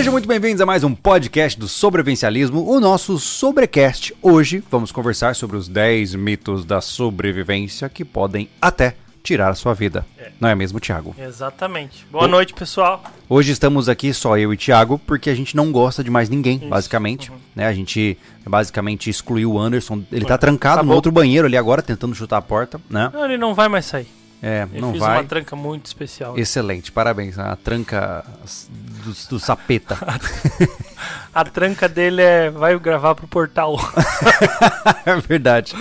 Sejam muito bem-vindos a mais um podcast do Sobrevivencialismo, o nosso Sobrecast. Hoje vamos conversar sobre os 10 mitos da sobrevivência que podem até tirar a sua vida. Não é mesmo, Thiago? Exatamente. Boa noite, pessoal. Hoje estamos aqui só eu e Thiago, porque a gente não gosta de mais ninguém, Isso. basicamente. Uhum. Né? A gente basicamente excluiu o Anderson. Ele tá trancado no Acabou. outro banheiro ali agora, tentando chutar a porta, né? Não, ele não vai mais sair. É, Ele não fez vai. uma tranca muito especial. Excelente, parabéns. A tranca do, do sapeta. A tranca dele é vai gravar pro portal. é verdade.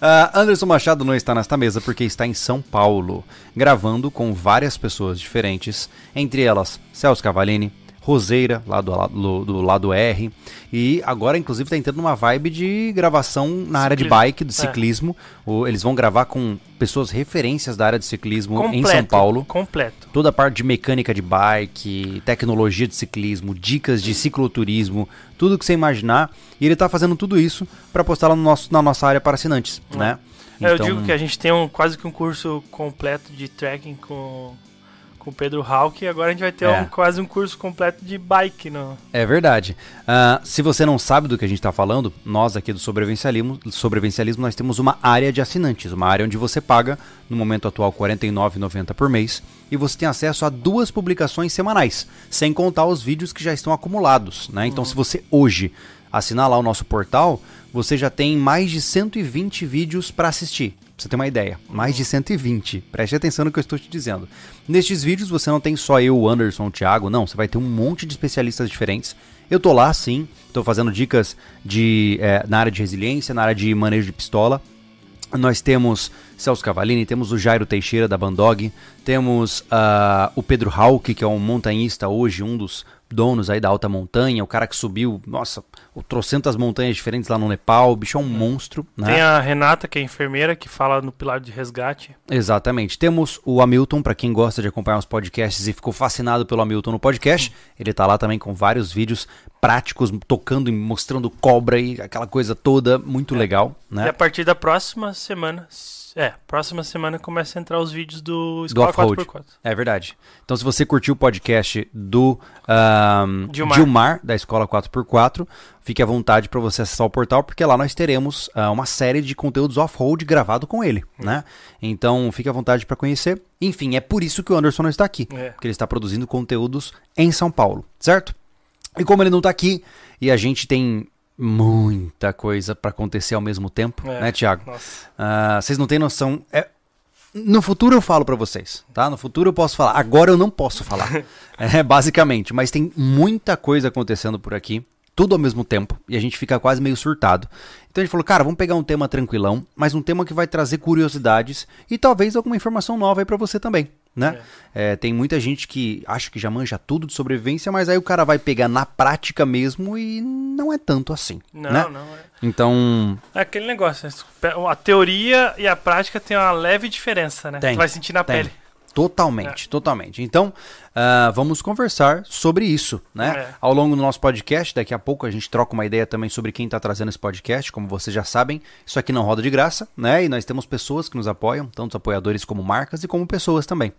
Ah, Anderson Machado não está nesta mesa porque está em São Paulo, gravando com várias pessoas diferentes, entre elas Celso Cavalini, Roseira, lá do, lado- do lado R, e agora, inclusive, está entrando numa vibe de gravação na área de Ciclismo. bike, de É. ciclismo. O- eles vão gravar com pessoas referências da área de ciclismo em completo. São Paulo. Completo. Toda a parte de mecânica de bike, tecnologia de ciclismo, dicas de cicloturismo, tudo que você imaginar. E ele tá fazendo tudo isso para postar lá no nosso, na nossa área para assinantes, né? É, Eu digo que a gente tem um, quase que um curso completo de trekking com, com o Pedro Hawk e agora a gente vai ter É. um, quase um curso completo de bike. No... É verdade. Ah, se você não sabe do que a gente está falando, nós aqui do Sobrevivencialismo, Sobrevivencialismo, nós temos uma área de assinantes, uma área onde você paga, no momento atual, R$ 49,90 por mês, e você tem acesso a duas publicações semanais, sem contar os vídeos que já estão acumulados. Né? Então, se você hoje assinar lá o nosso portal, você já tem mais de 120 vídeos para assistir. Pra você ter uma ideia, mais de 120. Preste atenção no que eu estou te dizendo. Nestes vídeos você não tem só eu, Anderson, o Thiago, não. Você vai ter um monte de especialistas diferentes. Eu tô lá sim, tô fazendo dicas de, eh, na área de resiliência, na área de manejo de pistola. Nós temos Celso Cavalini, temos o Jairo Teixeira da Bandog, temos ah, o Pedro Hauck, que é um montanhista hoje, um dos donos aí da alta montanha, o cara que subiu, nossa, o trocentas montanhas diferentes lá no Nepal, o bicho é um monstro, né? Tem a Renata, que é enfermeira, que fala no pilar de resgate. Exatamente. Temos o Hamilton, para quem gosta de acompanhar os podcasts e ficou fascinado pelo Hamilton no podcast. Ele tá lá também com vários vídeos práticos, tocando e mostrando cobra e aquela coisa toda, muito legal, E né? a partir da próxima semana. É, próxima semana começa a entrar os vídeos do Do Escola off-road. 4x4. É verdade. Então, se você curtiu o podcast do ahn, Gilmar. Gilmar. da Escola 4x4, fique à vontade para você acessar o portal, porque lá nós teremos ah, uma série de conteúdos off-road gravado com ele, Hum. né? Então, fique à vontade para conhecer. Enfim, é por isso que o Anderson não está aqui, É. porque ele está produzindo conteúdos em São Paulo, certo? E como ele não está aqui e a gente tem muita coisa para acontecer ao mesmo tempo, É. né, Thiago? Nossa. Ah, vocês não têm noção. É, no futuro eu falo pra vocês, tá? No futuro eu posso falar. Agora eu não posso falar. é, basicamente. Mas tem muita coisa acontecendo por aqui. Tudo ao mesmo tempo. E a gente fica quase meio surtado. Então a gente falou, cara, vamos pegar um tema tranquilão, mas um tema que vai trazer curiosidades e talvez alguma informação nova aí pra você também, né? É, tem muita gente que acha que já manja tudo de sobrevivência, mas aí o cara vai pegar na prática mesmo e não é tanto assim, Não, né? não. É. Então, É aquele negócio. né? A teoria e a prática tem uma leve diferença, né? Tem, Tu vai sentir na tem. pele. Totalmente, totalmente. Então, ah, vamos conversar sobre isso, né? É. Ao longo do nosso podcast, daqui a pouco a gente troca uma ideia também sobre quem está trazendo esse podcast. Como vocês já sabem, isso aqui não roda de graça, né? E nós temos pessoas que nos apoiam, tanto apoiadores como marcas e como pessoas também.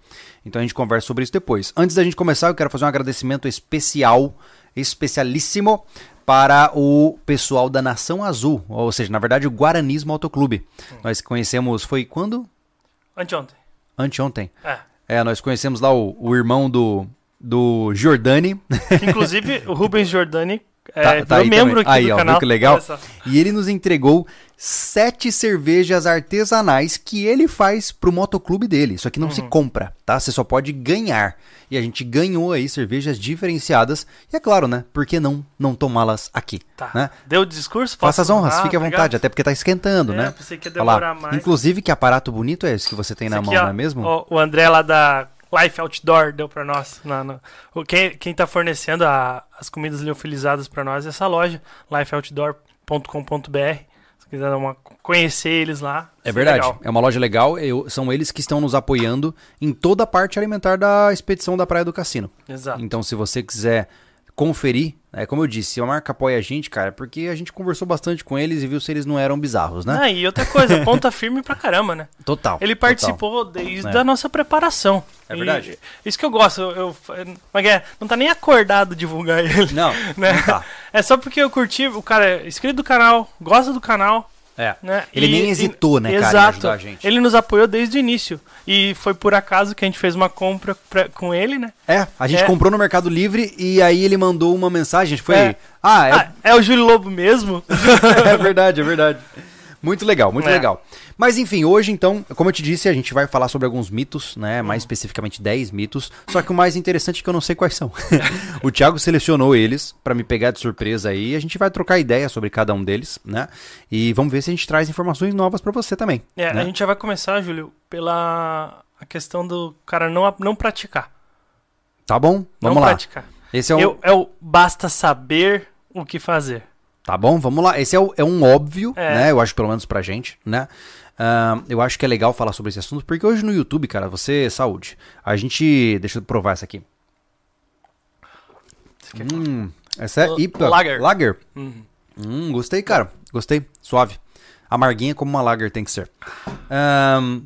Então a gente conversa sobre isso depois. Antes da gente começar, eu quero fazer um agradecimento especial, especialíssimo para o pessoal da Nação Azul, ou seja, na verdade o Guaranismo Autoclube. Nós conhecemos, foi quando? Anteontem. Anteontem. É. É, nós conhecemos lá o, o irmão do, do Jordani. Que, inclusive, o Rubens Giordani Tá- virou tá aí membro também. aqui Aí, ó, viu canal. que legal? E ele nos entregou sete cervejas artesanais que ele faz pro motoclube dele. Isso aqui não Uhum. se compra, tá? Você só pode ganhar. E a gente ganhou aí cervejas diferenciadas. E é claro, né? Por que não, não tomá-las aqui? Tá. Né? Deu o discurso? Faça as honras, fique à obrigado. vontade, até porque tá esquentando, É, né? pensei que ia demorar mais. Inclusive, que aparato bonito é esse que você tem na Esse mão, aqui, ó, não é mesmo? ó, o André lá da Life Outdoor deu pra nós. Na, na- o, quem, quem tá fornecendo a- as comidas liofilizadas pra nós é essa loja, lifeoutdoor.com.br. Se quiser dar uma, conhecer eles lá. É isso verdade. legal. É uma loja legal. eu- são eles que estão nos apoiando em toda a parte alimentar da expedição da Praia do Cassino. Exato. Então, se você quiser conferir, é como eu disse, a marca apoia a gente, cara, porque a gente conversou bastante com eles e viu se eles não eram bizarros, né? Ah, e outra coisa, ponta firme pra caramba, né? Total. Ele participou desde É. a nossa preparação. É verdade. E isso que eu gosto. Eu, eu- mas é, não tá nem acordado divulgar ele. Não, Né? não tá. É só porque eu curti, o cara é inscrito do canal, gosta do canal, É. né? Ele E- nem hesitou, né, cara, em Exato. ajudar a gente. Ele nos apoiou desde o início. E foi por acaso que a gente fez uma compra pra- com ele, né? É, a gente É. comprou no Mercado Livre e aí ele mandou uma mensagem, foi... É. Ah, é, Ah, é o Júlio Lobo mesmo? é verdade, é verdade. Muito legal, muito É. legal. Mas enfim, hoje então, como eu te disse, a gente vai falar sobre alguns mitos, né? Mais especificamente 10 mitos. Só que o mais interessante é que eu não sei quais são. o Thiago selecionou eles pra me pegar de surpresa aí. A gente vai trocar ideia sobre cada um deles, né? E vamos ver se a gente traz informações novas pra você também. É, né? a gente já vai começar, Júlio, pela a questão do cara não, não praticar. Tá bom? Vamos não lá. praticar. Esse é um. Eu- é o basta saber o que fazer. Tá bom, vamos lá. Esse é, o- é um óbvio, É. né? Eu acho, pelo menos pra gente, né? Ahn, eu acho que é legal falar sobre esse assunto, porque hoje no YouTube, cara, você. Saúde. A gente. Deixa eu provar essa aqui. Hum, essa é IPA. Lager. Lager. Uhum. Hum, gostei, cara. Gostei. Suave. Amarguinha como uma lager tem que ser. Ahn,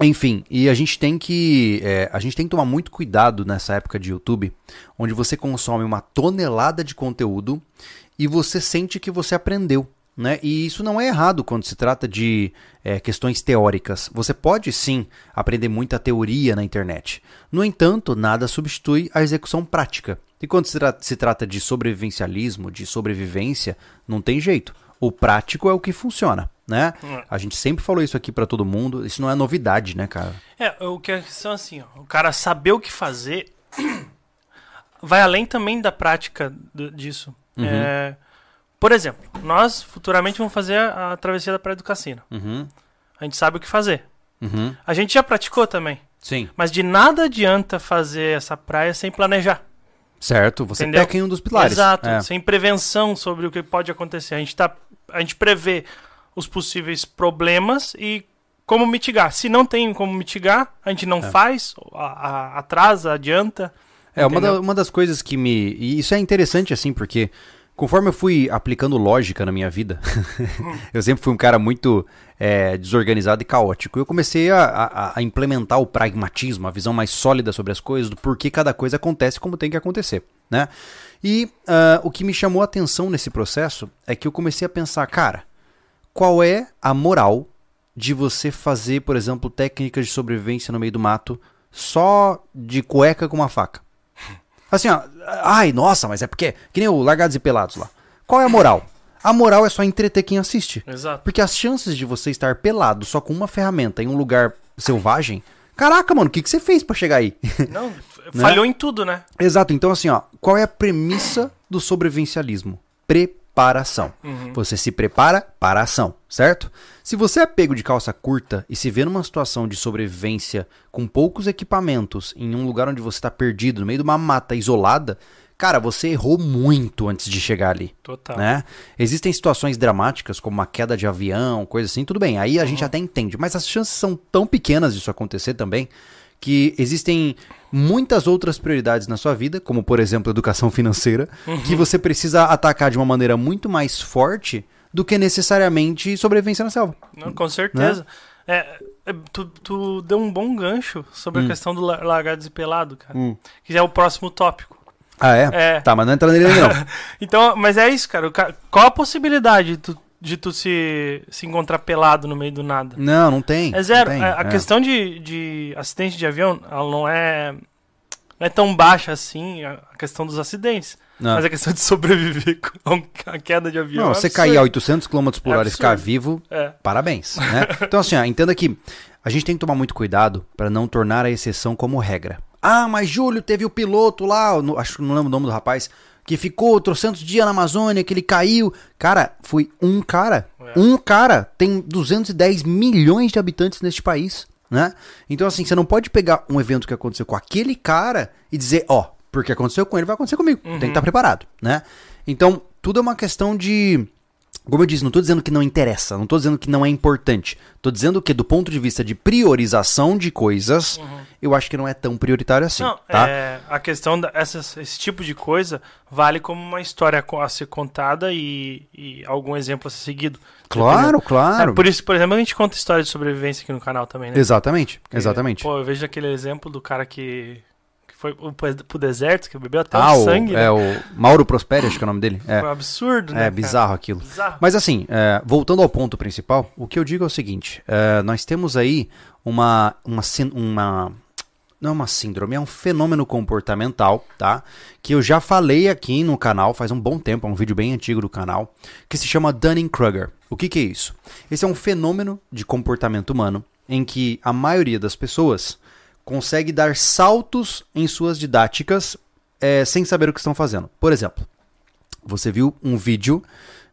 enfim, e a gente tem que. é, a gente tem que tomar muito cuidado nessa época de YouTube, onde você consome uma tonelada de conteúdo e você sente que você aprendeu. Né? E isso não é errado quando se trata de é, questões teóricas. Você pode sim aprender muita teoria na internet. No entanto, nada substitui a execução prática. E quando se, tra- se trata de sobrevivencialismo, de sobrevivência, não tem jeito. O prático é o que funciona, né? É. A gente sempre falou isso aqui pra todo mundo. Isso não é novidade, né, cara? É, o que é questão assim, ó, o cara saber o que fazer vai além também da prática disso. Uhum. É, por exemplo, nós futuramente vamos fazer a, a travessia da Praia do Cassino. Uhum. A gente sabe o que fazer. Uhum. A gente já praticou também. Sim. Mas de nada adianta fazer essa praia sem planejar. Certo, você Entendeu? peca em um dos pilares. Exato, É. sem prevenção sobre o que pode acontecer. A gente, tá, a gente prevê os possíveis problemas e como mitigar. Se não tem como mitigar, a gente não faz, a- a- atrasa, adianta. É, uma, da- uma das coisas que me. E isso é interessante, assim, porque conforme eu fui aplicando lógica na minha vida, eu sempre fui um cara muito é, desorganizado e caótico. Eu comecei a, a- a implementar o pragmatismo, a visão mais sólida sobre as coisas, do porquê cada coisa acontece como tem que acontecer, né? E ah, o que me chamou a atenção nesse processo é que eu comecei a pensar, cara, qual é a moral de você fazer, por exemplo, técnicas de sobrevivência no meio do mato só de cueca com uma faca? Assim, ó, ai, nossa, mas é porque, que nem o Largados e Pelados lá. Qual é a moral? A moral é só entreter quem assiste. Exato. Porque as chances de você estar pelado só com uma ferramenta em um lugar selvagem, caraca, mano, o que, que você fez pra chegar aí? Não, f- falhou em tudo, né? Exato, então assim, ó, qual é a premissa do sobrevivencialismo? Preparação. Uhum. Você se prepara para a ação, certo? Se você é pego de calça curta e se vê numa situação de sobrevivência com poucos equipamentos em um lugar onde você está perdido, no meio de uma mata isolada, cara, você errou muito antes de chegar ali. Total. Né? Existem situações dramáticas, como uma queda de avião, coisa assim, tudo bem, aí a gente até entende, mas as chances são tão pequenas disso acontecer também, que existem muitas outras prioridades na sua vida, como por exemplo educação financeira, que você precisa atacar de uma maneira muito mais forte do que necessariamente sobrevivência na selva. Não, com certeza. Né? É, é, tu, tu deu um bom gancho sobre Hum. a questão do la- largados e pelado, cara. Que já é o próximo tópico. Ah, é? É. Tá, mas não entra nele não. Então, mas é isso, cara. Qual a possibilidade de tu, de tu se, se encontrar pelado no meio do nada? Não, não tem. É zero. tem, a a é. questão de, de acidente de avião, ela não é, não é tão baixa assim, a questão dos acidentes. Não. Mas a questão de sobreviver com a queda de avião. Não, é você absurdo. cair a 800 km por hora e ficar vivo, É. parabéns. Né? Então, assim, ó, entenda que a gente tem que tomar muito cuidado para não tornar a exceção como regra. Ah, mas Júlio teve o piloto lá, no- acho que não lembro o nome do rapaz, que ficou trocentos dias na Amazônia, que ele caiu. Cara, foi um cara. É. Um cara. Tem 210 milhões de habitantes neste país. Né? Então, assim, você não pode pegar um evento que aconteceu com aquele cara e dizer, ó, porque aconteceu com ele, vai acontecer comigo. Tem que estar preparado, né? Então, tudo é uma questão de Como eu disse, não tô dizendo que não interessa, não tô dizendo que não é importante. Tô dizendo que do ponto de vista de priorização de coisas, eu acho que não é tão prioritário assim, Não, tá? é, a questão dessas esse tipo de coisa vale como uma história a ser contada e, e algum exemplo a ser seguido. Claro, É, claro. por isso, por exemplo, a gente conta história de sobrevivência aqui no canal também, né? Exatamente, Porque, exatamente. Pô, eu vejo aquele exemplo do cara que foi pro, deserto, que bebeu até ah, o o, sangue. né? é o Mauro Prosperi, acho que é o nome dele. É, Foi um absurdo, né? é cara? bizarro aquilo. Bizarro. Mas assim, é, voltando ao ponto principal, o que eu digo é o seguinte: é, nós temos aí uma, uma, uma. Não é uma síndrome, é um fenômeno comportamental, tá? Que eu já falei aqui no canal faz um bom tempo, é um vídeo bem antigo do canal, que se chama Dunning-Kruger. O que, que é isso? Esse é um fenômeno de comportamento humano em que a maioria das pessoas consegue dar saltos em suas didáticas é, sem saber o que estão fazendo. Por exemplo, você viu um vídeo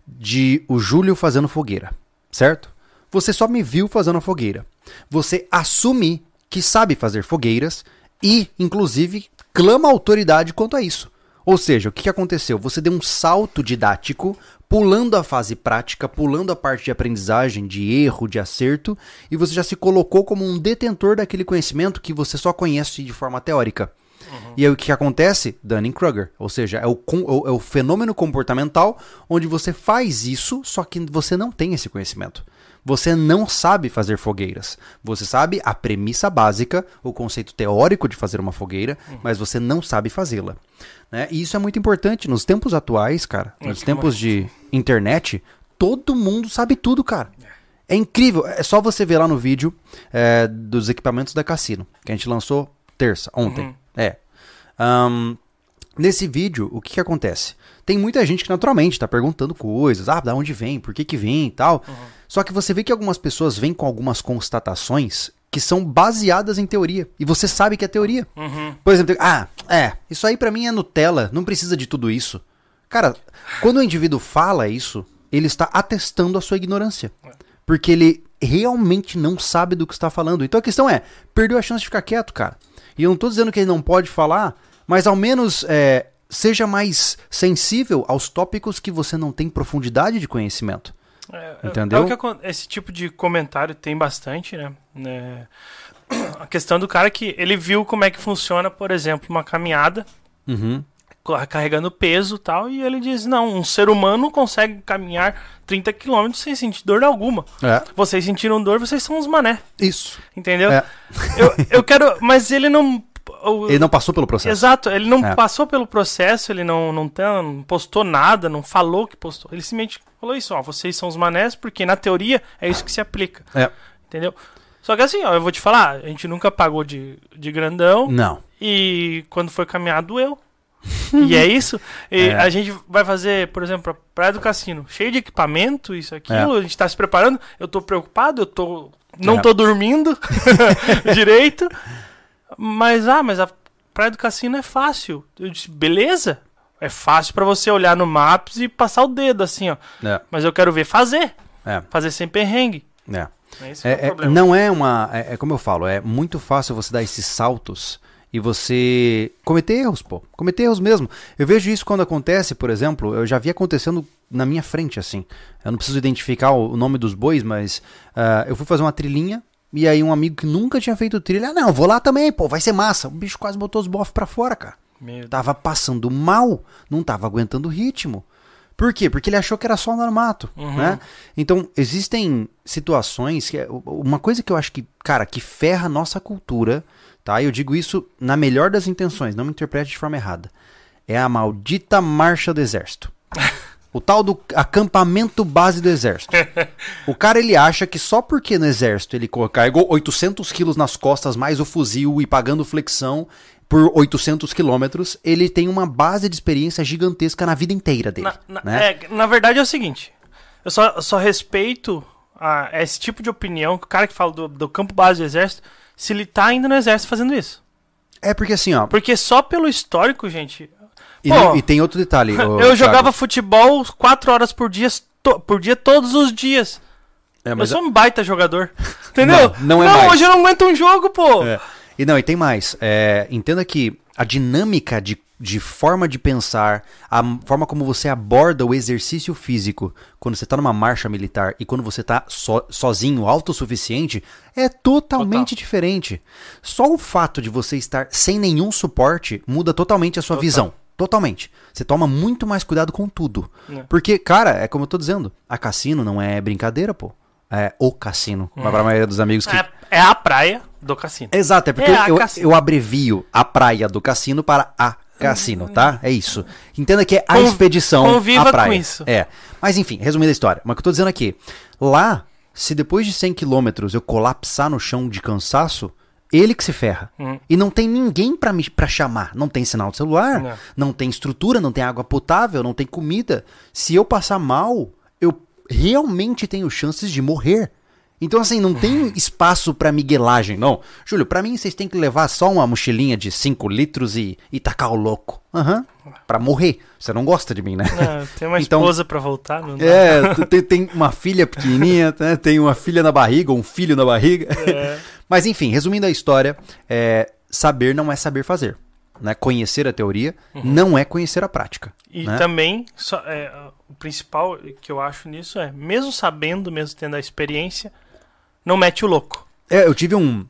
de o Júlio fazendo fogueira, certo? Você só me viu fazendo fogueira. Você assume que sabe fazer fogueiras e, inclusive, clama autoridade quanto a isso. Ou seja, o que aconteceu? Você deu um salto didático, pulando a fase prática, pulando a parte de aprendizagem, de erro, de acerto, e você já se colocou como um detentor daquele conhecimento que você só conhece de forma teórica. E aí o que acontece? Dunning-Kruger. Ou seja, é é o- é o fenômeno comportamental onde você faz isso, só que você não tem esse conhecimento. Você não sabe fazer fogueiras. Você sabe a premissa básica, o conceito teórico de fazer uma fogueira, mas você não sabe fazê-la. Né? E isso é muito importante. Nos tempos atuais, cara, nos que tempos de internet, todo mundo sabe tudo, cara. É incrível. É só você ver lá no vídeo é, dos equipamentos da Cassino, que a gente lançou terça, ontem. É. Ahn, nesse vídeo, o que, que acontece? Tem muita gente que naturalmente está perguntando coisas. Ah, da onde vem? Por que, que vem e tal. Só que você vê que algumas pessoas vêm com algumas constatações que são baseadas em teoria. E você sabe que é teoria. Uhum. Por exemplo, ah, é, isso aí pra mim é Nutella, não precisa de tudo isso. Cara, quando o indivíduo fala isso, ele está atestando a sua ignorância. Porque ele realmente não sabe do que está falando. Então a questão é, perdeu a chance de ficar quieto, cara. E eu não tô dizendo que ele não pode falar, mas ao menos é, seja mais sensível aos tópicos que você não tem profundidade de conhecimento. É, Entendeu? é o que esse tipo de comentário tem bastante, né? É, A questão do cara que ele viu como é que funciona, por exemplo, uma caminhada Uhum. carregando peso e tal, e ele diz: não, um ser humano consegue caminhar 30 km sem sentir dor alguma. É, Vocês sentiram dor, vocês são os mané, isso. entendeu? É. Eu, eu quero. Mas ele não. O- Ele não passou pelo processo. Exato, ele não É. passou pelo processo, ele não, não, tá- não postou nada, não falou que postou. Ele simplesmente falou isso, ó, vocês são os manés, porque na teoria é isso que se aplica, É. entendeu? Só que assim, ó, eu vou te falar, a gente nunca pagou de, de grandão Não. e quando foi caminhar doeu. e é isso. E É. a gente vai fazer, por exemplo, a Praia do Cassino, cheio de equipamento, isso, aquilo, É. a gente tá se preparando, eu tô preocupado, eu tô. Não É. tô dormindo direito. Mas, ah, mas a Praia do Cassino é fácil. Eu disse, beleza. É fácil pra você olhar no Maps e passar o dedo assim, ó. É. Mas eu quero ver fazer. É. Fazer sem perrengue. É. É, É, é- problema. não é uma. É, é como eu falo, é muito fácil você dar esses saltos e você cometer erros, pô. Cometer erros mesmo. Eu vejo isso quando acontece, por exemplo, eu já vi acontecendo na minha frente, assim. Eu não preciso identificar o, o nome dos bois, mas ah, eu fui fazer uma trilhinha. E aí um amigo que nunca tinha feito trilha, ah, não, vou lá também, pô, vai ser massa. O bicho quase botou os bofs pra fora, cara. Meu. Tava passando mal, não tava aguentando o ritmo. Por quê? Porque ele achou que era só no mato, Uhum. né? Então, existem situações que é- uma coisa que eu acho que, cara, que ferra a nossa cultura, tá? Eu digo isso na melhor das intenções, não me interprete de forma errada. É a maldita marcha do exército. O tal do acampamento base do exército. O cara ele acha que só porque no exército ele carregou 800 quilos nas costas mais o fuzil e pagando flexão por 800 quilômetros, ele tem uma base de experiência gigantesca na vida inteira dele. Na, na- né? é, na verdade é o seguinte, eu só, eu só respeito a- esse tipo de opinião que o cara que fala do, do campo base do exército, se ele tá ainda no exército fazendo isso. É porque assim, ó. Porque só pelo histórico, gente. E, Pô, e tem outro detalhe. eu Thiago. jogava futebol quatro horas por dia, to- por dia todos os dias. É, eu mas sou um baita jogador. Entendeu? Não, não é mais. hoje eu não aguento um jogo, pô. É. E não, e tem mais. É, entenda que a dinâmica de de forma de pensar, a forma como você aborda o exercício físico quando você tá numa marcha militar e quando você tá so, sozinho, autossuficiente, é totalmente Total. diferente. Só o fato de você estar sem nenhum suporte muda totalmente a sua Total. visão. Totalmente. Você toma muito mais cuidado com tudo. É. Porque, cara, é como eu tô dizendo, a cassino não é brincadeira, pô. É o cassino. Mas pra maioria dos amigos que. É, é a praia do cassino. Exato, é porque É a eu, cassino. eu abrevio a praia do cassino para a cassino, tá? É isso. Entenda que é a expedição conviva à praia. com isso. É. Mas enfim, resumindo a história. Mas o que eu tô dizendo aqui, lá, se depois de 100 quilômetros eu colapsar no chão de cansaço, ele que se ferra. Uhum. E não tem ninguém para chamar. Não tem sinal de celular, Não. não tem estrutura, não tem água potável, não tem comida. Se eu passar mal, eu realmente tenho chances de morrer. Então, assim, não tem espaço pra miguelagem, não. Júlio, pra mim vocês têm que levar só uma mochilinha de 5 litros e, e tacar o louco. Aham. Pra morrer. Você não gosta de mim, né? É, tem uma Então- esposa pra voltar, não dá. É, tem, tem uma filha pequenininha, né? tem uma filha na barriga, um filho na barriga. É. Mas enfim, resumindo a história, é, saber não é saber fazer. Né? Conhecer a teoria não é conhecer a prática. E né? também, só- é, o principal que eu acho nisso é, mesmo sabendo, mesmo tendo a experiência, não mete o louco. É, eu tive um.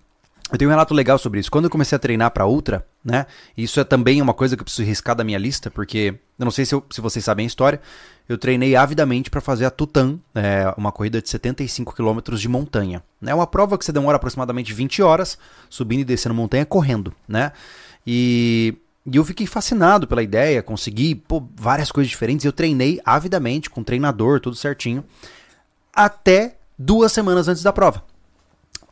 Eu tenho um relato legal sobre isso. Quando eu comecei a treinar pra ultra, né? Isso é também uma coisa que eu preciso riscar da minha lista, porque eu não sei se, eu- se vocês sabem a história. Eu treinei avidamente pra fazer a Tutan, é, uma corrida de 75 km de montanha. É uma prova que você demora aproximadamente 20 horas subindo e descendo montanha correndo, né? E, e eu fiquei fascinado pela ideia, consegui pô, várias coisas diferentes. Eu treinei avidamente com treinador, tudo certinho, até duas semanas antes da prova.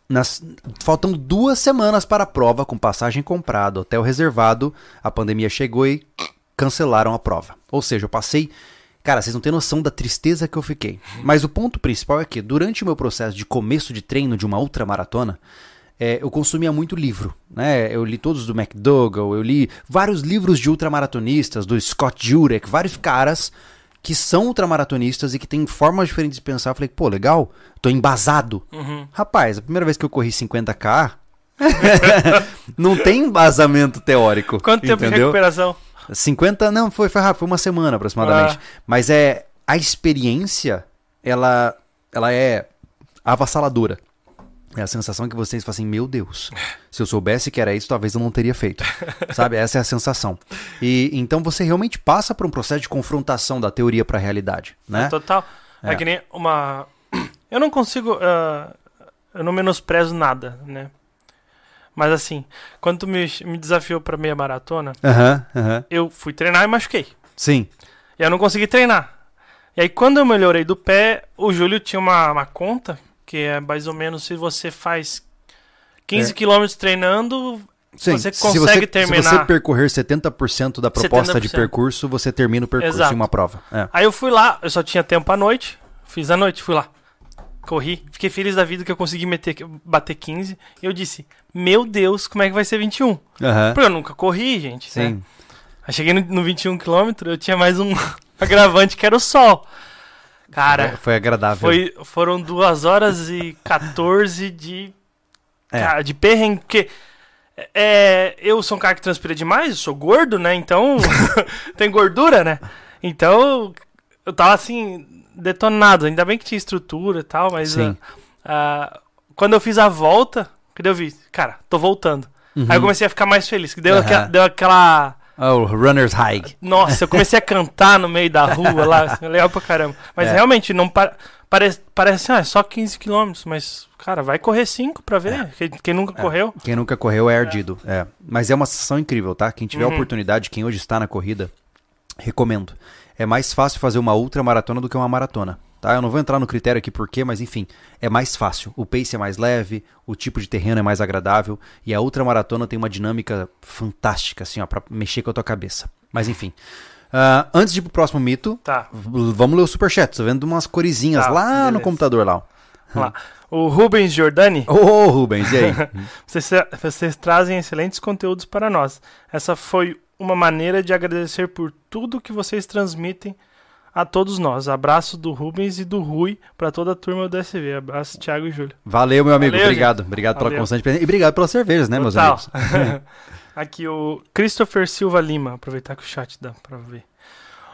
Nas- faltam duas semanas para a prova, com passagem comprada, hotel reservado. A pandemia chegou e cancelaram a prova. Ou seja, eu passei. Cara, vocês não têm noção da tristeza que eu fiquei. Mas o ponto principal é que, durante o meu processo de começo de treino de uma ultramaratona, é, eu consumia muito livro. Né? Eu li todos do McDougall, eu li vários livros de ultramaratonistas, do Scott Jurek, vários caras que são ultramaratonistas e que têm formas diferentes de pensar. Eu falei, pô, legal, tô embasado. Uhum. Rapaz, a primeira vez que eu corri 50k, não tem embasamento teórico. Quanto tempo de entendeu? recuperação? 50, não, foi, foi rápido, foi uma semana aproximadamente. Ah. Mas é a experiência, ela, ela é avassaladora. É a sensação que vocês falam assim, meu Deus, se eu soubesse que era isso, talvez eu não teria feito. Sabe? Essa é a sensação. E então você realmente passa por um processo de confrontação da teoria para a realidade, né? Total. É. É. que nem uma. Eu não consigo. ah, eu não menosprezo nada, né? Mas assim, quando tu me, me desafiou pra meia maratona, eu fui treinar e machuquei. Sim. E eu não consegui treinar. E aí, quando eu melhorei do pé, o Júlio tinha uma, uma conta, que é mais ou menos se você faz 15 É. quilômetros treinando, Sim, Você se consegue você, Se terminar- você percorrer 70% da proposta de 70%. percurso, você termina o percurso Exato. em uma prova. É. Aí eu fui lá, eu só tinha tempo à noite, fiz à noite, fui lá. Corri, fiquei feliz da vida que eu consegui meter, bater 15. E eu disse, meu Deus, como é que vai ser 21? Aham. Porque eu nunca corri, gente. né? Sim. Aí cheguei no, no 21 km, eu tinha mais um agravante que era o sol. Cara, Foi agradável. foi, foram 2 horas e 14 de, É. cara, de perrengue. Porque é, eu sou um cara que transpira demais, eu sou gordo, né? Então, tem gordura, né? Então, eu tava assim, detonado. Ainda bem que tinha estrutura e tal, mas ah, ah, quando eu fiz a volta, que daí eu vi, cara, tô voltando. Aí eu comecei a ficar mais feliz, que deu, Uhum. Aquela, deu aquela. Oh, runner's high. Nossa, eu comecei a cantar no meio da rua lá, assim, legal pra caramba. Mas É. realmente, não pa- parece, parece, ah, é só 15 quilômetros, mas, cara, vai correr 5 pra ver. Quem, quem nunca correu. Quem nunca correu é ardido. É. Mas é uma sensação incrível, tá? Quem tiver Uhum. oportunidade, quem hoje está na corrida, recomendo. É mais fácil fazer uma ultramaratona do que uma maratona. Tá? Eu não vou entrar no critério aqui por quê, mas enfim, é mais fácil. O pace é mais leve, o tipo de terreno é mais agradável e a ultramaratona tem uma dinâmica fantástica, assim, ó, pra mexer com a tua cabeça. Mas enfim. Ah, antes de ir pro próximo mito, Tá, vamos ler o superchat. Tô vendo umas coresinhas Tá, lá no beleza. computador lá. lá. O Rubens Giordani, Ô, ô, Rubens, e aí? vocês, vocês trazem excelentes conteúdos para nós. Essa foi uma maneira de agradecer por tudo que vocês transmitem a todos nós. Abraço do Rubens e do Rui para toda a turma do SV. Abraço, Thiago e Júlio. Valeu, meu amigo. Valeu, obrigado. Obrigado pela Valeu. constante presença. E obrigado pelas cervejas, né, meus Total. amigos? Aqui o Christopher Silva Lima, aproveitar que o chat dá pra ver.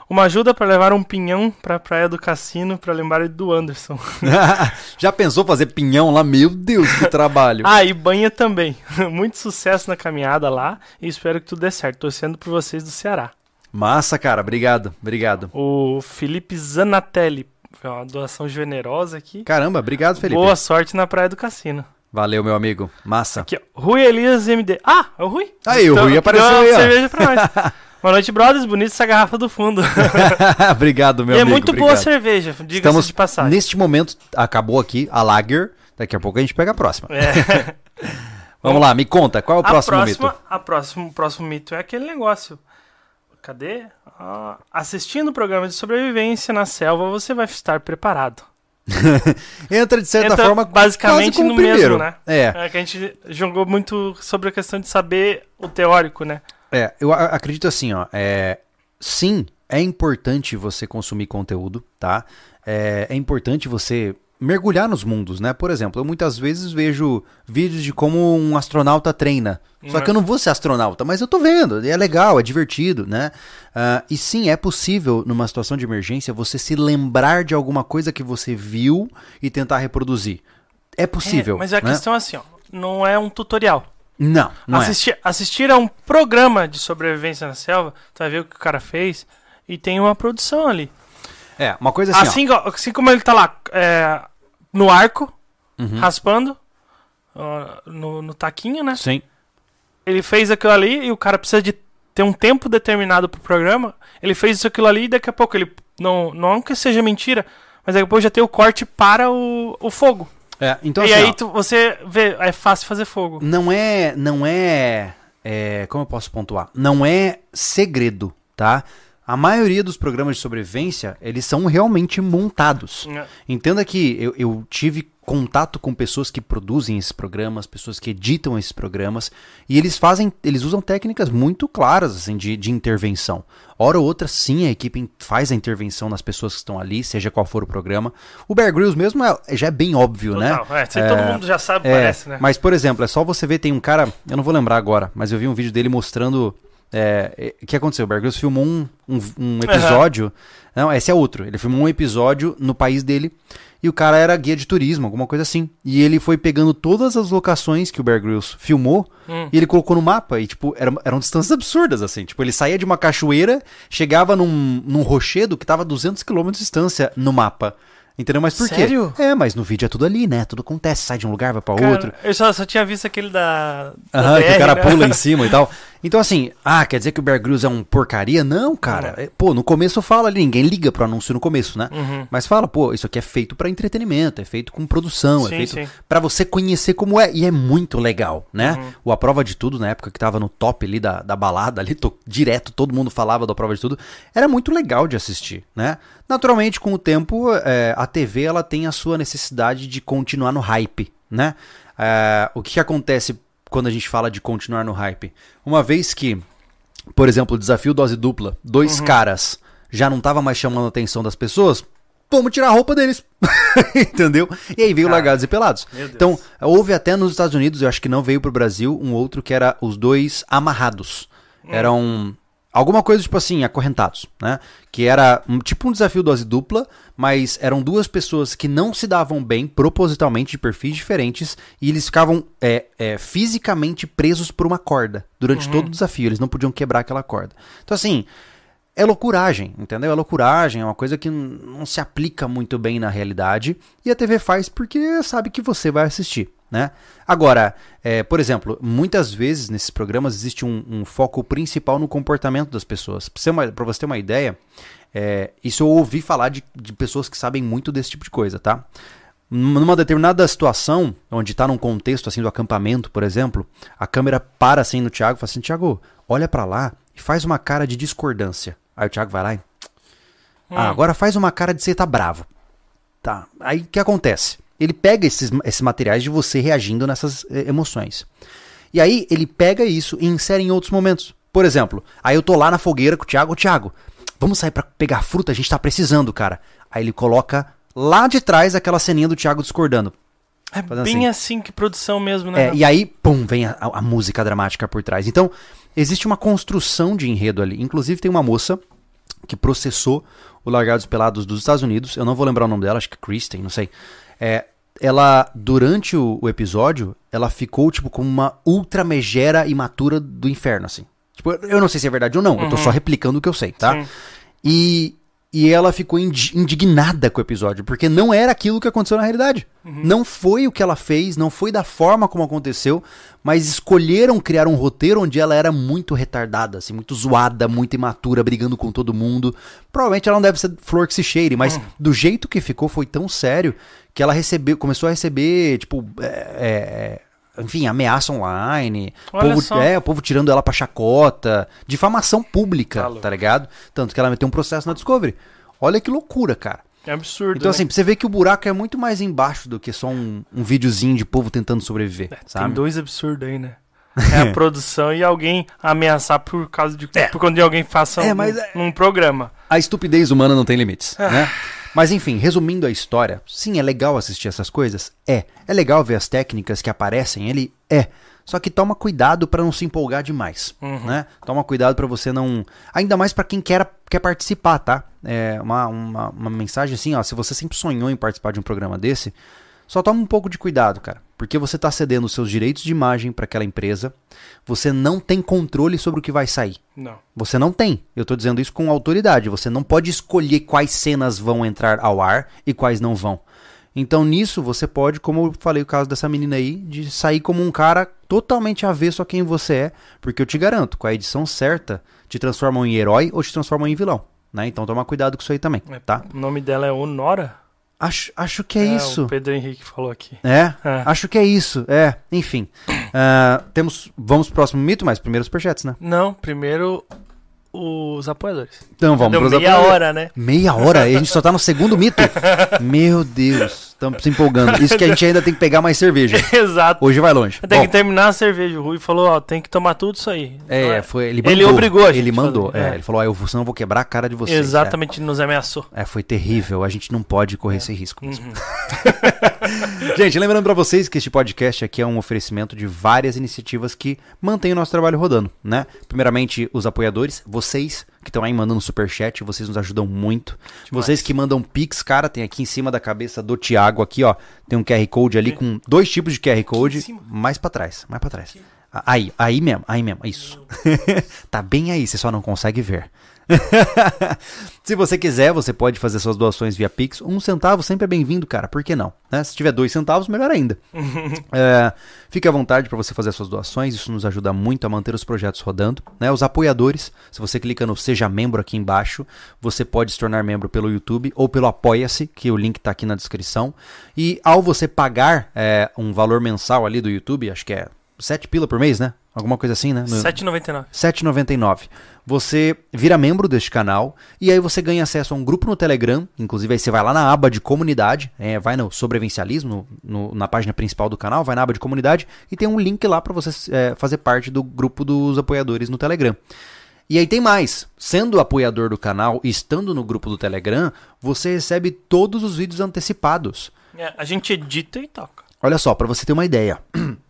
Uma ajuda pra levar um pinhão pra praia do cassino pra lembrar do Anderson. Já pensou fazer pinhão lá? Meu Deus, que trabalho. ah, e banha também. Muito sucesso na caminhada lá e espero que tudo dê certo. Torcendo por vocês do Ceará. Massa, cara. Obrigado, obrigado. O Felipe Zanatelli. Uma doação generosa aqui. Caramba, obrigado, Felipe. Boa sorte na praia do cassino. Valeu, meu amigo. Massa. Aqui, ó. Rui Elias MD. Ah, é o Rui? Aí, o Então, Rui que apareceu aí, ó. cerveja pra nós. Boa noite, brothers. Bonita essa garrafa do fundo. obrigado, meu e é amigo. muito boa a obrigado. cerveja, diga-se de passagem. neste momento acabou aqui a Lager. Daqui a pouco a gente pega a próxima. É. Vamos lá, me conta, qual é o a próximo próxima, mito? A próximo, o próximo mito é aquele negócio. Cadê? Ah, assistindo o programa de sobrevivência na selva, você vai estar preparado. Entra de certa Entra forma basicamente no primeiro. mesmo, né? É, É que a gente jogou muito sobre a questão de saber o teórico, né? É, eu acredito assim, ó. É, sim, é importante você consumir conteúdo, tá? É, é importante você mergulhar nos mundos, né? Por exemplo, eu muitas vezes vejo vídeos de como um astronauta treina. Só que eu não vou ser astronauta, mas eu tô vendo, é legal, é divertido, né? Ah, e sim, é possível, numa situação de emergência, você se lembrar de alguma coisa que você viu e tentar reproduzir. É possível. É, mas a né? questão é assim, ó, não é um tutorial. Não, não é. assistir, assistir a um programa de sobrevivência na selva, tu vai ver o que o cara fez e tem uma produção ali. É, uma coisa assim. Assim, ó, assim como ele tá lá é, no arco, Uhum. raspando, ó, no, no taquinho, né? Sim. Ele fez aquilo ali e o cara precisa de ter um tempo determinado pro programa. Ele fez isso aquilo ali e daqui a pouco ele. Não, não que seja mentira, mas daqui a pouco já tem o corte para o, o fogo. É, então e assim, aí ó, tu, você vê, é fácil fazer fogo. não é, não é, é, como eu posso pontuar? Não é segredo, tá? A maioria dos programas de sobrevivência, eles são realmente montados. É. Entenda que eu, eu tive contato com pessoas que produzem esses programas, pessoas que editam esses programas, e eles fazem, eles usam técnicas muito claras assim de, de intervenção. Hora ou outra, sim, a equipe faz a intervenção nas pessoas que estão ali, seja qual for o programa. O Bear Grylls mesmo é- já é bem óbvio, né? Total. É, isso aí todo mundo já sabe, É, parece, né? Mas, por exemplo, é só você ver, tem um cara, eu não vou lembrar agora, mas eu vi um vídeo dele mostrando. é, é, o que aconteceu? O Bear Grylls filmou um, um, um episódio. Não, esse é outro. Ele filmou um episódio no país dele e o cara era guia de turismo, alguma coisa assim. E ele foi pegando todas as locações que o Bear Grylls filmou Hum. e ele colocou no mapa. E, tipo, eram, eram distâncias absurdas, assim. Tipo, ele saía de uma cachoeira, chegava num, num rochedo que tava a 200 km de distância no mapa. Entendeu? Mas por Sério? quê? É, mas no vídeo é tudo ali, né? Tudo acontece, sai de um lugar, vai pra Cara, outro. Eu só, só tinha visto aquele da. Aham, que o cara né? pula em cima e tal. Então, assim, ah, quer dizer que o Bear Grylls é um porcaria? Não, cara. É, Pô, no começo fala ali, ninguém liga pro anúncio no começo, né? Uhum. Mas fala, pô, isso aqui é feito pra entretenimento, é feito com produção, Sim, é feito pra você conhecer como é. E é muito legal, né? Uhum. O A Prova de Tudo, na época que tava no top ali da, da balada, ali, to- direto, todo mundo falava do A Prova de Tudo. Era muito legal de assistir, né? Naturalmente, com o tempo, é, a TV ela tem a sua necessidade de continuar no hype, né? É, o que, que acontece quando a gente fala de continuar no hype? Uma vez que, por exemplo, o desafio dose dupla, dois Uhum. caras já não tava mais chamando a atenção das pessoas, vamos tirar a roupa deles. Entendeu? E aí veio Cara, Largados e Pelados. Então, houve até nos Estados Unidos, eu acho que não veio pro Brasil, um outro que era os dois amarrados. Hum. Eram alguma coisa tipo assim, acorrentados, né? Que era um, tipo um desafio dose dupla, mas eram duas pessoas que não se davam bem propositalmente de perfis diferentes e eles ficavam é, é, fisicamente presos por uma corda durante todo o desafio. Eles não podiam quebrar aquela corda. Então assim, é loucuragem, entendeu? É loucuragem, é uma coisa que não se aplica muito bem na realidade e a TV faz porque sabe que você vai assistir, né? Agora, é, por exemplo, muitas vezes nesses programas existe um, um foco principal no comportamento das pessoas. Pra você, ter uma ideia, é, isso eu ouvi falar de, de pessoas que sabem muito desse tipo de coisa, tá? Numa determinada situação, onde tá num contexto assim do acampamento, por exemplo, a câmera para assim no Thiago e fala assim: Thiago, olha pra lá e faz uma cara de discordância. Aí o Thiago vai lá e. Ah, agora faz uma cara de você tá bravo. Tá. Aí o que acontece? Ele pega esses, esses materiais de você reagindo nessas eh, emoções. E aí ele pega isso e insere em outros momentos. Por exemplo, aí eu tô lá na fogueira com o Thiago, Thiago, vamos sair pra pegar fruta, a gente tá precisando, cara. Aí ele coloca lá de trás aquela ceninha do Thiago discordando. É bem assim. assim. que produção mesmo, né? É, e aí, pum, vem a, a música dramática por trás. Então, existe uma construção de enredo ali. Inclusive, tem uma moça que processou o Largados Pelados dos Estados Unidos. Eu não vou lembrar o nome dela, acho que Kristen, não sei. É, ela, durante o, o episódio, ela ficou, tipo, como uma ultra megera imatura do inferno, assim. Tipo, eu- não sei se é verdade ou não, eu tô só replicando o que eu sei, tá? Sim. E, e ela ficou indi- indignada com o episódio, porque não era aquilo que aconteceu na realidade. Não foi o que ela fez, não foi da forma como aconteceu, mas escolheram criar um roteiro onde ela era muito retardada, assim, muito zoada, muito imatura, brigando com todo mundo. Provavelmente ela não deve ser flor que se cheire, mas do jeito que ficou foi tão sério que ela recebeu, começou a receber, tipo, é, é, enfim, ameaça online, Olha povo, é, o povo tirando ela pra chacota, difamação pública, Tá tá, ligado? Tanto que ela meteu um processo na Discovery. Olha que loucura, cara. É absurdo. Então, né? assim, você ver que o buraco é muito mais embaixo do que só um, um videozinho de povo tentando sobreviver, É, Tem sabe? dois absurdos aí, né? É a produção e alguém ameaçar por causa de. Por quando alguém faça É, um, mas é- um programa. A estupidez humana não tem limites, né? Mas enfim, resumindo a história, sim, é legal assistir essas coisas? É. É legal ver as técnicas que aparecem ali? É. Só que toma cuidado pra não se empolgar demais, né? Toma cuidado pra você não, ainda mais pra quem quer quer participar, tá? É uma, uma, uma mensagem assim, ó, se você sempre sonhou em participar de um programa desse, só toma um pouco de cuidado, cara, porque você tá cedendo os seus direitos de imagem pra aquela empresa. Você não tem controle sobre o que vai sair. Não. Você não tem. Eu tô dizendo isso com autoridade. Você não pode escolher quais cenas vão entrar ao ar e quais não vão. Então nisso você pode, como eu falei o caso dessa menina aí, de sair como um cara totalmente avesso a quem você é, porque eu te garanto, com a edição certa, te transformam em herói ou te transformam em vilão, né? Então toma cuidado com isso aí também, É, tá? O nome dela é Honora? Acho, acho que é, isso. O Pedro Henrique falou aqui. É, É. acho que é isso. É, enfim. Ah, temos, vamos pro próximo mito, mas primeiro os superchats, né? Não, primeiro os apoiadores. Então vamos Deu pros meia apoiadores. hora, né? Meia hora? E a gente só tá no segundo mito? Meu Deus, estamos se empolgando. Isso que a gente ainda tem que pegar mais cerveja. Exato. Hoje vai longe. Tem Bom, que terminar a cerveja. O Rui falou, ó, tem que tomar tudo isso aí. é, Então, foi, ele mandou. Ele obrigou a gente Ele mandou. fazer. é, É. Ele falou, ah, eu vou, senão eu vou quebrar a cara de vocês. Exatamente, nos ameaçou. É, é, foi terrível. A gente não pode correr esse risco. mesmo. Gente, lembrando pra vocês que este podcast aqui é um oferecimento de várias iniciativas que mantêm o nosso trabalho rodando, né? Primeiramente, os apoiadores, vocês que estão aí mandando superchat, vocês nos ajudam muito. Vocês que mandam pix, cara, tem aqui em cima da cabeça do Thiago aqui, ó, tem um QR Code ali com dois tipos de QR Code, mais pra trás, mais pra trás. Ah, Aí, aí mesmo, aí mesmo, isso. tá bem aí, você só não consegue ver. Se você quiser, você pode fazer suas doações via Pix. Um centavo sempre é bem-vindo, cara. Por que não? né? Se tiver dois centavos, melhor ainda. É, fique à vontade para você fazer suas doações. Isso nos ajuda muito a manter os projetos rodando. né? Os apoiadores, se você clica no Seja Membro aqui embaixo, você pode se tornar membro pelo YouTube ou pelo Apoia-se, que o link está aqui na descrição. E ao você pagar é, um valor mensal ali do YouTube, acho que é 7 pila por mês, né? Alguma coisa assim, né? No- 7,99. 7,99. Você vira membro deste canal e aí você ganha acesso a um grupo no Telegram. Inclusive, aí você vai lá na aba de comunidade, é, vai no sobrevivencialismo, no- no- na página principal do canal, vai na aba de comunidade e tem um link lá para você é, fazer parte do grupo dos apoiadores no Telegram. E aí tem mais. Sendo apoiador do canal e estando no grupo do Telegram, você recebe todos os vídeos antecipados. É, a gente edita e toca. Olha só, para você ter uma ideia.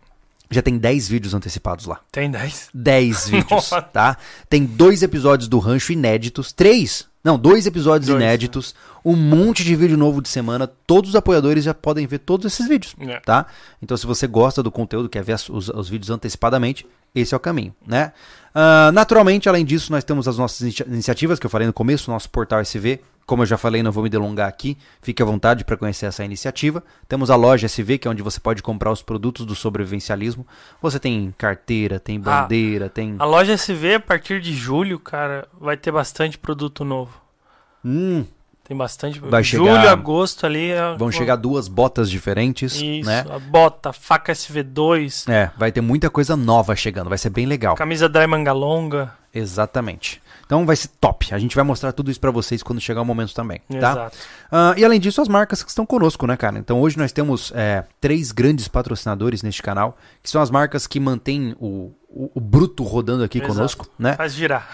Já tem 10 vídeos antecipados lá. Tem 10. 10 vídeos, Nossa. tá? Tem dois episódios do Rancho inéditos, três, não, dois episódios Dois, inéditos, um monte de vídeo novo de semana. Todos os apoiadores já podem ver todos esses vídeos, É. tá? Então, se você gosta do conteúdo, quer ver os, os vídeos antecipadamente, esse é o caminho, né? Ah, naturalmente, além disso, nós temos as nossas inicia- iniciativas que eu falei no começo, nosso portal SV. Como eu já falei, não vou me delongar aqui. Fique à vontade para conhecer essa iniciativa. Temos a loja SV, que é onde você pode comprar os produtos do sobrevivencialismo. Você tem carteira, tem Ah, bandeira, tem. A loja SV, a partir de julho, cara, vai ter bastante produto novo. Hum, Tem bastante. Vai Julho, chegar- agosto ali. é- vão chegar duas botas diferentes, Isso, né? a bota, faca SV2, É, vai ter muita coisa nova chegando, vai ser bem legal. camisa dry manga longa. Exatamente. Então vai ser top. A gente vai mostrar tudo isso pra vocês quando chegar o momento também, tá? Exato. Ah, e além disso, as marcas que estão conosco, né, cara? Então hoje nós temos é, três grandes patrocinadores neste canal, que são as marcas que mantêm o, o, o bruto rodando aqui Exato. conosco, né? Faz girar.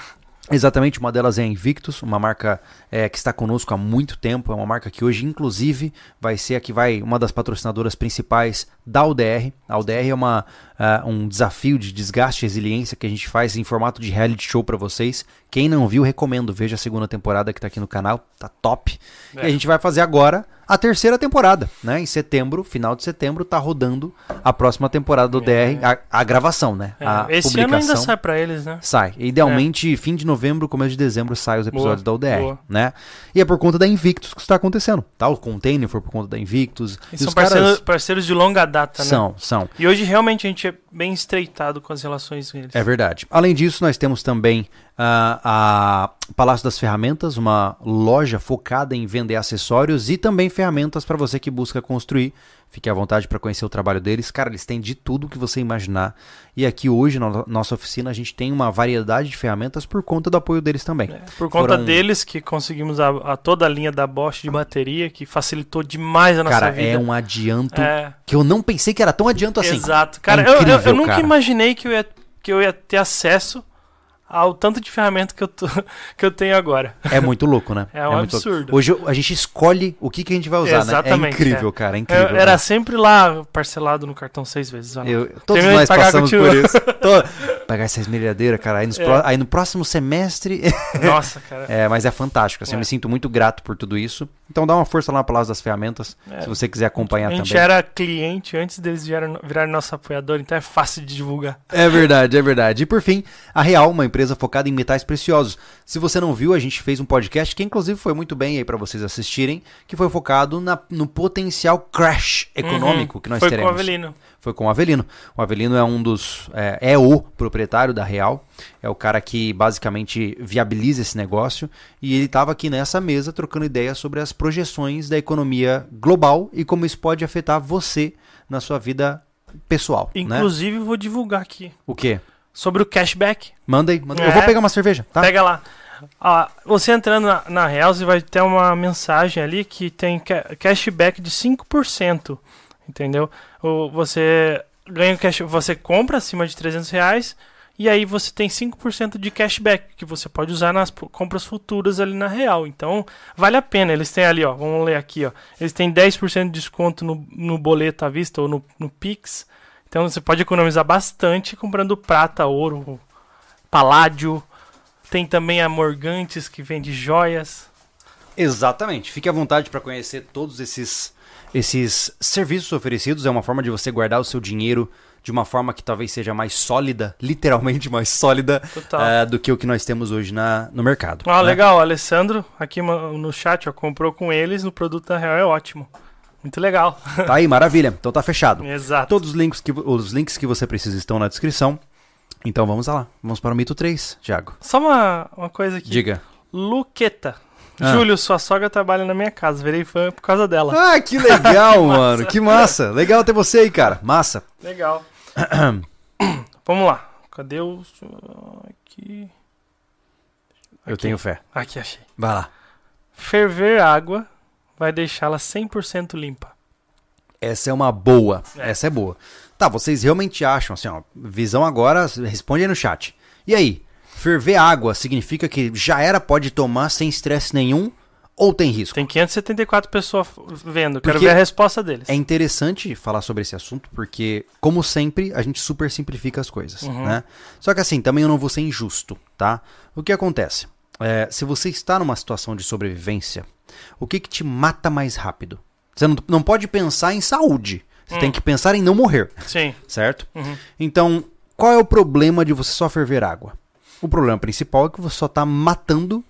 Exatamente, uma delas é a Invictus, uma marca é, que está conosco há muito tempo, é uma marca que hoje, inclusive, vai ser a que vai, uma das patrocinadoras principais da UDR. A UDR é uma, uh, um desafio de desgaste e resiliência que a gente faz em formato de reality show para vocês. Quem não viu, recomendo, veja a segunda temporada que está aqui no canal, tá top. É. E a gente vai fazer agora a terceira temporada, né? Em setembro, final de setembro, tá rodando a próxima temporada do é. DR, a, a, gravação, né? É. A Esse publicação. ano ainda sai para eles, né? Sai. Idealmente, é. fim de novembro, começo de dezembro, sai os episódios boa, da UDR, boa. né? E é por conta da Invictus que está acontecendo, tá? O Container foi por conta da Invictus. E, e são parceiros, caras... parceiros de longa data, né? São, são. E hoje realmente a gente bem estreitado com as relações com eles. É verdade. Além disso, nós temos também uh, a Palácio das Ferramentas, uma loja focada em vender acessórios e também ferramentas para você que busca construir. Fique à vontade para conhecer o trabalho deles. Cara, eles têm de tudo que você imaginar. E aqui hoje, na nossa oficina, a gente tem uma variedade de ferramentas por conta do apoio deles também. É, por conta Foram... deles que conseguimos a, a, toda a linha da Bosch de bateria, que facilitou demais a nossa cara, vida. Cara, é um adianto é... que eu não pensei que era tão adianto assim. Exato. Cara, é incrível, eu, eu, eu, nunca cara. imaginei que eu, ia, que eu ia ter acesso ao tanto de ferramenta que eu, tô, que eu tenho agora. É muito louco, né? É um é absurdo. Hoje a gente escolhe o que, que a gente vai usar, Exatamente, né? É incrível, é. cara, é incrível. Eu, era né? sempre lá parcelado no cartão seis vezes. Eu, todos nós passamos por isso. Tô, pagar essa esmerilhadeira, cara. Aí, é. pro, aí, no próximo semestre... Nossa, cara. é, mas é fantástico, assim, eu me é. sinto muito grato por tudo isso. Então dá uma força lá na Palácio das Ferramentas, é. se você quiser acompanhar também. A gente também. era cliente antes deles virarem, virarem nosso apoiador, então é fácil de divulgar. É verdade, é verdade. E por fim, a Real, uma empresa focada em metais preciosos. Se você não viu, a gente fez um podcast que inclusive foi muito bem aí para vocês assistirem, que foi focado na, no potencial crash econômico uhum. que nós foi teremos. Foi com o Avelino. Foi com o Avelino. O Avelino é um dos. É, é o proprietário da Real. É o cara que basicamente viabiliza esse negócio. E ele estava aqui nessa mesa trocando ideias sobre as projeções da economia global e como isso pode afetar você na sua vida pessoal. Né? Inclusive, né? vou divulgar aqui. O quê? Sobre o cashback. Manda aí. Manda. É, Eu vou pegar uma cerveja, tá? Pega lá. Ah, você entrando na, na Real, você vai ter uma mensagem ali que tem cashback de 5%. Entendeu? Ou você ganha cash, você compra acima de 300 reais e aí você tem 5% de cashback que você pode usar nas compras futuras ali na Real. Então, vale a pena. Eles têm ali, ó, vamos ler aqui, ó. Eles têm 10% de desconto no, no boleto à vista ou no, no Pix. Então, você pode economizar bastante comprando prata, ouro, paládio. Tem também a Morgantes que vende joias. Exatamente. Fique à vontade para conhecer todos esses esses serviços oferecidos é uma forma de você guardar o seu dinheiro de uma forma que talvez seja mais sólida, literalmente mais sólida, uh, do que o que nós temos hoje na, no mercado. Ah, né? legal. O Alessandro, aqui no chat, ó, comprou com eles, o produto da Real é ótimo. Muito legal. Tá aí, maravilha. Então tá fechado. Exato. Todos os links que, os links que você precisa estão na descrição. Então vamos lá. Vamos para o mito 3, Thiago. Só uma, uma coisa aqui. Diga. Luqueta. Ah. Júlio, sua sogra trabalha na minha casa. Virei fã por causa dela. Ah, que legal, mano. Que massa. Legal ter você aí, cara. Massa. Legal. Vamos lá. Cadê o. Aqui. Eu tenho fé. Aqui, achei. Vai lá. Ferver água vai deixá-la 100% limpa. Essa é uma boa. É. Essa é boa. Tá, vocês realmente acham, assim, ó, visão agora, responde aí no chat. E aí, Ferver água significa que já era, pode tomar sem estresse nenhum ou tem risco? Tem 574 pessoas vendo, quero porque ver a resposta deles. É interessante falar sobre esse assunto porque, como sempre, a gente super simplifica as coisas, uhum. né? Só que assim, também eu não vou ser injusto, tá? O que acontece? É, se você está numa situação de sobrevivência, o que, que te mata mais rápido? Você não, não pode pensar em saúde. Você hum. tem que pensar em não morrer. Sim. Certo? Uhum. Então, qual é o problema de você só ferver água? O problema principal é que você só está matando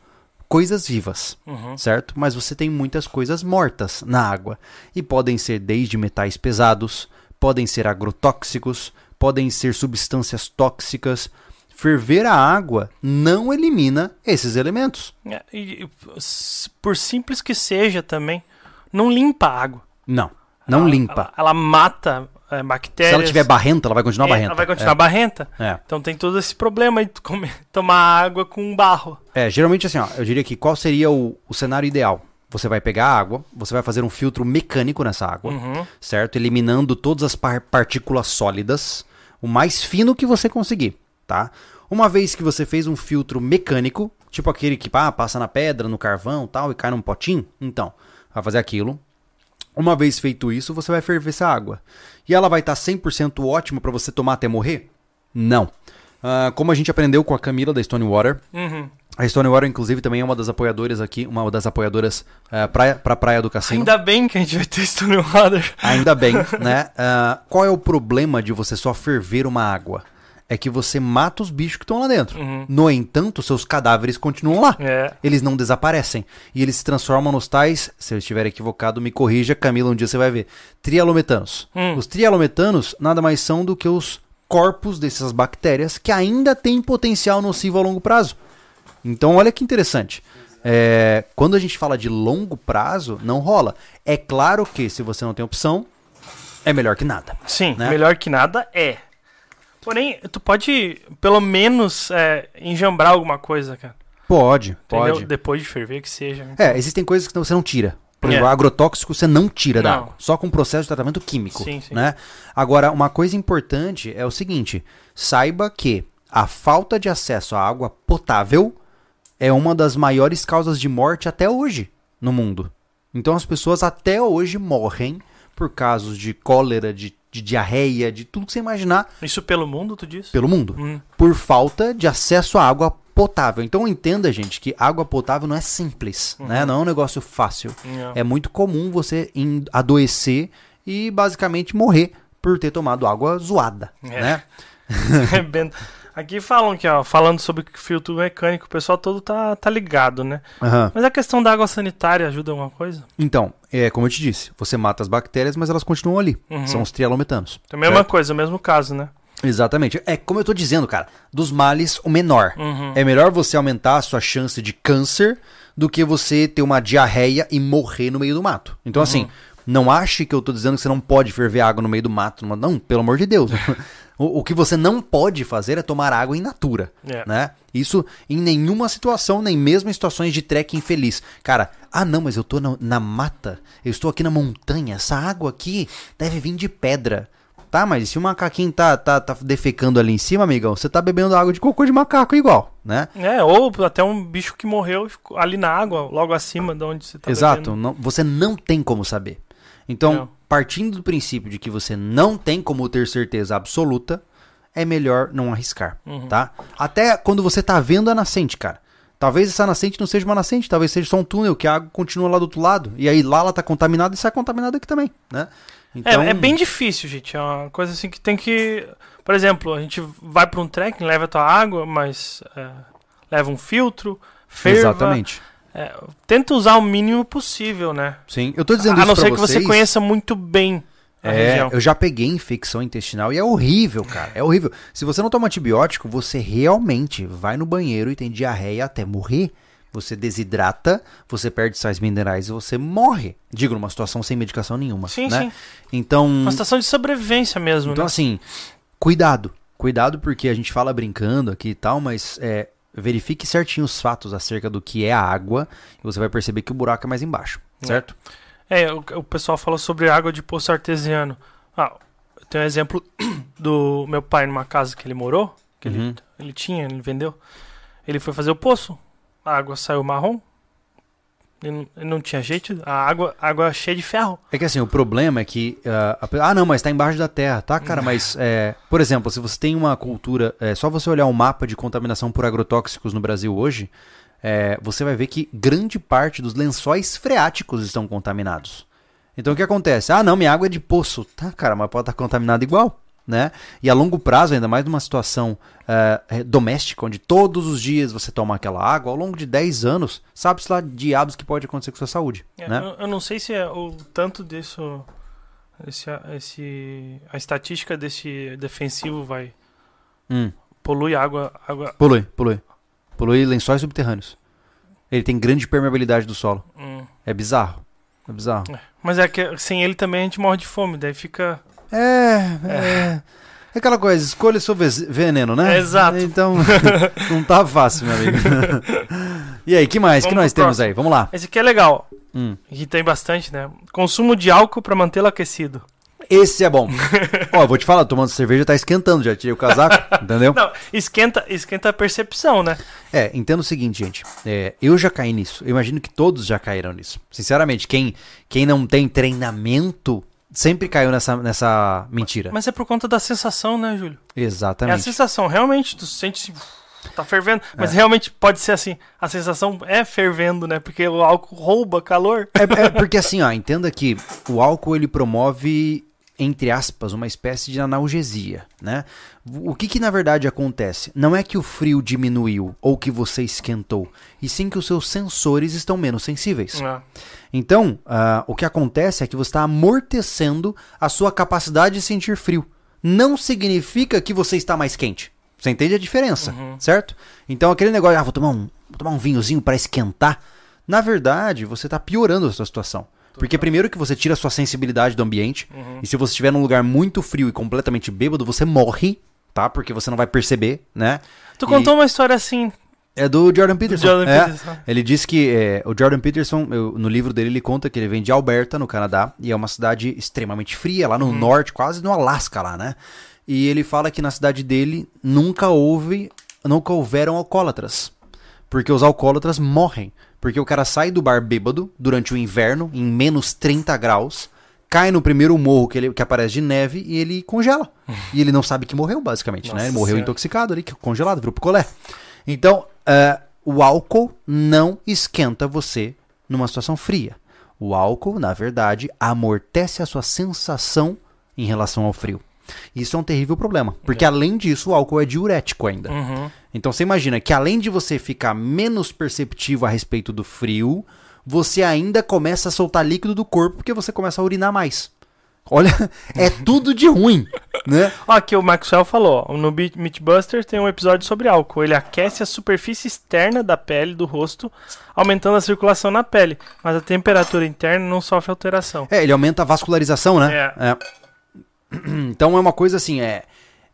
coisas vivas, uhum. certo? Mas você tem muitas coisas mortas na água. E podem ser desde metais pesados, podem ser agrotóxicos, podem ser substâncias tóxicas. Ferver a água não elimina esses elementos. É, e, por simples que seja também, não limpa a água. Não, não ela, limpa. Ela, ela mata é, bactérias. Se ela tiver barrenta, ela vai continuar é, barrenta. Ela vai continuar é. barrenta. É. Então tem todo esse problema de comer, tomar água com barro. É, geralmente assim, ó, eu diria que qual seria o, o cenário ideal? Você vai pegar a água, você vai fazer um filtro mecânico nessa água, uhum. certo? Eliminando todas as par partículas sólidas, o mais fino que você conseguir, tá? Uma vez que você fez um filtro mecânico, tipo aquele que ah, passa na pedra, no carvão tal, e cai num potinho, então, vai fazer aquilo. Uma vez feito isso, você vai ferver essa água. E ela vai estar tá 100% ótima para você tomar até morrer? Não. Uh, como a gente aprendeu com a Camila da Stonewater, Uhum. a Stonewater, inclusive, também é uma das apoiadoras aqui, uma das apoiadoras uh, pra, pra Praia do Cassino. Ainda bem que a gente vai ter Stonewater. Ainda bem, né? Uh, qual é o problema de você só ferver uma água? É que você mata os bichos que estão lá dentro. Uhum. No entanto, seus cadáveres continuam lá. É. Eles não desaparecem. E eles se transformam nos tais, se eu estiver equivocado, me corrija, Camila, um dia você vai ver. Trialometanos. Hum. Os trialometanos nada mais são do que os corpos dessas bactérias que ainda têm potencial nocivo a longo prazo. Então, olha que interessante. É, quando a gente fala de longo prazo, não rola. É claro que se você não tem opção, é melhor que nada. Sim, Né? melhor que nada é. Porém, tu pode, pelo menos, é, enjambrar alguma coisa, cara. Pode, Entendeu? pode. Depois de ferver, que seja. É, existem coisas que você não tira. Por É. exemplo, agrotóxico você não tira da Não. água, só com processo de tratamento químico, Sim, sim. né? Agora, uma coisa importante é o seguinte, saiba que a falta de acesso à água potável é uma das maiores causas de morte até hoje no mundo. Então as pessoas até hoje morrem por casos de cólera, de, de diarreia, de tudo que você imaginar Isso pelo mundo, tu diz? pelo mundo Hum. por falta de acesso à água potável. Então entenda, gente, que água potável não é simples, né? Não é um negócio fácil. Não. É muito comum você adoecer e basicamente morrer por ter tomado água zoada, É. né? Aqui falam que, ó, falando sobre filtro mecânico, o pessoal todo tá, tá ligado, né? Aham. Mas a questão da água sanitária ajuda alguma coisa? Então, é como eu te disse, você mata as bactérias, mas elas continuam ali. Uhum. São os trialometanos. É a mesma certo? coisa, o mesmo caso, né? Exatamente. É como eu tô dizendo, cara, dos males o menor. Uhum. É melhor você aumentar a sua chance de câncer do que você ter uma diarreia e morrer no meio do mato. Então, assim, não ache que eu tô dizendo que você não pode ferver água no meio do mato. Não, pelo amor de Deus. o, o que você não pode fazer é tomar água in natura. É. Né? Isso em nenhuma situação, nem mesmo em situações de trek infeliz. Cara, ah não, mas eu tô na, na mata, eu estou aqui na montanha, essa água aqui deve vir de pedra. Tá, mas se o macaquinho tá, tá, tá defecando ali em cima, amigão, você tá bebendo água de cocô de macaco igual, né? É, ou até um bicho que morreu ali na água, logo acima de onde você tá Exato, não- você não tem como saber. Então, Não. partindo do princípio de que você não tem como ter certeza absoluta, é melhor não arriscar, Uhum. tá? Até quando você tá vendo a nascente, cara. Talvez essa nascente não seja uma nascente, talvez seja só um túnel que a água continua lá do outro lado. E aí lá ela tá contaminada e sai contaminada aqui também, né? Então, É, é bem difícil, gente. É uma coisa assim que tem que. Por exemplo, a gente vai pra um trekking, leva a tua água, mas é, leva um filtro, ferva. Exatamente. É, tenta usar o mínimo possível, né? Sim, eu tô dizendo a isso não pra ser que vocês. você conheça muito bem a É, região. eu já peguei infecção intestinal e é horrível, cara. É horrível. Se você não toma antibiótico, você realmente vai no banheiro e tem diarreia até morrer. Você desidrata, você perde sais minerais e você morre. Digo, numa situação sem medicação nenhuma. Sim, né? sim. Então, Uma situação de sobrevivência mesmo, então né? assim, cuidado. Cuidado porque a gente fala brincando aqui e tal, mas é, verifique certinho os fatos acerca do que é a água e você vai perceber que o buraco é mais embaixo, certo? É, o, o pessoal falou sobre água de poço artesiano. Ah, eu tenho um exemplo do meu pai numa casa que ele morou, que Uhum. ele, ele tinha, ele vendeu. Ele foi fazer o poço, a água saiu marrom. Não, não tinha jeito, a água, a água cheia de ferro. É que assim, o problema é que. ah, a ah, não, mas tá embaixo da terra, tá, cara? Mas, é, por exemplo, se você tem uma cultura. É só você olhar um mapa de contaminação por agrotóxicos no Brasil hoje, é, você vai ver que grande parte dos lençóis freáticos estão contaminados. Então o que acontece? Ah, não, minha água é de poço. Tá, cara, mas pode estar contaminada igual. Né? E a longo prazo, ainda mais numa situação eh, doméstica, onde todos os dias você toma aquela água, ao longo de 10 anos, sabe-se lá diabos que pode acontecer com a sua saúde. É, né? eu, eu não sei se é o tanto disso. Esse, esse, a estatística desse defensivo vai. Hum. polui água. água Polui, polui. Polui lençóis subterrâneos. Ele tem grande permeabilidade do solo. hum. É bizarro. É bizarro. Mas é que sem ele também a gente morre de fome, daí fica. É, é. É aquela coisa, escolha seu veneno, né? Exato. Então, não tá fácil, meu amigo. e aí, que mais? que Vamos nós pro temos aí? Vamos lá. Esse aqui é legal. Hum. E tem bastante, né? Consumo de álcool para mantê-lo aquecido. Esse é bom. Ó, vou te falar, tomando cerveja tá esquentando, já tirei o casaco, entendeu? Não, esquenta, esquenta a percepção, né? É, entenda o seguinte, gente. É, eu já caí nisso. Eu imagino que todos já caíram nisso. Sinceramente, quem, quem não tem treinamento sempre caiu nessa, nessa mentira. Mas é por conta da sensação, né, Júlio? É a Exatamente. sensação, realmente, tu sente assim, tá fervendo. É. Mas realmente pode ser assim, a sensação é fervendo, né? Porque o álcool rouba calor. É, é porque assim, ó, entenda que o álcool ele promove, entre aspas, uma espécie de analgesia, né? O que que na verdade acontece? Não é que o frio diminuiu ou que você esquentou, e sim que os seus sensores estão menos sensíveis. É. Então, ah, o que acontece é que você está amortecendo a sua capacidade de sentir frio. Não significa que você está mais quente. Você entende a diferença, certo? Então, aquele negócio, ah, vou tomar um, vou tomar um vinhozinho para esquentar. Na verdade, você está piorando a sua situação. Porque primeiro que você tira a sua sensibilidade do ambiente, e se você estiver num lugar muito frio e completamente bêbado, você morre, tá? Porque você não vai perceber, né? Tu E- contou uma história assim. é do Jordan Peterson. Jordan É. Peterson. Ele diz que é, o Jordan Peterson, eu- no livro dele, ele conta que ele vem de Alberta, no Canadá, e é uma cidade extremamente fria, lá no Uhum. norte, quase no Alasca lá, né? E ele fala que na cidade dele nunca houve, nunca houveram alcoólatras. Porque os alcoólatras morrem. Porque o cara sai do bar bêbado durante o inverno, em menos 30 graus, cai no primeiro morro que, ele, que aparece de neve e ele congela. e ele não sabe que morreu, basicamente, né? Nossa Ele morreu Senhora. intoxicado ali, congelado, virou picolé. Então, é, o álcool não esquenta você numa situação fria. O álcool, na verdade, amortece a sua sensação em relação ao frio. Isso é um terrível problema, porque além disso, o álcool é diurético ainda. Uhum. Então você imagina que além de você ficar menos perceptivo a respeito do frio, você ainda começa a soltar líquido do corpo porque você começa a urinar mais. Olha, é tudo de ruim, né? Ó, aqui o Maxwell falou, ó, no Mythbusters tem um episódio sobre álcool. Ele aquece a superfície externa da pele do rosto, aumentando a circulação na pele, mas a temperatura interna não sofre alteração. É, ele aumenta a vascularização, né? É. É. Então é uma coisa assim, é.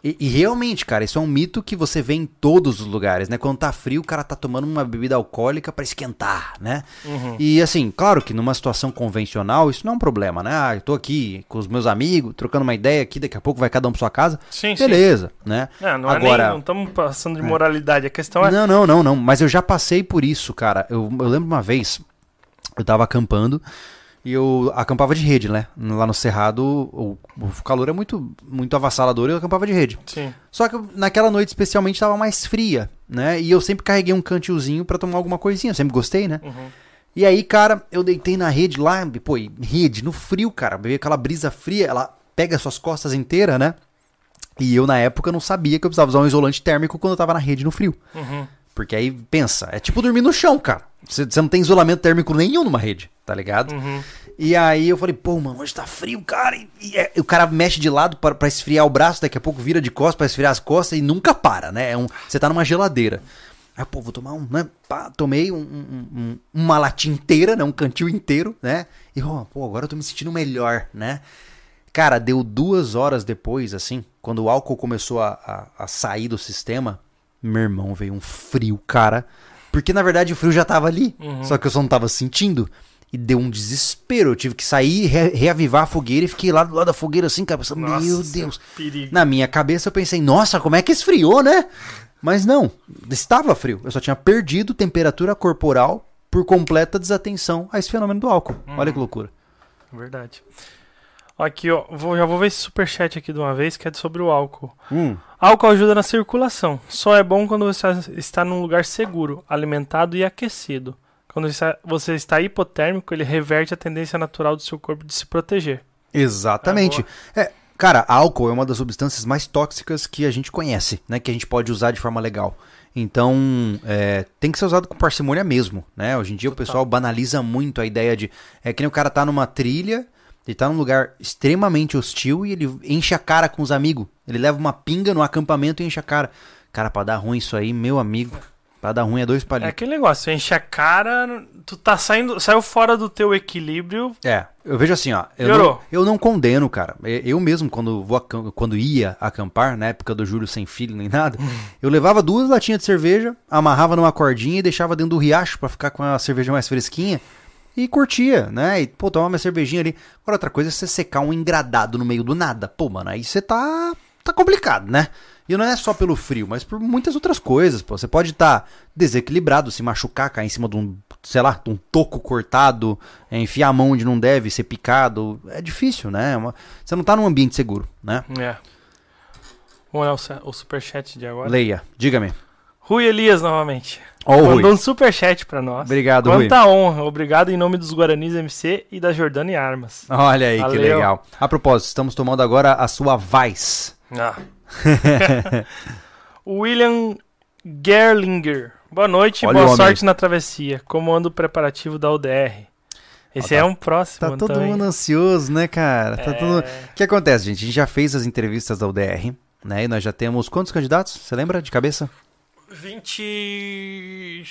E, e realmente, cara, isso é um mito que você vê em todos os lugares, né? Quando tá frio, o cara tá tomando uma bebida alcoólica pra esquentar, né? Uhum. E assim, claro que numa situação convencional isso não é um problema, né? Ah, eu tô aqui com os meus amigos, trocando uma ideia aqui, daqui a pouco vai cada um pra sua casa. Sim, Beleza, né? sim. É, não Agora, é nem, não estamos passando de moralidade, a questão é... não, não, não, não. Mas eu já passei por isso, cara. Eu, eu lembro uma vez, eu tava acampando e eu acampava de rede, né? Lá no Cerrado, o, o calor é muito, muito avassalador e eu acampava de rede. Sim. Só que naquela noite especialmente tava mais fria, né? E eu sempre carreguei um cantilzinho pra tomar alguma coisinha, eu sempre gostei, né? Uhum. E aí, cara, eu deitei na rede lá, pô, rede, no frio, cara, veio aquela brisa fria, ela pega suas costas inteiras, né? E eu, na época, não sabia que eu precisava usar um isolante térmico quando eu tava na rede no frio. Uhum. Porque aí, pensa, é tipo dormir no chão, cara. Você não tem isolamento térmico nenhum numa rede, tá ligado? Uhum. E aí eu falei, pô, mano, hoje tá frio, cara. E, e é- e o cara mexe de lado pra, pra esfriar o braço, daqui a pouco vira de costas pra esfriar as costas e nunca para, né? É um, você tá numa geladeira. Aí, pô, vou tomar um, né? Pá, tomei um- um- um- uma latinha inteira, né? Um cantil inteiro, né? E, ó, pô, agora eu tô me sentindo melhor, né? Cara, deu duas horas depois, assim, quando o álcool começou a, a- a sair do sistema, meu irmão veio um frio, cara. Porque na verdade o frio já tava ali, só que eu só não tava sentindo. E deu um desespero. Eu tive que sair, re- reavivar a fogueira e fiquei lá do lado da fogueira assim, cara, pensando, Nossa, meu Deus. perigo. Na minha cabeça eu pensei, nossa, como é que esfriou, né? Mas não, estava frio. Eu só tinha perdido temperatura corporal por completa desatenção a esse fenômeno do álcool. Olha que loucura. Verdade. Aqui, ó, vou- já vou ver esse superchat aqui de uma vez, que é sobre o álcool. Hum. Álcool ajuda na circulação. Só é bom quando você está num lugar seguro, alimentado e aquecido. Quando você está hipotérmico, ele reverte a tendência natural do seu corpo de se proteger. Exatamente. É, cara, álcool é uma das substâncias mais tóxicas que a gente conhece, né? Que a gente pode usar de forma legal. Então, é, tem que ser usado com parcimônia mesmo, né? Hoje em dia o pessoal banaliza muito a ideia de... É que nem o cara tá numa trilha, ele tá num lugar extremamente hostil e ele enche a cara com os amigos. Ele leva uma pinga no acampamento e enche a cara. Cara, pra dar ruim isso aí, meu amigo, pra dar ruim é dois É palitos. aquele negócio, enche a cara, tu tá saindo, saiu fora do teu equilíbrio. É, eu vejo assim, ó. Eu Piorou. não, eu não condeno, cara. Eu mesmo, quando, vou quando ia acampar, na época do Júlio sem filho nem nada, eu levava duas latinhas de cerveja, amarrava numa cordinha e deixava dentro do riacho pra ficar com a cerveja mais fresquinha. E curtia, né? E, pô, tomar uma cervejinha ali. Agora, outra coisa é você secar um engradado no meio do nada. Pô, mano, aí você tá, tá complicado, né? E não é só pelo frio, mas por muitas outras coisas, pô. Você pode estar tá desequilibrado, se machucar, cair em cima de um, sei lá, de um toco cortado, é, enfiar a mão onde não deve, ser picado. É difícil, né? É uma... Você não tá num ambiente seguro, né? É. Vamos olhar o, o superchat de agora. Leia, diga-me. Rui Elias novamente. Ó, o Mandou Rui. um superchat pra nós. Obrigado, Rui. Quanta honra. Obrigado em nome dos Guaranis MC e da Jordana e Armas. Olha aí que Valeu. legal. A propósito, estamos tomando agora a sua Vice. Ah. William Gerlinger. Boa noite e o boa homem sorte na travessia. Comando preparativo da UDR. Esse Ó, tá- é um próximo. Tá todo então, hein? mundo ansioso, né, cara? Tá É. todo... O que acontece, gente? A gente já fez as entrevistas da UDR, né? E nós já temos quantos candidatos? Você lembra de cabeça? 20.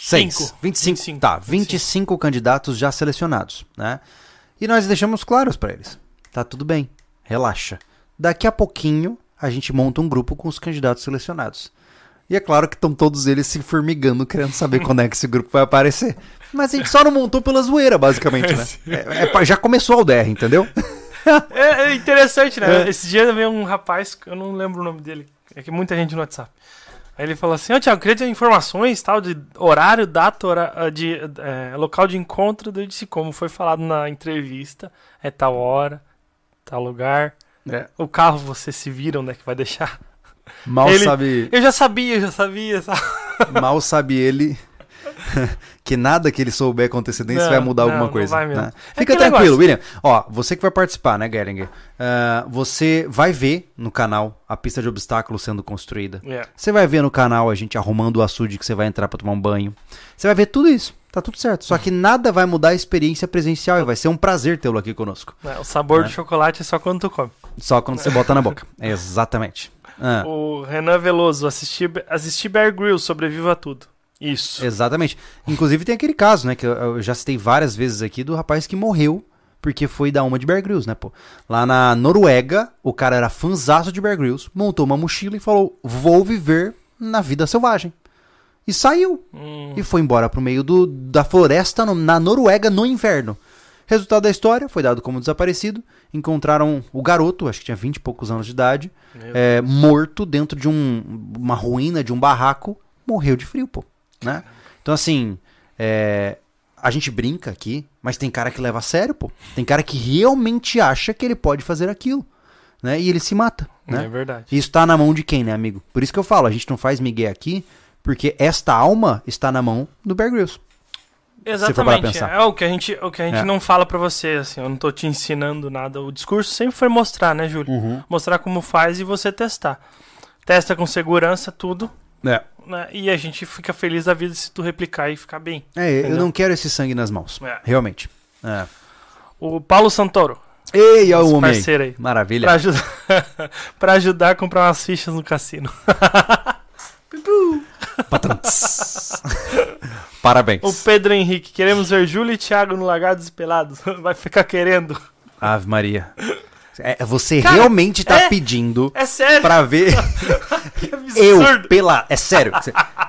Seis. Cinco. 25. 25. Tá, 25 candidatos já selecionados, né? E nós deixamos claros pra eles. Tá tudo bem, relaxa. Daqui a pouquinho a gente monta um grupo com os candidatos selecionados. E é claro que estão todos eles se formigando, querendo saber quando é que esse grupo vai aparecer. Mas a gente só não montou pela zoeira, basicamente, né? É- é pra- já começou a UDR, entendeu? É, é interessante, né? É. Esse dia veio um rapaz, eu não lembro o nome dele, é que muita gente no WhatsApp. Aí ele falou assim: Ó, Thiago, queria ter informações tal, de horário, data, hora, ah, de é, local de encontro. Eu disse como foi falado na entrevista: é tal hora, tal lugar. É. O carro você se vira onde é que vai deixar. Mal Ele- sabe. Eu já sabia, eu já sabia. sabe? Mal sabe ele que nada que ele souber com antecedência Não, vai mudar não, alguma coisa. né? É Fica aquele tranquilo, negócio. William. Ó, você que vai participar, né, Geringer? Ah, você vai ver no canal a pista de obstáculos sendo construída. É. Você vai ver no canal a gente arrumando o açude que você vai entrar pra tomar um banho. Você vai ver tudo isso. Tá tudo certo. Só que nada vai mudar a experiência presencial e vai ser um prazer tê-lo aqui conosco. É, o sabor É. do chocolate é só quando tu come. Só quando você bota na boca. Exatamente. Ah. O Renan Veloso, assisti, assisti Bear Grylls, sobreviva a tudo. Isso. Exatamente. Inclusive tem aquele caso, né, que eu, já citei várias vezes aqui do rapaz que morreu porque foi da uma de Bear Grylls, né, pô. Lá na Noruega, o cara era fanzaço de Bear Grylls, montou uma mochila e falou: "Vou viver na vida selvagem". E saiu Hum, e foi embora pro meio do, da floresta no- na Noruega no inverno. Resultado da história, foi dado como desaparecido. Encontraram o garoto, acho que tinha 20 e poucos anos de idade, é, morto dentro de um, uma ruína de um barraco, morreu de frio, pô. Né? Então, assim, é, a gente brinca aqui, mas tem cara que leva a sério, pô. Tem cara que realmente acha que ele pode fazer aquilo. Né? E ele se mata. Né? É verdade. E isso tá na mão de quem, né, amigo? Por isso que eu falo, a gente não faz migué aqui, porque esta alma está na mão do Bear Grylls. Exatamente. É o que a gente, o que a gente É. não fala pra você, assim, eu não tô te ensinando nada. O discurso sempre foi mostrar, né, Júlio? Uhum. Mostrar como faz e você testar. Testa com segurança, tudo, É. né? E a gente fica feliz da vida se tu replicar e ficar bem. É, eu Entendeu? não quero esse sangue nas mãos. É. Realmente. É. O Paulo Santoro, Ei, olha o homem. parceiro aí. Maravilha. Pra ajudar, pra ajudar a comprar umas fichas no cassino. Parabéns. O Pedro Henrique, queremos ver Júlio e Thiago no Lagardos e Pelados. Vai ficar querendo. Ave Maria. É, você Cara, realmente tá é- pedindo É sério, pra ver que eu pelado. É sério.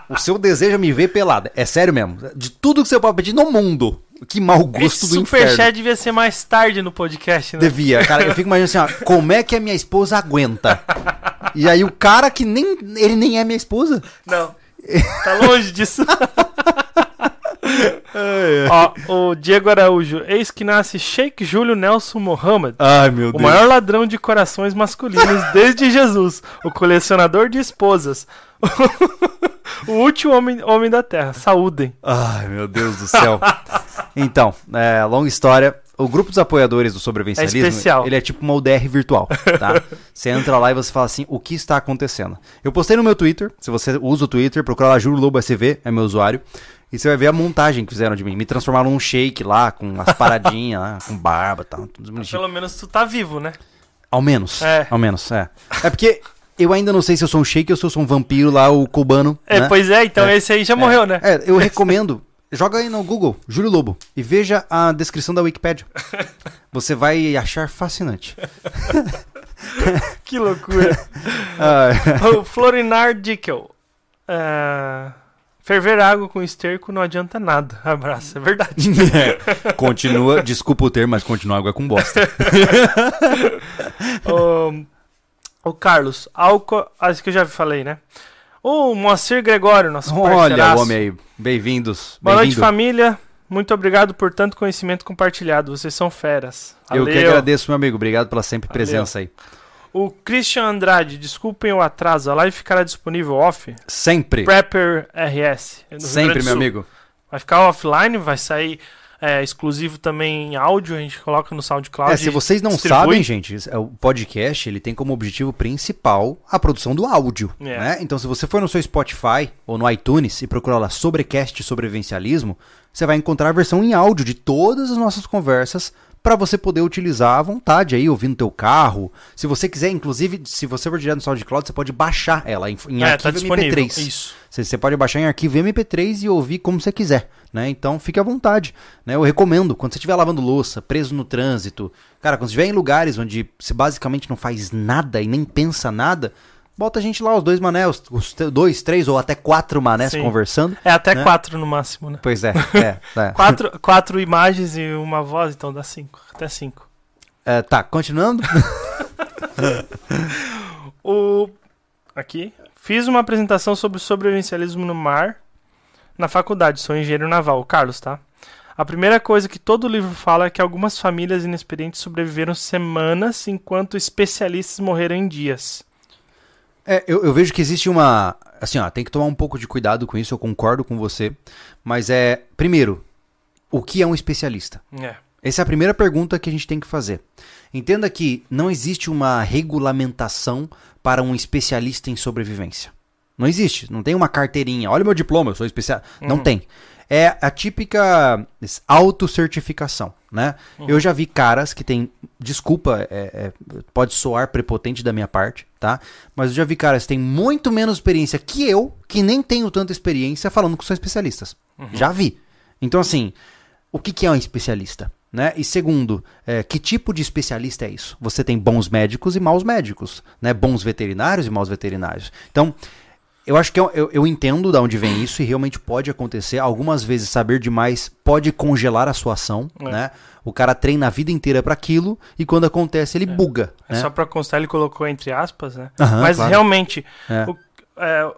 O seu desejo é me ver pelado. É sério mesmo. De tudo que você pode pedir no mundo. Que mau gosto Esse do inferno. superchat devia ser mais tarde no podcast, né? Devia, cara. Eu fico imaginando assim, ó, como é que a minha esposa aguenta? E aí o cara que nem. Ele nem é minha esposa. Não. Tá longe disso. Ó, o Diego Araújo. Eis que nasce Sheikh Júlio Nelson Mohammed. Ai, meu O maior ladrão de corações masculinos desde Jesus. O colecionador de esposas. o último homem, homem da terra. Saúdem. Ai, meu Deus do céu. Então, é, longa história. O grupo dos apoiadores do sobrevivencialismo, É especial. ele é tipo uma UDR virtual, tá? você entra lá e você fala assim, o que está acontecendo? Eu postei no meu Twitter, se você usa o Twitter, procura lá Júlio Lobo SV, é meu usuário, e você vai ver a montagem que fizeram de mim. Me transformaram num shake lá, com as paradinhas lá, com barba e tal, tudo bonitinho. Pelo menos tu tá vivo, né? Ao menos, É. ao menos, é. É porque eu ainda não sei se eu sou um shake ou se eu sou um vampiro lá, o cubano, É, né? pois é, então É. esse aí já morreu, né? É, eu recomendo. Joga aí no Google, Júlio Lobo, e veja a descrição da Wikipedia. Você vai achar fascinante. Que loucura. Ah, o Florinar Dickel. Ah, Ferver água com esterco não adianta nada. Abraço, é verdade. É, continua, desculpa o termo, mas continua água com bosta. o, o Carlos, álcool. Acho que eu já falei, né? O Moacir Gregório, nosso Olha o homem aí. Bem-vindos. Boa noite, Bem-vindo. família. Muito obrigado por tanto conhecimento compartilhado. Vocês são feras. Eu que Valeu. agradeço, meu amigo. Obrigado pela sempre Valeu. presença aí. O Christian Andrade, desculpem o atraso. A live ficará disponível off? Sempre. Prepper RS. Sempre, meu amigo. Vai ficar offline, vai sair é, exclusivo também em áudio. A gente coloca no SoundCloud. É, se vocês não distribui. sabem, gente, é, o podcast ele tem como objetivo principal a produção do áudio. É. Né? Então, se você for no seu Spotify ou no iTunes e procurar lá Sobrecast Sobrevivencialismo, você vai encontrar a versão em áudio de todas as nossas conversas para você poder utilizar à vontade aí, ouvindo teu carro. Se você quiser, inclusive, se você for direto no SoundCloud, você pode baixar ela em, em É, tá arquivo disponível. MP3. Isso. Você, você pode baixar em arquivo MP3 e ouvir como você quiser, né? Então fique à vontade, né? Eu recomendo, quando você estiver lavando louça, preso no trânsito, cara, quando você estiver em lugares onde você basicamente não faz nada e nem pensa nada, bota a gente lá, os dois manés, os dois, três ou até quatro manés Sim. conversando. É até Né? quatro no máximo, né? Pois é, é, é. Quatro, quatro imagens e uma voz, então dá cinco. Até cinco. É, tá, continuando. O. Aqui. Fiz uma apresentação sobre sobrevivencialismo no mar na faculdade. Sou engenheiro naval. O Carlos, tá? A primeira coisa que todo livro fala é que algumas famílias inexperientes sobreviveram semanas enquanto especialistas morreram em dias. É, eu, eu vejo que existe uma. Assim, ó, tem que tomar um pouco de cuidado com isso, eu concordo com você. Mas é. Primeiro, o que é um especialista? É. Essa é a primeira pergunta que a gente tem que fazer. Entenda que não existe uma regulamentação para um especialista em sobrevivência. Não existe. Não tem uma carteirinha. Olha o meu diploma, eu sou especialista. Não Uhum. tem. É a típica autocertificação, né? Eu já vi caras que têm. Desculpa, é- é, pode soar prepotente da minha parte, tá? Mas eu já vi caras que têm muito menos experiência que eu, que nem tenho tanta experiência, falando que são especialistas. Já vi. Então, assim, o que, que é um especialista? Né? E segundo, é, que tipo de especialista é isso? Você tem bons médicos e maus médicos, né? bons veterinários e maus veterinários. Então, eu acho que eu, eu, eu entendo de onde vem isso e realmente pode acontecer. Algumas vezes saber demais pode congelar a sua ação. É. Né? O cara treina a vida inteira para aquilo e quando acontece ele buga. É né? Só pra constar, ele colocou entre aspas, né? Aham, Mas claro. realmente, É. o- é,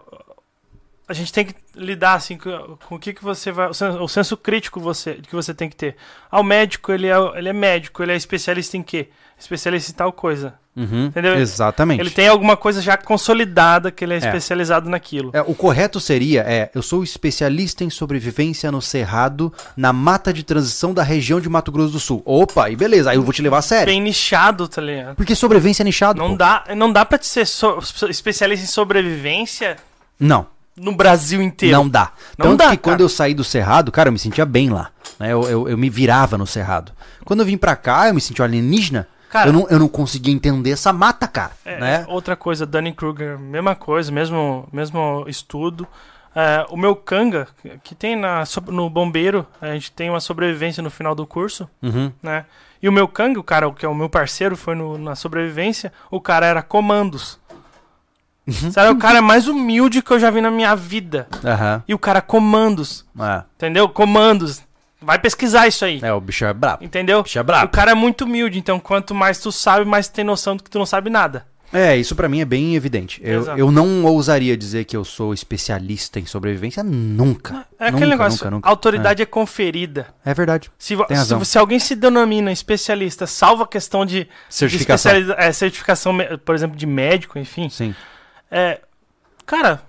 a gente tem que lidar assim com, com o que, que você vai. O senso, o senso crítico você, que você tem que ter. Ah, o médico, ele é, ele é médico, ele é especialista em quê? Especialista em tal coisa. Uhum, Entendeu? Exatamente. Ele tem alguma coisa já consolidada que ele é, É. especializado naquilo. É, o correto seria, é, eu sou especialista em sobrevivência no Cerrado, na mata de transição da região de Mato Grosso do Sul. Opa, e beleza, aí eu vou te levar a sério. Bem nichado, tá ligado? Porque sobrevivência é nichado, Não pô. dá, não dá pra te ser so- especialista em sobrevivência Não, no Brasil inteiro. não dá. Não Tanto dá, que quando cara. eu saí do Cerrado, cara, eu me sentia bem lá. né? Eu, eu, eu me virava no Cerrado. Quando eu vim pra cá, eu me senti alienígena. Cara- eu, não, eu não conseguia entender essa mata, cara. É, né? Outra coisa, Dunning-Kruger, mesma coisa, mesmo, mesmo estudo. É, o meu canga, que tem na, no bombeiro, a gente tem uma sobrevivência no final do curso, Uhum. né? E o meu canga, o cara que é o meu parceiro, foi no- na sobrevivência, o cara era comandos. Uhum. Sabe, o cara é mais humilde que eu já vi na minha vida. Aham. E o cara comandos, É. entendeu? Comandos. Vai pesquisar isso aí. É, o bicho é brabo. Entendeu? Bicho é brabo. O cara é muito humilde, então quanto mais tu sabe, mais tu tem noção do que tu não sabe nada. É, isso pra mim é bem evidente. Eu, eu não ousaria dizer que eu sou especialista em sobrevivência nunca. É aquele Nunca, negócio, nunca, nunca. autoridade é. conferida. É verdade. Se, se, se alguém se denomina especialista, salva a questão de, de Certificação. especializa- é, certificação, por exemplo, de médico, enfim. Sim. É, cara,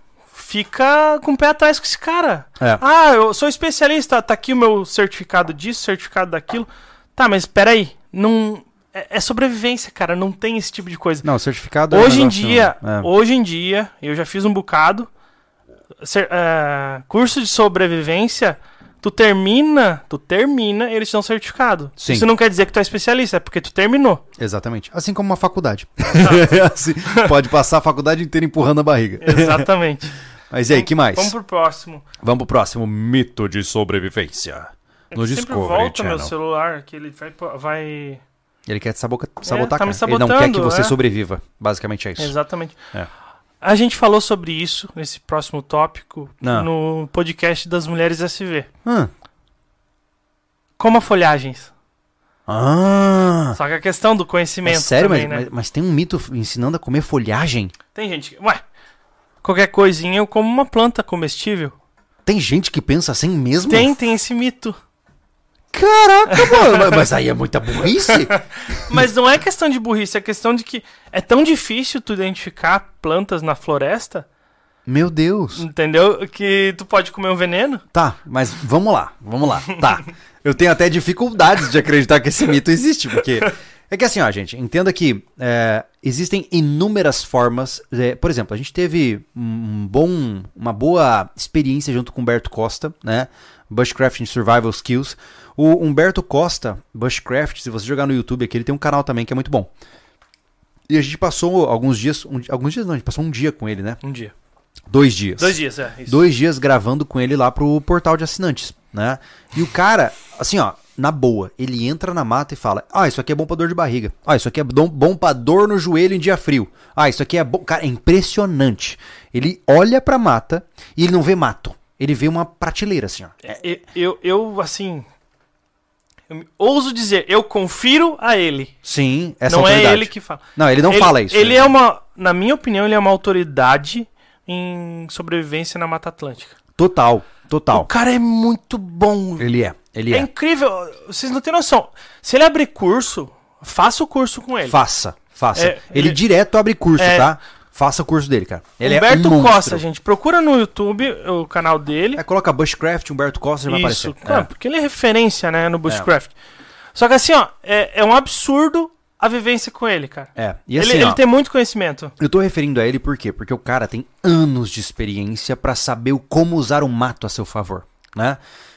fica com o pé atrás com esse cara. É. Ah, eu sou especialista, tá aqui o meu certificado disso, certificado daquilo. Tá, mas peraí, não. É, é sobrevivência, cara, não tem esse tipo de coisa. Não, certificado é um Hoje em negócio- dia, é. hoje em dia, eu já fiz um bocado. cer- é, curso de sobrevivência, tu termina, tu termina, eles te dão certificado. Sim. Isso não quer dizer que tu é especialista, é porque tu terminou. Exatamente. Assim como uma faculdade. Assim, pode passar a faculdade inteira empurrando a barriga. Exatamente. Mas e aí, que mais? Vamos pro próximo. Vamos pro próximo. Mito de sobrevivência. No Sempre Discovery volta meu Channel. celular, que ele vai... vai... Ele quer te saboca- sabotar, tá me cara. Ele não quer que você é. sobreviva. Basicamente é isso. Exatamente. É. A gente falou sobre isso nesse próximo tópico Não. no podcast das mulheres SV. Hã? Como a folhagens. Ah! Só que a questão do conhecimento É sério, também, mas, né? mas, mas tem um mito ensinando a comer folhagem? Tem gente que, ué, qualquer coisinha eu como uma planta comestível. Tem gente que pensa assim mesmo? Tem, tem esse mito. Caraca, mano, mas- mas aí é muita burrice? Mas não é questão de burrice, é questão de que é tão difícil tu identificar plantas na floresta, Meu Deus. entendeu? Que tu pode comer um veneno. Tá, mas vamos lá, vamos lá. Tá. Eu tenho até dificuldades de acreditar que esse mito existe, porque. É que assim, ó, gente, entenda que é, existem inúmeras formas. é, por exemplo, a gente teve um bom, uma boa experiência junto com o Humberto Costa, né? Bushcraft Survival Skills. O Humberto Costa, Bushcraft, se você jogar no YouTube aqui, ele tem um canal também que é muito bom. E a gente passou alguns dias. um- alguns dias não, a gente passou um dia com ele, né? Um dia. Dois dias Dois dias, é. Isso. dois dias gravando com ele lá pro portal de assinantes, né? E o cara, assim, ó, na boa, ele entra na mata e fala: Ah, isso aqui é bom pra dor de barriga. Ah, isso aqui é bom, pra dor no joelho em dia frio. Ah, isso aqui é bom. Cara, é impressionante. Ele olha pra mata e ele não vê mato. Ele vê uma prateleira, assim, ó. Eu, eu, eu, assim. eu me- ouso dizer, eu confiro a ele. Sim, essa não é autoridade. ele que fala. Não, ele não ele, fala isso. Ele né? é uma. Na minha opinião, ele é uma autoridade em sobrevivência na Mata Atlântica. Total, total. O cara é muito bom. Ele é, ele É é. incrível. Vocês não têm noção. Se ele abrir curso, faça o curso com ele. Faça, faça. É, ele, ele- direto abre curso, É. tá? Faça o curso dele, cara. Ele Humberto é um monstro. Costa, gente. Procura no YouTube o canal dele. É, coloca Bushcraft, Humberto Costa, já vai Isso, aparecer. claro, É. porque ele é referência, né, no Bushcraft. Só que assim, ó, é, é um absurdo a vivência com ele, cara. É, e assim, ele, ó, ele tem muito conhecimento. eu tô referindo a ele por quê? Porque o cara tem anos de experiência pra saber como usar o mato a seu favor, né?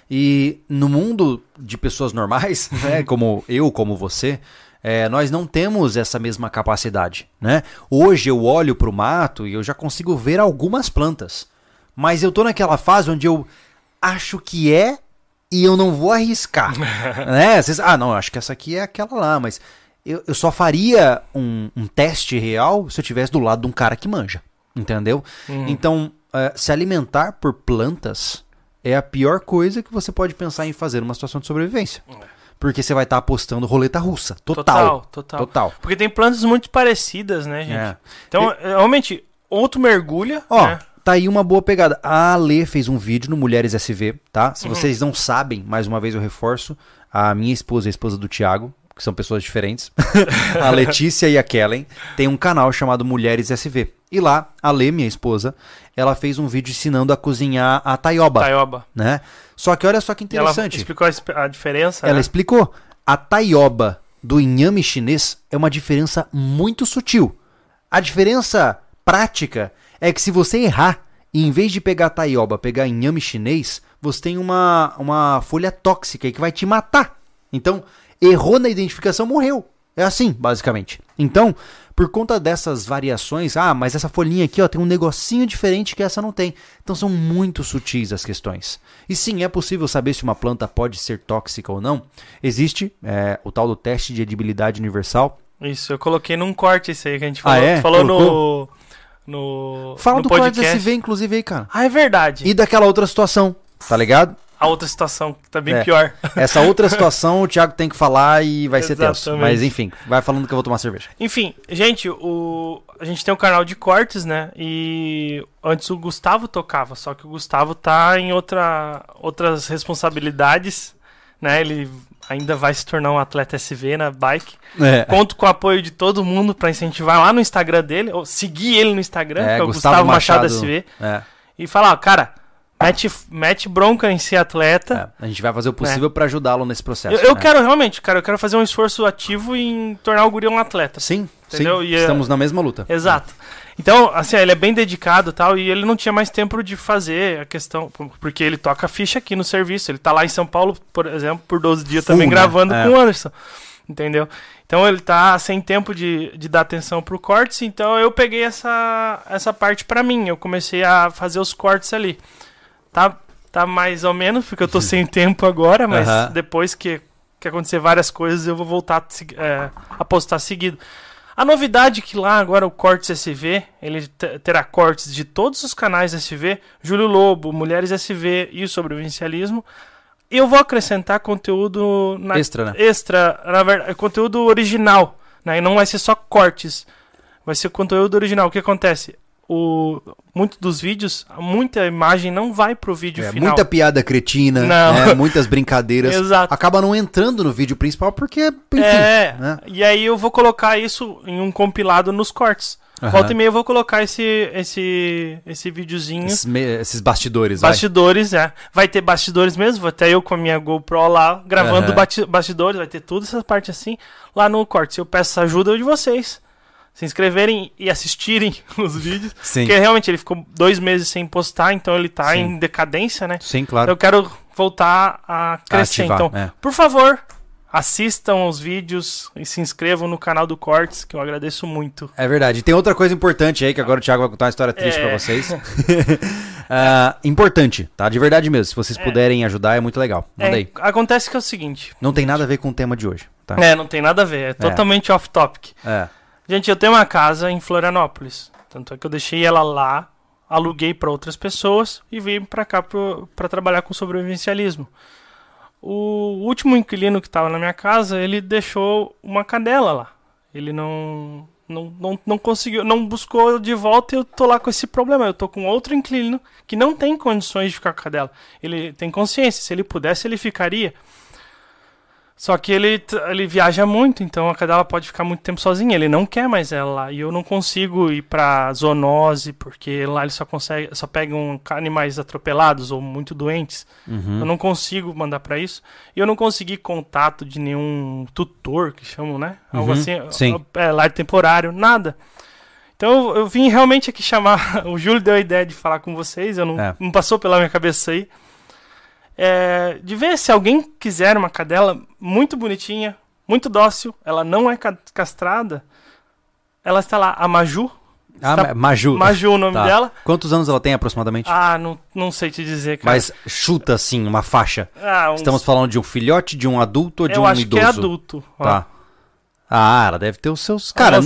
E no mundo de pessoas normais, né, como eu, como você, é, nós não temos essa mesma capacidade, né? Hoje eu olho pro mato e eu já consigo ver algumas plantas, mas eu tô naquela fase onde eu acho que é e eu não vou arriscar, né? Vocês, ah, não, eu acho que essa aqui é aquela lá, mas eu, eu só faria um, um teste real se eu estivesse do lado de um cara que manja, entendeu? Então, eh, se alimentar por plantas é a pior coisa que você pode pensar em fazer numa situação de sobrevivência. Porque você vai estar apostando roleta russa. Total. Total, total. Total. Porque tem plantas muito parecidas, né, gente? É. Então, é, realmente, ou tu mergulha, Ó, né? tá aí uma boa pegada. A Ale fez um vídeo no Mulheres SV, tá? Uhum. Se vocês não sabem, mais uma vez eu reforço, a minha esposa e a esposa do Thiago, que são pessoas diferentes, a Letícia e a Kellen, tem um canal chamado Mulheres SV. E lá, a Lê, minha esposa, ela fez um vídeo ensinando a cozinhar a taioba, Taioba. né? Só que olha só que E ela interessante. explicou a diferença, Ela né? explicou. A taioba do inhame chinês é uma diferença muito sutil. A diferença prática é que se você errar e em vez de pegar taioba, pegar inhame chinês, você tem uma, uma folha tóxica que vai te matar. Então, errou na identificação, morreu. É assim, basicamente. Então, por conta dessas variações, ah, mas essa folhinha aqui ó, tem um negocinho diferente que essa não tem. Então são muito sutis as questões. E sim, é possível saber se uma planta pode ser tóxica ou não. Existe é, o tal do teste de edibilidade universal. Isso, eu coloquei num corte isso aí que a gente Ah, falou, é? falou no, Colocou? no, Fala no do podcast. SV, inclusive, aí, cara. Ah, é verdade. E daquela outra situação, tá ligado? A outra situação que tá bem É. pior. Essa outra situação o Thiago tem que falar e vai ser tenso. Mas enfim, vai falando que eu vou tomar cerveja. Enfim, gente, o... a gente tem um canal de cortes, né? E antes o Gustavo tocava, só que o Gustavo tá em outra... outras responsabilidades, né? Ele ainda vai se tornar um atleta SV na bike. É. Conto com o apoio de todo mundo pra incentivar lá no Instagram dele, ou seguir ele no Instagram, É, que é o Gustavo Gustavo, Machado, Machado. SV, É, e falar, ó, cara, mete, mete bronca em ser atleta. é. A gente vai fazer o possível pra ajudá-lo nesse processo. Eu, eu né? quero realmente, cara, eu quero fazer um esforço ativo em tornar o guri um atleta. Sim, Entendeu? sim. E, é- Estamos na mesma luta. Exato. Então, assim, ele é bem dedicado e tal, e ele não tinha mais tempo de fazer a questão, porque ele toca ficha aqui no serviço. Ele tá lá em São Paulo, por exemplo, por 12 dias Full, também né? gravando É. com o Anderson. Entendeu? Então ele tá sem tempo de, de dar atenção pro cortes, então eu peguei essa, essa parte pra mim. Eu comecei a fazer os cortes ali. Tá, tá mais ou menos, porque eu tô sem tempo agora, mas Aham. depois que, que acontecer várias coisas, eu vou voltar é, a postar seguido. A novidade é que lá agora o Cortes SV, ele terá cortes de todos os canais SV, Júlio Lobo, Mulheres SV e o Sobrevivencialismo. Eu vou acrescentar conteúdo na, extra, né? Extra, na verdade, conteúdo original, né? E não vai ser só cortes. Vai ser conteúdo original. O que acontece? O muito dos vídeos, muita imagem não vai pro vídeo é, final. Muita piada cretina, né, muitas brincadeiras. Exato. Acaba não entrando no vídeo principal porque, enfim. É, né? e aí eu vou colocar isso em um compilado nos cortes. Uhum. Volta e meia eu vou colocar esse, esse, esse videozinho. Esses, esses bastidores, Bastidores, vai. é. Vai ter bastidores mesmo, vou até eu com a minha GoPro lá, gravando uhum. bastidores, vai ter tudo essa parte assim, lá no corte. Eu peço ajuda de vocês se inscreverem e assistirem os vídeos. Sim. Porque realmente ele ficou dois meses sem postar, então ele tá Sim. em decadência, né? Sim, claro. Eu quero voltar a crescer. Ativar, então, é. por favor, assistam os vídeos e se inscrevam no canal do Cortes, que eu agradeço muito. É verdade. tem outra coisa importante aí, que agora o Thiago vai contar uma história triste é... pra vocês. uh, importante, tá? De verdade mesmo. Se vocês é... puderem ajudar, é muito legal. Manda é, aí. Acontece que é o seguinte. Não tem nada a ver com o tema de hoje, tá? É, não tem nada a ver. É, é. totalmente off-topic. É. Gente, eu tenho uma casa em Florianópolis. Tanto é que eu deixei ela lá, aluguei para outras pessoas e vim para cá para trabalhar com sobrevivencialismo. O último inquilino que estava na minha casa, ele deixou uma cadela lá. Ele não, não, não, não conseguiu, não buscou de volta e eu tô lá com esse problema. Eu tô com outro inquilino que não tem condições de ficar com a cadela. Ele tem consciência, se ele pudesse, ele ficaria. Só que ele, ele viaja muito, então a cadela pode ficar muito tempo sozinha. Ele não quer mais ela lá. E eu não consigo ir pra zoonose, porque lá ele só consegue, só pegam animais atropelados ou muito doentes. Uhum. Eu não consigo mandar para isso. E eu não consegui contato de nenhum tutor, que chamam, né? Algo uhum. assim. Sim. É, lar temporário, nada. Então eu, eu, vim realmente aqui chamar. O Júlio deu a ideia de falar com vocês, eu não, é. não passou pela minha cabeça aí é, de ver se alguém quiser uma cadela muito bonitinha, muito dócil, ela não é castrada. Ela está lá, a Maju. Ah, está... Maju. Maju o nome tá. dela. Quantos anos ela tem aproximadamente? Ah, não, não sei te dizer, cara. Mas chuta assim, uma faixa. Ah, uns... Estamos falando de um filhote, de um adulto ou de Eu um acho idoso? que é adulto. Tá. Ó. Ah, ela deve ter os seus. Cara,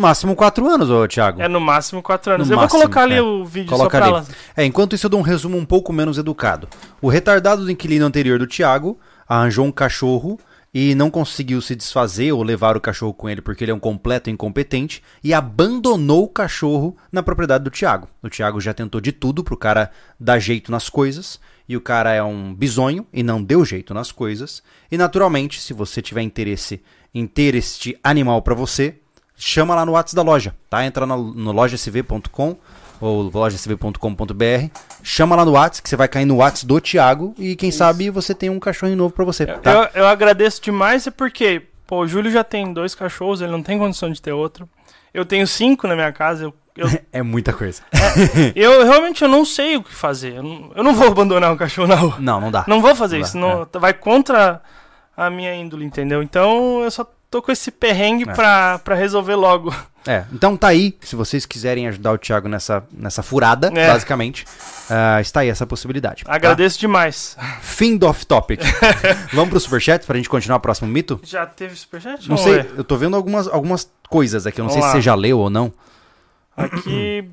máximo 4 anos, ô Thiago. É no máximo 4 anos. No eu máximo, vou colocar ali é. o vídeo Coloca só pra ali. É, enquanto isso eu dou um resumo um pouco menos educado. O retardado do inquilino anterior do Thiago arranjou um cachorro e não conseguiu se desfazer ou levar o cachorro com ele porque ele é um completo incompetente e abandonou o cachorro na propriedade do Thiago. O Thiago já tentou de tudo pro cara dar jeito nas coisas e o cara é um bisonho e não deu jeito nas coisas. E naturalmente, se você tiver interesse em ter este animal para você, chama lá no WhatsApp da loja, tá? Entra no, no lojasv.com ou lojasv.com.br, chama lá no WhatsApp que você vai cair no WhatsApp do Thiago e quem Isso. sabe você tem um cachorro novo para você, tá? Eu, eu agradeço demais é porque, pô, o Júlio já tem dois cachorros, ele não tem condição de ter outro. Eu tenho cinco na minha casa, eu eu, é muita coisa. É, eu realmente eu não sei o que fazer. Eu não, eu não vou abandonar um cachorro na rua. Não, não dá. Não vou fazer não isso. Dá, não, é. Vai contra a minha índole, entendeu? Então eu só tô com esse perrengue é. pra, pra resolver logo. É, então tá aí, se vocês quiserem ajudar o Thiago nessa, nessa furada, é. basicamente, uh, está aí essa possibilidade. Tá? Agradeço tá? demais. Fim do off-topic. Vamos pro superchat pra gente continuar o próximo mito? Já teve superchat? Não Vamos sei, ver. eu tô vendo algumas, algumas coisas aqui, eu não Vamos sei lá. se você já leu ou não. Aqui...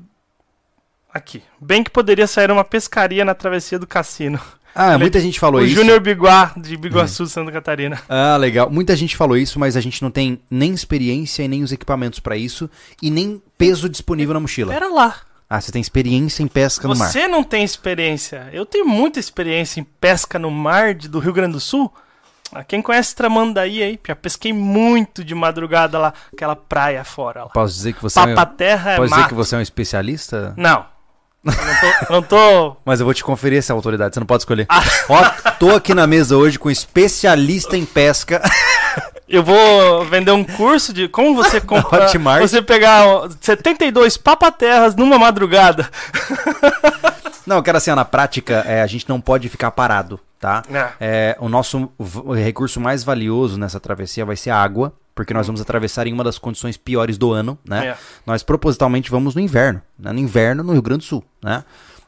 Aqui. Bem que poderia sair uma pescaria na travessia do cassino. Ah, Ele, muita gente falou o isso. O Júnior Biguá, de Biguaçu, uhum. Santa Catarina. Ah, legal. Muita gente falou isso, mas a gente não tem nem experiência e nem os equipamentos para isso e nem peso disponível na mochila. Pera lá. Ah, você tem experiência em pesca você no mar. Você não tem experiência. Eu tenho muita experiência em pesca no mar de, do Rio Grande do Sul. Ah, quem conhece Tramandaí aí, já pesquei muito de madrugada lá, aquela praia fora lá. Posso dizer que você Papa é, terra é Posso dizer que você é um especialista? Não. Eu não tô, não tô... Mas eu vou te conferir essa autoridade, você não pode escolher. Ah. Ó, tô aqui na mesa hoje com especialista em pesca. Eu vou vender um curso de como você comprar, você pegar 72 papaterras numa madrugada. Não, eu quero assim, ó, na prática, é, a gente não pode ficar parado, tá? É. É, o nosso recurso mais valioso nessa travessia vai ser a água, porque nós vamos atravessar em uma das condições piores do ano, né? É. Nós propositalmente vamos no inverno, né? no inverno no Rio Grande do Sul, né?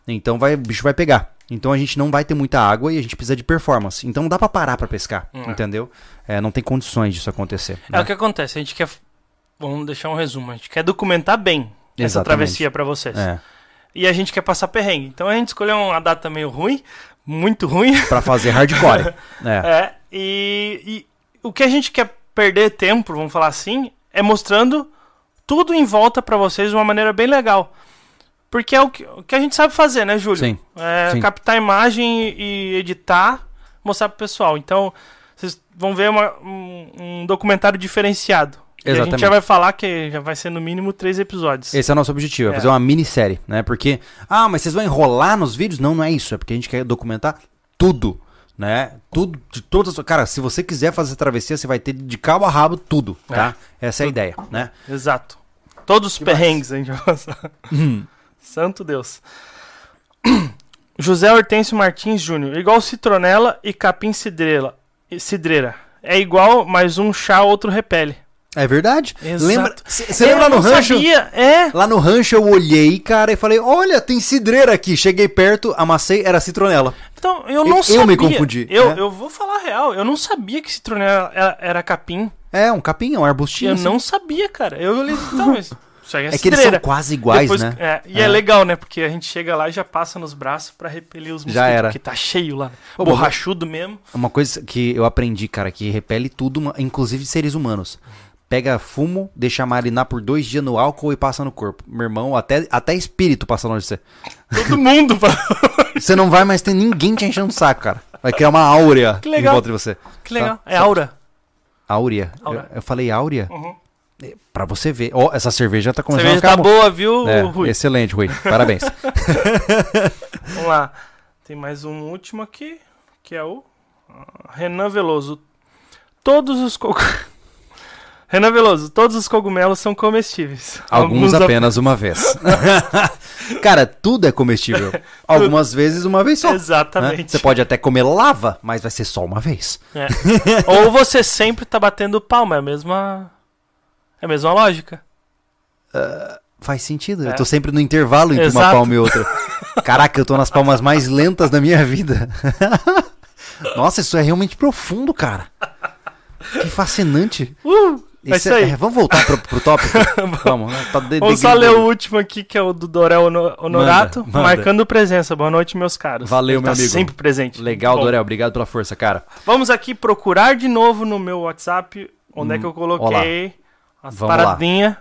Então vai, o bicho vai pegar. Então a gente não vai ter muita água e a gente precisa de performance. Então não dá para parar para pescar, é. entendeu? É, não tem condições disso acontecer. É né? o que acontece, a gente quer vamos deixar um resumo. A gente quer documentar bem essa Exatamente. travessia pra vocês. É. E a gente quer passar perrengue. Então a gente escolheu uma data meio ruim, muito ruim. Pra fazer hardcore. é. É, e, e o que a gente quer perder tempo, vamos falar assim, é mostrando tudo em volta pra vocês de uma maneira bem legal. Porque é o que, o que a gente sabe fazer, né, Júlio? Sim, É sim. captar imagem e editar, mostrar pro pessoal. Então, vocês vão ver uma- um, um documentário diferenciado. E a gente Exatamente. já vai falar que já vai ser no mínimo três episódios. Esse é o nosso objetivo, é É. fazer uma minissérie, né? Porque, ah, mas vocês vão enrolar nos vídeos? Não, não é isso. É porque a gente quer documentar tudo, né? Tudo, de todas as... Cara, se você quiser fazer travessia, você vai ter de cabo a rabo tudo, tá? Essa é a ideia, né? Exato. Todos os perrengues a gente vai passar. Hum. Santo Deus. José Hortêncio Martins Júnior. Igual citronela e capim cidreira. cidreira. É igual, mas um chá, outro repele. É verdade. Exato. Lembra? Você lembra lá no rancho? Sabia. É. Lá no rancho eu olhei, cara, e falei: Olha, tem cidreira aqui. Cheguei perto, amassei, era citronela. Então, eu não Eu- sabia. eu me confundi, Eu, né? eu vou falar a real. Eu não sabia que citronela era, era capim. É, um capim, um arbustinho. Eu assim. não sabia, cara. Eu olhei. Então, aí é, É que eles são quase iguais, Depois- né? é, e é. É. legal, né? Porque a gente chega lá e já passa nos braços pra repelir os Já era. Porque tá cheio lá. Ô, Borrachudo mesmo. Uma coisa que eu aprendi, cara, que repele tudo, inclusive seres humanos. Pega fumo, deixa marinar por dois dias no álcool e passa no corpo. Meu irmão, até, até espírito passa longe de você. Todo mundo. Você não vai mais ter ninguém te enchendo o saco, cara. Vai criar uma áurea Que legal. em volta de você. que legal. Tá? É aura. Áurea. Eu, eu falei áurea? Uhum. É, Pra você ver. Ó, essa cerveja tá começando Cerveja a ficar tá boa. viu, É, Rui? excelente, Rui. Parabéns. Vamos lá. Tem mais um último aqui, que é o ah, Renan Veloso. Todos os. Renan Veloso, todos os cogumelos são comestíveis. Alguns ap- apenas uma vez. cara, tudo é comestível. Algumas vezes uma vez só. né? Exatamente. Você pode até comer lava, mas vai ser só uma vez. É. Ou você sempre tá batendo palma, é a mesma. É a mesma lógica. Faz sentido. É. Eu tô sempre no intervalo entre uma Exato. palma e outra. Caraca, eu tô nas palmas mais lentas da minha vida. Nossa, isso é realmente profundo, cara. Que fascinante. Uh, é isso aí. é- vamos voltar pro, pro tópico? vamos. né? Tá de- Vamos só ler o último aqui, que é o do Dorel Hono- Honorato, Manda, manda. marcando presença. Boa noite, meus caros. Valeu, Ele meu tá amigo. sempre presente. Legal, Bom, Dorel. Obrigado pela força, cara. Vamos aqui procurar de novo no meu WhatsApp onde é que eu coloquei as Hum, Vamos paradinhas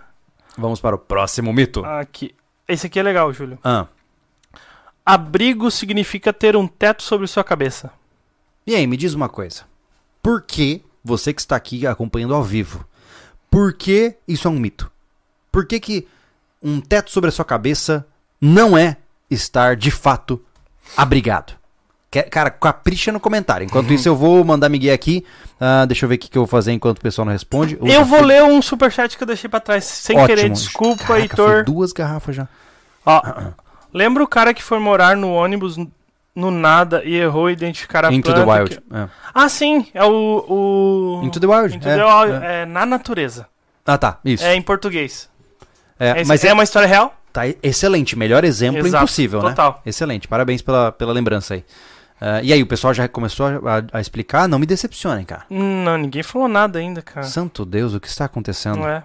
Vamos para o próximo mito. aqui. Esse aqui é legal, Júlio. Ah. Abrigo significa ter um teto sobre sua cabeça. E aí, me diz uma coisa. Por que, você que está aqui acompanhando ao vivo, por que isso é um mito? Por que, que um teto sobre a sua cabeça não é estar de fato abrigado? Que- Cara, capricha no comentário. Enquanto isso, eu vou mandar Miguel aqui. Ah, deixa eu ver o que, que eu vou fazer enquanto o pessoal não responde. Uh, eu vou ler um superchat que eu deixei pra trás sem Ótimo. querer. Desculpa, Caraca, Heitor. duas garrafas já. Ó, lembra o cara que foi morar no ônibus no nada e errou identificar a Into the planta Wild. que- É. Ah, sim, é o... o... Into the Wild. Into é, the Wild, é. é na natureza. Ah, tá. Isso. É em português. É, mas é, é, uma história real? Tá excelente, melhor exemplo Exato, impossível, total. né? Excelente, parabéns pela, pela lembrança aí. Ah, e aí, o pessoal já começou a, a explicar? Não me decepcionem, cara. Não, ninguém falou nada ainda, cara. Santo Deus, o que está acontecendo? Não é.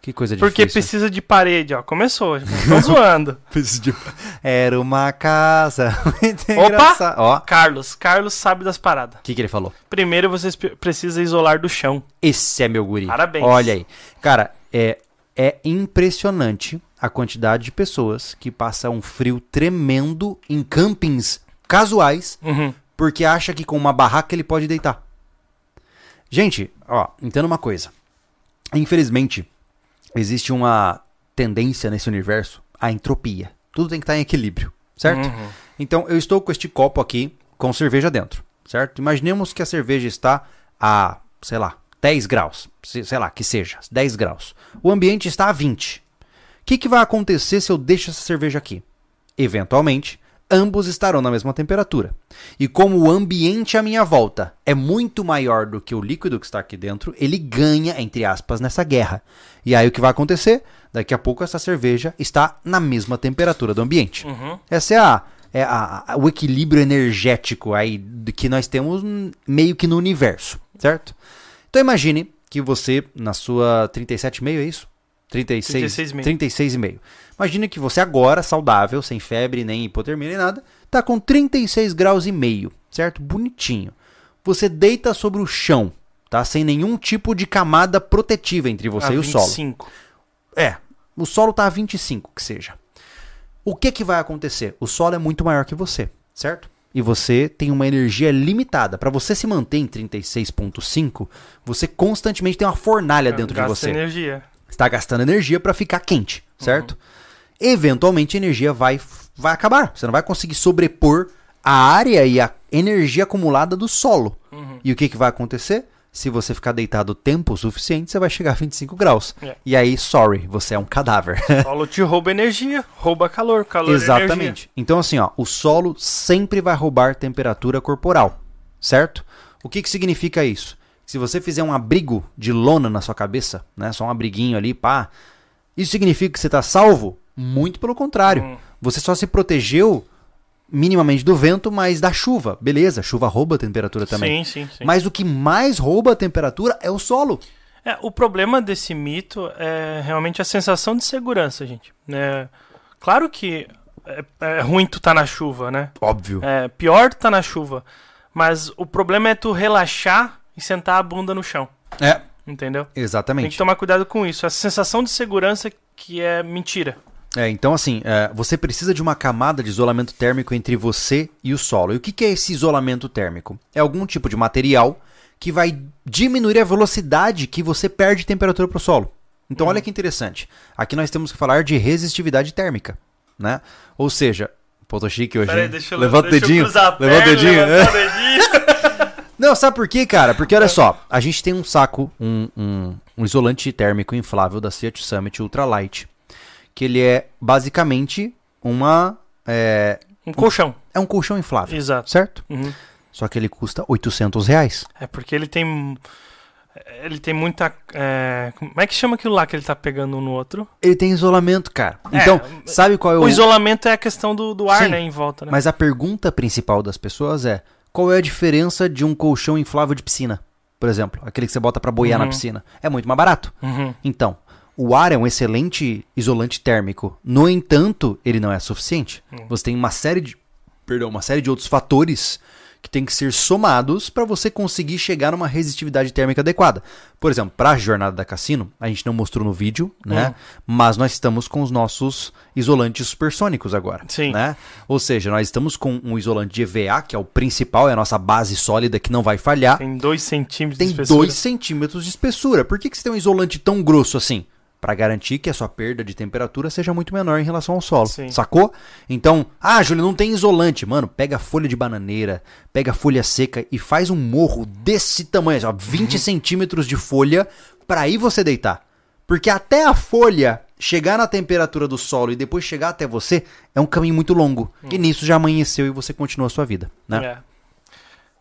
Que coisa Porque difícil. precisa de parede, ó. Começou, tô zoando. Era uma casa. Opa! Ó, Carlos, Carlos sabe das paradas. o que, que ele falou? Primeiro você pre- precisa isolar do chão. Esse é meu guri. Parabéns. Olha aí. Cara, é, é impressionante a quantidade de pessoas que passam um frio tremendo em campings casuais Uhum. porque acha que com uma barraca ele pode deitar. Gente, ó, entenda uma coisa. Infelizmente, existe uma tendência nesse universo à entropia. Tudo tem que estar em equilíbrio, certo? Uhum. Então, eu estou com este copo aqui com cerveja dentro, certo? Imaginemos que a cerveja está a, sei lá, 10 graus, se- sei lá, que seja, 10 graus. O ambiente está a 20. O que, que vai acontecer se eu deixo essa cerveja aqui? Eventualmente, ambos estarão na mesma temperatura. E como o ambiente à minha volta é muito maior do que o líquido que está aqui dentro, ele ganha, entre aspas, nessa guerra. E aí o que vai acontecer? Daqui a pouco essa cerveja está na mesma temperatura do ambiente. Uhum. Essa é a, é a- a- o equilíbrio energético aí que nós temos meio que no universo, certo? Então imagine que você, na sua 37,5, é isso? 36, 36,5. 36,5. Imagina que você agora, saudável, sem febre, nem hipotermia, nem nada, tá com 36 graus e meio, certo? Bonitinho. Você deita sobre o chão, tá? Sem nenhum tipo de camada protetiva entre você Ah, e o solo. 25. É, o solo tá a 25, que seja. O que que vai acontecer? O solo é muito maior que você, certo? E você tem uma energia limitada. Para você se manter em 36.5, você constantemente tem uma fornalha dentro de Gasta você energia. está gastando energia para ficar quente, certo? Eventualmente a energia vai, vai acabar. Você não vai conseguir sobrepor a área e a energia acumulada do solo. E o que, que vai acontecer? Se você ficar deitado tempo suficiente, você vai chegar a 25 graus. É. E aí, sorry, você é um cadáver. O solo te rouba energia, rouba calor, calor é. Exatamente. Então, assim, ó, o solo sempre vai roubar temperatura corporal, certo? O que, que significa isso? Se você fizer um abrigo de lona na sua cabeça, né, só um abriguinho ali, pá, isso significa que você está salvo? Muito pelo contrário. Hum. Você só se protegeu minimamente do vento, mas da chuva. Beleza, chuva rouba a temperatura também. Sim, sim, sim. Mas o que mais rouba a temperatura é o solo. É, o problema desse mito é realmente a sensação de segurança, gente. É, claro que é, é ruim tu tá na chuva, né? Óbvio. É pior tu tá na chuva. Mas o problema é tu relaxar e sentar a bunda no chão. É, Entendeu? Tem que exatamente. tomar cuidado com isso. A sensação de segurança que é mentira. É, então assim, é, você precisa de uma camada de isolamento térmico entre você e o solo. E o que, que é esse isolamento térmico? É algum tipo de material que vai diminuir a velocidade que você perde temperatura para o solo. Então olha que interessante. Aqui nós temos que falar de resistividade térmica, né? Ou seja, tô chique hoje. Pera aí, hein? deixa eu, levanta o deixa eu dedinho, levanta o perna, dedinho. levantar é. o dedinho. Não, sabe por quê, cara? Porque olha só, a gente tem um saco, um, um, um isolante térmico inflável da Seat Summit Ultralight, que ele é basicamente uma é, Um colchão. é um colchão inflável, Exato. certo? Uhum. Só que ele custa 800 reais. É porque ele tem. Ele tem muita. é, Como é que chama aquilo lá que ele tá pegando um no outro? Ele tem isolamento, cara. É, Então, sabe qual é o... O isolamento é a questão do, do ar, Sim, né? Em volta, né? Mas a pergunta principal das pessoas é: qual é a diferença de um colchão inflável de piscina? Por exemplo, aquele que você bota pra boiar na Uhum. piscina. É muito mais barato. Uhum. Então, o ar é um excelente isolante térmico. No entanto, ele não é suficiente. Hum. Você tem uma série de, perdão, uma série de outros fatores que tem que ser somados para você conseguir chegar numa resistividade térmica adequada. Por exemplo, para a jornada da Cassino, a gente não mostrou no vídeo, né? Hum. Mas nós estamos com os nossos isolantes supersônicos agora, Sim. né? Ou seja, nós estamos com um isolante de EVA, que é o principal, é a nossa base sólida que não vai falhar Tem dois centímetros tem de espessura. 2 centímetros de espessura. Por que, que você tem um isolante tão grosso assim? Para garantir que a sua perda de temperatura seja muito menor em relação ao solo. Sim. Sacou? Então, ah, Júlio, não tem isolante. Mano, pega folha de bananeira, pega folha seca e faz um morro desse tamanho, assim, ó, 20 Uhum. centímetros de folha para aí você deitar. Porque até a folha chegar na temperatura do solo e depois chegar até você é um caminho muito longo. E nisso já amanheceu e você continua a sua vida, né? É.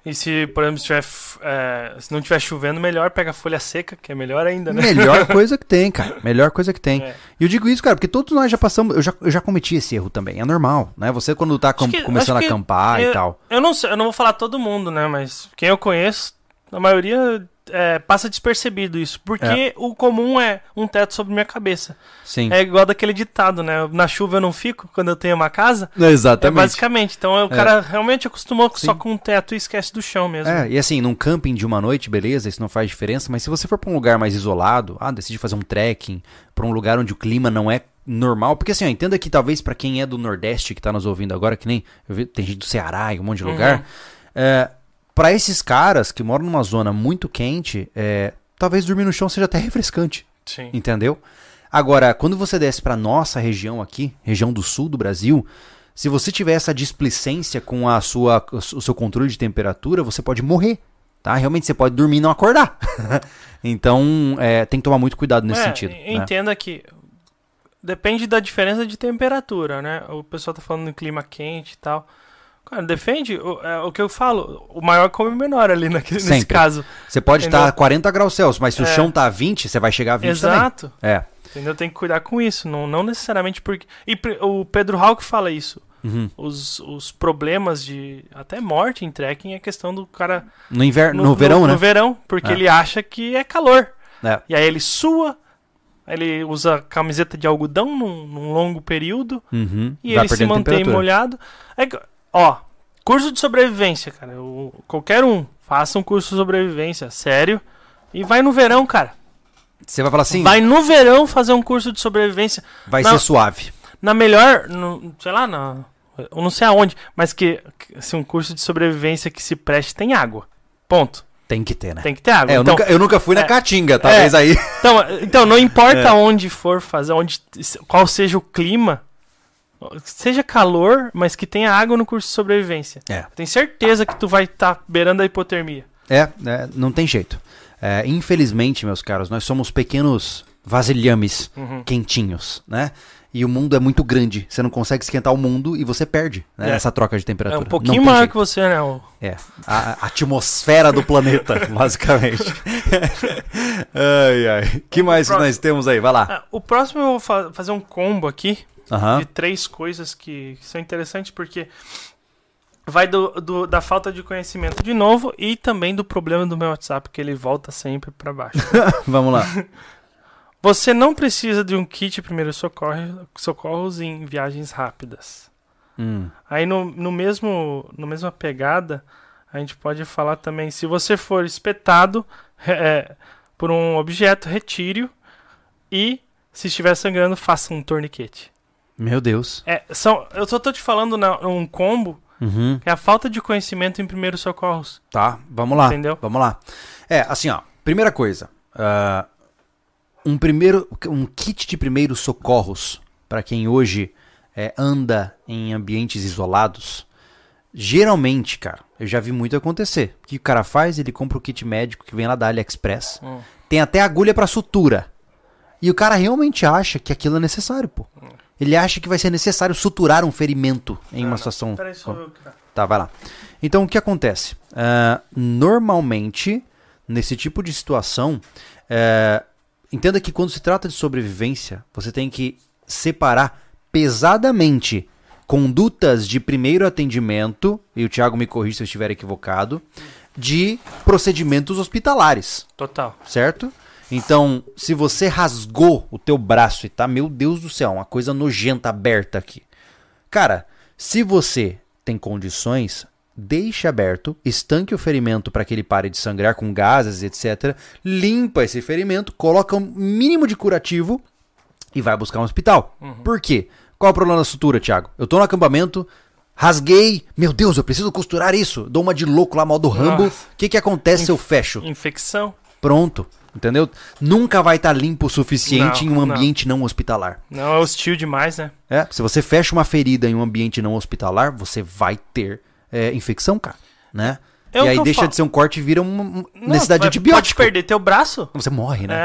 E se, por exemplo, se, tiver, é, se não tiver chovendo, melhor pega folha seca, que é melhor ainda, né? Melhor coisa que tem, cara. Melhor coisa que tem. É. E eu digo isso, cara, porque todos nós já passamos. Eu já, eu já cometi esse erro também. É normal, né? Você, quando tá com- que- começando a acampar eu, e tal. Eu não, sei, eu não vou falar todo mundo, né? Mas quem eu conheço, a maioria é, passa despercebido isso. Porque É. o comum é um teto sobre minha cabeça. Sim. É igual daquele ditado, né? Na chuva eu não fico quando eu tenho uma casa. É Exatamente. basicamente. Então o cara realmente acostumou só Sim. com um teto e esquece do chão mesmo. É, e assim, num camping de uma noite, beleza, isso não faz diferença, mas se você for pra um lugar mais isolado, ah, decide fazer um trekking, pra um lugar onde o clima não é normal, porque assim, ó, entenda que talvez pra quem é do Nordeste que tá nos ouvindo agora, que nem eu vi, tem gente do Ceará e um monte de lugar, é, para esses caras que moram numa zona muito quente, é, talvez dormir no chão seja até refrescante. Sim. Entendeu? Agora, quando você desce pra nossa região aqui, região do sul do Brasil, se você tiver essa displicência com a sua, o seu controle de temperatura, você pode morrer. Tá? Realmente você pode dormir e não acordar. então, é, tem que tomar muito cuidado nesse É, sentido. né? Entenda que depende da diferença de temperatura, né? O pessoal tá falando em clima quente e tal. Cara, defende o, é, o que eu falo. O maior come o menor ali naquele, nesse caso. Você pode estar a 40 graus Celsius, mas se o É. chão tá a 20, você vai chegar a 20 Exato. também. É. Entendeu? Tem que cuidar com isso. Não, não necessariamente porque. E o Pedro Hawk fala isso. Uhum. Os, os problemas de. Até morte em trekking é questão do cara. No, inverno, no, verão, no, né? No verão, porque É. ele acha que é calor. É. E aí ele sua, Ele usa camiseta de algodão num, num longo período Uhum. e Vai ele se mantém molhado. É, ó, curso de sobrevivência, cara. Eu- qualquer um, faça um curso de sobrevivência, sério. E vai no verão, cara. Você vai falar assim, Vai no verão fazer um curso de sobrevivência. vai Não. ser suave. Na melhor, no- sei lá, na, eu não sei aonde, mas que, se um curso de sobrevivência que se preste tem água. Ponto. Tem que ter, né? Tem que ter água. É, eu, então, nunca, eu nunca fui na é. Caatinga, talvez aí. então, então, não importa É. onde for fazer, onde, qual seja o clima, seja calor, mas que tenha água no curso de sobrevivência. É. Tenho certeza que tu vai estar beirando a hipotermia. É, é, não tem jeito. É, infelizmente, meus caros, nós somos pequenos vasilhames Uhum. quentinhos, né? E o mundo é muito grande. Você não consegue esquentar o mundo e você perde né, É. nessa troca de É temperatura. um Não pouquinho tem maior jeito. que você, né? o- É, a, a atmosfera do planeta, basicamente. ai, ai. que mais que nós temos aí? Vai lá. Ah, o próximo eu vou fa- fazer um combo aqui Aham. de três coisas que são interessantes porque vai do, do- da falta de conhecimento de novo e também do problema do meu WhatsApp, que ele volta sempre pra baixo. Vamos lá. Você não precisa de um kit primeiro socorro, socorros em viagens rápidas. Hum, Aí no, no mesmo no mesma pegada, a gente pode falar também, se você for espetado é, por um objeto, retire-o e se estiver sangrando, faça um torniquete. Meu Deus. É, são, eu só tô te falando na, um combo Uhum. que é a falta de conhecimento em primeiros socorros. Tá, vamos lá. Entendeu? Vamos lá. É, assim, ó. Primeira coisa. ah, um primeiro. Um kit de primeiros socorros para quem hoje é, anda em ambientes isolados. Geralmente, cara, eu já vi muito acontecer. O que o cara faz? Ele compra o kit médico que vem lá da AliExpress. Hum. Tem até agulha pra sutura. E o cara realmente acha que aquilo é necessário, pô. Ele acha que vai ser necessário suturar um ferimento em uma situação. Peraí, só eu, cara. Tá, vai lá. Então, o que acontece? Ah, normalmente, nesse tipo de situação, eh, entenda que quando se trata de sobrevivência, você tem que separar pesadamente condutas de primeiro atendimento, e o Thiago me corrija se eu estiver equivocado, de procedimentos hospitalares Total. certo? Então, se você rasgou o teu braço e tá, meu Deus do céu, uma coisa nojenta aberta aqui. Cara, se você tem condições, deixe aberto, estanque o ferimento para que ele pare de sangrar com gases, etc. Limpa esse ferimento, coloca um mínimo de curativo e vai buscar um hospital. Por quê? Qual é o problema da sutura, Thiago? Eu tô no acampamento, rasguei, meu Deus, eu preciso costurar isso. Dou uma de louco lá, mal do Rambo. O que que acontece se eu fecho? Infecção. Pronto. Entendeu? Nunca vai estar limpo o suficiente Não, em um não. ambiente não. hospitalar. Não é hostil demais, né? É, se você fecha uma ferida em um ambiente não hospitalar, você vai ter é, infecção, cara. Né? E aí deixa de ser um corte e vira uma Não, necessidade vai- de Pode antibiótico. perder teu braço. Você morre, né?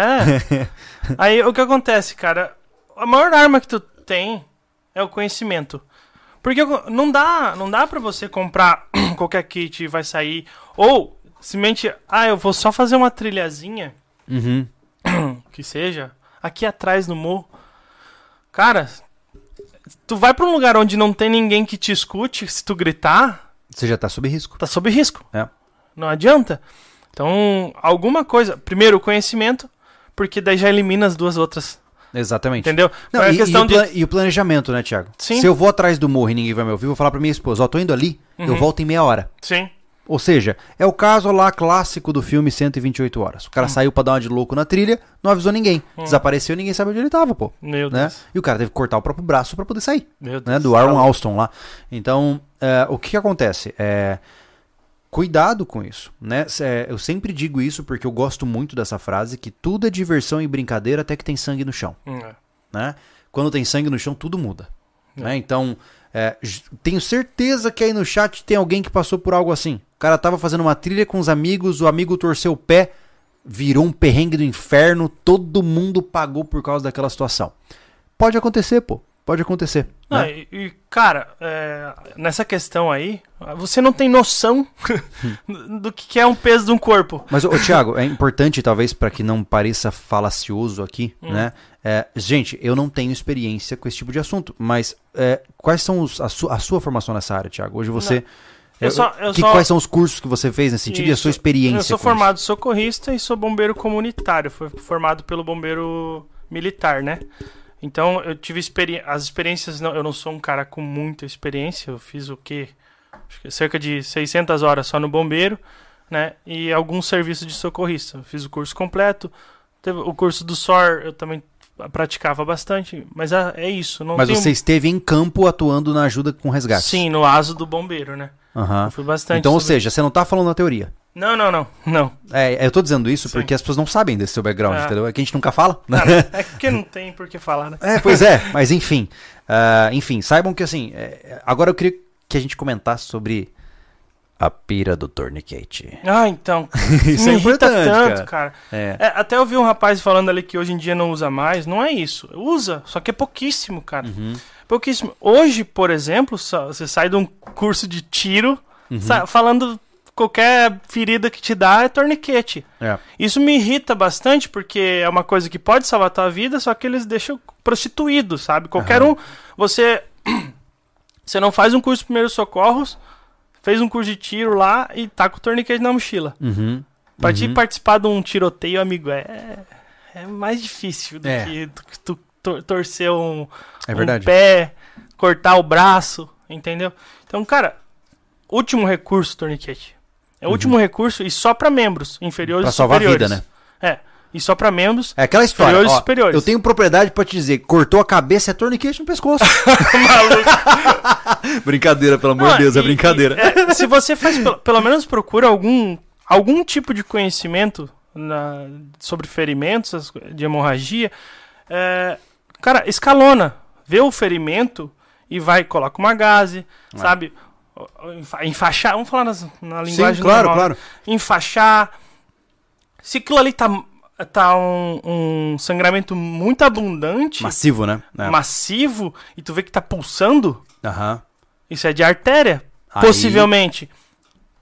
É. Aí o que acontece, cara? A maior arma que tu tem é o conhecimento. Porque não dá, não dá para você comprar qualquer kit e vai sair ou simplesmente, ah, eu vou só fazer uma trilhazinha Uhum. que seja aqui atrás no morro. Cara, tu vai pra um lugar onde não tem ninguém que te escute, se tu gritar, Você já tá sob risco. tá sob risco. É. Não adianta. Então, alguma coisa. Primeiro, o conhecimento, porque daí já elimina as duas outras. Exatamente. Entendeu? Não, é e, questão e o de. e o planejamento, né, Thiago? Sim. Se eu vou atrás do morro e ninguém vai me ouvir, eu vou falar pra minha esposa, ó, tô indo ali, eu Uhum. volto em meia hora. Sim. Ou seja, é o caso lá clássico do filme 128 horas. O cara saiu pra dar uma de louco na trilha, não avisou ninguém. Desapareceu, ninguém sabe onde ele tava, pô. Meu Né? Deus. E o cara teve que cortar o próprio braço pra poder sair, Meu Deus. né? Do Aaron Alston lá. Então, é, o que, que acontece? É, cuidado com isso, né? É, eu sempre digo isso porque eu gosto muito dessa frase, que tudo é diversão e brincadeira até que tem sangue no chão Hum, é. né? Quando tem sangue no chão, tudo muda. É. Né? Então, tenho certeza que aí no chat tem alguém que passou por algo assim. O cara tava fazendo uma trilha com os amigos, o amigo torceu o pé, virou um perrengue do inferno, todo mundo pagou por causa daquela situação. Pode acontecer, pô. Pode acontecer. Não, né? e, e, cara, é, nessa questão aí, você não tem noção do que é um peso de um corpo. Mas, ô, Thiago, é importante, talvez, para que não pareça falacioso aqui, Hum. né? É, gente, eu não tenho experiência com esse tipo de assunto, mas é, quais são os, a, su- a sua formação nessa área, Thiago? Hoje você. Eu só- eu que- só- Quais são os cursos que você fez nesse sentido e a Isso. sua experiência? Eu sou formado socorrista e sou bombeiro comunitário. Fui formado pelo bombeiro militar, né? Então eu tive experi as experiências, não, eu não sou um cara com muita experiência, eu fiz o quê? Acho que cerca de 600 horas só no bombeiro, né? E alguns serviços de socorrista. Eu fiz o curso completo. Teve o curso do SOR, eu também praticava bastante, mas é, é isso. mas tenho... você esteve em campo atuando na ajuda com resgate? Sim, no ASO do bombeiro, né? Uhum. Eu fui bastante. Então, sobre... ou seja, você não está falando na teoria. Não, não, não, não. É, eu tô dizendo isso Sim. porque as pessoas não sabem desse seu background, é. entendeu? É que a gente nunca fala. Não, é porque não tem por que falar, né? É, pois é, mas enfim. Uh, enfim, saibam que assim, é, agora eu queria que a gente comentasse sobre a pira do tourniquet. Ah, então. isso é importante, tanto, cara. cara. É. É, até eu vi um rapaz falando ali que hoje em dia não usa mais. Não é isso. Usa, só que é pouquíssimo, cara. Uhum. Pouquíssimo. Hoje, por exemplo, você sai de um curso de tiro uhum. falando qualquer ferida que te dá é torniquete. É. Isso me irrita bastante porque é uma coisa que pode salvar a tua vida, só que eles deixam prostituído, sabe? Qualquer uhum. um, você você não faz um curso de primeiros socorros, fez um curso de tiro lá e tá com o torniquete na mochila. Uhum. Pra uhum. te participar de um tiroteio, amigo, é, é mais difícil do é. que tu, tu torcer um, é um pé, cortar o braço, entendeu? Então, cara, último recurso, torniquete. É o uhum. último recurso e só para membros inferiores pra e salvar superiores. a vida, né? É. E só para membros é aquela história, inferiores ó, superiores. Eu tenho propriedade para te dizer, cortou a cabeça é torniquete no pescoço. brincadeira, pelo amor de Deus, é e, é brincadeira. E, é, se você faz, pelo, pelo, menos procura algum, algum tipo de conhecimento na, sobre ferimentos de hemorragia, é, cara, escalona. Vê o ferimento e vai, coloca uma gaze, é. sabe? enfaixar, vamos falar nas, na linguagem Sim, claro, normal, né? claro. enfaixar. Se aquilo ali tá, tá um, um sangramento muito abundante, massivo, né? É. Massivo, e tu vê que tá pulsando, uhum. isso é de artéria, Aí... possivelmente.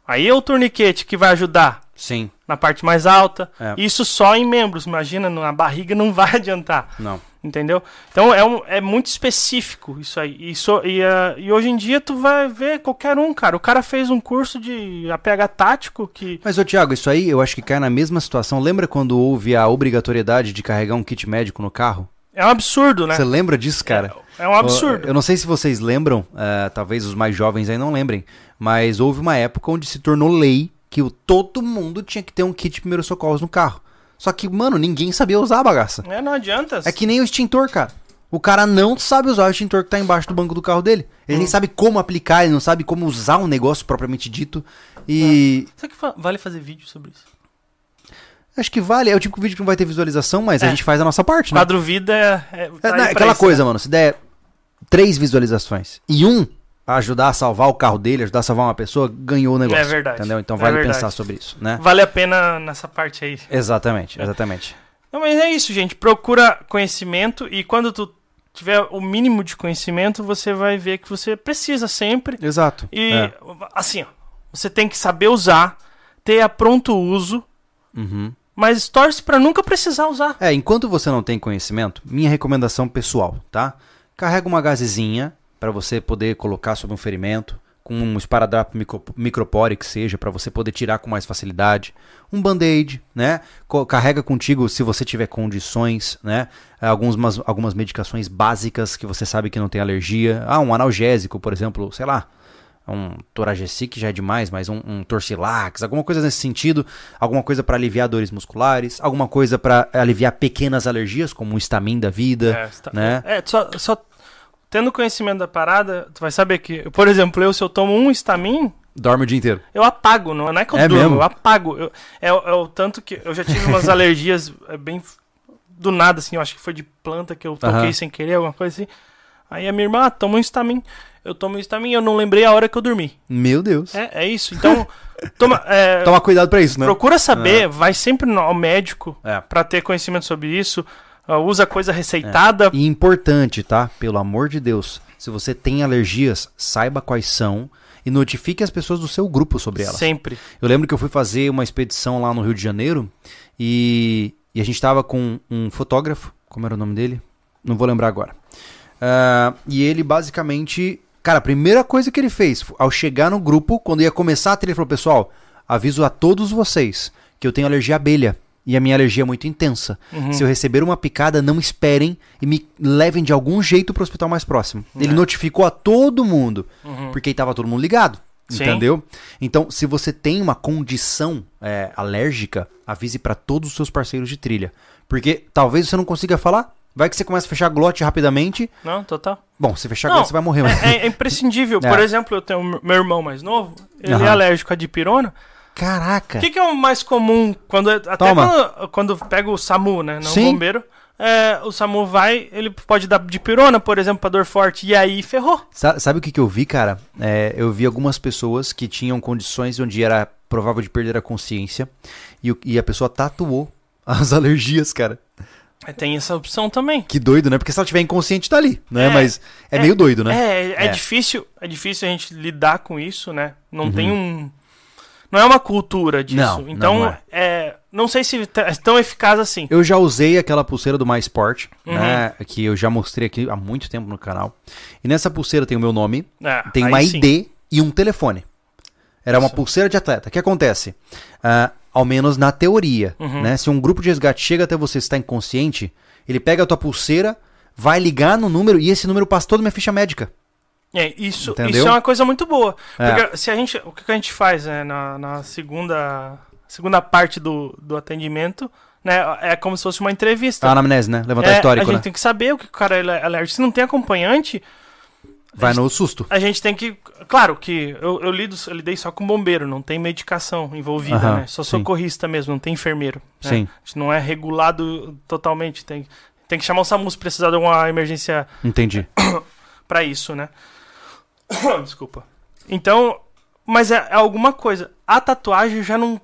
Aí é o torniquete que vai ajudar. Sim. Na parte mais alta. É. Isso só em membros. Imagina, na barriga não vai adiantar. Não. Entendeu? Então é, um, é muito específico isso aí. Isso, e, uh, e hoje em dia tu vai ver qualquer um, cara. O cara fez um curso de APH tático que. Mas, ô Thiago, isso aí eu acho que cai na mesma situação. Lembra quando houve a obrigatoriedade de carregar um kit médico no carro? É um absurdo, né? Você lembra disso, cara? É, é um absurdo. Eu, eu, não sei se vocês lembram, uh, talvez os mais jovens aí não lembrem, mas houve uma época onde se tornou lei que todo mundo tinha que ter um kit de primeiros socorros no carro. Só que, mano, ninguém sabia usar a bagaça. É, não adianta. É que nem o extintor, cara. O cara não sabe usar o extintor que tá embaixo do banco do carro dele. Ele hum. nem sabe como aplicar, ele não sabe como usar um negócio propriamente dito. E. É. Será que vale fazer vídeo sobre isso? Acho que vale. É o tipo de vídeo que não vai ter visualização, mas é. a gente faz a nossa parte, né? Quadro vida é. é, tá é aquela isso, coisa, né? mano. Se der três visualizações e um ajudar a salvar o carro dele, ajudar a salvar uma pessoa, ganhou o negócio. É verdade. Entendeu? Então é vale verdade. pensar sobre isso, né? Vale a pena nessa parte aí. Exatamente, exatamente. Não, mas é isso, gente. Procura conhecimento e quando tu tiver o mínimo de conhecimento, você vai ver que você precisa sempre. Exato. E é. assim, ó, você tem que saber usar, ter a pronto uso. Uhum. Mas torce para nunca precisar usar. É, enquanto você não tem conhecimento, minha recomendação pessoal, tá? Carrega uma gazezinha para você poder colocar sobre um ferimento, com um esparadrapo micro, micropore que seja, para você poder tirar com mais facilidade. Um band-aid, né? Carrega contigo se você tiver condições, né? Algumas, algumas medicações básicas que você sabe que não tem alergia. Ah, um analgésico, por exemplo, sei lá. Um Toragesic já é demais, mas um, um Torcilax, alguma coisa nesse sentido, alguma coisa para aliviar dores musculares, alguma coisa para aliviar pequenas alergias, como o Stamin da vida, é, está, né? É, só, só tendo conhecimento da parada, tu vai saber que, por exemplo, eu se eu tomo um estamin, Dorme o dia inteiro. Eu apago, não é que eu é durmo, mesmo? eu apago. Eu, é, é, o tanto que eu já tive umas alergias é, bem do nada, assim, eu acho que foi de planta que eu toquei uhum. sem querer, alguma coisa assim. Aí a minha irmã, ah, toma um estamin. Eu tomo um estamin, eu não lembrei a hora que eu dormi. Meu Deus. É, é isso. Então, toma, é, toma cuidado pra isso, né? Procura saber, vai sempre ao médico é. para ter conhecimento sobre isso. Ah, usa coisa receitada. É. E importante, tá? Pelo amor de Deus. Se você tem alergias, saiba quais são e notifique as pessoas do seu grupo sobre elas. Sempre. Eu lembro que eu fui fazer uma expedição lá no Rio de Janeiro e, e a gente estava com um fotógrafo, como era o nome dele? Não vou lembrar agora. Uh, e ele basicamente. Cara, a primeira coisa que ele fez, ao chegar no grupo, quando ia começar a trilha, ele falou: Pessoal, aviso a todos vocês que eu tenho alergia à abelha. E a minha alergia é muito intensa. Uhum. Se eu receber uma picada, não esperem e me levem de algum jeito pro hospital mais próximo. Ele É. notificou a todo mundo, Uhum. porque aí tava todo mundo ligado. Sim. Entendeu? Então, se você tem uma condição é, alérgica, avise pra todos os seus parceiros de trilha. Porque talvez você não consiga falar, vai que você começa a fechar a glote rapidamente. Não, total. Bom, se fechar a Não, glote, você vai morrer. mas- É, é imprescindível. É. Por exemplo, eu tenho meu irmão mais novo, ele Aham. é alérgico à dipirona. Caraca! O que, que é o mais comum quando até Toma. quando, quando pega o SAMU, né, não o Sim. bombeiro, é, o SAMU vai, ele pode dar dipirona, por exemplo, pra dor forte e aí ferrou. Sa- Sabe o que, que eu vi, cara? É, eu vi algumas pessoas que tinham condições onde era provável de perder a consciência e, o- e a pessoa tatuou as alergias, cara. É, Tem essa opção também. Que doido, né? Porque se ela tiver inconsciente, tá ali, né? É, Mas é, é, meio doido, né? É, é, É. difícil, é difícil a gente lidar com isso, né? Não Uhum. tem um não é uma cultura disso. Não, então, não é. é, não sei se tá- é tão eficaz assim. Eu já usei aquela pulseira do MySport, Uhum. né? Que eu já mostrei aqui há muito tempo no canal. E nessa pulseira tem o meu nome, É, tem uma sim. ID e um telefone. Era uma Isso. pulseira de atleta. O que acontece? Ah, ao menos na teoria, Uhum. né? Se um grupo de resgate chega até você e está inconsciente, ele pega a tua pulseira, vai ligar no número e esse número passa toda a minha ficha médica. É, isso, Entendeu? isso é uma coisa muito boa. É. Porque se a gente, o que a gente faz né, na, na segunda, segunda parte do, do atendimento, né, é como se fosse uma entrevista. A anamnese, né? Levantar É, histórico, a gente né? tem que saber o que o cara é alérgico. Se não tem acompanhante, Vai no susto. a gente tem que. Claro que eu, eu, lido, eu lidei só com bombeiro, não tem medicação envolvida, Aham, né? Só sim. socorrista mesmo, não tem enfermeiro. né? Sim. A gente não é regulado totalmente. Tem, tem que chamar o SAMU se precisar de alguma emergência Entendi. pra isso, né? Desculpa. Então, mas é, é alguma coisa. A tatuagem já não.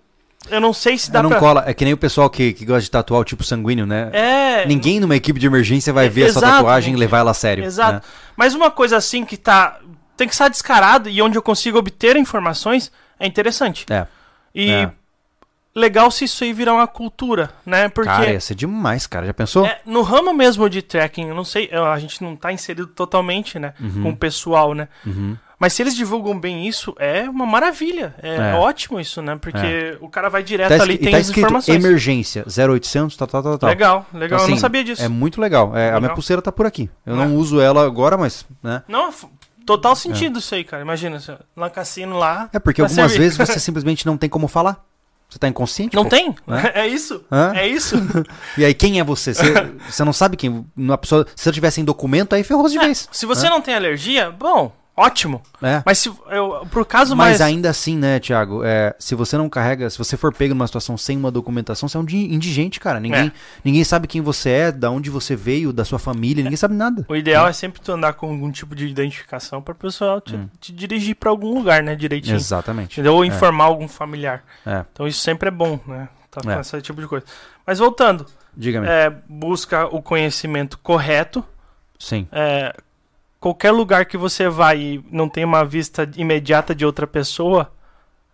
Eu não sei se dá não pra. cola. É que nem o pessoal que, que gosta de tatuar o tipo sanguíneo, né? É. Ninguém numa equipe de emergência vai É, ver essa tatuagem e levar ela a sério. Exato. né? Mas uma coisa assim que tá. Tem que estar descarado e onde eu consigo obter informações é interessante. É. E É. legal se isso aí virar uma cultura, né? Porque Cara, ia ser demais, cara. Já pensou? é, no ramo mesmo de trekking, eu não sei, a gente não tá inserido totalmente, né? Com o pessoal, né? Uhum. Mas se eles divulgam bem isso, é uma maravilha. É, É. ótimo isso, né? Porque o cara vai direto Tá, ali e tem tá as informações. emergência 0800, tal, tal, tal, tal. Legal, legal. Então, eu não assim, sabia disso. É muito legal. É, A minha Legal. pulseira tá por aqui. Eu É. não uso ela agora, mas, né? Não, total sentido isso aí, cara. Imagina, lá no cassino lá. É porque algumas servir. vezes você simplesmente não tem como falar. Você tá inconsciente? Não pô. tem? Né? É isso. Hã? É isso. E aí, quem é você? Você, você não sabe quem. Uma pessoa, se eu tivesse em documento, aí ferrou de vez. Se você não tem alergia, bom, ótimo. É. Mas se eu, por caso Mas mais. ainda assim, né, Thiago? É, se você não carrega, se você for pego numa situação sem uma documentação, você é um di- indigente, cara. Ninguém, É. ninguém sabe quem você é, da onde você veio, da sua família, ninguém sabe nada. O ideal é sempre tu andar com algum tipo de identificação para o pessoal te, Hum. te dirigir para algum lugar, né? Direitinho. Exatamente. Entendeu? Ou É. informar algum familiar. É. Então isso sempre é bom, né? Tá com É. esse tipo de coisa. Mas voltando, Diga-me. é, busca o conhecimento correto. Sim. É, qualquer lugar que você vai e não tem uma vista imediata de outra pessoa,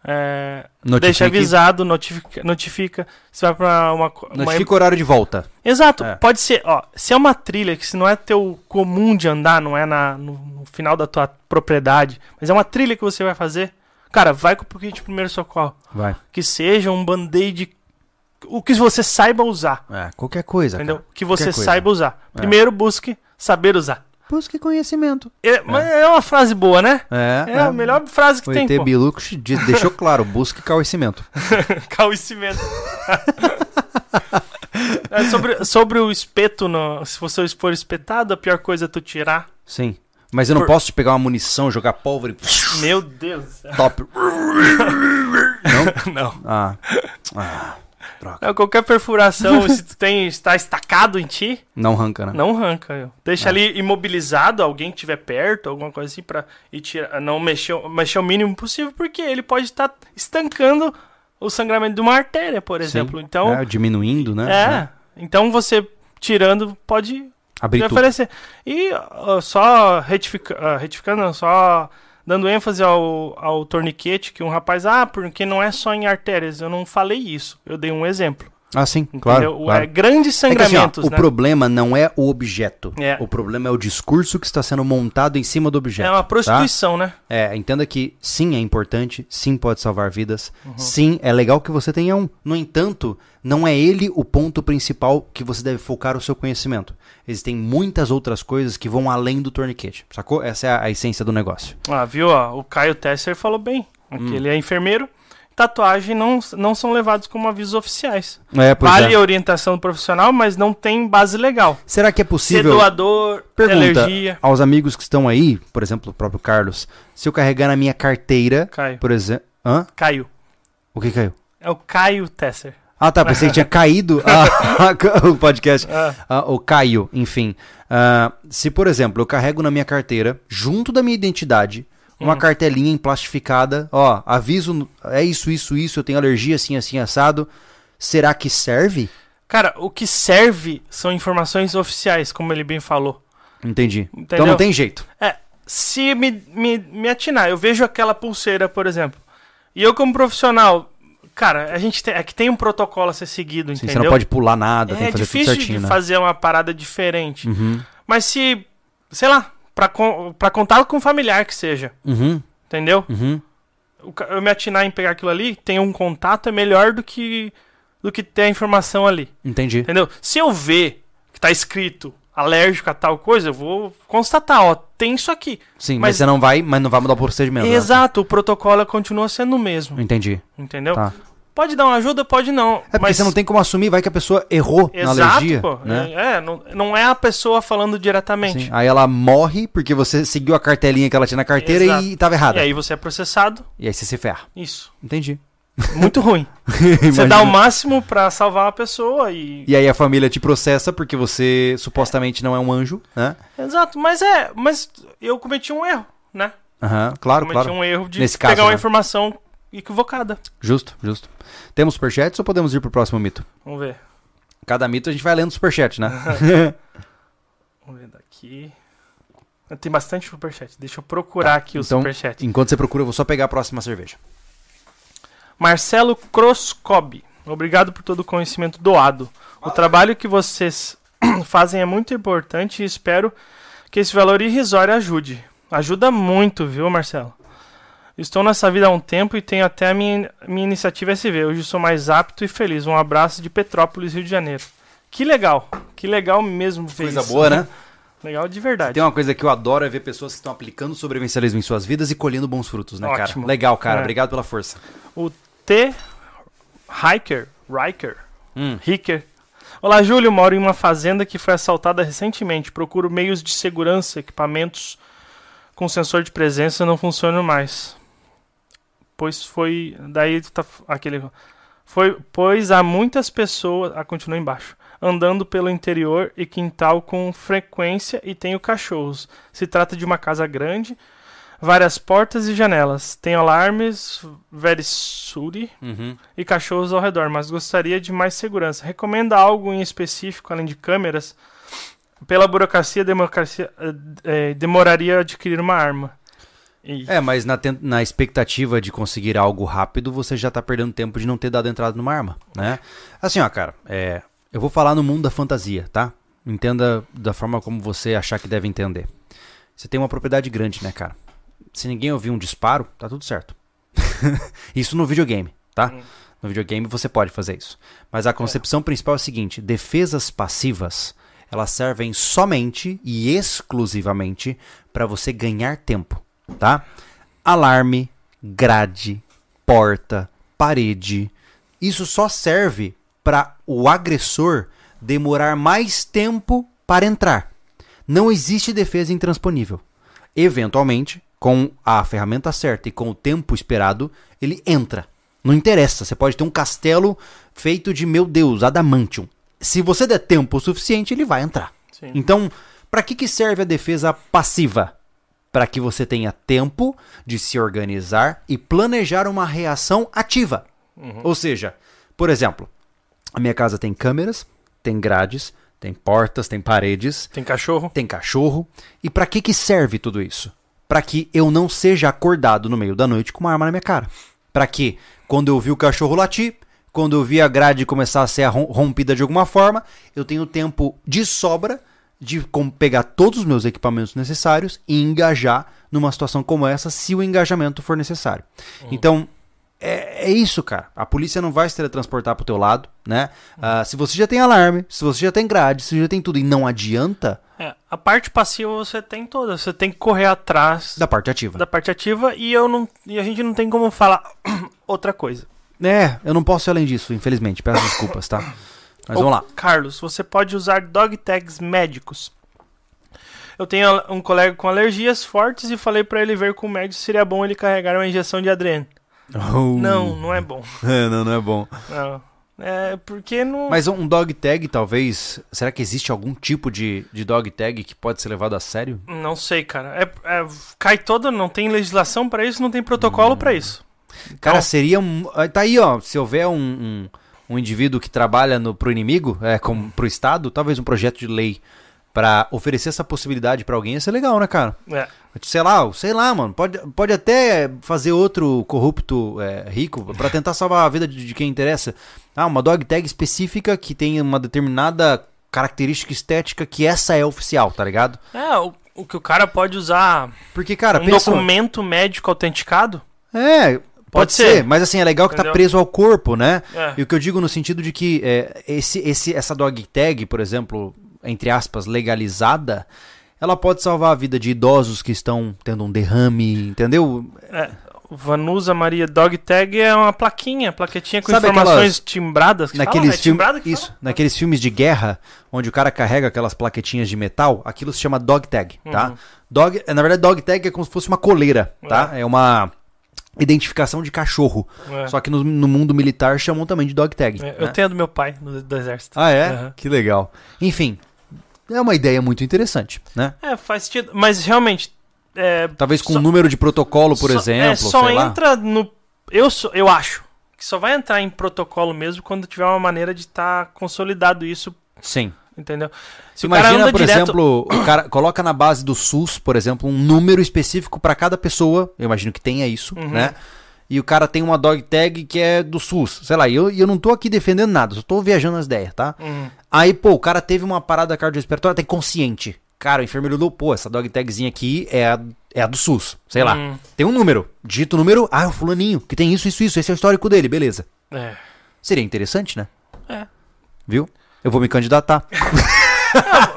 é, deixa avisado, notifica, notifica. Você vai pra uma, co- uma Notifica o horário de volta. Exato, É. pode ser, ó, se é uma trilha que se não é teu comum de andar, não é na, no, no final da tua propriedade, mas é uma trilha que você vai fazer, cara, vai com o kit de primeiro socorro. Vai. Que seja um band-aid, o que você saiba usar, É, qualquer coisa. entendeu? Cara. Que você saiba usar. É. Primeiro busque saber usar. Busque conhecimento. É, mas é uma frase boa, né? É. É, a melhor frase que O tem, ET. Biluco diz- deixou claro, busque conhecimento. Conhecimento. É, sobre, sobre o espeto, no, se você for espetado, a pior coisa é tu tirar. Sim. Mas eu não Por- posso te pegar uma munição, jogar pólvora e... Meu Deus. Top. Não. Ah. Ah. Droga. É, qualquer perfuração, se tu tem, está estacado em ti, Não arranca, né? não arranca. Deixa É. ali imobilizado, alguém que estiver perto, alguma coisa assim, pra ir tirar, não mexer, mexer o mínimo possível, porque ele pode estar estancando o sangramento de uma artéria, por Sim. exemplo. Então, É, diminuindo, né? é. Então você tirando pode Abrir oferecer. E ó, só retifica, ah, retificando, não, só dando ênfase ao, ao torniquete, que um rapaz, ah, porque não é só em artérias. Eu não falei isso. Eu dei um exemplo. Ah, sim, Entendeu? claro. O- claro. É grandes É que, assim, ó, sangramentos, o né? problema não é o objeto. É. O problema é o discurso que está sendo montado em cima do objeto. É uma tá? prostituição, né? É, entenda que sim, é importante, sim, pode salvar vidas, Uhum. sim, é legal que você tenha um. No entanto, não é ele o ponto principal que você deve focar o seu conhecimento. Existem muitas outras coisas que vão além do torniquete, sacou? Essa é a, a essência do negócio. Ah, viu? ó, o Caio Tesser falou bem. Hum. ele é enfermeiro. Tatuagem não, não são levados como avisos oficiais. É, vale é. a orientação do profissional, mas não tem base legal. Será que é Ser possível... doador, Pergunta alergia. aos amigos que estão aí, por exemplo, o próprio Carlos, se eu carregar na minha carteira, Caio. por exemplo... Hã? Caio. O que caiu? É o Caio Tesser. Ah, tá, pensei que tinha caído a- o podcast. Ah, Ah, o Caio, enfim. Ah, se, por exemplo, eu carrego na minha carteira, junto da minha identidade, uma Hum. cartelinha emplastificada, ó, aviso, é isso, isso, isso, eu tenho alergia assim, assim, assado. Será que serve? Cara, o que serve são informações oficiais, como ele bem falou. Entendi. Então Entendeu? não tem jeito. É, se me, me, me atinar, eu vejo aquela pulseira, por exemplo, e eu como profissional, cara, a gente tem, é que tem um protocolo a ser seguido, Assim, entendeu? você não pode pular nada, tem é que fazer tudo difícil certinho, de né? fazer uma parada diferente. Uhum, Mas se, sei lá, pra, con- pra contato com um familiar que seja, uhum, entendeu? uhum. Eu me atinar em pegar aquilo ali, tem um contato, é melhor do que, do que ter a informação ali, Entendi. entendeu? Se eu ver que tá escrito alérgico a tal coisa, eu vou constatar, ó, tem isso aqui. Sim, mas, Mas- você não vai, mas não vai mudar o procedimento. né? Exato, o protocolo continua sendo o mesmo, Entendi. entendeu? Tá. Pode dar uma ajuda, pode não. É porque mas... você não tem como assumir, vai que a pessoa errou na Exato, alergia, pô. né? É, não, não é a pessoa falando diretamente. Sim. Aí ela morre porque você seguiu a cartelinha que ela tinha na carteira Exato. e tava errada. E aí você é processado, E aí você se ferra. isso. Entendi. Muito ruim. Você dá o máximo pra salvar uma pessoa e. E aí a família te processa porque você supostamente não é um anjo, né? Exato, mas é. Mas eu cometi um erro, né? Aham, claro, cometi claro. um erro de Nesse pegar caso, uma né? informação equivocada. Justo, justo. Temos superchats ou podemos ir pro próximo mito? Vamos ver. Cada mito a gente vai lendo superchat, né? Vamos ver daqui. Tem bastante superchat. Deixa eu procurar aqui o então- superchat. Enquanto você procura, eu vou só pegar a próxima cerveja. Marcelo Croscobi. Obrigado por todo o conhecimento doado. O trabalho que vocês fazem é muito importante e espero que esse valor irrisório ajude. Ajuda muito, viu, Marcelo? Estou nessa vida há um tempo e tenho até a minha, minha iniciativa SV. Hoje sou mais apto e feliz. Um abraço de Petrópolis, Rio de Janeiro. Que legal. Que legal mesmo ver Coisa isso. boa, né? Legal de verdade. Tem uma coisa que eu adoro é ver pessoas que estão aplicando sobrevivencialismo em suas vidas e colhendo bons frutos, né, cara? Ótimo. Legal, cara. É. Obrigado pela força. O T. Hiker. Riker. Hum. Ricker. Olá, Júlio. Moro em uma fazenda que foi assaltada recentemente. Procuro meios de segurança, equipamentos com sensor de presença não funcionam mais. Pois foi. Daí tá aquele. Foi, pois há muitas pessoas. Ah, continua embaixo. Andando pelo interior e quintal com frequência e tenho cachorros. Se trata de uma casa grande, várias portas e janelas. Tem alarmes, verisuri Uhum. e cachorros ao redor, mas gostaria de mais segurança. Recomenda algo em específico, além de câmeras? Pela burocracia, democracia eh, eh, demoraria adquirir uma arma. E- É, mas na, na expectativa de conseguir algo rápido, você já tá perdendo tempo de não ter dado entrada numa arma, né? Assim, ó, cara, é, eu vou falar no mundo da fantasia, tá? Entenda da forma como você achar que deve entender. Você tem uma propriedade grande, né, cara? Se ninguém ouvir um disparo, tá tudo certo. isso no videogame, tá? Hum. No videogame você pode fazer isso. Mas a concepção principal é a seguinte: defesas passivas, elas servem somente e exclusivamente para você ganhar tempo, tá? Alarme, grade, porta, parede. Isso só serve para o agressor demorar mais tempo para entrar. Não existe defesa intransponível. Eventualmente, com a ferramenta certa e com o tempo esperado, ele entra. Não interessa, você pode ter um castelo feito de, meu Deus, adamantium. Se você der tempo o suficiente, ele vai entrar. Sim. Então, para que, que serve a defesa passiva? Para que você tenha tempo de se organizar e planejar uma reação ativa. Ou seja, por exemplo, a minha casa tem câmeras, tem grades, tem portas, tem paredes, Tem cachorro? tem cachorro. E para que que serve tudo isso? Para que eu não seja acordado no meio da noite com uma arma na minha cara. Para que quando eu vi o cachorro latir, Quando eu vi a grade começar a ser rompida de alguma forma, eu tenho tempo de sobra de pegar todos os meus equipamentos necessários e engajar numa situação como essa, se o engajamento for necessário. Então, é, é isso, cara. A polícia não vai se teletransportar pro teu lado, né? Ah, se você já tem alarme, se você já tem grade, se você já tem tudo e não adianta, É, a parte passiva você tem toda. Você tem que correr atrás da parte ativa. da parte ativa e eu não e a gente não tem como falar outra coisa. É, eu não posso ir além disso, infelizmente. Peço desculpas, tá? Mas vamos lá. Carlos, você pode usar dog tags médicos. Eu tenho um colega com alergias fortes e falei pra ele ver com o médico se seria bom ele carregar uma injeção de adreno. Não, não é bom. É, não, não é bom. Não. É porque não. Mas um dog tag, talvez. Será que existe algum tipo de, de dog tag que pode ser levado a sério? Não sei, cara. É, é- cai toda, não tem legislação pra isso, não tem protocolo pra isso. Cara, Então- seria um. ah, Tá aí, ó. Se houver um, um, um indivíduo que trabalha no, pro inimigo, é, como pro Estado, talvez um projeto de lei pra oferecer essa possibilidade pra alguém ia ser legal, né, cara? É. Sei lá, sei lá, mano. Pode, pode até fazer outro corrupto é, rico pra tentar salvar a vida de, de quem interessa. Ah, uma dog tag específica que tem uma determinada característica estética que essa é oficial, tá ligado? É, o, o que o cara pode usar Porque, cara, um pensa. documento médico autenticado. É, pode, ser. ser. mas assim, é legal que tá Entendeu? preso ao corpo, né? É. E o que eu digo no sentido de que é, esse, esse, essa dog tag, por exemplo, entre aspas, legalizada, ela pode salvar a vida de idosos que estão tendo um derrame, entendeu? É, Vanusa Maria Dog Tag é uma plaquinha, plaquetinha com Sabe informações aquelas- timbradas. Que Naqueles fala? É filmes. que Isso, fala? naqueles filmes de guerra, onde o cara carrega aquelas plaquetinhas de metal, aquilo se chama dog tag, tá? Uhum. Dog, na verdade, dog tag é como se fosse uma coleira, tá? É uma identificação de cachorro. É. Só que no, no mundo militar chamam também de dog tag. É, né? Eu tenho a do meu pai, do, do exército. Ah, é? Aham. Que legal. Enfim, é uma ideia muito interessante, né? É, faz sentido. Mas realmente. É, Talvez com Só- um número de protocolo, por só- exemplo, É, só sei lá. entra no. Eu, eu acho que só vai entrar em protocolo mesmo quando tiver uma maneira de estar consolidado isso, Sim. Entendeu? Se Imagina, por exemplo, o cara coloca na base do SUS, por exemplo, um número específico para cada pessoa. Eu imagino que tenha isso, Uhum. né? E o cara tem uma dog tag que é do SUS. Sei lá, e eu, eu não tô aqui defendendo nada, só tô viajando as ideias, tá? Hum, Aí, pô, o cara teve uma parada cardiorrespiratória, tem consciente. Cara, o enfermeiro olhou, pô, essa dog tagzinha aqui é a, é a do SUS. Sei lá. Hum. Tem um número. Digita o número, ah, é o fulaninho, que tem isso, isso, isso. Esse é o histórico dele, beleza. é. Seria interessante, né? É. Viu? Eu vou me candidatar.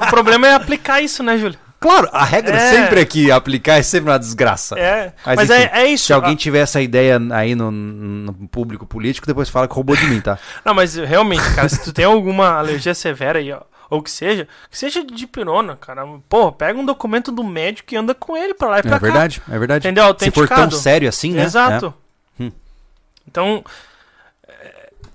O problema é aplicar isso, né, Júlio? claro, a regra É. sempre é que aplicar é sempre uma desgraça. É. Mas, Mas, enfim, é, é isso. Se alguém tiver essa ideia aí no, no público político, depois fala que roubou de mim, tá? Não, mas realmente, cara, se tu tem alguma alergia severa aí, ó, ou que seja, que seja de pirona, cara. Porra, pega um documento do médico e anda com ele pra lá e pra É verdade, é verdade. Entendeu? Se for tão sério assim, cá. né? Exato. É. Hum. Então, é,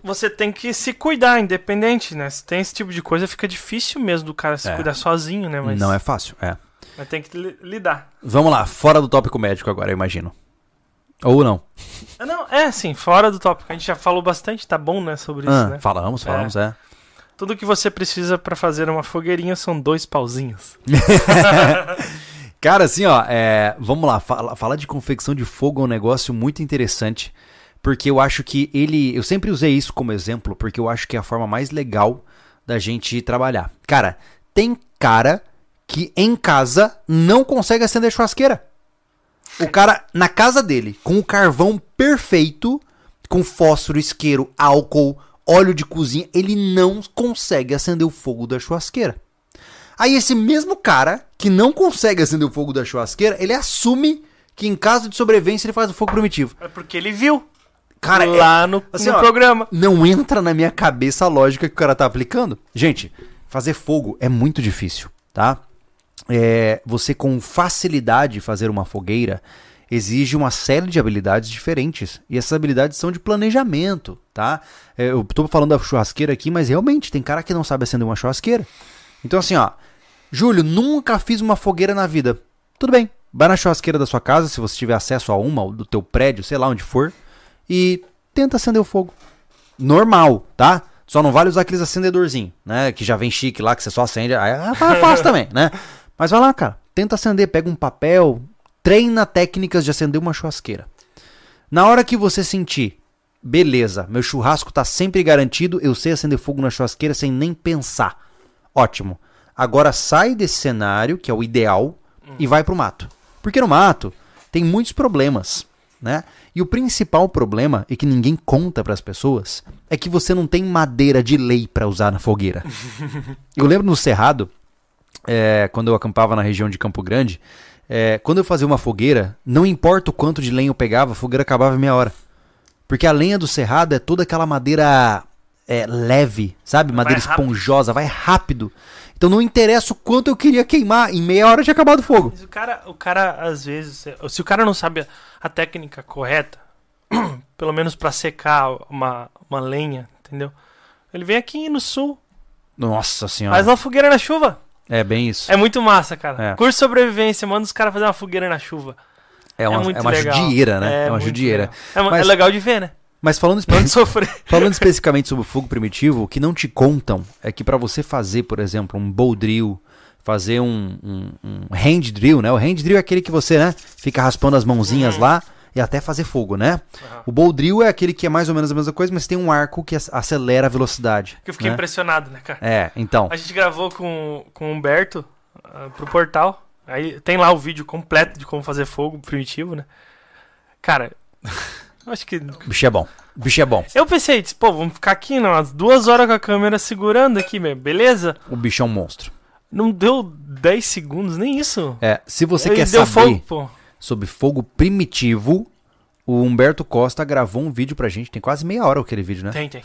você tem que se cuidar, independente, né? Se tem esse tipo de coisa, fica difícil mesmo do cara se É. cuidar sozinho, né? Mas, Não é fácil, é. mas tem que li- lidar. Vamos lá, fora do tópico médico agora, eu imagino. Ou não. Ah, Não, é assim, fora do tópico. A gente já falou bastante, tá bom, né, sobre isso, Ah, né? Falamos, falamos, é. Tudo que você precisa pra fazer uma fogueirinha são dois pauzinhos. Cara, assim, ó, é, vamos lá, fala, falar de confecção de fogo é um negócio muito interessante, porque eu acho que ele. Eu sempre usei isso como exemplo, porque eu acho que é a forma mais legal da gente trabalhar. Cara, tem cara que em casa não consegue acender churrasqueira. O cara, na casa dele, com o carvão perfeito, com fósforo, isqueiro, álcool, óleo de cozinha, ele não consegue acender o fogo da churrasqueira. Aí esse mesmo cara, que não consegue acender o fogo da churrasqueira, ele assume que em caso de sobrevivência ele faz o fogo primitivo. É porque ele viu Cara, é- lá no, assim, no ó, programa. não entra na minha cabeça a lógica que o cara tá aplicando. Gente, fazer fogo é muito difícil, tá? É, você com facilidade fazer uma fogueira exige uma série de habilidades diferentes. E essas habilidades são de planejamento, tá? É, eu tô falando da churrasqueira aqui, mas realmente tem cara que não sabe acender uma churrasqueira. Então assim, ó, Júlio, nunca fiz uma fogueira na vida. Tudo bem, vai na churrasqueira da sua casa, se você tiver acesso a uma, ou do teu prédio, sei lá onde for, e tenta acender o fogo. Normal, tá? Só não vale usar aqueles acendedorzinhos, né? Que já vem chique lá, que você só acende. Aí é fácil também, né? Mas vai lá, cara. Tenta acender, pega um papel, treina técnicas de acender uma churrasqueira. Na hora que você sentir Beleza, meu churrasco tá sempre garantido, eu sei acender fogo na churrasqueira sem nem pensar. Ótimo. Agora sai desse cenário, que é o ideal, e vai pro mato. Porque no mato tem muitos problemas, né? E o principal problema, e que ninguém conta para as pessoas, é que você não tem madeira de lei para usar na fogueira. eu lembro no Cerrado, é, quando eu acampava na região de Campo Grande, é, quando eu fazia uma fogueira, não importa o quanto de lenha eu pegava, a fogueira acabava em meia hora. Porque a lenha do Cerrado é toda aquela madeira é, leve, sabe? Madeira Vai esponjosa, vai rápido. Então não interessa o quanto eu queria queimar, em meia hora tinha acabado o fogo. Mas o cara, o cara, às vezes, se o cara não sabe a técnica correta, pelo menos pra secar uma, uma lenha, entendeu? Ele vem aqui no sul, Nossa senhora. faz uma fogueira na chuva. É bem isso. É muito massa, cara. É. Curso de sobrevivência, manda os caras fazer uma fogueira na chuva. É uma, muito é uma legal. judieira, né? É, uma muito judieira. legal. É, uma- Mas- é legal de ver, né? Mas falando, falando especificamente sobre o fogo primitivo, o que não te contam é que para você fazer, por exemplo, um bow drill, fazer um, um, um hand drill, né? O hand drill é aquele que você, né, fica raspando as mãozinhas lá e até fazer fogo, né? Aham. O bow drill é aquele que é mais ou menos a mesma coisa, mas tem um arco que ac- acelera a velocidade. Que eu fiquei né? impressionado, né, cara? É, então. A gente gravou com, com o Humberto ah, pro portal. Aí tem lá o vídeo completo de como fazer fogo primitivo, né? Cara, acho que. Bicho é bom. Bicho é bom. Eu pensei, disse, pô, vamos ficar aqui né, umas duas horas com a câmera segurando aqui, meu, beleza? O bicho é um monstro. Não deu 10 segundos, nem isso. É, se você Ele quer saber fogo, sobre fogo primitivo, o Humberto Costa gravou um vídeo pra gente. Tem quase meia hora aquele vídeo, né? Tem, tem.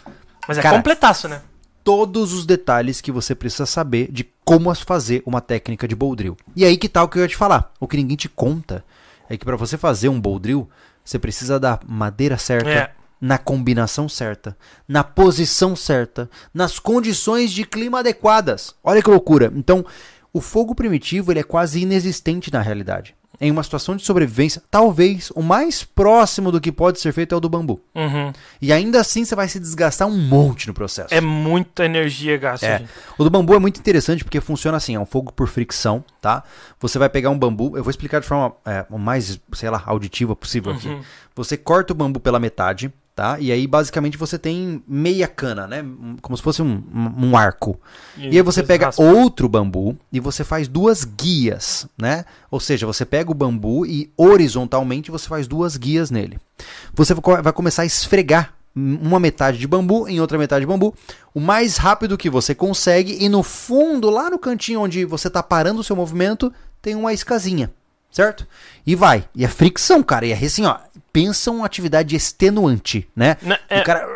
Mas é Cara, completaço, né? todos os detalhes que você precisa saber de como fazer uma técnica de bow drill. E aí que tal o que eu ia te falar? O que ninguém te conta é que para você fazer um bow drill, você precisa da madeira certa, É. na combinação certa, na posição certa, nas condições de clima adequadas. Olha que loucura. Então, o fogo primitivo ele é quase inexistente na realidade. Em uma situação de sobrevivência, talvez o mais próximo do que pode ser feito é o do bambu. Uhum. E ainda assim você vai se desgastar um monte no processo. É muita energia gasta, É. O do bambu é muito interessante porque funciona assim, é um fogo por fricção, tá? Você vai pegar um bambu, eu vou explicar de forma é, mais, sei lá, auditiva possível aqui. Uhum. Você corta o bambu pela metade, tá? E aí basicamente você tem meia cana, né? Como se fosse um, um- um arco. E, aí você pega raspa. outro bambu e você faz duas guias, né? Ou seja, você pega o bambu e horizontalmente você faz duas guias nele. Você vai co- vai começar a esfregar uma metade de bambu em outra metade de bambu, o mais rápido que você consegue e no fundo, lá no cantinho onde você tá parando o seu movimento, tem uma escasinha, certo? E vai. E é fricção, cara. E é assim, ó, pensa uma atividade extenuante, né? Né, é- O cara,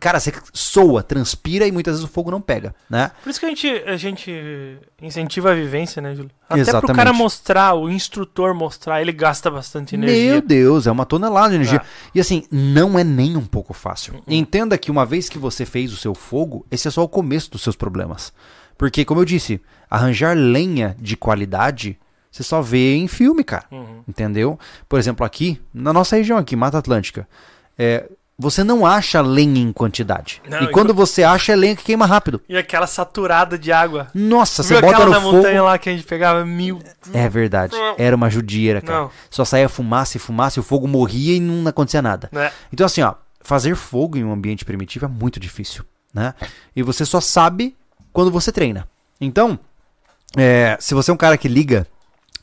cara, você soa, transpira e muitas vezes o fogo não pega, né? Por isso que a gente, a gente incentiva a vivência, né, Júlio? Até pro Exatamente. cara mostrar, o instrutor mostrar, ele gasta bastante energia. Meu Deus, é uma tonelada de energia. É. E assim, não é nem um pouco fácil. Entenda que uma vez que você fez o seu fogo, esse é só o começo dos seus problemas. Porque, como eu disse, arranjar lenha de qualidade, você só vê em filme, cara. Uhum. Entendeu? Por exemplo, aqui, na nossa região aqui, Mata Atlântica, é, você não acha lenha em quantidade. Não, e quando co- você acha, é lenha que queima rápido. E aquela saturada de água. Nossa, Viu você bota aquela no da fogo... montanha lá que a gente pegava mil. É verdade. Era uma judieira, cara. Não. Só saía fumaça e fumaça e o fogo morria e não acontecia nada. Né? Então, assim, ó, fazer fogo em um ambiente primitivo é muito difícil, né? E você só sabe quando você treina. Então, é, se você é um cara que liga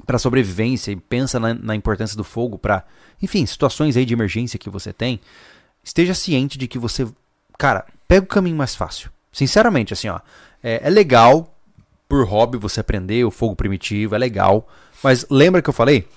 pra sobrevivência e pensa na, na importância do fogo pra, enfim, situações aí de emergência que você tem, esteja ciente de que você, cara, pega o caminho mais fácil. Sinceramente, assim, ó, é, é legal por hobby você aprender o fogo primitivo, é legal, mas lembra que eu falei?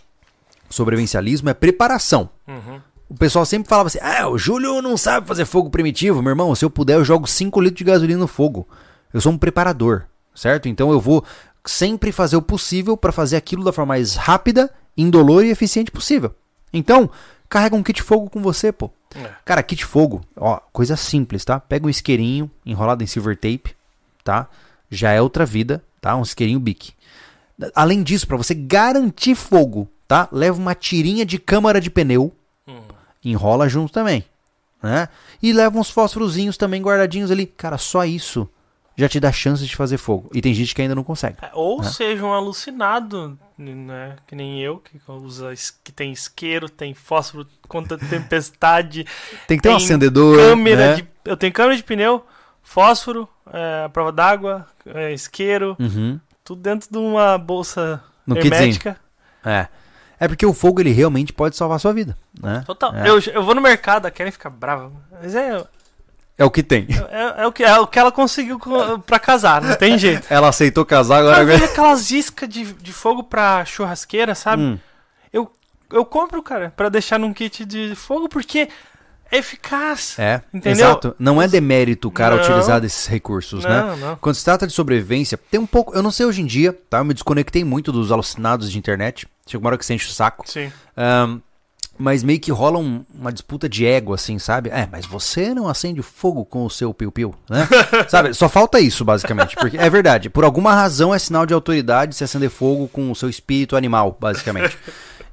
Sobrevivencialismo é preparação. Uhum. O pessoal sempre falava assim: ah, o Júlio não sabe fazer fogo primitivo. Meu irmão, se eu puder, eu jogo 5 litros de gasolina no fogo. Eu sou um preparador, certo? Então eu vou sempre fazer o possível para fazer aquilo da forma mais rápida, indolor e eficiente possível. Então, carrega um kit fogo com você, pô. É. Cara, kit fogo, ó, coisa simples, tá? Pega um isqueirinho enrolado em silver tape, tá? Já é outra vida, tá? Um isqueirinho bic. Além disso, para você garantir fogo, tá? Leva uma tirinha de câmara de pneu, Uhum. enrola junto também, né? E leva uns fósforozinhos também guardadinhos ali. Cara, só isso já te dá chance de fazer fogo. E tem gente que ainda não consegue. É, Ou né? seja um alucinado, né? Que nem eu, que usa que tem isqueiro, tem fósforo contra tempestade, Tem que ter um Tem acendedor. câmera né? de. Eu tenho câmera de pneu, fósforo, é, prova d'água, é, isqueiro, Uhum. tudo dentro de uma bolsa No kitzinho. hermética. É. É porque o fogo ele realmente pode salvar a sua vida, né? Total. É. Eu, eu vou no mercado, a Karen fica brava. Mas é, É o que tem. é, é o, que, é o que ela conseguiu co- pra casar, não tem jeito. Ela aceitou casar Eu agora. vejo aquelas iscas de, de fogo pra churrasqueira, sabe? Hum. Eu, eu compro, cara, pra deixar num kit de fogo, porque é eficaz. É, Entendeu? exato. Não é demérito o cara Não. utilizar desses recursos, né? não, não. Quando se trata de sobrevivência, tem um pouco. Eu não sei hoje em dia, tá? Eu me desconectei muito dos alucinados de internet. Chega uma hora que você enche o saco. Sim. Ahn, mas meio que rola um- uma disputa de ego, assim, sabe? É, mas você não acende fogo com o seu piu-piu, né? sabe? Só falta isso, basicamente. Porque é verdade. Por alguma razão é sinal de autoridade se acender fogo com o seu espírito animal, basicamente.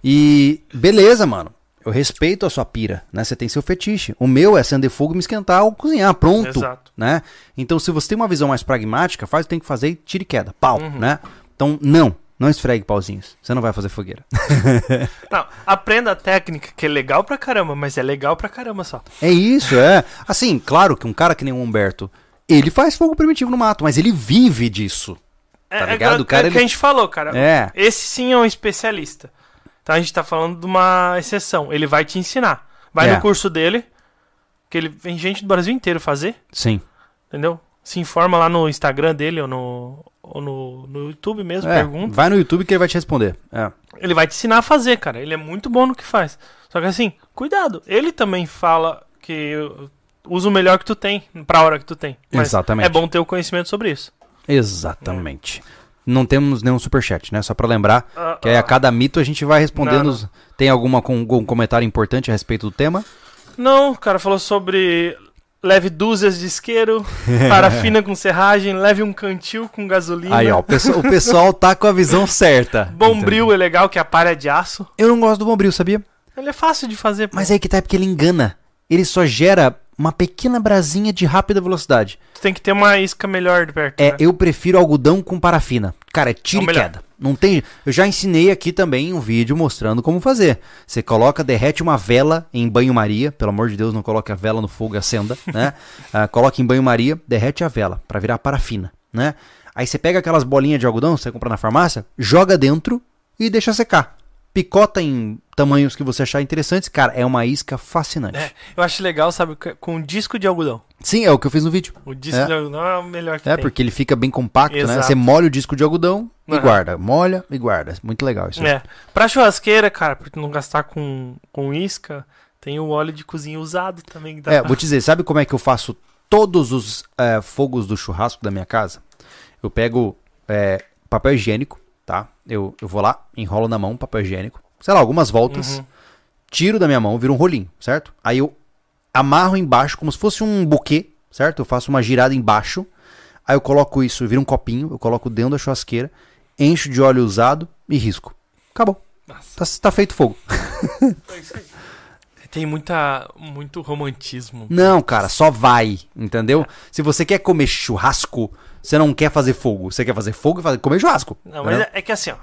E beleza, mano. Eu respeito a sua pira, né? Você tem seu fetiche. O meu é acender fogo, me esquentar ou cozinhar, pronto, Exato. né? Então, se você tem uma visão mais pragmática, faz o que tem que fazer e tira e queda, pau, Uhum. né? Então, não, não esfregue pauzinhos. Você não vai fazer fogueira. Não, aprenda a técnica, que é legal pra caramba, mas é legal pra caramba só. É isso, é. Assim, claro que um cara que nem o Humberto, ele faz fogo primitivo no mato, mas ele vive disso. É, Tá é ligado? que- O cara, é o que ele- a gente falou, cara. É. Esse sim é um especialista. Então a gente tá falando de uma exceção. Ele vai te ensinar. Vai É. no curso dele, que ele vem gente do Brasil inteiro fazer, Sim. entendeu? Se informa lá no Instagram dele ou no, ou no, no YouTube mesmo, É, pergunta. vai no YouTube que ele vai te responder. É. Ele vai te ensinar a fazer, cara. Ele é muito bom no que faz. Só que assim, cuidado. Ele também fala que uh, usa o melhor que tu tem pra hora que tu tem. Exatamente. É bom ter o conhecimento sobre isso. Exatamente. Não temos nenhum superchat, né? Só pra lembrar Ah, que aí a ah. cada mito a gente vai respondendo. Não, os- Tem alguma com algum comentário importante a respeito do tema? Não, o cara falou sobre leve dúzias de isqueiro, parafina com serragem, leve um cantil com gasolina. Aí, ó, o pessoal, o pessoal tá com a visão certa. Bombril é legal, que é a palha de aço. Eu não gosto do bombril, sabia? Ele é fácil de fazer. Mas aí que tá, é porque ele engana. Ele só gera uma pequena brasinha de rápida velocidade. Tu tem que ter uma isca melhor de perto. É, né? eu prefiro algodão com parafina. Cara, é tiro É e queda. Não tem. Eu já ensinei aqui também um vídeo mostrando como fazer. Você coloca, derrete uma vela em banho-maria. Pelo amor de Deus, não coloque a vela no fogo e acenda, né? Coloca em banho-maria, derrete a vela pra virar parafina, né? Aí você pega aquelas bolinhas de algodão, você compra na farmácia, joga dentro e deixa secar. Picota em tamanhos que você achar interessantes. Cara, é uma isca fascinante. É, eu acho legal, sabe, que- com disco de algodão. Sim, é o que eu fiz no vídeo. O disco É. de algodão é o melhor que É, tem. porque ele fica bem compacto, né? Exato. Você molha o disco de algodão e Aham. guarda. Molha e guarda. Muito legal isso. É. Pra churrasqueira, cara, pra não gastar com, com isca, tem o óleo de cozinha usado também. Que dá É, pra- vou te dizer, sabe como é que eu faço todos os é, fogos do churrasco da minha casa? Eu pego é, papel higiênico, tá? Eu, eu vou lá, enrolo na mão papel higiênico, sei lá, algumas voltas, Uhum. tiro da minha mão, vira um rolinho, certo? Aí eu amarro embaixo como se fosse um buquê, certo? Eu faço uma girada embaixo, aí eu coloco isso, vira um copinho, eu coloco dentro da churrasqueira, encho de óleo usado e risco. Acabou. Tá, tá feito fogo. é. Tem muita, muito romantismo. Não, cara, só vai, entendeu? Se você quer comer churrasco, você não quer fazer fogo. Você quer fazer fogo e fazer, comer churrasco. Não, mas entendeu? é, é que assim, ó.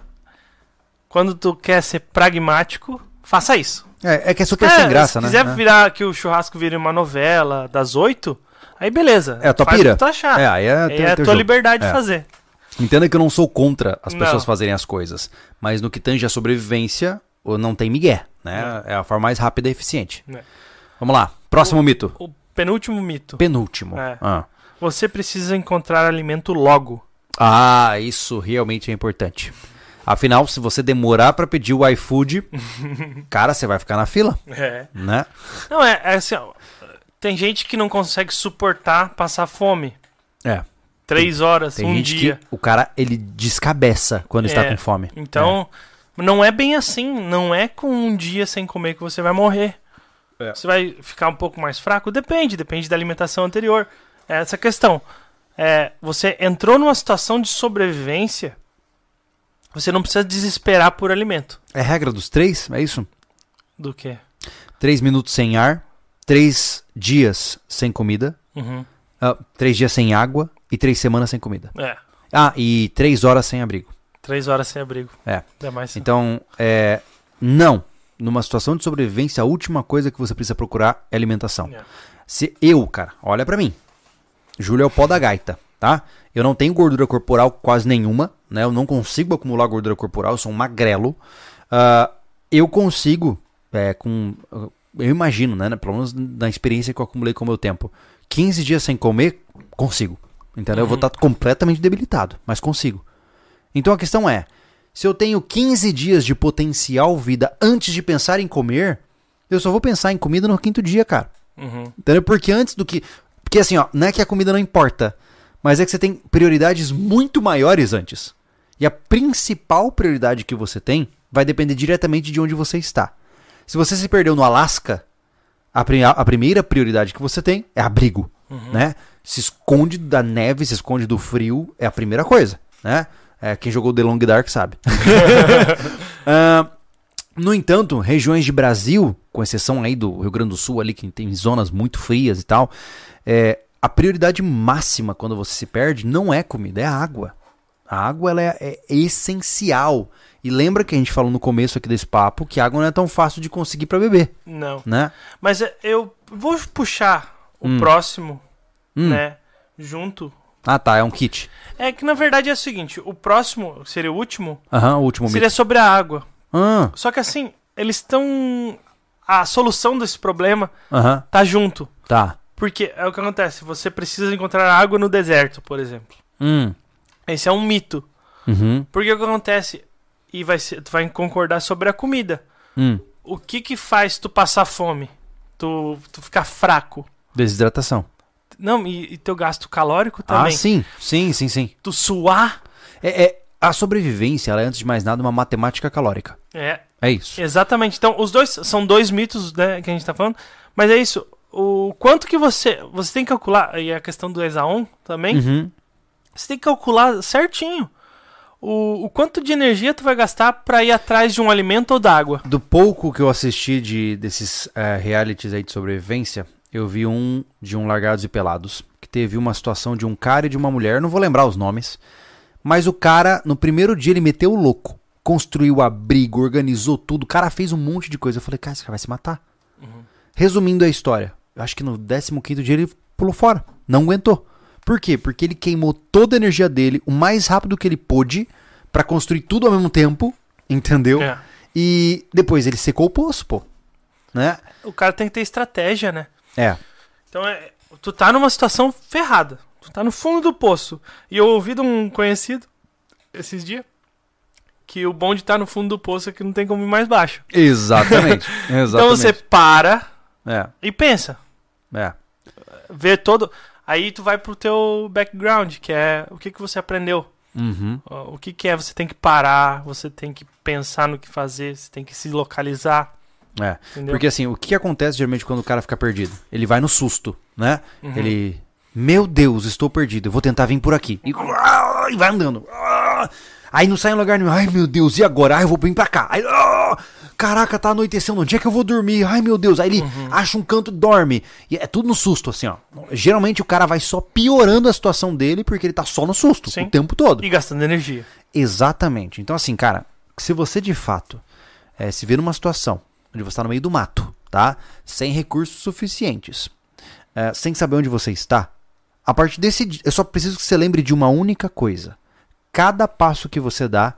Quando tu quer ser pragmático, faça isso. é, é que é super É, sem graça, se né? quiser É. virar que o churrasco vire uma novela das oito, aí beleza. É a tua pira. o que tu achar. É, aí é, teu- é a tua jogo. liberdade É. de fazer. Entenda que eu não sou contra as Não. pessoas fazerem as coisas. Mas no que tange a sobrevivência, não tem migué, né? É a forma mais rápida e eficiente. É. Vamos lá. Próximo mito. O penúltimo mito. Penúltimo. É. Ah. Você precisa encontrar alimento logo. Ah, isso realmente é importante. Afinal, se você demorar pra pedir o iFood, cara, você vai ficar na fila, É. né? Não, é, é assim, ó, tem gente que não consegue suportar passar fome. É. Três horas, Tem um dia. que o cara ele descabeça quando está É, com fome. Então, não é bem assim. Não é com um dia sem comer que você vai morrer. É. Você vai ficar um pouco mais fraco? Depende, depende da alimentação anterior. É essa questão. É, você entrou numa situação de sobrevivência, você não precisa desesperar por alimento. É. regra dos três, é isso? Do que? Três minutos sem ar, três dias sem comida, Uhum. ah, três dias sem água e três semanas sem comida. É. Ah, e três horas sem abrigo. Três horas sem abrigo. É. É mais. Então, é, não. Numa situação de sobrevivência, a última coisa que você precisa procurar é alimentação. É. Se eu, cara, olha pra mim. Júlio é o pó da gaita, tá? Eu não tenho gordura corporal quase nenhuma, né? Eu não consigo acumular gordura corporal, eu sou um magrelo. Ah, eu consigo, é, com. Eu imagino, né? Pelo menos na experiência que eu acumulei com o meu tempo. 15 dias sem comer, consigo. Entendeu? Eu vou estar completamente debilitado, mas consigo. Então a questão é: se eu tenho 15 dias de potencial vida antes de pensar em comer, eu só vou pensar em comida no quinto dia, cara. Uhum. Entendeu? Porque antes do que. Porque assim, ó, não é que a comida não importa, mas é que você tem prioridades muito maiores antes. E a principal prioridade que você tem vai depender diretamente de onde você está. Se você se perdeu no Alasca, a, pri- a primeira prioridade que você tem é abrigo, né? Se esconde da neve, se esconde do frio, é a primeira coisa, né? É, quem jogou The Long Dark sabe. Ah, no entanto, regiões de Brasil, com exceção aí do Rio Grande do Sul ali, que tem zonas muito frias e tal, é, a prioridade máxima quando você se perde não é comida, é água. A água ela é, é essencial. E lembra que a gente falou no começo aqui desse papo que a água não é tão fácil de conseguir para beber, Não. né? Mas é, eu vou puxar o Hum. próximo, Hum. né? Junto. Ah, tá, é um kit. É que na verdade é o seguinte: o próximo, seria o último, Aham, o último seria mito. sobre a água. Ah, Só que assim, eles estão. A solução desse problema aham, tá junto. tá. Porque é o que acontece: você precisa encontrar água no deserto, por exemplo. Hum, Esse é um mito. uhum, Porque o que acontece? E vai ser, tu vai concordar sobre a comida. hum. O que que faz tu passar fome? Tu, tu ficar fraco? Desidratação. Não, e, e teu gasto calórico também. Ah, sim, sim, sim, sim. Tu suar? É, é- a sobrevivência, ela é, antes de mais nada, uma matemática calórica. É, É isso. exatamente. Então, os dois são dois mitos, né, que a gente tá falando. Mas é isso. O quanto que você. Você tem que calcular. E a questão do Exaon também. Uhum. Você tem que calcular certinho. O, o quanto de energia tu vai gastar pra ir atrás de um alimento ou d'água. Do pouco que eu assisti de, desses eh, realities aí de sobrevivência, eu vi um de um Largados e Pelados, que teve uma situação de um cara e de uma mulher, não vou lembrar os nomes, mas o cara, no primeiro dia, ele meteu o louco. Construiu abrigo, organizou tudo, o cara fez um monte de coisa. Eu falei, cara, esse cara vai se matar. Resumindo a história, eu acho que no 15 dia ele pulou fora, não aguentou. Por quê? Porque ele queimou toda a energia dele o mais rápido que ele pôde pra construir tudo ao mesmo tempo, entendeu? É. E depois ele secou o poço, pô. Né? O cara tem que ter estratégia, né? É. Então é, tu tá numa situação ferrada. Tu tá no fundo do poço. E eu ouvi de um conhecido esses dias que o bom de estar no fundo do poço é que não tem como ir mais baixo. Exatamente. Exatamente. Então você para É, e pensa. é. Vê todo. Aí tu vai pro teu background, que é o que, que você aprendeu. Uhum. O que, que é? Você tem que parar, você tem que pensar no que fazer, você tem que se localizar. É. Entendeu? Porque assim, o que acontece geralmente quando o cara fica perdido? Ele vai no susto, né? Uhum. Ele. Meu Deus, estou perdido. Eu vou tentar vir por aqui. E, e vai andando. Aí não sai em lugar nenhum. Ai, meu Deus, e agora? Ai, eu vou vir pra cá. Aí, ah, caraca, tá anoitecendo. Onde é que eu vou dormir? Ai, meu Deus. Aí ele Uhum. acha um canto e dorme. E é tudo no susto, assim, ó. Geralmente o cara vai só piorando a situação dele porque ele tá só no susto Sim. o tempo todo. E gastando energia. Exatamente. Então, assim, cara, se você de fato eh, se vê numa situação onde você está no meio do mato, tá? Sem recursos suficientes, eh, sem saber onde você está, a partir desse dia, eu só preciso que você lembre de uma única coisa: cada passo que você dá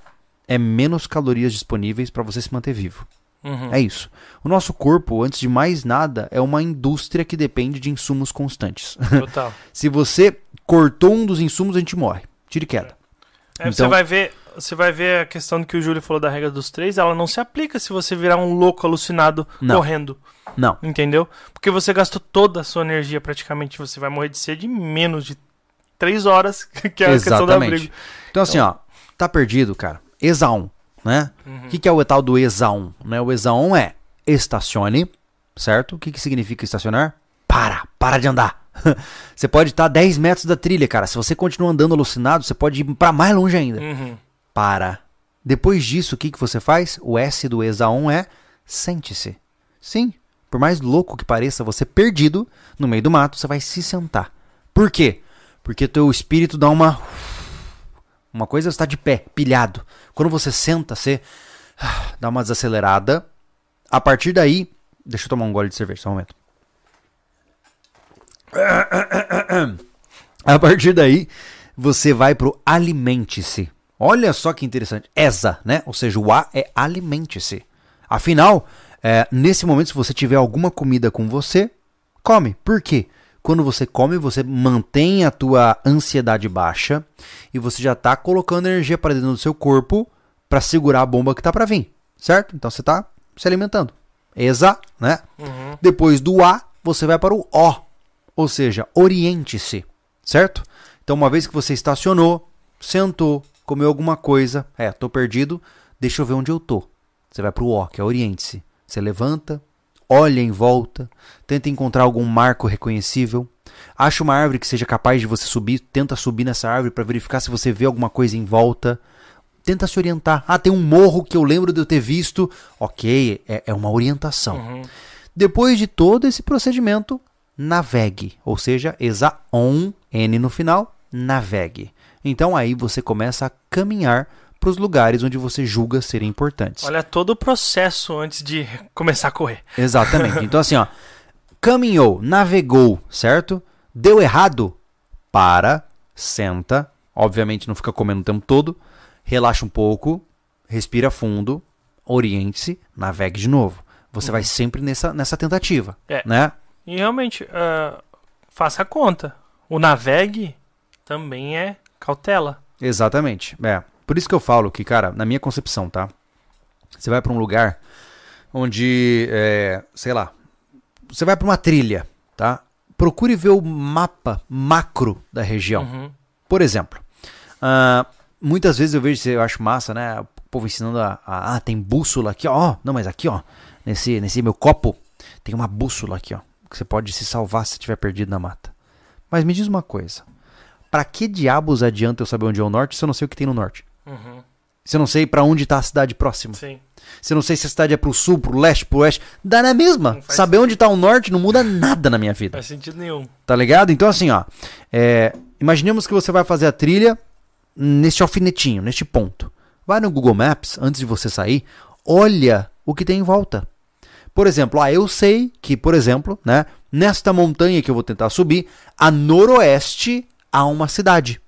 é menos calorias disponíveis para você se manter vivo. Uhum. É isso. O nosso corpo, antes de mais nada, é uma indústria que depende de insumos constantes. Total. se você cortou um dos insumos, a gente morre. Tira e queda. Você Então- vai ver, você vai ver a questão que o Júlio falou da regra dos três, ela não se aplica se você virar um louco alucinado Não. correndo, Não. entendeu? Porque você gastou toda a sua energia praticamente, você vai morrer de sede em menos de três horas, que é a questão do Exatamente. abrigo. Então, assim, ó, tá perdido, cara. Exaon, né? O que, que é o tal do Exaon? Né? O Exaon é estacione, certo? O que, que significa estacionar? Para, para de andar. você pode estar a 10 metros da trilha, cara. Se você continua andando alucinado, você pode ir pra mais longe ainda. Uhum. Para. Depois disso, o que, que você faz? O S do Exaon é sente-se. Sim, por mais louco que pareça, você perdido no meio do mato, você vai se sentar. Por quê? Porque teu espírito dá uma. Uma coisa está de pé, pilhado. Quando você senta, você dá uma desacelerada. A partir daí. Deixa eu tomar um gole de cerveja, só um momento. A partir daí, você vai pro alimente-se. Olha só que interessante. ESA, né? Ou seja, o A é alimente-se. Afinal, é, nesse momento, se você tiver alguma comida com você, come. Por quê? Quando você come, você mantém a tua ansiedade baixa e você já está colocando energia para dentro do seu corpo para segurar a bomba que está para vir, certo? Então você está se alimentando. Exa, né? Uhum. Depois do A, você vai para o O, ou seja, oriente-se, certo? Então, uma vez que você estacionou, sentou, comeu alguma coisa, é, tô perdido, deixa eu ver onde eu tô. Você vai para o O, que é oriente-se. Você levanta, olha em volta, tenta encontrar algum marco reconhecível, acha uma árvore que seja capaz de você subir, tenta subir nessa árvore para verificar se você vê alguma coisa em volta. Tenta se orientar. Ah, tem um morro que eu lembro de eu ter visto. Ok, é, é uma orientação. Uhum. Depois de todo esse procedimento, navegue. Ou seja, exa on, N no final, navegue. Então aí você começa a caminhar para os lugares onde você julga serem importantes. Olha todo o processo antes de começar a correr. Exatamente. Então assim, ó, caminhou, navegou, certo? Deu errado, para, senta, obviamente não fica comendo o tempo todo, relaxa um pouco, respira fundo, oriente-se, navegue de novo. Você uhum. vai sempre nessa, nessa tentativa, é. né? E realmente, uh, faça a conta. O navegue também é cautela. Exatamente. É. Por isso que eu falo que, cara, na minha concepção, tá? Você vai para um lugar onde, é, sei lá, você vai para uma trilha, tá? Procure ver o mapa macro da região. Uhum. Por exemplo, uh, muitas vezes eu vejo, eu acho massa, né? O povo ensinando a, a ah, tem bússola aqui, ó. Não, mas aqui, ó, nesse, nesse meu copo, tem uma bússola aqui, ó. Que você pode se salvar se estiver perdido na mata. Mas me diz uma coisa. Para que diabos adianta eu saber onde é o norte se eu não sei o que tem no norte? Uhum. Se eu não sei para onde tá a cidade próxima. Sim. Se eu não sei se a cidade é pro sul, pro leste, pro oeste. Dá na mesma. Saber sentido. onde tá o norte não muda nada na minha vida. Não faz sentido nenhum. Tá ligado? Então, assim, ó. É, imaginemos que você vai fazer a trilha neste alfinetinho, neste ponto. Vai no Google Maps, antes de você sair, olha o que tem em volta. Por exemplo, ah, eu sei que, por exemplo, né, nesta montanha que eu vou tentar subir, a noroeste há uma cidade.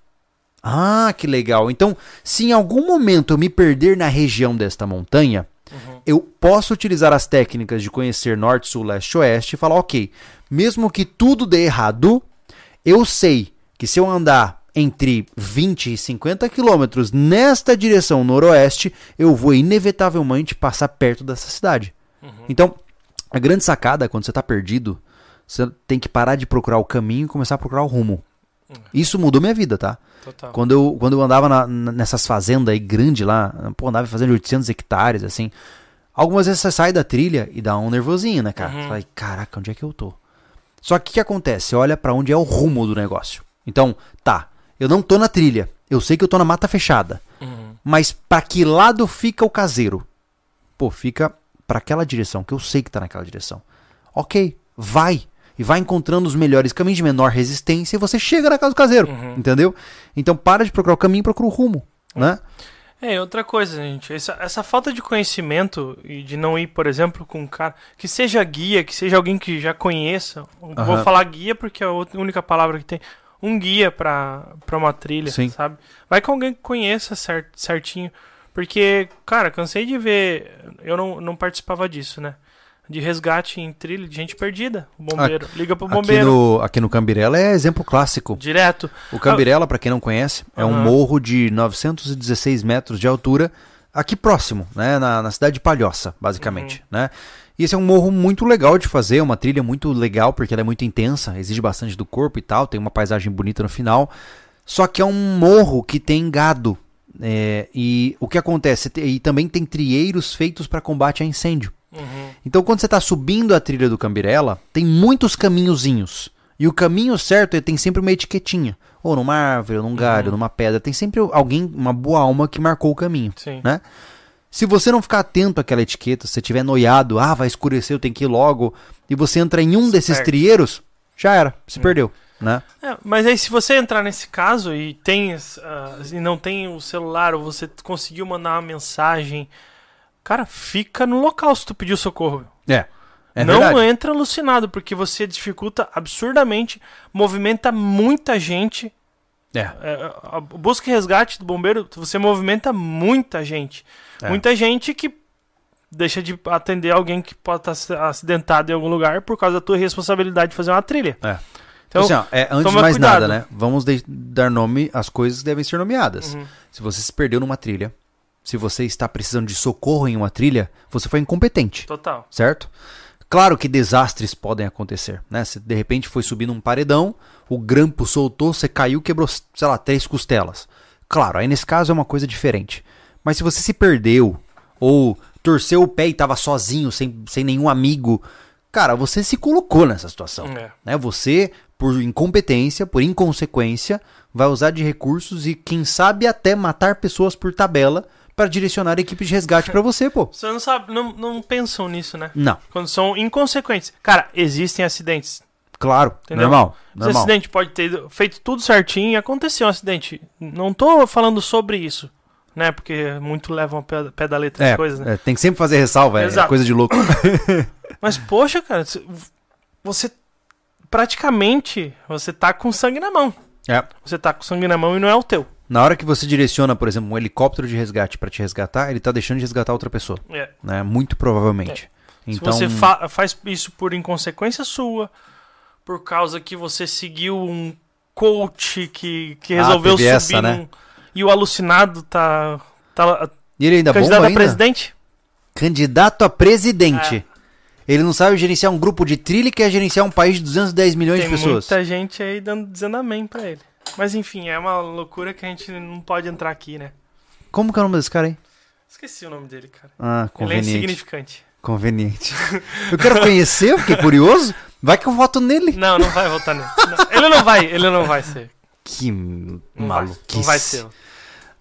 Ah, que legal. Então, se em algum momento eu me perder na região desta montanha, uhum. eu posso utilizar as técnicas de conhecer norte, sul, leste, oeste e falar, ok, mesmo que tudo dê errado, eu sei que se eu andar entre 20 e 50 quilômetros nesta direção noroeste, eu vou inevitavelmente passar perto dessa cidade. Uhum. Então, a grande sacada quando você está perdido, você tem que parar de procurar o caminho e começar a procurar o rumo. Uhum. Isso mudou minha vida, tá? Total. Quando eu, quando eu andava na, nessas fazendas aí grande lá, pô, andava fazendo 800 hectares, assim. Algumas vezes você sai da trilha e dá um nervosinho, né, cara? Uhum. Você fala, caraca, onde é que eu tô? Só que o que acontece? Você olha para onde é o rumo do negócio. Então, tá, eu não tô na trilha. Eu sei que eu tô na mata fechada. Uhum. Mas para que lado fica o caseiro? Pô, fica para aquela direção, que eu sei que tá naquela direção. Ok, vai e vai encontrando os melhores caminhos de menor resistência e você chega na casa do caseiro, uhum. entendeu? Então para de procurar o caminho e procura o rumo, né? É, outra coisa, gente, essa, essa falta de conhecimento e de não ir, por exemplo, com um cara que seja guia, que seja alguém que já conheça. Uhum. Vou falar guia porque é a única palavra que tem. Um guia para uma trilha, Sim. sabe? Vai com alguém que conheça cert, certinho. Porque, cara, cansei de ver. Eu não, não participava disso, né? De resgate em trilha de gente perdida. O bombeiro. Aqui, Liga pro bombeiro. Aqui no, aqui no Cambirela é exemplo clássico. Direto. O Cambirela, ah, para quem não conhece, é um morro de 916 metros de altura, aqui próximo, né? Na, na cidade de Palhoça, basicamente. Uhum. Né? E esse é um morro muito legal de fazer, uma trilha muito legal, porque ela é muito intensa, exige bastante do corpo e tal, tem uma paisagem bonita no final. Só que é um morro que tem gado. É, e o que acontece? E também tem trieiros feitos para combate a incêndio. Uhum. Então, quando você está subindo a trilha do Cambirela, tem muitos caminhozinhos. E o caminho certo tem sempre uma etiquetinha. Ou numa árvore, ou num galho, uhum. numa pedra. Tem sempre alguém, uma boa alma que marcou o caminho. Sim. Né? Se você não ficar atento àquela etiqueta, se você estiver noiado, ah, vai escurecer, eu tenho que ir logo, e você entra em um se desses perde. trieiros, já era, se uhum. perdeu. né? É, mas aí se você entrar nesse caso e tem uh, e não tem o celular ou você conseguiu mandar uma mensagem, cara, fica no local se tu pediu socorro. É. É não verdade. entra alucinado, porque você dificulta absurdamente, movimenta muita gente. É. É, a busca e resgate do bombeiro, você movimenta muita gente. É. Muita gente que deixa de atender alguém que pode estar acidentado em algum lugar por causa da tua responsabilidade de fazer uma trilha. É. Então, assim, ó, é, antes de mais cuidado. nada, né? Vamos de- dar nome às coisas que devem ser nomeadas. Uhum. Se você se perdeu numa trilha, se você está precisando de socorro em uma trilha, você foi incompetente, total. certo? Claro que desastres podem acontecer, né? Se de repente foi subir num paredão, o grampo soltou, você caiu, quebrou, sei lá, três costelas. Claro, aí nesse caso é uma coisa diferente. Mas se você se perdeu, ou torceu o pé e estava sozinho, sem, sem nenhum amigo, cara, você se colocou nessa situação É. né? Você, por incompetência, por inconsequência, vai usar de recursos e, quem sabe, até matar pessoas por tabela para direcionar a equipe de resgate para você, pô. Você não sabe, não, não pensam nisso, né? Não, Quando são inconsequentes. Cara, existem acidentes. claro, Entendeu? normal, Esse normal. acidente pode ter feito tudo certinho e aconteceu um acidente. Não tô falando sobre isso, né? Porque muito levam a pé, da letra as É, coisas, né? é, tem que sempre fazer ressalva, é coisa de louco. Mas, poxa, cara, você- você praticamente você tá com sangue na mão. É. Você tá com sangue na mão e não é o teu. Na hora que você direciona, por exemplo, um helicóptero de resgate para te resgatar, ele tá deixando de resgatar outra pessoa, É. né? Muito provavelmente. Então, Se você fa- faz isso por inconsequência sua, por causa que você seguiu um coach que, que Ah, resolveu teve subir essa, né? num- e o alucinado tá, tá e ele ainda bomba candidato a ainda? presidente? Candidato a presidente. É. Ele não sabe gerenciar um grupo de trilha e quer gerenciar um país de 210 milhões Tem de pessoas. muita gente aí dando, dizendo amém pra ele. Mas enfim, é uma loucura que a gente não pode entrar aqui, né? Como que é o nome desse cara aí? Esqueci o nome dele, cara. Ah, Ele é conveniente. insignificante. Conveniente. Eu quero conhecer, eu fiquei curioso. Vai que eu voto nele. Não, não vai votar nele. Não, ele não vai, ele não vai ser. Que Não vai, maluquice. não vai ser.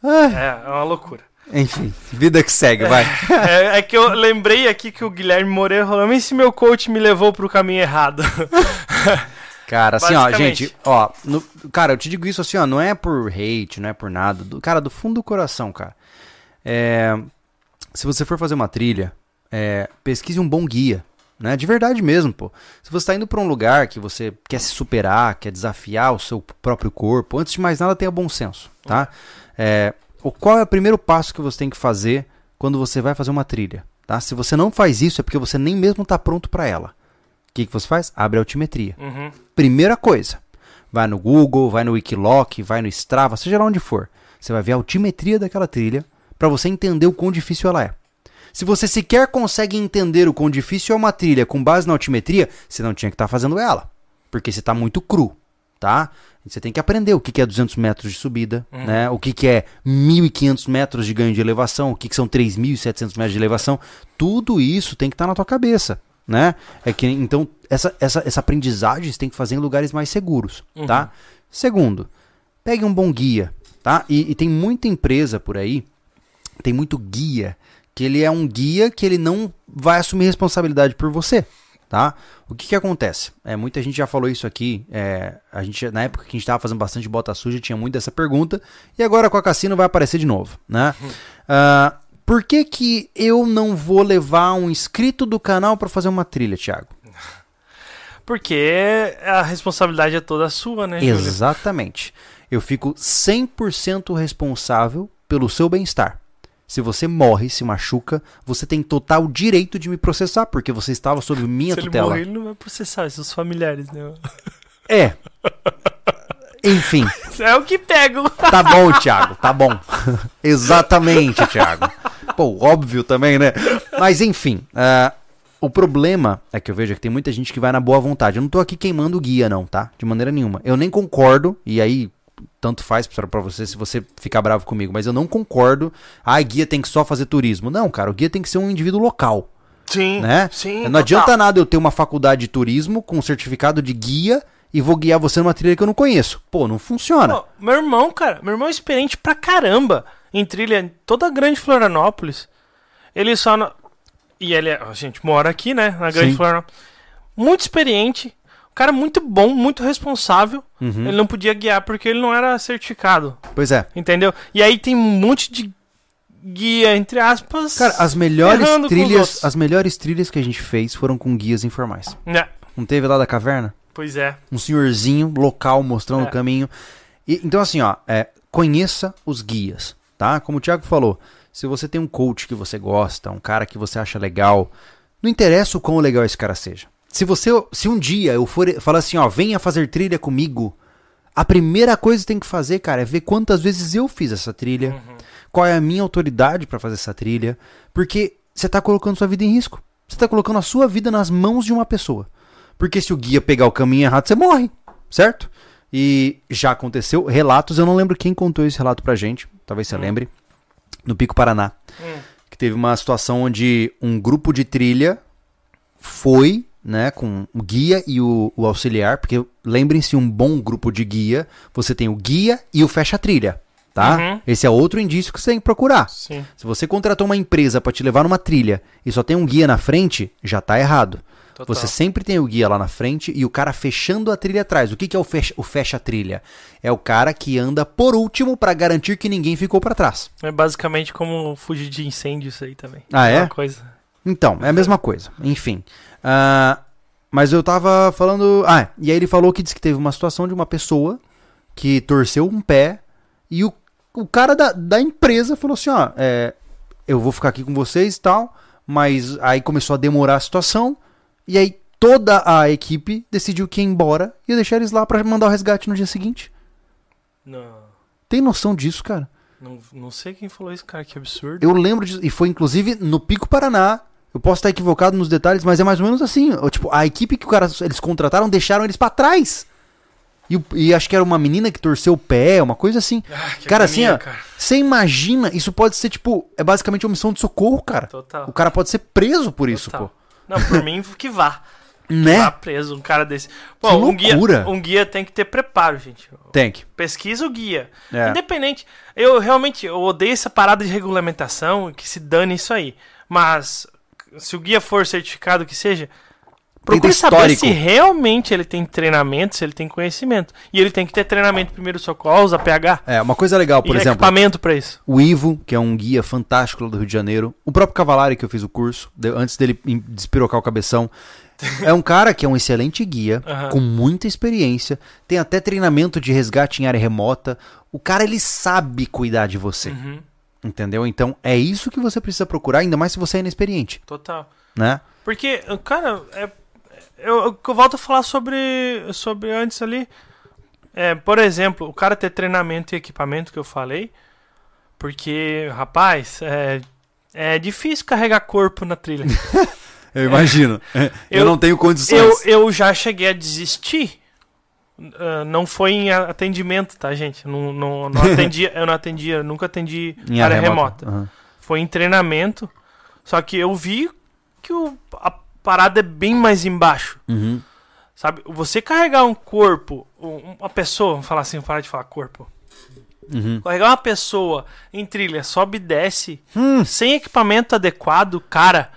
Ah, É, é uma loucura. enfim, vida que segue, vai. É, é que eu lembrei aqui que o Guilherme Moreira falou, mas se meu coach me levou pro caminho errado. Cara, assim, ó, gente, ó, no- cara, eu te digo isso assim, ó, não é por hate, não é por nada, do, cara, do fundo do coração, cara. É, se você for fazer uma trilha, é, pesquise um bom guia, né, de verdade mesmo, pô. Se você tá indo pra um lugar que você quer se superar, quer desafiar o seu próprio corpo, antes de mais nada, tenha bom senso, tá? É, o, qual é o primeiro passo que você tem que fazer quando você vai fazer uma trilha, tá? Se você não faz isso, é porque você nem mesmo tá pronto pra ela. O que, que você faz? Abre a altimetria. Uhum. Primeira coisa, vai no Google, vai no Wikiloc, vai no Strava, seja lá onde for. Você vai ver a altimetria daquela trilha para você entender o quão difícil ela é. Se você sequer consegue entender o quão difícil é uma trilha com base na altimetria, você não tinha que estar fazendo ela, porque você está muito cru, tá? Você tem que aprender o que que é 200 metros de subida, né? O que que é 1.500 metros de ganho de elevação, o que que são 3.700 metros de elevação. Tudo isso tem que estar na tua cabeça, né? É que então essa, essa, essa aprendizagem você tem que fazer em lugares mais seguros, tá? Segundo, pegue um bom guia, tá? E, e tem muita empresa por aí, tem muito guia que ele é um guia que ele não vai assumir responsabilidade por você, tá? O que que acontece? É, muita gente já falou isso aqui, é, a gente, na época que a gente estava fazendo bastante bota suja, tinha muito dessa pergunta, e agora com a Cassino vai aparecer de novo, né? Ah, por que que eu não vou levar um inscrito do canal para fazer uma trilha, Thiago? Porque a responsabilidade é toda sua, né? Júlio? Exatamente. Eu fico 100% responsável pelo seu bem-estar. Se você morre, se machuca, você tem total direito de me processar, porque você estava sob minha Se ele tutela. morrer, ele não vai processar, seus familiares, né? É. Enfim, É o que pego. tá bom, Thiago, tá bom. Exatamente, Thiago. Pô, óbvio também, né? Mas enfim, ah, o problema é que eu vejo que tem muita gente que vai na boa vontade. Eu não tô aqui queimando o guia, não, tá? De maneira nenhuma. Eu nem concordo, e aí tanto faz pra você se você ficar bravo comigo, mas eu não concordo. Ah, guia tem que só fazer turismo. Não, cara, o guia tem que ser um indivíduo local, Sim, né? sim. não total. adianta nada eu ter uma faculdade de turismo com um certificado de guia e vou guiar você numa trilha que eu não conheço. Pô, não funciona. Pô, meu irmão, cara, meu irmão é experiente pra caramba em trilha em toda a grande Florianópolis. Ele só. E ele, é- a gente mora aqui, né? Na grande Sim. Florianópolis. Muito experiente. cara muito bom, muito responsável. Uhum. Ele não podia guiar porque ele não era certificado, Pois é. entendeu? E aí tem um monte de guia, entre aspas. Cara, as melhores trilhas, as melhores trilhas que a gente fez foram com guias informais. É, Não teve lá da caverna? pois é. Um senhorzinho local mostrando É. o caminho. E, então, assim, ó, é, conheça os guias, tá? Como o Thiago falou, se você tem um coach que você gosta, um cara que você acha legal, não interessa o quão legal esse cara seja. Se você, se um dia eu for falar assim, ó, venha fazer trilha comigo, a primeira coisa que tem que fazer, cara, é ver quantas vezes eu fiz essa trilha, Uhum. qual é a minha autoridade pra fazer essa trilha, porque você tá colocando sua vida em risco. Você tá colocando a sua vida nas mãos de uma pessoa. Porque se o guia pegar o caminho errado, você morre, certo? E já aconteceu relatos, eu não lembro quem contou esse relato pra gente, talvez você lembre, no Pico Paraná, Hum. que teve uma situação onde um grupo de trilha foi, né, com o guia e o, o auxiliar, porque lembrem-se, um bom grupo de guia, você tem o guia e o fecha-trilha, tá? Uhum. Esse é outro indício que você tem que procurar. Sim. Se você contratou uma empresa pra te levar numa trilha e só tem um guia na frente, já tá errado. Total. Você sempre tem o guia lá na frente e o cara fechando a trilha atrás. O que, que é o fecha, o fecha trilha? É o cara que anda por último pra garantir que ninguém ficou pra trás. É basicamente como fugir de incêndio isso aí também. Ah, é? Uma coisa. Então, é a mesma coisa. Enfim. Ah, mas eu tava falando. Ah, e aí ele falou que disse que teve uma situação de uma pessoa que torceu um pé e o, o cara da, da empresa falou assim: ó, é, eu vou ficar aqui com vocês e tal. Mas aí começou a demorar a situação. E aí toda a equipe decidiu que ia embora e ia deixar eles lá pra mandar o resgate no dia seguinte. Não, Tem noção disso, cara? não, não sei quem falou isso, cara, que absurdo. Eu lembro disso. E foi inclusive no Pico Paraná. Eu posso estar equivocado nos detalhes, mas é mais ou menos assim. Tipo, a equipe que o cara, eles contrataram deixaram eles pra trás. E, e acho que era uma menina que torceu o pé, uma coisa assim. Ah, Cara, assim, ó, cara. Você imagina, isso pode ser tipo, é basicamente uma missão de socorro, cara. Total. O cara pode ser preso por isso, Total. pô. Não, por mim que vá. Né? preso um cara desse. Pô, Que um guia, loucura. um guia tem que ter preparo, gente. Tem que. Pesquisa o guia. É. Independente. Eu realmente eu odeio essa parada de regulamentação, que se dane isso aí. Mas se o guia for certificado que seja, procure saber se realmente ele tem treinamento, se ele tem conhecimento. E ele tem que ter treinamento primeiro socorros, APH, É, uma coisa legal, por e exemplo. equipamento pra isso. O Ivo, que é um guia fantástico lá do Rio de Janeiro. O próprio Cavalari, que eu fiz o curso, antes dele despirocar o cabeção. É um cara que é um excelente guia, Aham. com muita experiência. Tem até treinamento de resgate em área remota. O cara, ele sabe cuidar de você. Uhum, Entendeu? Então, é isso que você precisa procurar, ainda mais se você é inexperiente, total. né? Porque, cara, é, eu, eu volto a falar sobre, sobre antes ali. É, por exemplo, o cara ter treinamento e equipamento que eu falei. Porque, rapaz, é, é difícil carregar corpo na trilha. Eu imagino. eu, Eu- não tenho eu, condições. eu já cheguei a desistir. Ah, não foi em atendimento, tá, gente? Não, não, não atendia, eu não atendia, nunca atendi Em área remota. Aham. Foi em treinamento. Só que eu vi que o, a parada é bem mais embaixo. Uhum. Sabe? Você carregar um corpo, um- uma pessoa, vamos falar assim, parar de falar corpo. Uhum. Carregar uma pessoa em trilha, sobe e desce, Hum. sem equipamento adequado, cara,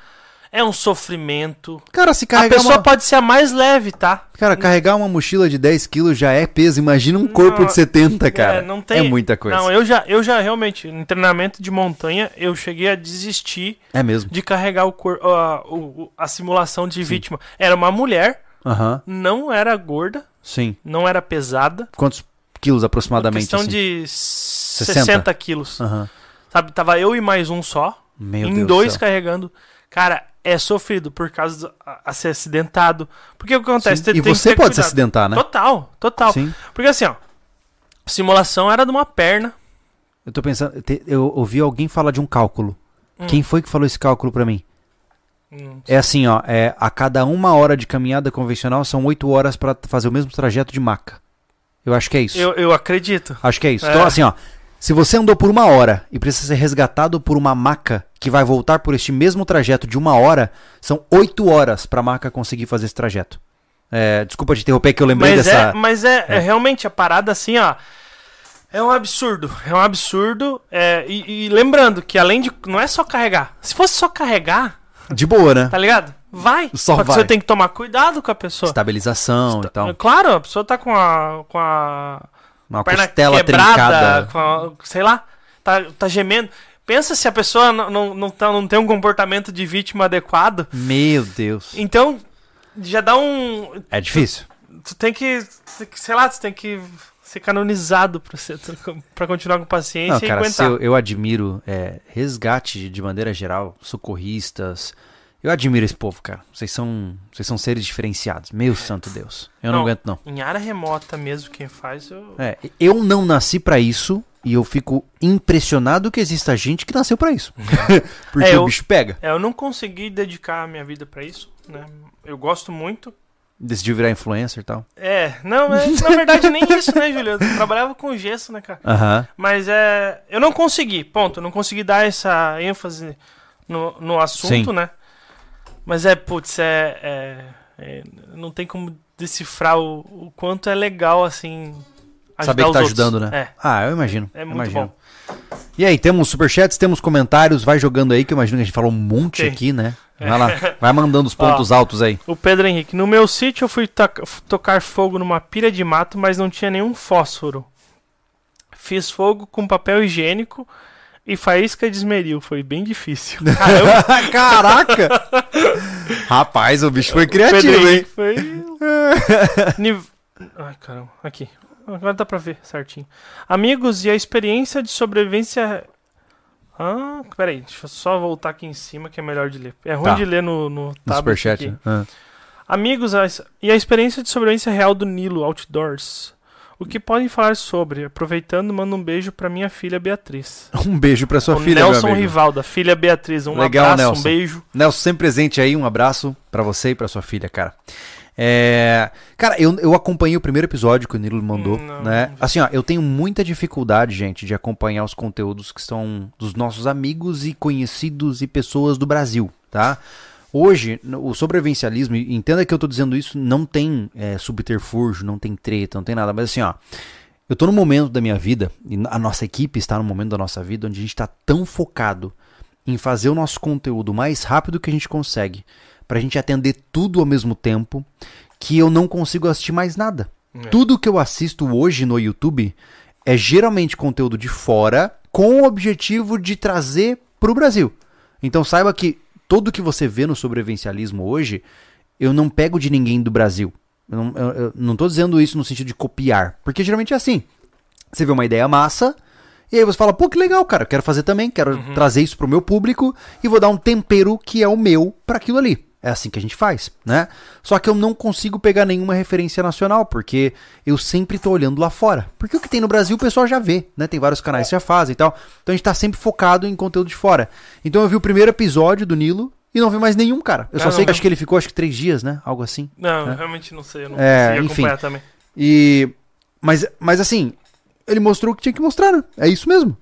é um sofrimento. Cara, se A carregar pessoa uma... pode ser a mais leve, tá? Cara, carregar uma mochila de 10 quilos já é peso. Imagina um corpo Não, de 70, cara. É, não tem... É muita coisa. Não, eu já, eu já realmente, em treinamento de montanha, eu cheguei a desistir É mesmo. de carregar o cor, a, o- a simulação de vítima. Era uma mulher, Aham, não era gorda, sim. não era pesada. Quantos quilos aproximadamente? questão assim? de 60. 60, quilos. Aham. Sabe, tava eu e mais um só, Meu em Deus do dois céu. carregando. Cara, é sofrido por causa de ser acidentado. Porque o que acontece? Sim. Tem- E tem você pode se cuidado. acidentar, né? Total, total. Sim. Porque assim, ó, simulação era de uma perna. Eu tô pensando, eu ouvi alguém falar de um cálculo. Hum. Quem foi que falou esse cálculo pra mim? Hum, É assim, ó, é a cada uma hora de caminhada convencional são oito horas pra fazer o mesmo trajeto de maca. Eu acho que é isso. Eu, eu acredito. Acho que é isso. É. Então, assim, ó, se você andou por uma hora e precisa ser resgatado por uma maca que vai voltar por este mesmo trajeto de uma hora, são oito horas pra maca conseguir fazer esse trajeto. É, desculpa te interromper que eu lembrei Mas, dessa. é, mas é, É. é realmente a parada assim, ó. É um absurdo. É um absurdo. é, e, e lembrando que além de. Não é só carregar. Se fosse só carregar, De boa, né? tá ligado? vai. Só que vai. você tem que tomar cuidado com a pessoa. Estabilização e tal. Claro, a pessoa tá com a, com a Uma perna costela quebrada, trincada. a- sei lá, tá, tá gemendo. Pensa se a pessoa não, não, não, tá- não tem um comportamento de vítima adequado. Meu Deus. Então, já dá um. É difícil. Tu tem que. Sei lá, tu tem que ser canonizado pra, ser, pra continuar com paciência Não, cara, aguentar. eu, eu admiro é, resgate de maneira geral, socorristas. Eu admiro esse povo, cara. Vocês são, vocês são seres diferenciados. Meu santo Deus. Eu não, Não. aguento, não. Em área remota mesmo, quem faz, eu. É, eu não nasci pra isso e eu fico impressionado que exista gente que nasceu pra isso. Porque É, o eu- bicho pega. É, eu não consegui dedicar a minha vida pra isso, né? Eu gosto muito. Decidiu virar influencer e tal. É, não, é, na verdade nem isso, né, Júlio? Eu trabalhava com gesso, né, cara? Aham. Mas é. Eu não consegui, ponto. Eu não consegui dar essa ênfase no, no assunto, Sim. né? Mas é, putz, é, é- é- Não tem como decifrar o, o quanto é legal, assim. Saber que tá outros. ajudando, né? É, Ah, eu imagino. é eu muito imagino. bom. E aí, temos superchats, temos comentários, vai jogando aí, que eu imagino que a gente falou um monte aqui, né? Vai lá, vai mandando os pontos altos aí. O Pedro Henrique, no meu sítio eu fui toca- tocar fogo numa pilha de mato, mas não tinha nenhum fósforo. Fiz fogo com papel higiênico e faísca de esmeril. Foi bem difícil. Caraca! Rapaz, o bicho foi criativo, hein? Henrique foi. Niv- Ai, caramba. Aqui. Agora dá pra ver certinho. Amigos, e a experiência de sobrevivência. Ah, peraí, deixa eu só voltar aqui em cima que é melhor de ler. É ruim Tá. de ler no, no No superchat. né? Ah. Amigos, a- e a experiência de sobrevivência real do Nilo Outdoors. O que podem falar sobre? Aproveitando, mando um beijo pra minha filha Beatriz. Um beijo pra sua o filha, Nelson. Rivalda, filha Beatriz. Um Legal, abraço, Nelson. um beijo. Nelson, sempre presente aí, um abraço pra você e pra sua filha, cara. É, Cara, eu, eu acompanhei o primeiro episódio que o Nilo mandou, não, né? Assim, ó, eu tenho muita dificuldade, gente, de acompanhar os conteúdos que estão dos nossos amigos e conhecidos e pessoas do Brasil, tá? Hoje, o sobrevivencialismo, entenda que eu tô dizendo isso, não tem é, subterfúgio, não tem treta, não tem nada, mas assim, ó, eu tô num momento da minha vida, e a nossa equipe está num momento da nossa vida onde a gente tá tão focado em fazer o nosso conteúdo o mais rápido que a gente consegue, pra gente atender tudo ao mesmo tempo, que eu não consigo assistir mais nada. É. Tudo que eu assisto hoje no YouTube é geralmente conteúdo de fora, com o objetivo de trazer pro Brasil. Então saiba que tudo que você vê no sobrevivencialismo hoje, eu não pego de ninguém do Brasil. Eu não, eu- eu não tô dizendo isso no sentido de copiar, porque geralmente é assim. Você vê uma ideia massa, e aí você fala, pô, que legal, cara, eu quero fazer também, quero trazer isso pro meu público e vou dar um tempero que é o meu para aquilo ali. É assim que a gente faz, né? Só que eu não consigo pegar nenhuma referência nacional, porque eu sempre tô olhando lá fora. Porque o que tem no Brasil o pessoal já vê, né? Tem vários canais que já fazem e tal. Então a gente tá sempre focado em conteúdo de fora. Então eu vi o primeiro episódio do Nilo e não vi mais nenhum, cara. Eu Ah, só não, sei que acho que ele ficou acho que três dias, né? Algo assim. Não, É. realmente não sei. Eu não É, enfim. acompanhar também. E. Mas, mas assim, ele mostrou o que tinha que mostrar, né? É isso mesmo.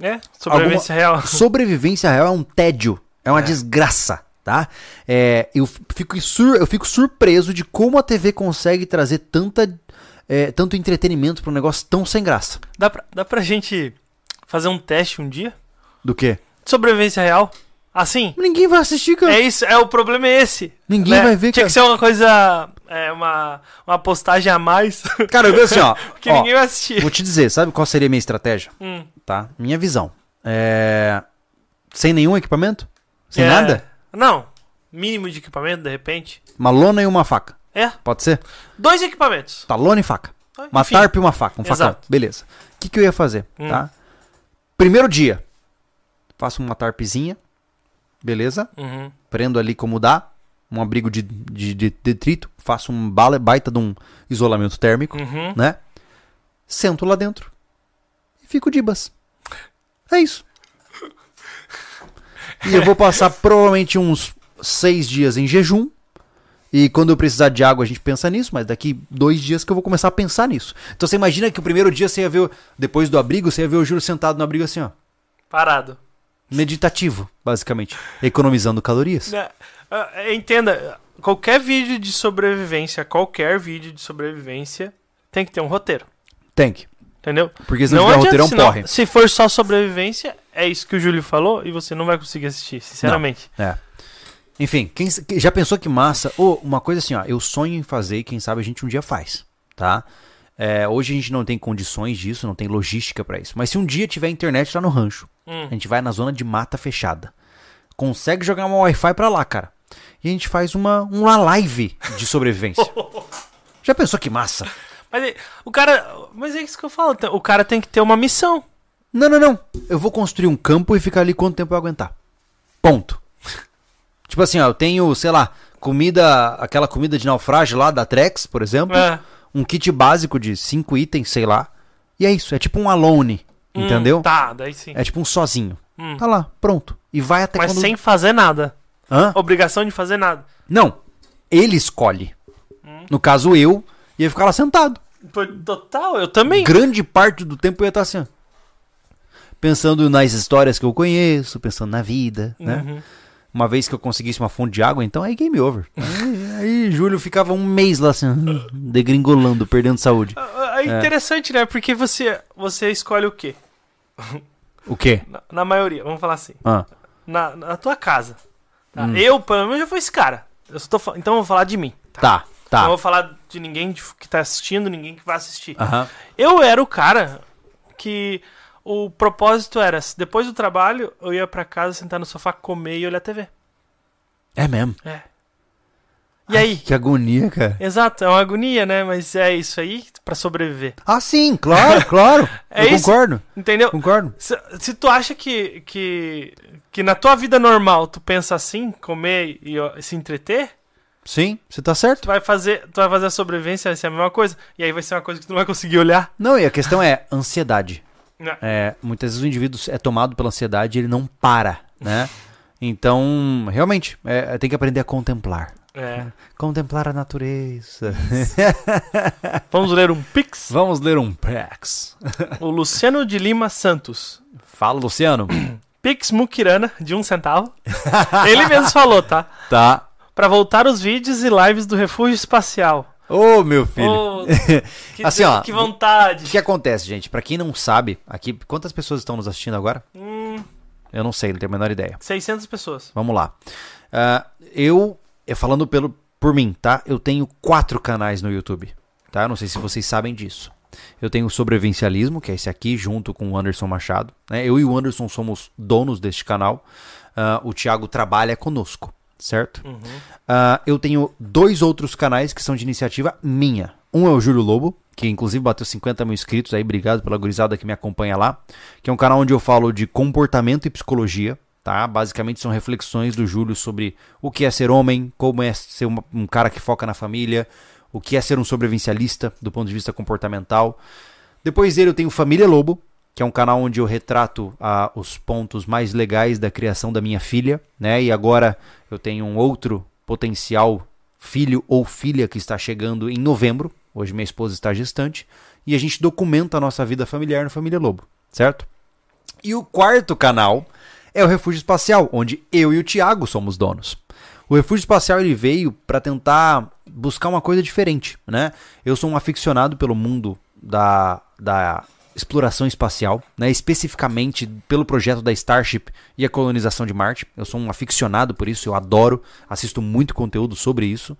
É, sobrevivência real. Sobrevivência real é um tédio, é uma É. desgraça, tá? É, eu, fico sur- eu fico surpreso de como a TV consegue trazer tanta, é, tanto entretenimento pra um negócio tão sem graça. Dá pra, dá pra gente fazer um teste um dia? Do que? Sobrevivência real? Assim? Ninguém vai assistir, cara. É isso, é o problema é esse. Ninguém né? vai ver, Tinha cara. que ser uma coisa. É, uma, uma postagem a mais. Cara, eu vejo assim, ó. ó, ninguém vai assistir. Vou te dizer, sabe qual seria a minha estratégia? Hum. Tá? Minha visão. É... Sem nenhum equipamento? Sem É, nada? Não. Mínimo de equipamento, de repente. Uma lona e uma faca. É. Pode ser? Dois equipamentos. Tá, lona e faca. Uma Enfim. tarpa e uma faca, um facão. Exato. Beleza. O que, que eu ia fazer, Hum. tá? Primeiro dia, faço uma tarpezinha, beleza? Uhum. Prendo ali como dá, um abrigo de, de, de detrito, faço um bala- baita de um isolamento térmico, Uhum. né? Sento lá dentro e fico dibas. É isso. E eu vou passar provavelmente uns seis dias em jejum. E quando eu precisar de água, a gente pensa nisso, mas daqui dois dias que eu vou começar a pensar nisso. Então você imagina que o primeiro dia você ia ver, depois do abrigo, você ia ver o Júlio sentado no abrigo assim, ó. Parado. Meditativo, basicamente. Economizando calorias. Né, ah, Entenda, qualquer vídeo de sobrevivência, qualquer vídeo de sobrevivência, tem que ter um roteiro. Tem que. Entendeu? Porque se não, tiver roteiro é um porre. Se for só sobrevivência, é isso que o Júlio falou e você não vai conseguir assistir, sinceramente. É. Enfim, quem, já pensou que massa? Ou uma coisa assim, ó, eu sonho em fazer e quem sabe a gente um dia faz, tá? É, hoje a gente não tem condições disso, não tem logística para isso. Mas se um dia tiver internet lá no rancho, hum. a gente vai na zona de mata fechada. Consegue jogar uma Wi-Fi pra lá, cara. E a gente faz uma, uma live de sobrevivência. Já pensou que massa? Mas o cara. Mas é isso que eu falo. O cara tem que ter uma missão. Não, não, não. Eu vou construir um campo e ficar ali quanto tempo eu aguentar. Ponto. tipo assim, ó, eu tenho, sei lá, comida, aquela comida de naufrágio lá da Trex, por exemplo. É. Um kit básico de cinco itens, sei lá. E é isso, é tipo um alone. Hum, entendeu? Tá, daí sim. É tipo um sozinho. Hum. Tá lá, pronto. E vai até Mas quando... sem fazer nada. Hã? Obrigação de fazer nada. Não. Ele escolhe. Hum. No caso, eu ia ficar lá sentado. Total, eu também. Grande parte do tempo eu ia estar assim. Pensando nas histórias que eu conheço, pensando na vida, né? Uhum. Uma vez que eu conseguisse uma fonte de água, então aí game over. aí, aí Júlio ficava um mês lá assim, degringolando, perdendo saúde. É, é interessante, é. né? Porque você, você escolhe o quê? O quê? Na, na maioria, vamos falar assim. Ah. Na, na tua casa. Tá? Hum. Eu, pelo menos, já fui esse cara. Eu tô, então eu vou falar de mim. Tá. tá. Tá. Não vou falar de ninguém que tá assistindo, ninguém que vai assistir. Uhum. Eu era o cara que o propósito era, depois do trabalho, eu ia para casa, sentar no sofá, comer e olhar TV. É mesmo? É. E Ai, aí? Que agonia, cara. Exato, é uma agonia, né? Mas é isso aí para sobreviver. Ah, sim, claro, claro. é eu isso, concordo. Entendeu? Concordo. Se, se, tu acha que, que, que na tua vida normal tu pensa assim, comer e, e se entreter, Sim, você tá certo. Tu vai fazer, tu vai fazer a sobrevivência, vai ser a mesma coisa. E aí vai ser uma coisa que tu não vai conseguir olhar. Não, e a questão é ansiedade. É, muitas vezes o indivíduo é tomado pela ansiedade e ele não para, né? Então, realmente, é, tem que aprender a contemplar. É. Contemplar a natureza. Vamos ler um Pix? Vamos ler um Pix. o Luciano de Lima Santos. Fala, Luciano. Pix Mukirana, de um centavo. Ele mesmo falou, tá? Tá para voltar os vídeos e lives do Refúgio Espacial. Ô, oh, meu filho. Oh, que, assim, ó, que vontade. O que acontece, gente? Para quem não sabe, aqui quantas pessoas estão nos assistindo agora? Hum, eu não sei, não tenho a menor ideia. 600 pessoas. Vamos lá. Uh, eu, falando pelo, por mim, tá? Eu tenho quatro canais no YouTube, tá? Eu não sei se vocês sabem disso. Eu tenho o Sobrevivencialismo, que é esse aqui, junto com o Anderson Machado. Né? Eu e o Anderson somos donos deste canal. Uh, o Thiago trabalha conosco certo? Uhum. Uh, eu tenho dois outros canais que são de iniciativa minha. Um é o Júlio Lobo, que inclusive bateu 50 mil inscritos aí, obrigado pela gurizada que me acompanha lá. Que é um canal onde eu falo de comportamento e psicologia, tá? Basicamente são reflexões do Júlio sobre o que é ser homem, como é ser uma, um cara que foca na família, o que é ser um sobrevivencialista do ponto de vista comportamental. Depois dele eu tenho Família Lobo, que é um canal onde eu retrato ah, os pontos mais legais da criação da minha filha, né? E agora eu tenho um outro potencial filho ou filha que está chegando em novembro. Hoje minha esposa está gestante e a gente documenta a nossa vida familiar no Família Lobo, certo? E o quarto canal é o Refúgio Espacial, onde eu e o Thiago somos donos. O Refúgio Espacial ele veio para tentar buscar uma coisa diferente, né? Eu sou um aficionado pelo mundo da, da exploração espacial, né, especificamente pelo projeto da Starship e a colonização de Marte. Eu sou um aficionado por isso, eu adoro, assisto muito conteúdo sobre isso.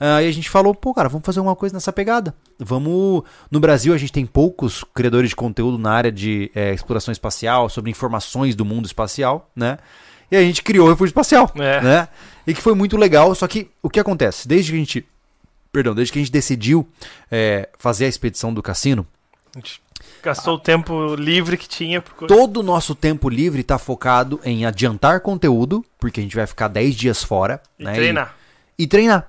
Uh, e a gente falou, pô, cara, vamos fazer uma coisa nessa pegada. Vamos. No Brasil, a gente tem poucos criadores de conteúdo na área de é, exploração espacial, sobre informações do mundo espacial, né? E a gente criou o Refúgio Espacial, é. né? E que foi muito legal. Só que o que acontece? Desde que a gente. Perdão, desde que a gente decidiu é, fazer a expedição do cassino. A gente Gastou o tempo livre que tinha. Por... Todo o nosso tempo livre está focado em adiantar conteúdo, porque a gente vai ficar 10 dias fora. E né? treinar. E, e, treinar.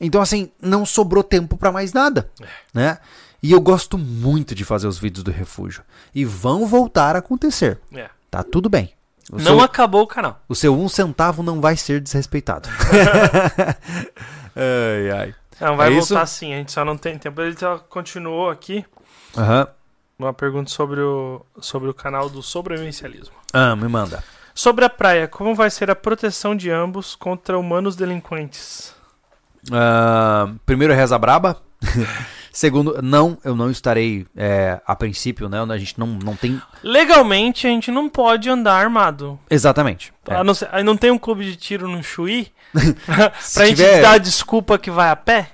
Então, assim, não sobrou tempo para mais nada. É. Né? E eu gosto muito de fazer os vídeos do refúgio. E vão voltar a acontecer. É. Tá tudo bem. O não seu, acabou o canal. O seu um centavo não vai ser desrespeitado. ai, ai. Não, vai é voltar isso? sim, a gente só não tem tempo. Ele só continuou aqui. Aham. Uhum uma pergunta sobre o, sobre o canal do sobrevivencialismo. Ah, me manda. Sobre a praia, como vai ser a proteção de ambos contra humanos delinquentes? Uh, primeiro reza braba. Segundo, não, eu não estarei é, a princípio, né? A gente não, não tem. Legalmente, a gente não pode andar armado. Exatamente. É. A não, ser- aí não tem um clube de tiro no Chuí pra, pra gente tiver- dar a desculpa que vai a pé.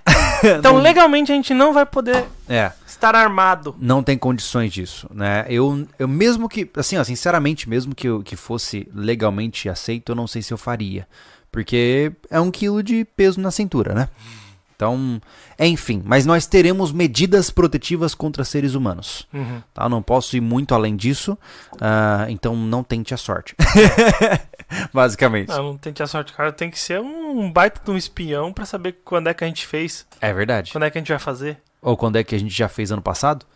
Então, legalmente, a gente não vai poder É. estar armado. não tem condições disso, né? Eu, eu mesmo que, assim, ó, sinceramente, mesmo que, eu, que fosse legalmente aceito, eu não sei se eu faria. Porque é um quilo de peso na cintura, né? Então, enfim, mas nós teremos medidas protetivas contra seres humanos. Uhum. Tá? Não posso ir muito além disso, ah, então não tente a sorte. Basicamente. Não, não ter a sorte, cara. Tem que ser um baita de um espião pra saber quando é que a gente fez, É verdade. quando é que a gente vai fazer. Ou quando é que a gente já fez ano passado?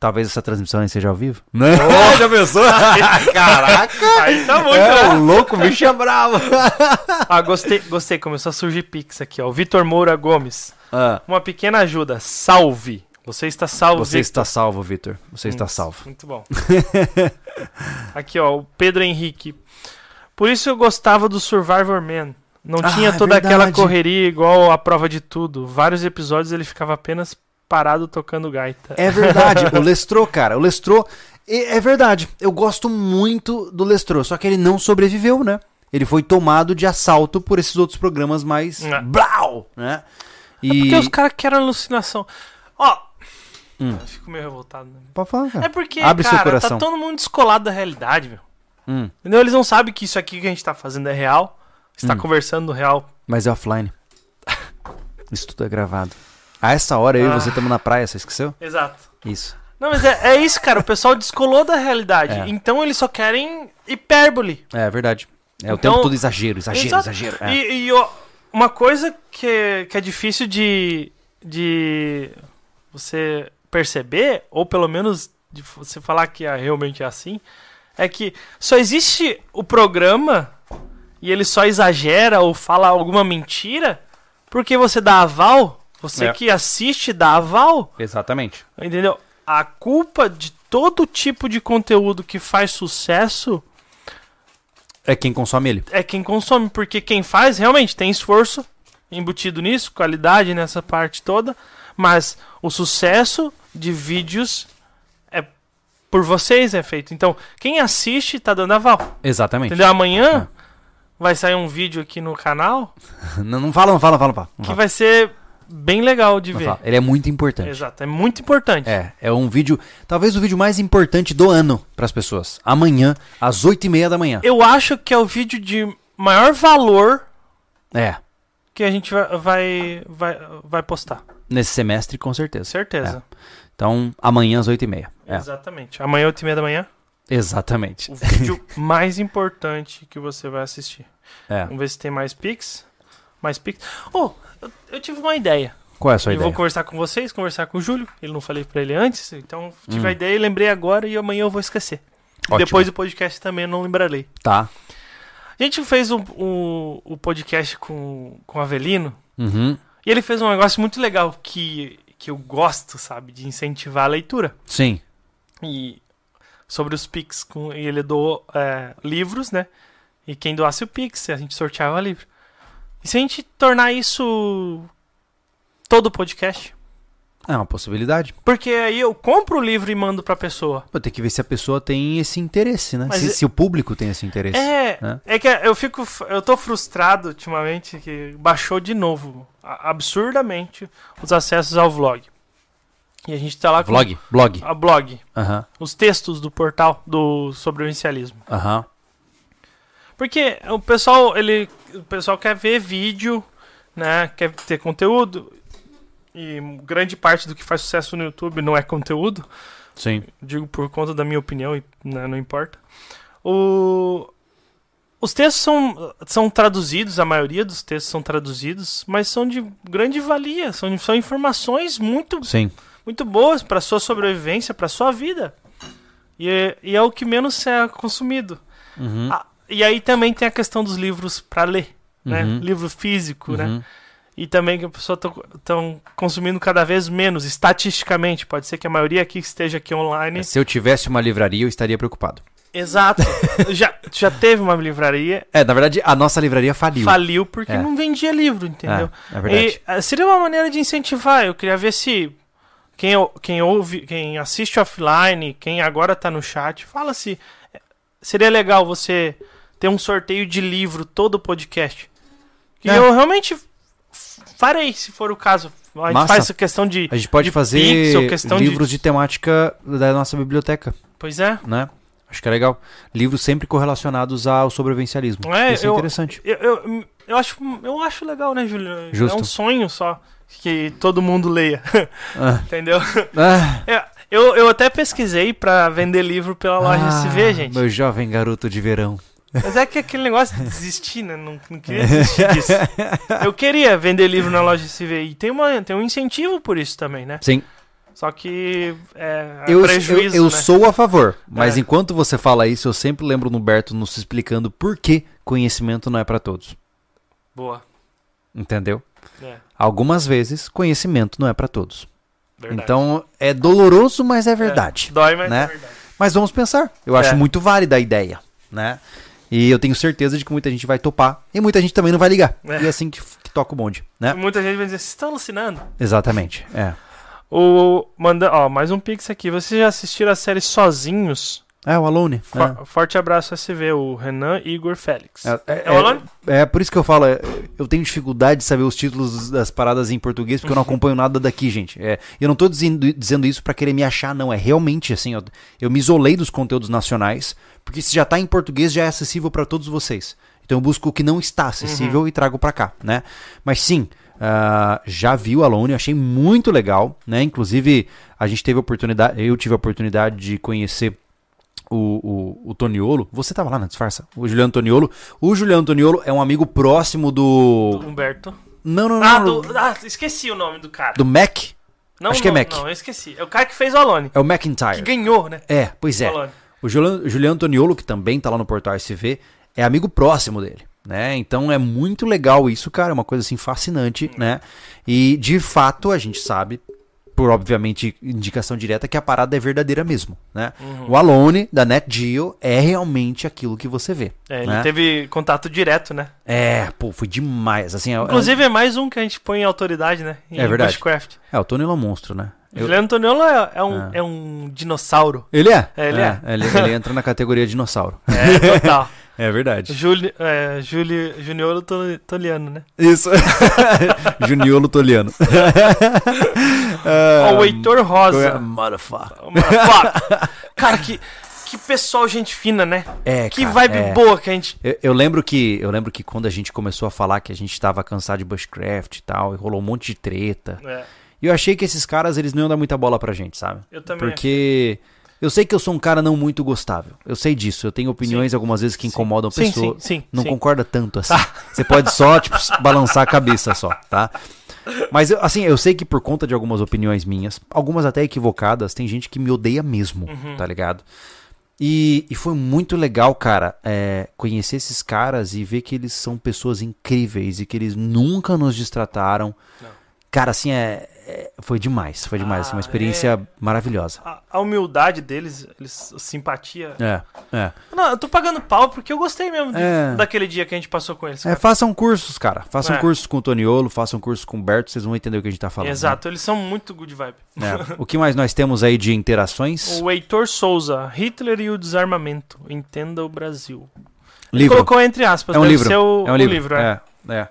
Talvez essa transmissão nem seja ao vivo. Né? já pensou? Caraca! Aí tá muito, É, né? louco, o bicho é bravo. Ah, gostei, gostei. Começou a surgir pix aqui, ó. O Vitor Moura Gomes. Ah, Uma pequena ajuda. Salve. Você está salvo, você Victor. está salvo, Vitor. Você está Hum, salvo. Muito bom. Aqui, ó, o Pedro Henrique. Por isso eu gostava do Survivor Man. Não Ah, tinha é toda aquela verdade. correria igual a prova de tudo. Vários episódios ele ficava apenas parado tocando gaita. É verdade, o Lestrô, cara, o Lestrô, é, é verdade. Eu gosto muito do Lestrô, só que ele não sobreviveu, né? Ele foi tomado de assalto por esses outros programas mais É. blau, né? É E porque os caras querem alucinação. Ó, Hum. fico meio revoltado. Né? Pode falar, cara. É porque, Abre cara, tá todo mundo descolado da realidade, meu. Hum, Entendeu? Eles não sabem que isso aqui que a gente tá fazendo é real. Está Hum. conversando no real. mas é offline. Isso tudo é gravado. A essa hora eu e Ah. você estamos na praia, você esqueceu? Exato. Isso. Não, mas é, é isso, cara. O pessoal descolou da realidade. É. Então eles só querem hipérbole. É verdade. É o Então- tempo todo exagero, exagero, Exato. exagero. É. E, e, ó, uma coisa que, que é difícil de, de você perceber, ou pelo menos de você falar que é, realmente é assim, é que só existe o programa e ele só exagera ou fala alguma mentira porque você dá aval, você É. que assiste dá aval, Exatamente. entendeu? A culpa de todo tipo de conteúdo que faz sucesso É quem consome ele. é quem consome, porque quem faz realmente tem esforço embutido nisso, qualidade nessa parte toda, mas o sucesso de vídeos é por vocês é feito. Então, quem assiste tá dando aval. Exatamente. Entendeu? Amanhã vai sair um vídeo aqui no canal Não, não fala, não fala, fala. Fala. Não que fala. vai ser bem legal de Não ver. fala. Ele é muito importante. Exato, é muito importante. É, é um vídeo, talvez o vídeo mais importante do ano para as pessoas. Amanhã, às 8 e meia da manhã. Eu acho que é o vídeo de maior valor É, que a gente vai, vai, vai, postar. nesse semestre, com certeza. Certeza. Então, amanhã às 8 e meia. É, Exatamente. Amanhã, 8 e meia da manhã. exatamente. o vídeo mais importante que você vai assistir. É. Vamos ver se tem mais Pix. Mais Pix. Oh, eu, eu tive uma ideia. Qual é a sua eu ideia? vou conversar com vocês, conversar com o Júlio. Ele não falei pra ele antes, então tive Hum. a ideia e lembrei agora e amanhã eu vou esquecer. Ótimo. Depois do podcast também eu não lembrarei. Tá. A gente fez o, o, o podcast com, com o Avelino Uhum. e ele fez um negócio muito legal que, que eu gosto, sabe? De incentivar a leitura. Sim. E sobre os Pix, com, e ele doou é, livros, né? E quem doasse o Pix, a gente sorteava livro. E se a gente tornar isso todo podcast? É uma possibilidade. Porque aí eu compro o livro e mando pra pessoa. Vou ter que ver se a pessoa tem esse interesse, né? Se, é- se o público tem esse interesse. É, né? é que eu fico. Eu tô frustrado ultimamente que baixou de novo, absurdamente, os acessos ao vlog. E a gente tá lá com. Vlog? Blog. A blog. Os textos do portal do sobrevivencialismo. Aham. Porque o pessoal, ele, o pessoal quer ver vídeo, né? Quer ter conteúdo. E grande parte do que faz sucesso no YouTube não é conteúdo. Sim. Digo por conta da minha opinião e né, não importa. O... Os textos são, são traduzidos, a maioria dos textos são traduzidos, mas são de grande valia, são, são informações muito, Sim. muito boas para sua sobrevivência, para sua vida. E é, e é o que menos é consumido. Uhum. Ah, e aí também tem a questão dos livros para ler, né? Uhum. Livro físico, né? Uhum. E também que a pessoa estão consumindo cada vez menos, estatisticamente. Pode ser que a maioria aqui esteja aqui online. Se eu tivesse uma livraria, eu estaria preocupado. Exato. já, já teve uma livraria, É, na verdade, a nossa livraria faliu. faliu porque É. não vendia livro, entendeu? É, é verdade. E, eh, seria uma maneira de incentivar. Eu queria ver se quem, quem ouve, quem assiste offline, quem agora tá no chat, fala se é, seria legal você ter um sorteio de livro todo o podcast. Que É. eu realmente farei, se for o caso. A gente Massa. faz essa questão de. A gente pode de fazer pixel, questão de- livros de... temática da nossa biblioteca, Pois é. né? Acho que é legal. Livros sempre correlacionados ao sobrevivencialismo. É, Isso é eu- interessante. Eu, eu, eu acho, eu acho legal, né, Júlio? Justo. É um sonho só que todo mundo leia. Ah, Entendeu? ah, É, eu, eu até pesquisei pra vender livro pela loja ah, SV, gente. Meu jovem garoto de verão. Mas é que aquele negócio de desistir, né? Não, não queria desistir disso. Eu queria vender livro na loja SV. E tem, uma, tem um incentivo por isso também, né? Sim, Só que é, é eu, eu, prejuízo, eu né? sou a favor, mas É. enquanto você fala isso, eu sempre lembro no Berto nos explicando por que conhecimento não é pra todos. Boa. Entendeu? É, Algumas vezes, conhecimento não é pra todos. verdade. Então, é doloroso, mas é verdade. É, dói, mas né? é verdade. Mas vamos pensar. Eu É. acho muito válida a ideia, né? E eu tenho certeza de que muita gente vai topar e muita gente também não vai ligar. É. E é assim que, que toca o bonde, né? Muita gente vai dizer, vocês estão alucinando? Exatamente. É. O, manda, ó, mais um pix aqui. Vocês já assistiram a série Sozinhos? É o Alone. For- né? Forte abraço SV, o Renan Igor Félix. É, é, É o Alone? é, é por isso que eu falo, é, eu tenho dificuldade de saber os títulos das paradas em português, porque eu não acompanho nada daqui, gente. É, eu não tô dizendo, dizendo isso pra querer me achar, não. É realmente assim, ó, eu me isolei dos conteúdos nacionais, porque se já tá em português, já é acessível pra todos vocês. Então eu busco o que não está acessível e trago pra cá, né? Mas sim, ah, já vi o Alone, eu achei muito legal, né? Inclusive, a gente teve a oportunidade, eu tive a oportunidade de conhecer o, o, o Toniolo. Você tava lá na disfarça? O Juliano Toniolo. O Juliano Toniolo é um amigo próximo do. Do Humberto. Não, não, não. Ah, do... ah, esqueci o nome do cara. do Mac? Não, acho que é não, Mac. Não, eu esqueci. É o cara que fez o Alone. É o Que McIntyre. ganhou, né? É, pois é. Alone. O Juliano, Juliano Toniolo, que também tá lá no Portal SV, é amigo próximo dele, né? Então é muito legal isso, cara, é uma coisa assim fascinante, né? E de fato a gente sabe, por obviamente indicação direta, que a parada é verdadeira mesmo, né? Uhum. O Alone da Net Geo é realmente aquilo que você vê. É, ele né? teve contato direto, né? É, pô, foi demais, assim, é, Inclusive é mais um que a gente põe em autoridade, né? Em É verdade. Bushcraft. é, o Toniolo é um monstro, né? Eu- Juliano Antoniolo é, é um, Ah. é um dinossauro. Ele é? É, ele é. Ele, ele entra na categoria dinossauro. É, total. É verdade. Juli, é, Juli, Juniolo Tol- Toliano, né? Isso. Juniolo Toliano. Ó, o Heitor Rosa. Motherfucker. Ô, motherfucker. Cara, que, que pessoal gente fina, né? É, Que cara, vibe é. boa que a gente... Eu, eu lembro que eu lembro que quando a gente começou a falar que a gente tava cansado de bushcraft e tal, e rolou um monte de treta. É, E eu achei que esses caras eles não iam dar muita bola pra gente, sabe? eu também Porque eu sei que eu sou um cara não muito gostável. Eu sei disso. Eu tenho opiniões algumas vezes que incomodam sim, pessoas. sim, sim, não sim. concorda tanto assim. Você pode só, tipo, balançar a cabeça só, tá? Mas, assim, eu sei que por conta de algumas opiniões minhas, algumas até equivocadas, tem gente que me odeia mesmo, Uhum. tá ligado? E, e foi muito legal, cara, é, conhecer esses caras e ver que eles são pessoas incríveis e que eles nunca nos distrataram. Não. Cara, assim, é, é- foi demais, foi demais. assim, uma Ah, experiência maravilhosa. A, a humildade deles, eles, a simpatia... É, é. Não, eu tô pagando pau porque eu gostei mesmo de- É. daquele dia que a gente passou com eles. É, cara. façam cursos, cara. Façam É. cursos com o Toniolo, façam cursos com o Berto, vocês vão entender o que a gente tá falando. né? Exato, eles são muito good vibe. É. O que mais nós temos aí de interações? O Heitor Souza, Hitler e o desarmamento. Entenda o Brasil. livro. Colocou entre aspas, É um livro. o, é um o livro. é. é.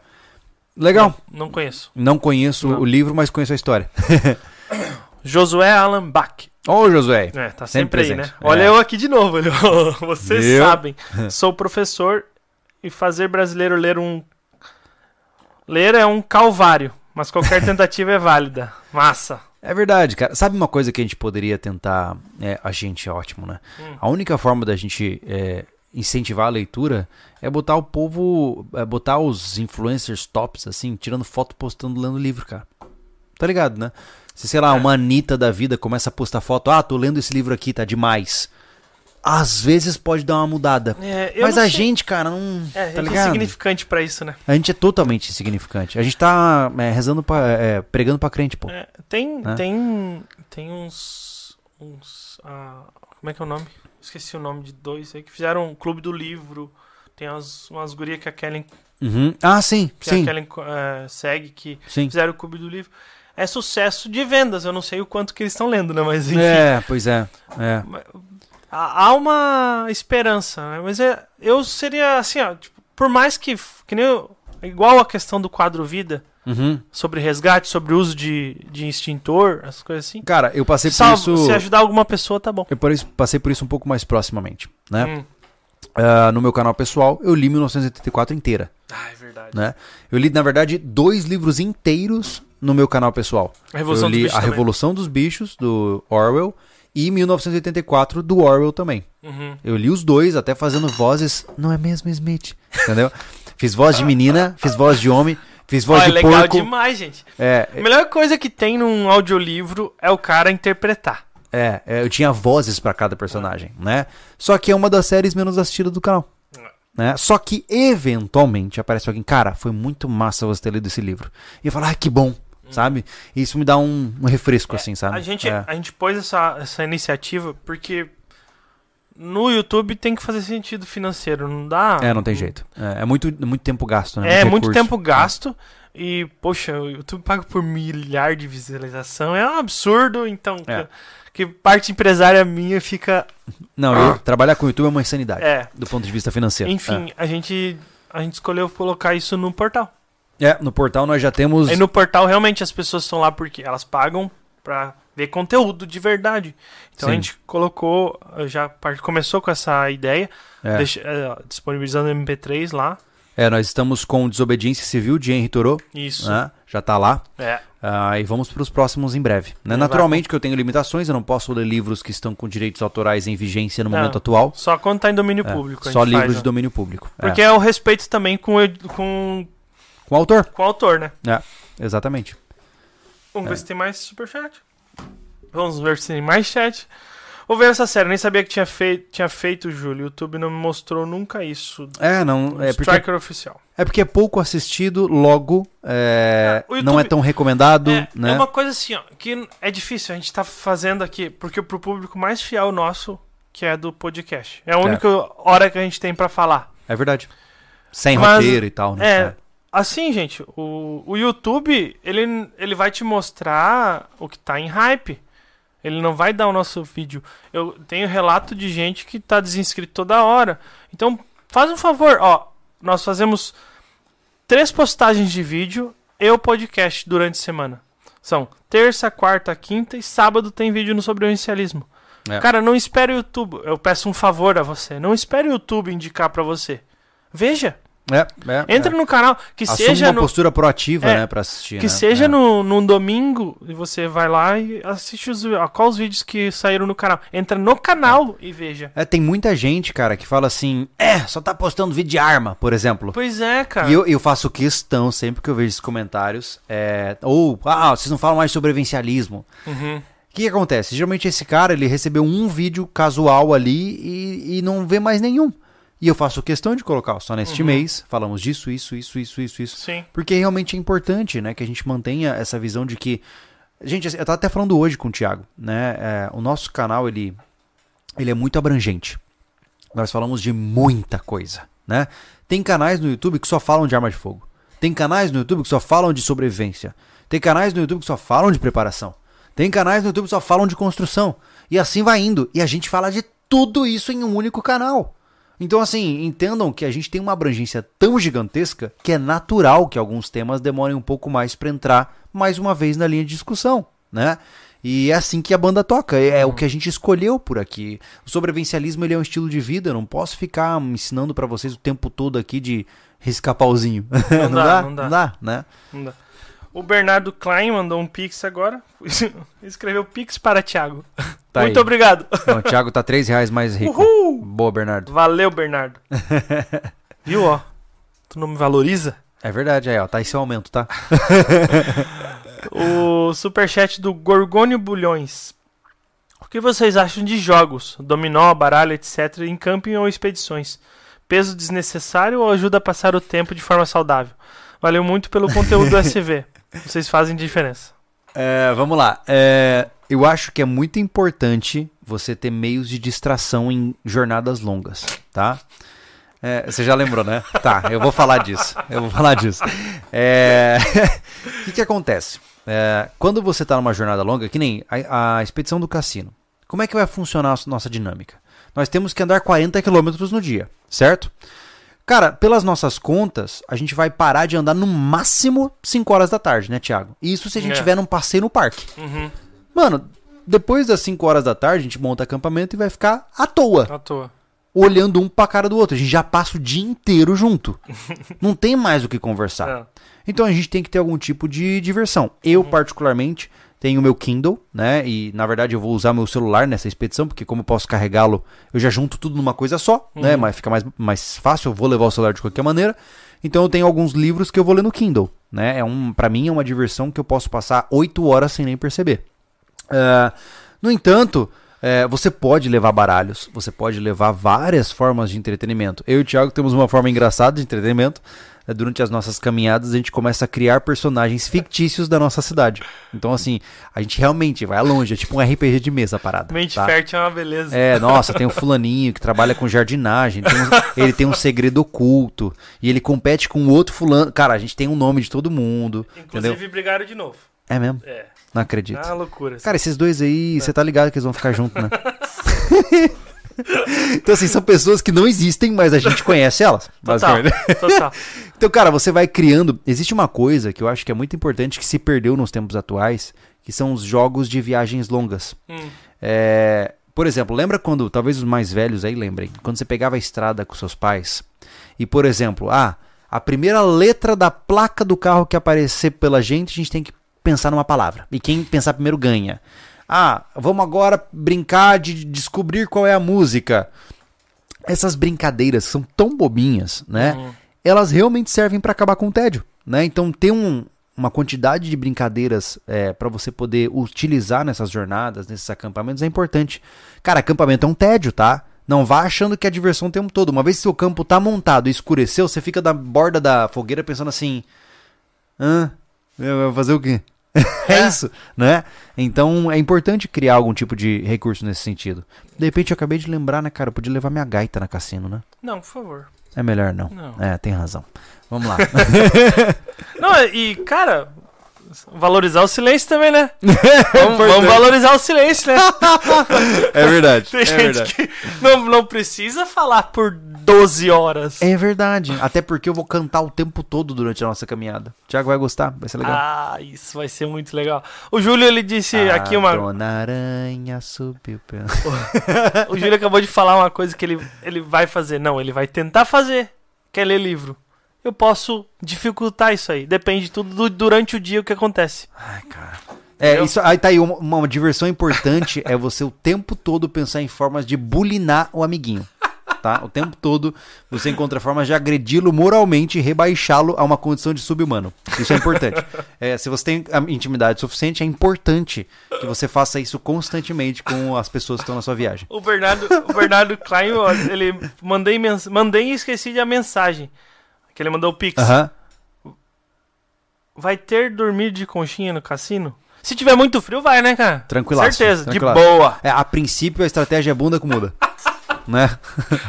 Legal. Não, não conheço. Não conheço Não. o livro, mas conheço a história. Josué Alan Bach. Ô, Josué. É, tá Sempre sempre, aí, né? Olha É. eu aqui de novo. olha. Vocês Viu? sabem. Sou professor e fazer brasileiro ler um... Ler é um calvário, mas qualquer tentativa é válida. Massa. É verdade, cara. Sabe uma coisa que a gente poderia tentar. É, a gente é ótimo, né? Hum. A única forma da gente é, incentivar a leitura é botar o povo. É botar os influencers tops, assim, tirando foto, postando, lendo livro, cara. Tá ligado, né? Se, sei lá, É. uma Anitta da vida começa a postar foto, ah, tô lendo esse livro aqui, tá demais. Às vezes pode dar uma mudada. É, Mas a sei. gente, cara, não. É, tá é ligado? insignificante pra isso, né? A gente é totalmente insignificante. A gente tá é, rezando pra. é, pregando pra crente, pô. É, tem, Né? tem, tem uns, uns, ah, como é que é o nome? Esqueci o nome de dois aí que fizeram um clube do livro. Tem umas, umas gurias que a Kellen, Uhum. Ah, sim, que sim, a Kellen eh, segue que sim. fizeram o clube do livro. é sucesso de vendas. Eu não sei o quanto que eles estão lendo, né? Mas enfim. É, pois é. é. Há há uma esperança, né? Mas é, eu seria assim, ó, tipo, por mais que, que nem eu- igual a questão do quadro vida, Uhum. sobre resgate, sobre uso de, de extintor, essas coisas assim. Cara, eu passei por Salvo, isso. se ajudar alguma pessoa, tá bom. Eu por passei por isso um pouco mais proximamente, né? Hum. Ah, no meu canal pessoal, eu li 1984 inteira, Ah, é verdade. né? Eu li, na verdade, dois livros inteiros no meu canal pessoal. A Revolução eu dos li Bichos A também. Revolução dos Bichos, do Orwell, e 1984, do Orwell também. Uhum. Eu li os dois, até fazendo vozes. Não é mesmo, Smith? Entendeu? fiz voz de menina, fiz voz de homem, fiz voz Ó, é de legal porco. demais, gente. É, A melhor coisa que tem num audiolivro é o cara interpretar. é, é, eu tinha vozes pra cada personagem, né? Só que é uma das séries menos assistidas do canal. Né? Só que, eventualmente, aparece alguém, cara, foi muito massa você ter lido esse livro. E eu falo, ah, que bom, sabe? E isso me dá um, um refresco, assim, sabe? A gente, É. a gente pôs essa, essa iniciativa porque no YouTube tem que fazer sentido financeiro, não dá? É, não tem jeito. É, é muito, muito tempo gasto, né? É, muito recurso. tempo gasto. E, poxa, o YouTube paga por milhar de visualização. É um absurdo, então. É. Que, que parte empresária minha fica. Não, eu, trabalhar com o YouTube é uma insanidade, É. do ponto de vista financeiro. Enfim, a gente. A gente escolheu colocar isso no portal. É. É, no portal nós já temos. Aí no portal realmente as pessoas estão lá porque elas pagam pra ver conteúdo de verdade. Então a Sim. gente colocou, já começou com essa ideia, É. deixa- é, disponibilizando o MP3 lá. É, nós estamos com Desobediência Civil de Henry Thoreau, Isso. né? Já tá lá. É. Ah, e vamos para os próximos em breve. Né? Naturalmente que eu tenho limitações, eu não posso ler livros que estão com direitos autorais em vigência no Não. momento atual. Só quando tá em domínio É, público. a só livros faz, de né? domínio público. É. Porque é o respeito também com, com, Com o autor. com o autor, né? É, exatamente. Vamos É. ver se tem mais superchat. Vamos ver se tem mais chat. Vou ver essa série, nem sabia que tinha, fei tinha feito, Júlio. O YouTube não me mostrou nunca isso. É, não. É porque, Striker oficial. é porque é pouco assistido, logo é, É, o não é YouTube- tão recomendado, É, né? é uma coisa assim, ó, que é difícil a gente tá fazendo aqui, porque pro público mais fiel nosso, que é do podcast. É a única hora que a gente tem pra falar. É verdade. Sem Mas, roteiro e tal, né? É, assim, gente, o, o YouTube, ele, ele vai te mostrar o que tá em hype. Ele não vai dar o nosso vídeo. Eu tenho relato de gente que tá desinscrito toda hora. Então, faz um favor, ó. Nós fazemos três postagens de vídeo e o podcast durante a semana. São terça, quarta, quinta e sábado tem vídeo no sobrevivencialismo. É. Cara, não espere o YouTube. Eu peço um favor a você. Não espere o YouTube indicar pra você. Veja. É, é, Entra é. no canal. Que Assume seja uma no, postura proativa, É, né, pra assistir. que né? seja É. no, num domingo e você vai lá e assiste os, qual os vídeos que saíram no canal. Entra no canal e veja. É, tem muita gente, cara, que fala assim, é, só tá postando vídeo de arma, por exemplo. Pois é, cara. E eu, eu faço questão, sempre que eu vejo esses comentários, é, ou, ah, vocês não falam mais sobre evencialismo. Uhum. O que, que acontece? Geralmente esse cara, ele recebeu um vídeo casual ali e, e não vê mais nenhum. E eu faço questão de colocar, só neste Uhum. mês, falamos disso, isso, isso, isso, isso, isso. Sim. Porque realmente é importante, né, que a gente mantenha essa visão de que... Gente, eu tava até falando hoje com o Thiago, né, é, o nosso canal, ele, ele é muito abrangente. Nós falamos de muita coisa, né? Tem canais no YouTube que só falam de arma de fogo. Tem canais no YouTube que só falam de sobrevivência. Tem canais no YouTube que só falam de preparação. Tem canais no YouTube que só falam de construção. E assim vai indo. E a gente fala de tudo isso em um único canal. Então, assim, entendam que a gente tem uma abrangência tão gigantesca que é natural que alguns temas demorem um pouco mais para entrar mais uma vez na linha de discussão, né? E é assim que a banda toca, é, é o que a gente escolheu por aqui. O sobrevivencialismo ele é um estilo de vida, eu não posso ficar ensinando para vocês o tempo todo aqui de riscar pauzinho. Não dá, não dá. Não dá, né? Não dá. O Bernardo Klein mandou um pix agora. Escreveu pix para Thiago. Tá Muito aí. obrigado. Não, o Thiago tá 3 reais mais rico. Uhul! Boa, Bernardo. Valeu, Bernardo. Viu, ó? Tu não me valoriza? É verdade, aí, ó. Tá esse aumento, tá? O superchat do Gorgônio Bulhões. O que vocês acham de jogos, dominó, baralho, etc., em camping ou expedições? Peso desnecessário ou ajuda a passar o tempo de forma saudável? Valeu muito pelo conteúdo do SV. Vocês fazem diferença. É, vamos lá. É, eu acho que é muito importante você ter meios de distração em jornadas longas, tá? É, você já lembrou, né? Tá, eu vou falar disso. Eu vou falar disso. É... o que, que acontece? É, quando você está numa jornada longa, que nem a, a, expedição do cassino, como é que vai funcionar a nossa dinâmica? Nós temos que andar 40 quilômetros no dia, certo? Cara, pelas nossas contas, a gente vai parar de andar no máximo 5 horas da tarde, né, Thiago? Isso se a gente é. tiver num passeio no parque. Uhum. Mano, depois das 5 horas da tarde, a gente monta acampamento e vai ficar à toa. À toa olhando um pra cara do outro. A gente já passa o dia inteiro junto. Não tem mais o que conversar. É. Então a gente tem que ter algum tipo de diversão. Eu, uhum. particularmente, tenho o meu Kindle, né? E na verdade eu vou usar meu celular nessa expedição, porque como eu posso carregá-lo, eu já junto tudo numa coisa só, né? uhum. né? Mas fica mais, mais fácil, eu vou levar o celular de qualquer maneira. Então eu tenho alguns livros que eu vou ler no Kindle, né? É um, para mim é uma diversão que eu posso passar 8 horas sem nem perceber. Uh, no entanto, é, você pode levar baralhos, você pode levar várias formas de entretenimento. Eu e o Thiago temos uma forma engraçada de entretenimento. É, durante as nossas caminhadas, a gente começa a criar personagens fictícios da nossa cidade. Então, assim, a gente realmente vai longe. É tipo um RPG de mesa a parada. Mente tá? fértil é uma beleza. É, nossa, tem o um fulaninho que trabalha com jardinagem. Tem um, ele tem um segredo oculto. E ele compete com outro fulano. Cara, a gente tem um nome de todo mundo. Inclusive, entendeu? brigaram de novo. É mesmo? É. Não acredito. Ah, loucura. Cara, esses dois aí, você tá ligado que eles vão ficar juntos, né? então, assim, são pessoas que não existem, mas a gente conhece elas. Total, total. então, cara, você vai criando. Existe uma coisa que eu acho que é muito importante que se perdeu nos tempos atuais, que são os jogos de viagens longas. Hum. É, por exemplo, lembra quando, talvez os mais velhos aí lembrem, quando você pegava a estrada com seus pais e, por exemplo, ah, a primeira letra da placa do carro que aparecer pela gente, a gente tem que pensar numa palavra. E quem pensar primeiro ganha. Ah, vamos agora brincar de descobrir qual é a música. Essas brincadeiras são tão bobinhas, né? Uhum. Elas realmente servem para acabar com o tédio, né? Então ter um, uma quantidade de brincadeiras é, para você poder utilizar nessas jornadas, nesses acampamentos é importante. Cara, acampamento é um tédio, tá? Não vá achando que é diversão o tempo todo. Uma vez que seu campo tá montado e escureceu, você fica da borda da fogueira pensando assim: ah, Vai fazer o quê? é, é isso, né? Então é importante criar algum tipo de recurso nesse sentido. De repente eu acabei de lembrar, né, cara? Eu podia levar minha gaita na cassino, né? Não, por favor. É melhor não. não. É, tem razão. Vamos lá. não, e, cara, Valorizar o silêncio também, né? vamos, vamos, valorizar o silêncio, né? É verdade. Tem é gente verdade. que não, não precisa falar por 12 horas. É verdade. Até porque eu vou cantar o tempo todo durante a nossa caminhada. Tiago vai gostar, vai ser legal. Ah, isso vai ser muito legal. O Júlio, ele disse a aqui uma. Dona Aranha subiu pelo. o Júlio acabou de falar uma coisa que ele, ele vai fazer. Não, ele vai tentar fazer. Quer ler livro eu posso dificultar isso aí. Depende tudo do, durante o dia o que acontece. Ai, cara. É, isso, aí tá aí uma, uma diversão importante é você o tempo todo pensar em formas de bulinar o amiguinho. Tá? O tempo todo você encontra formas de agredi-lo moralmente e rebaixá-lo a uma condição de sub-humano. Isso é importante. É, se você tem intimidade suficiente, é importante que você faça isso constantemente com as pessoas que estão na sua viagem. O Bernardo, o Bernardo Klein, ele mandei, mandei e esqueci de a mensagem. Que ele mandou o Pix. Aham. Vai ter dormir de conchinha no cassino? Se tiver muito frio, vai, né, cara? Tranquilo. Certeza, de boa. É, a princípio a estratégia é bunda com muda. né?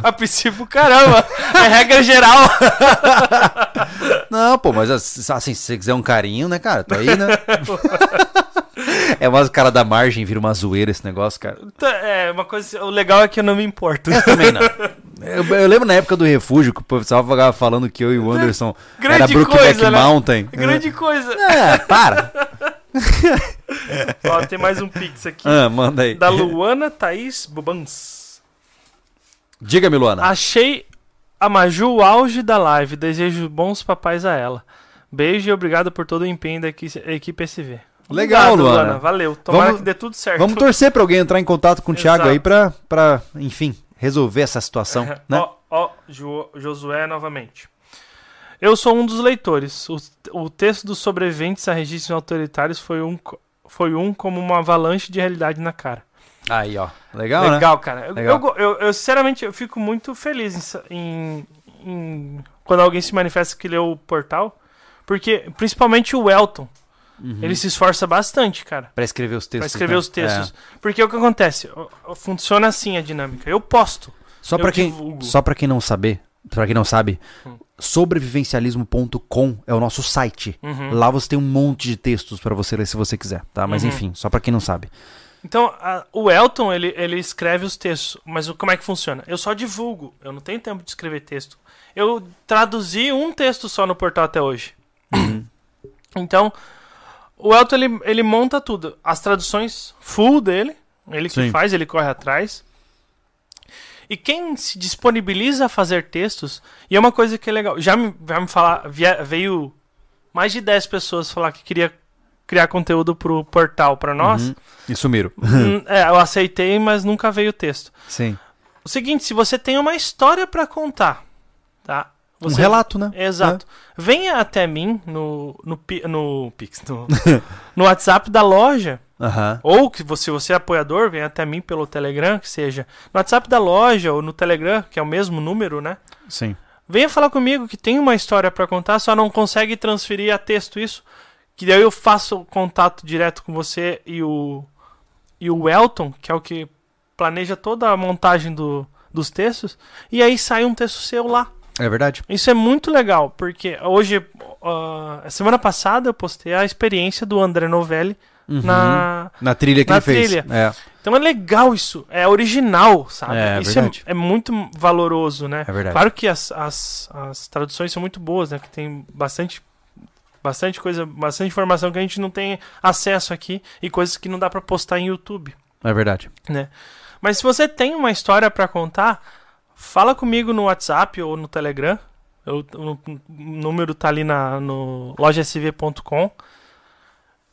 A princípio, caramba. É regra geral. Não, pô, mas assim, se você quiser um carinho, né, cara? Tô aí, né? É mais o cara da margem, vira uma zoeira esse negócio, cara. Tá, é, uma coisa. O legal é que eu não me importo. Eu também não. Eu, eu lembro na época do refúgio que o pessoal ficava falando que eu e o Anderson Grande era Brookback coisa, né? Mountain. Grande coisa. É, para. Ó, tem mais um pix aqui. Ah, manda aí. Da Luana Thaís Bubans. Diga-me, Luana. Achei a Maju o auge da live. Desejo bons papais a ela. Beijo e obrigado por todo o empenho da equipe SV. Legal, Obrigado, Luana. Luana. Valeu. Tomara vamos, que dê tudo certo. Vamos torcer para alguém entrar em contato com o Thiago aí para, pra, enfim, resolver essa situação. Né? Ó, ó jo, Josué novamente. Eu sou um dos leitores. O, o texto dos sobreviventes a registros autoritários foi um, foi um como uma avalanche de realidade na cara. Aí, ó. Legal, Legal, né? cara. Legal. Eu, eu, eu, sinceramente, eu fico muito feliz em, em, em, quando alguém se manifesta que leu o portal. Porque, principalmente o Elton. Uhum. Ele se esforça bastante, cara. Para escrever os textos. Pra escrever né? os textos. É. Porque o que acontece? Funciona assim a dinâmica. Eu posto. Só para quem, só para quem não saber, pra quem não sabe, Hum. sobrevivencialismo.com é o nosso site. Uhum. Lá você tem um monte de textos pra você ler se você quiser, tá? Mas Uhum. enfim, só pra quem não sabe. Então, a- o Elton, ele, ele escreve os textos, mas o- como é que funciona? Eu só divulgo, eu não tenho tempo de escrever texto. Eu traduzi um texto só no portal até hoje. então, o Elton, ele, ele monta tudo. As traduções full dele, ele que Sim. faz, ele corre atrás. E quem se disponibiliza a fazer textos, e é uma coisa que é legal, já me, já me falar, vie- veio mais de 10 pessoas falar que queria criar conteúdo pro portal para nós. Uhum. E sumiram. Hum, é, eu aceitei, mas nunca veio o texto. Sim. O seguinte, se você tem uma história pra contar, tá? Um Você- relato, né? Exato. Venha até mim no no no Pix, no, no WhatsApp da loja, Aham. ou que você, se você é apoiador, venha até mim pelo Telegram, que seja no WhatsApp da loja ou no Telegram, que é o mesmo número, né? Sim. Venha falar comigo que tem uma história pra contar, só não consegue transferir a texto isso. Que daí eu faço o contato direto com você e o e o Elton, que é o que planeja toda a montagem do, dos textos, e aí sai um texto seu lá. É verdade. Isso é muito legal, porque hoje, ah, semana passada, eu postei a experiência do André Novelli na. Na trilha que Na ele fez. trilha. É, Então é legal isso, é original, sabe? É, isso verdade. é, é muito valoroso, né? é verdade. Claro que as, as, as traduções são muito boas, né? Que tem bastante, bastante coisa, bastante informação que a gente não tem acesso aqui e coisas que não dá pra postar em YouTube, É verdade. né? Mas se você tem uma história pra contar, fala comigo no WhatsApp ou no Telegram. Eu- o número tá ali na, no lojasv.com.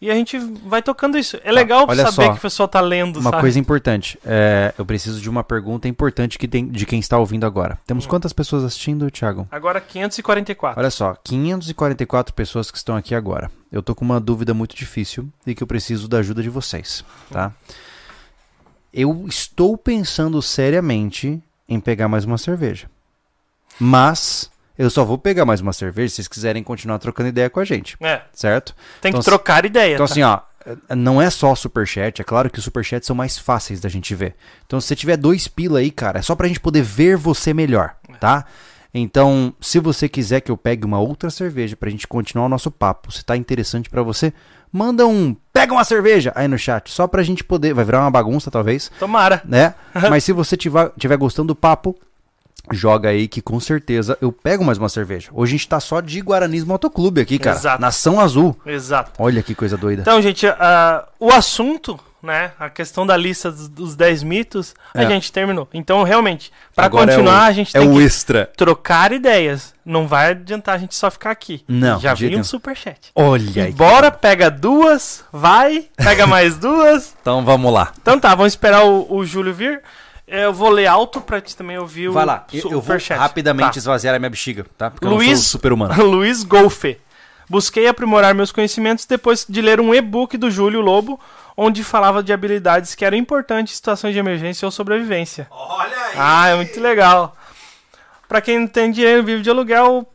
E a gente vai tocando isso. É legal olha saber só, que o pessoal tá lendo, Uma sabe? coisa importante. é, eu preciso de uma pergunta importante que tem, de quem está ouvindo agora. Temos Hum. quantas pessoas assistindo, Thiago? Agora 544. Olha só, 544 pessoas que estão aqui agora. Eu tô com uma dúvida muito difícil e que eu preciso da ajuda de vocês, tá? Eu estou pensando seriamente em pegar mais uma cerveja. Mas eu só vou pegar mais uma cerveja se vocês quiserem continuar trocando ideia com a gente, É, certo? tem Então, que trocar ideia. Então tá? assim, ó, não é só superchat, é claro que os superchats são mais fáceis da gente ver. Então se você tiver dois pila aí, cara, é só pra gente poder ver você melhor, tá? Então, se você quiser que eu pegue uma outra cerveja pra gente continuar o nosso papo, se tá interessante pra você, manda um pega uma cerveja aí no chat, só pra gente poder, vai virar uma bagunça talvez, Tomara. né? Mas se você tiver, tiver gostando do papo, joga aí que com certeza eu pego mais uma cerveja. Hoje a gente tá só de Guaranismo Autoclube aqui, cara. Exato. Nação Azul. Exato. Olha que coisa doida. Então, gente, ah, o assunto, né? A questão da lista dos, dos 10 mitos, a É. gente terminou. Então, realmente, pra Agora é continuar, o- a gente É tem o que extra. trocar ideias. Não vai adiantar a gente só ficar aqui. Não, Já vi um superchat. Olha aí. Bora, pega duas, vai, pega mais duas. Então vamos lá. Então tá, vamos esperar o, o Júlio vir. Eu vou ler alto pra te também ouvir o Vai lá. Eu, eu vou superchat. rapidamente Tá. esvaziar a minha bexiga, tá? Porque eu Luiz- sou super humano. Luiz Golfe. Busquei aprimorar meus conhecimentos depois de ler um e-book do Júlio Lobo, onde falava de habilidades que eram importantes em situações de emergência ou sobrevivência. Olha aí. Ah, é muito legal. Pra quem não tem dinheiro, vive de aluguel.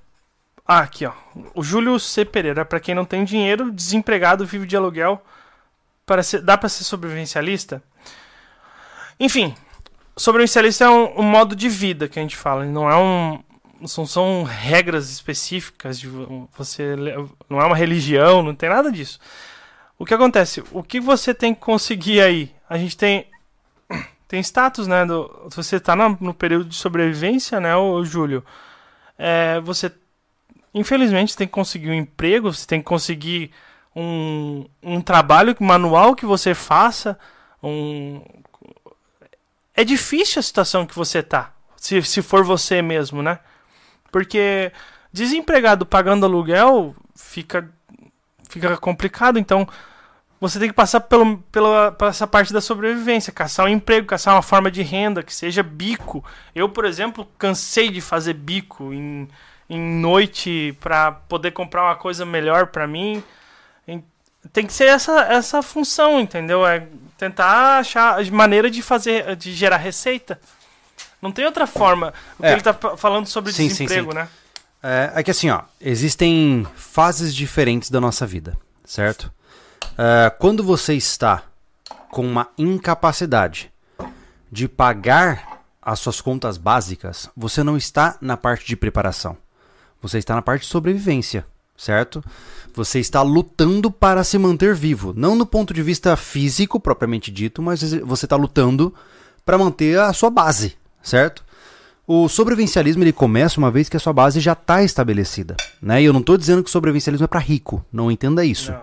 Ah, aqui, ó. O Júlio C. Pereira. Pra quem não tem dinheiro, desempregado, vive de aluguel. Para ser, dá pra ser sobrevivencialista? Enfim, sobrevivencialista é um, um modo de vida que a gente fala. Não é um. São, são regras específicas de vo- você. Não é uma religião, não tem nada disso. O que acontece? O que você tem que conseguir aí? A gente tem tem status, né? Do, você tá na- no período de sobrevivência, né, o Júlio? É, você, infelizmente, tem que conseguir um emprego, você tem que conseguir um, um trabalho manual que você faça. Um... É difícil a situação que você tá, se, se for você mesmo, né? Porque desempregado pagando aluguel fica, fica complicado, então você tem que passar pelo, pela, por essa parte da sobrevivência, caçar um emprego, caçar uma forma de renda, que seja bico. Eu, por exemplo, cansei de fazer bico em, em noite para poder comprar uma coisa melhor para mim. Em- Tem que ser essa, essa função, entendeu? É tentar achar maneira de fazer, de gerar receita. Não tem outra forma. O que É. ele tá pa- falando sobre Sim, sim, desemprego, sim. né? É, é que assim, ó, existem fases diferentes da nossa vida, certo? É, quando você está com uma incapacidade de pagar as suas contas básicas, você não está na parte de preparação. Você está na parte de sobrevivência, certo? Você está lutando para se manter vivo. Não no ponto de vista físico, propriamente dito, mas você está lutando para manter a sua base, certo? O sobrevivencialismo ele começa uma vez que a sua base já está estabelecida. Né? E eu não estou dizendo que o sobrevivencialismo é para rico, não entenda isso. Não.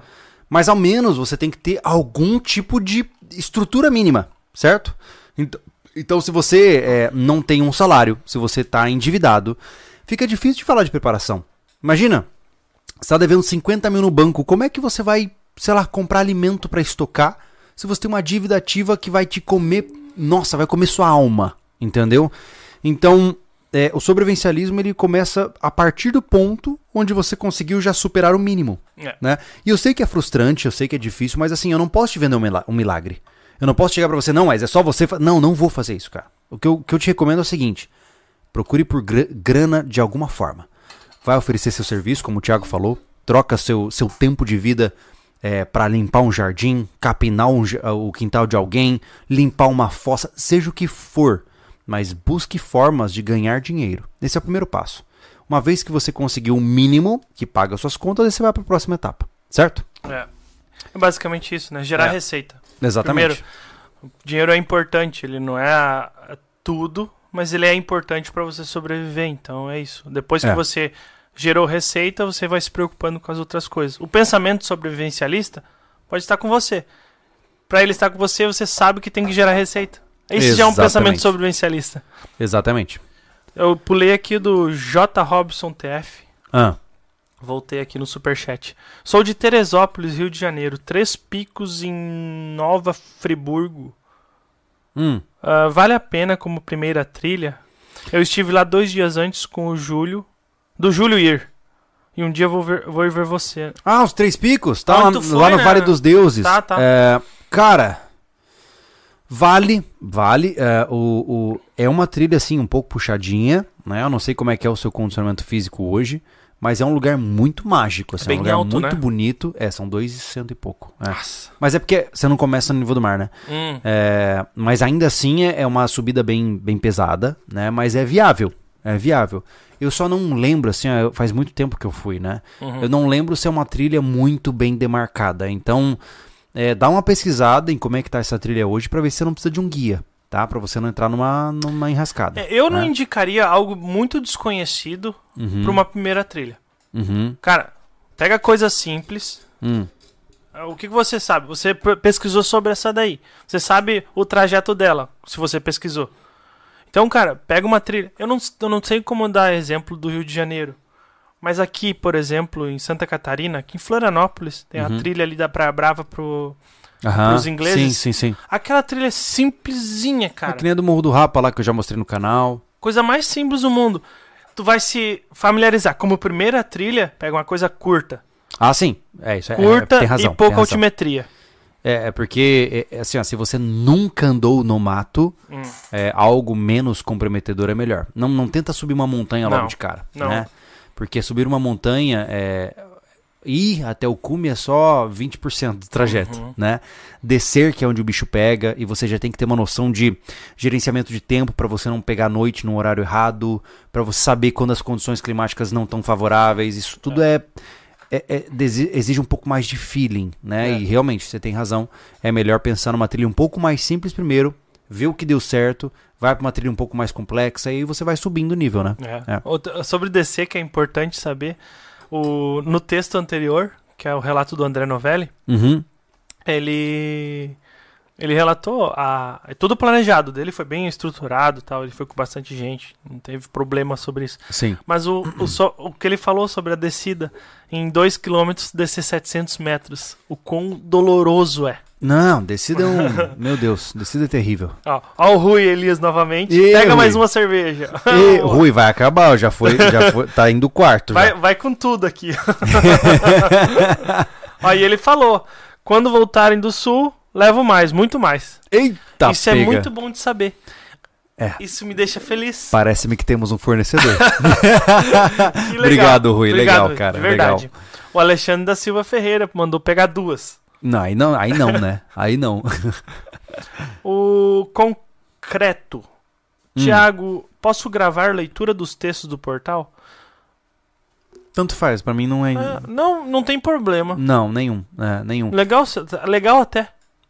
Mas ao menos você tem que ter algum tipo de estrutura mínima, certo? Então, então se você é, não tem um salário, se você está endividado, fica difícil de falar de preparação. Imagina, você está devendo 50 mil no banco, como é que você vai, sei lá, comprar alimento para estocar se você tem uma dívida ativa que vai te comer, nossa, vai comer sua alma, entendeu? Então, é, o sobrevivencialismo ele começa a partir do ponto onde você conseguiu já superar o mínimo, é. né? E eu sei que é frustrante, eu sei que é difícil, mas assim, eu não posso te vender um milagre. Eu não posso chegar para você, não, mas é só você... Não, não vou fazer isso, cara. O que eu, que eu te recomendo é o seguinte, Procure por grana de alguma forma. Vai oferecer seu serviço, como o Thiago falou, troca seu, seu tempo de vida é, para limpar um jardim, capinar um, o quintal de alguém, limpar uma fossa, seja o que for, mas busque formas de ganhar dinheiro. Esse é o primeiro passo. Uma vez que você conseguiu o mínimo que paga suas contas, você vai para a próxima etapa, certo? É. É basicamente isso, né? Gerar é. receita. Exatamente. Primeiro, o dinheiro é importante, ele não é tudo, mas ele é importante para você sobreviver, então é isso. Depois que é. você gerou receita, você vai se preocupando com as outras coisas. O pensamento sobrevivencialista pode estar com você. Para ele estar com você, você sabe que tem que gerar receita. Esse já é um pensamento sobrevivencialista. Exatamente. Eu pulei aqui do J. Robson TF. Ah. Voltei aqui no superchat. Sou de Teresópolis, Rio de Janeiro. Três picos em Nova Friburgo. Hum. Uh, vale a pena como primeira trilha. Eu estive lá dois dias antes com o Júlio, do Júlio ir. E um dia vou, ver, vou ir ver você. Ah, os Três Picos? Tá lá, foi, lá, no né? Vale dos Deuses. Tá, tá. É, cara, vale, vale. É, o, o, é uma trilha assim um pouco puxadinha, né? Eu não sei como é que é o seu condicionamento físico hoje. Mas é um lugar muito mágico, assim, é, é um lugar alto, muito né? bonito. É, são dois e cento e pouco. É. Mas é porque você não começa no nível do mar, né? Hum. É, mas ainda assim é, é uma subida bem, bem pesada, né? Mas é viável. É viável. Eu só não lembro, assim, faz muito tempo que eu fui, né? Uhum. Eu não lembro se é uma trilha muito bem demarcada. Então, é, dá uma pesquisada em como é que tá essa trilha hoje para ver se você não precisa de um guia tá? Para você não entrar numa, numa enrascada. É, eu né? não indicaria algo muito desconhecido uhum. para uma primeira trilha. Uhum. Cara, pega coisa simples. Hum. É, o que, que você sabe? Você pesquisou sobre essa daí. Você sabe o trajeto dela, se você pesquisou. Então, cara, pega uma trilha. Eu não, eu não sei como dar exemplo do Rio de Janeiro. Mas aqui, por exemplo, em Santa Catarina, aqui em Florianópolis, tem uhum. a trilha ali da Praia Brava pro, Aham, os ingleses. Sim, sim, sim. Aquela trilha é simplesinha, cara. É que nem a do Morro do Rapa lá que eu já mostrei no canal. Coisa mais simples do mundo. Tu vai se familiarizar. Como primeira trilha, pega uma coisa curta. Ah, sim. É isso. É, curta é, tem razão, e pouca altimetria. É, é porque, é, é, assim, ó, se você nunca andou no mato, hum. é, algo menos comprometedor é melhor. Não, não tenta subir uma montanha logo não, de cara. Não. Né? Porque subir uma montanha é, ir até o cume é só 20% do trajeto, uhum. né? Descer, que é onde o bicho pega, e você já tem que ter uma noção de gerenciamento de tempo para você não pegar a noite no horário errado, para você saber quando as condições climáticas não estão favoráveis. Isso tudo é. é, é exige um pouco mais de feeling, né? É. E realmente, você tem razão. É melhor pensar numa trilha um pouco mais simples primeiro, ver o que deu certo, vai para uma trilha um pouco mais complexa e você vai subindo o nível, né? É. É. Sobre descer, que é importante saber, o, no texto anterior, que é o relato do André Novelli, uhum. ele ele relatou a é tudo planejado dele foi bem estruturado tal ele foi com bastante gente não teve problema sobre isso sim mas o, o, so, o que ele falou sobre a descida em 2 km descer 700 metros o quão doloroso é não, descida é um. Meu Deus, descida é terrível. Ó, ó o Rui Elias novamente. E Pega Rui? mais uma cerveja. E, Rui, vai acabar, já foi, já foi, tá indo quarto. Vai, vai com tudo aqui. Aí ele falou: quando voltarem do sul, levo mais, muito mais. Eita, Isso é pega. é muito bom de saber. É. Isso me deixa feliz. Parece-me que temos um fornecedor. Obrigado, Rui. Obrigado, legal, cara. De verdade. Legal. O Alexandre da Silva Ferreira mandou pegar duas. Não, aí não, aí não, né? Aí não. o concreto Tiago, posso gravar leitura dos textos do portal? Tanto faz, pra mim não é. Ah, não, não tem problema. Não, nenhum. é, nenhum. Legal, legal até.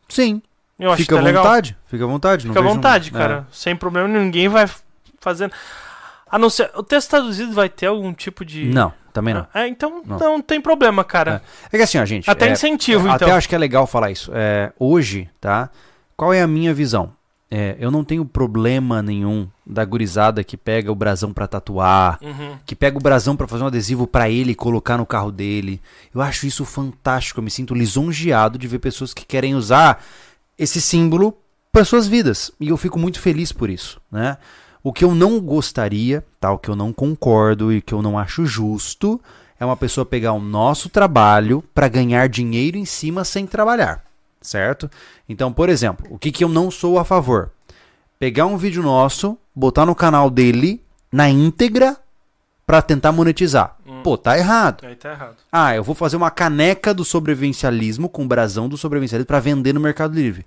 Sim. Eu acho Fica que à tá legal. vontade. Fica à vontade. Fica à vontade, é. cara. Sem problema, ninguém vai fazendo. A não ser. O texto traduzido vai ter algum tipo de. Não, também não. É, então Não. não, tem problema, cara. É que assim, ó, gente. Até é, incentivo, é, então. Até acho que é legal falar isso. É, hoje, tá? Qual é a minha visão? É, eu não tenho problema nenhum da gurizada que pega o brasão pra tatuar, Uhum. que pega o brasão pra fazer um adesivo pra ele e colocar no carro dele. Eu acho isso fantástico. Eu me sinto lisonjeado de ver pessoas que querem usar esse símbolo para suas vidas. E eu fico muito feliz por isso, né? O que eu não gostaria, tá? O que eu não concordo e o que eu não acho justo é uma pessoa pegar o nosso trabalho para ganhar dinheiro em cima sem trabalhar, certo? Então, por exemplo, o que, que eu não sou a favor? Pegar um vídeo nosso, botar no canal dele na íntegra para tentar monetizar. Pô, tá errado. Aí tá errado. Ah, eu vou fazer uma caneca do sobrevivencialismo com o brasão do sobrevivencialismo para vender no Mercado Livre.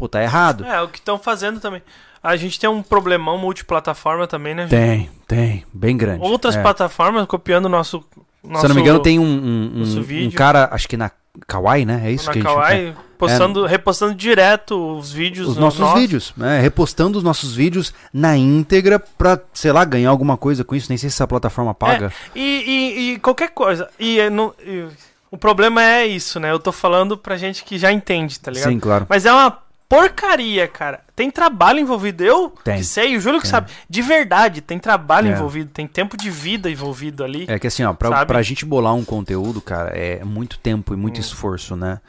Pô, tá errado. É, o que estão fazendo também. A gente tem um problemão multiplataforma também, né? Tem, tem, bem grande. Outras É. plataformas copiando o nosso, nosso. Se eu não me engano, tem um, um, um- um cara, acho que na Kawaii, né? É isso na que a gente Kawaii, postando, repostando direto os vídeos. os no- nossos vídeos, né? Repostando os nossos vídeos na íntegra pra, sei lá, ganhar alguma coisa com isso. Nem sei se essa plataforma paga. E, e- e qualquer coisa. E, é no- e o problema é isso, né? Eu tô falando pra gente que já entende, tá ligado? Sim, claro. Mas é uma porcaria, cara. Tem trabalho envolvido. Eu Tem. que sei, o Júlio que Tem. sabe. De verdade, tem trabalho É. envolvido, tem tempo de vida envolvido ali. É que assim, ó, pra, Sabe? pra gente bolar um conteúdo, cara, é muito tempo e muito Hum. esforço, né?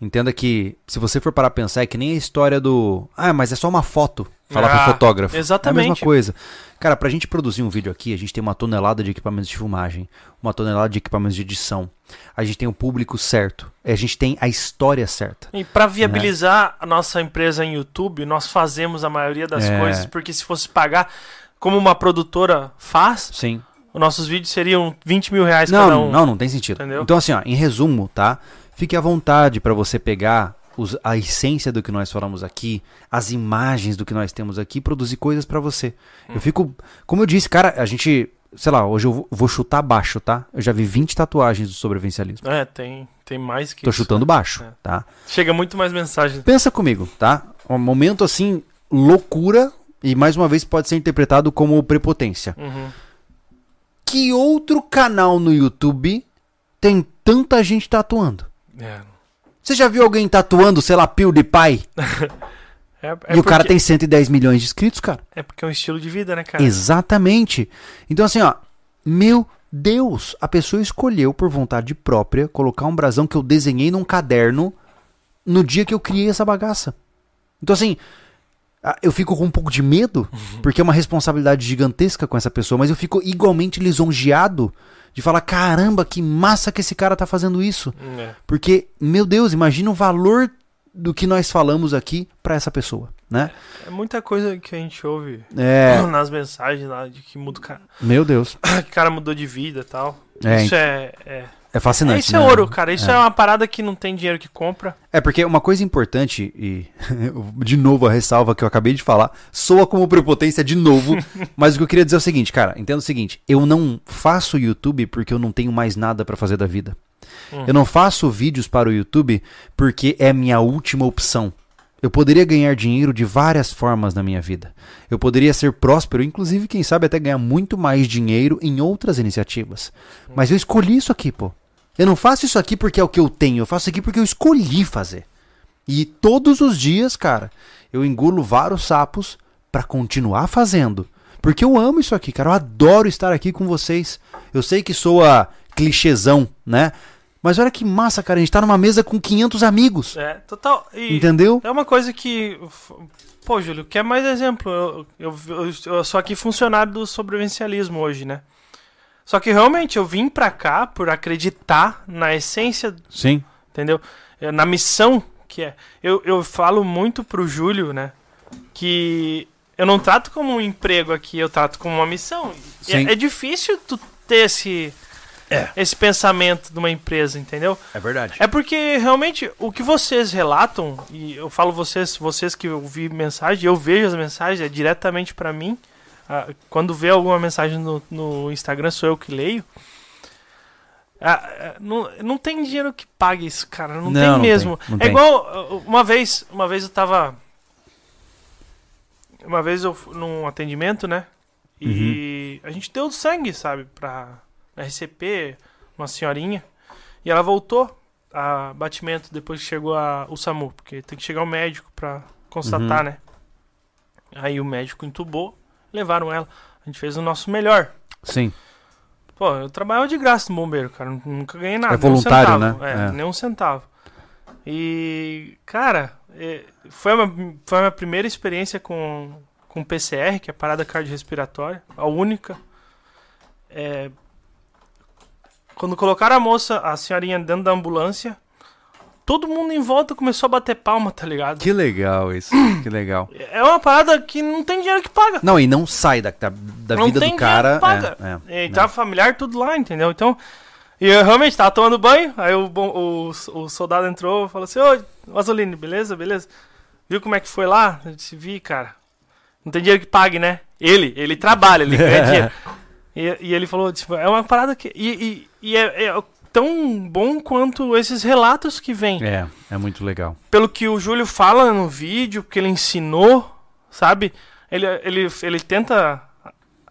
Entenda que, se você for parar a pensar, é que nem a história do. Ah, mas é só uma foto. Falar Ah, pro fotógrafo. exatamente. É a mesma coisa. Cara, pra gente produzir um vídeo aqui, a gente tem uma tonelada de equipamentos de filmagem, uma tonelada de equipamentos de edição. A gente tem o público certo. A gente tem a história certa. E pra viabilizar a nossa empresa em YouTube, nós fazemos a maioria das É. coisas, porque se fosse pagar como uma produtora faz, Sim. os nossos vídeos seriam 20 mil reais Não, cada um. não, não tem sentido. Entendeu? Então, assim, ó, em resumo, tá? Fique à vontade pra você pegar os- a essência do que nós falamos aqui, as imagens do que nós temos aqui, produzir coisas pra você. Hum. Eu fico. Como eu disse, cara, a gente. Sei lá, hoje eu vou- chutar baixo, tá? Eu já vi 20 tatuagens do sobrevivencialismo. É, tem, tem mais que Tô isso. chutando baixo, É. tá? Chega muito mais mensagem. Pensa comigo, tá? Um momento assim, loucura, e mais uma vez pode ser interpretado como prepotência. Uhum. Que outro canal no YouTube tem tanta gente tatuando? É. Você já viu alguém tatuando, sei lá, PewDiePie? É, é e o cara porque- tem 110 milhões de inscritos, cara? É porque é um estilo de vida, né, cara? Exatamente. Então, assim, ó, meu Deus, a pessoa escolheu por vontade própria colocar um brasão que eu desenhei num caderno no dia que eu criei essa bagaça. Então, assim, eu fico com um pouco de medo, porque é uma responsabilidade gigantesca com essa pessoa, mas eu fico igualmente lisonjeado de falar: caramba, que massa que esse cara tá fazendo isso. É. Porque, meu Deus, imagina o valor do que nós falamos aqui pra essa pessoa, né? É muita coisa que a gente ouve É, nas mensagens lá de que muda o cara. meu Deus. Que o cara mudou de vida e tal. É, isso é. é... É fascinante. É, isso né? é ouro, cara. Isso é. uma parada que não tem dinheiro que compra. É porque uma coisa importante, e de novo a ressalva que eu acabei de falar, soa como prepotência de novo, mas o que eu queria dizer é o seguinte, cara, entenda o seguinte, eu não faço YouTube porque eu não tenho mais nada pra fazer da vida. Hum. Eu não faço vídeos para o YouTube porque é minha última opção. Eu poderia ganhar dinheiro de várias formas na minha vida. Eu poderia ser próspero, inclusive, quem sabe, até ganhar muito mais dinheiro em outras iniciativas. Mas eu escolhi isso aqui, pô. Eu não faço isso aqui porque é o que eu tenho, eu faço isso aqui porque eu escolhi fazer. E todos os dias, cara, eu engulo vários sapos pra continuar fazendo. Porque eu amo isso aqui, cara. Eu adoro estar aqui com vocês. Eu sei que soa clichêzão, né? Mas olha que massa, cara. A gente tá numa mesa com 500 amigos. É, total. E Entendeu? é uma coisa que. Pô, Júlio, quer mais exemplo? Eu, eu, eu, eu sou aqui funcionário do sobrevivencialismo hoje, né? Só que realmente eu vim pra cá por acreditar na essência Sim. entendeu? É, Na missão que é. Eu, eu falo muito pro Júlio, né? Que eu não trato como um emprego aqui, eu trato como uma missão. E Sim. É, é difícil tu ter esse, É. esse pensamento de uma empresa, entendeu? É verdade. É porque realmente o que vocês relatam, e eu falo vocês, vocês que ouvi mensagem, eu vejo as mensagens, é diretamente pra mim. Ah, quando vê alguma mensagem no, no Instagram, sou eu que leio. Ah, não, não tem dinheiro que pague isso, cara. Não, Não, tem não mesmo. tem, não é tem. igual ah, uma vez, uma vez eu tava. Uma vez eu fui num atendimento, né? E a gente deu sangue, sabe, pra RCP, uma senhorinha. E ela voltou a batimento depois que chegou a, o SAMU, porque tem que chegar o médico pra constatar, Uhum. né? Aí o médico entubou, levaram ela. A gente fez o nosso melhor. Sim. Pô, eu trabalhava de graça no bombeiro, cara. Nunca ganhei nada. É nem um voluntário, centavo. né? É, É. nem um centavo. E, cara, é, foi, a minha, foi a minha primeira experiência com, com PCR, que é parada cardiorrespiratória, a única. É, quando colocaram a moça, a senhorinha dentro da ambulância, todo mundo em volta começou a bater palma, tá ligado? Que legal isso. que legal. É uma parada que não tem dinheiro que paga. Não, e não sai da, da, da Não vida tem do cara. dinheiro que paga. É, é, E tava familiar tudo lá, entendeu? Então, e eu realmente tava tomando banho, aí o, o, o soldado entrou e falou assim, ô, Vaseline, beleza, beleza? Viu como é que foi lá? Eu disse, vi, cara. Não tem dinheiro que pague, né? Ele, ele trabalha, ele ganha dinheiro. E, e ele falou, tipo, é uma parada que... E, e, e é, é tão bom quanto esses relatos que vêm. é, é muito legal. Pelo que o Júlio fala no vídeo, que ele ensinou, sabe? Ele, ele, ele tenta.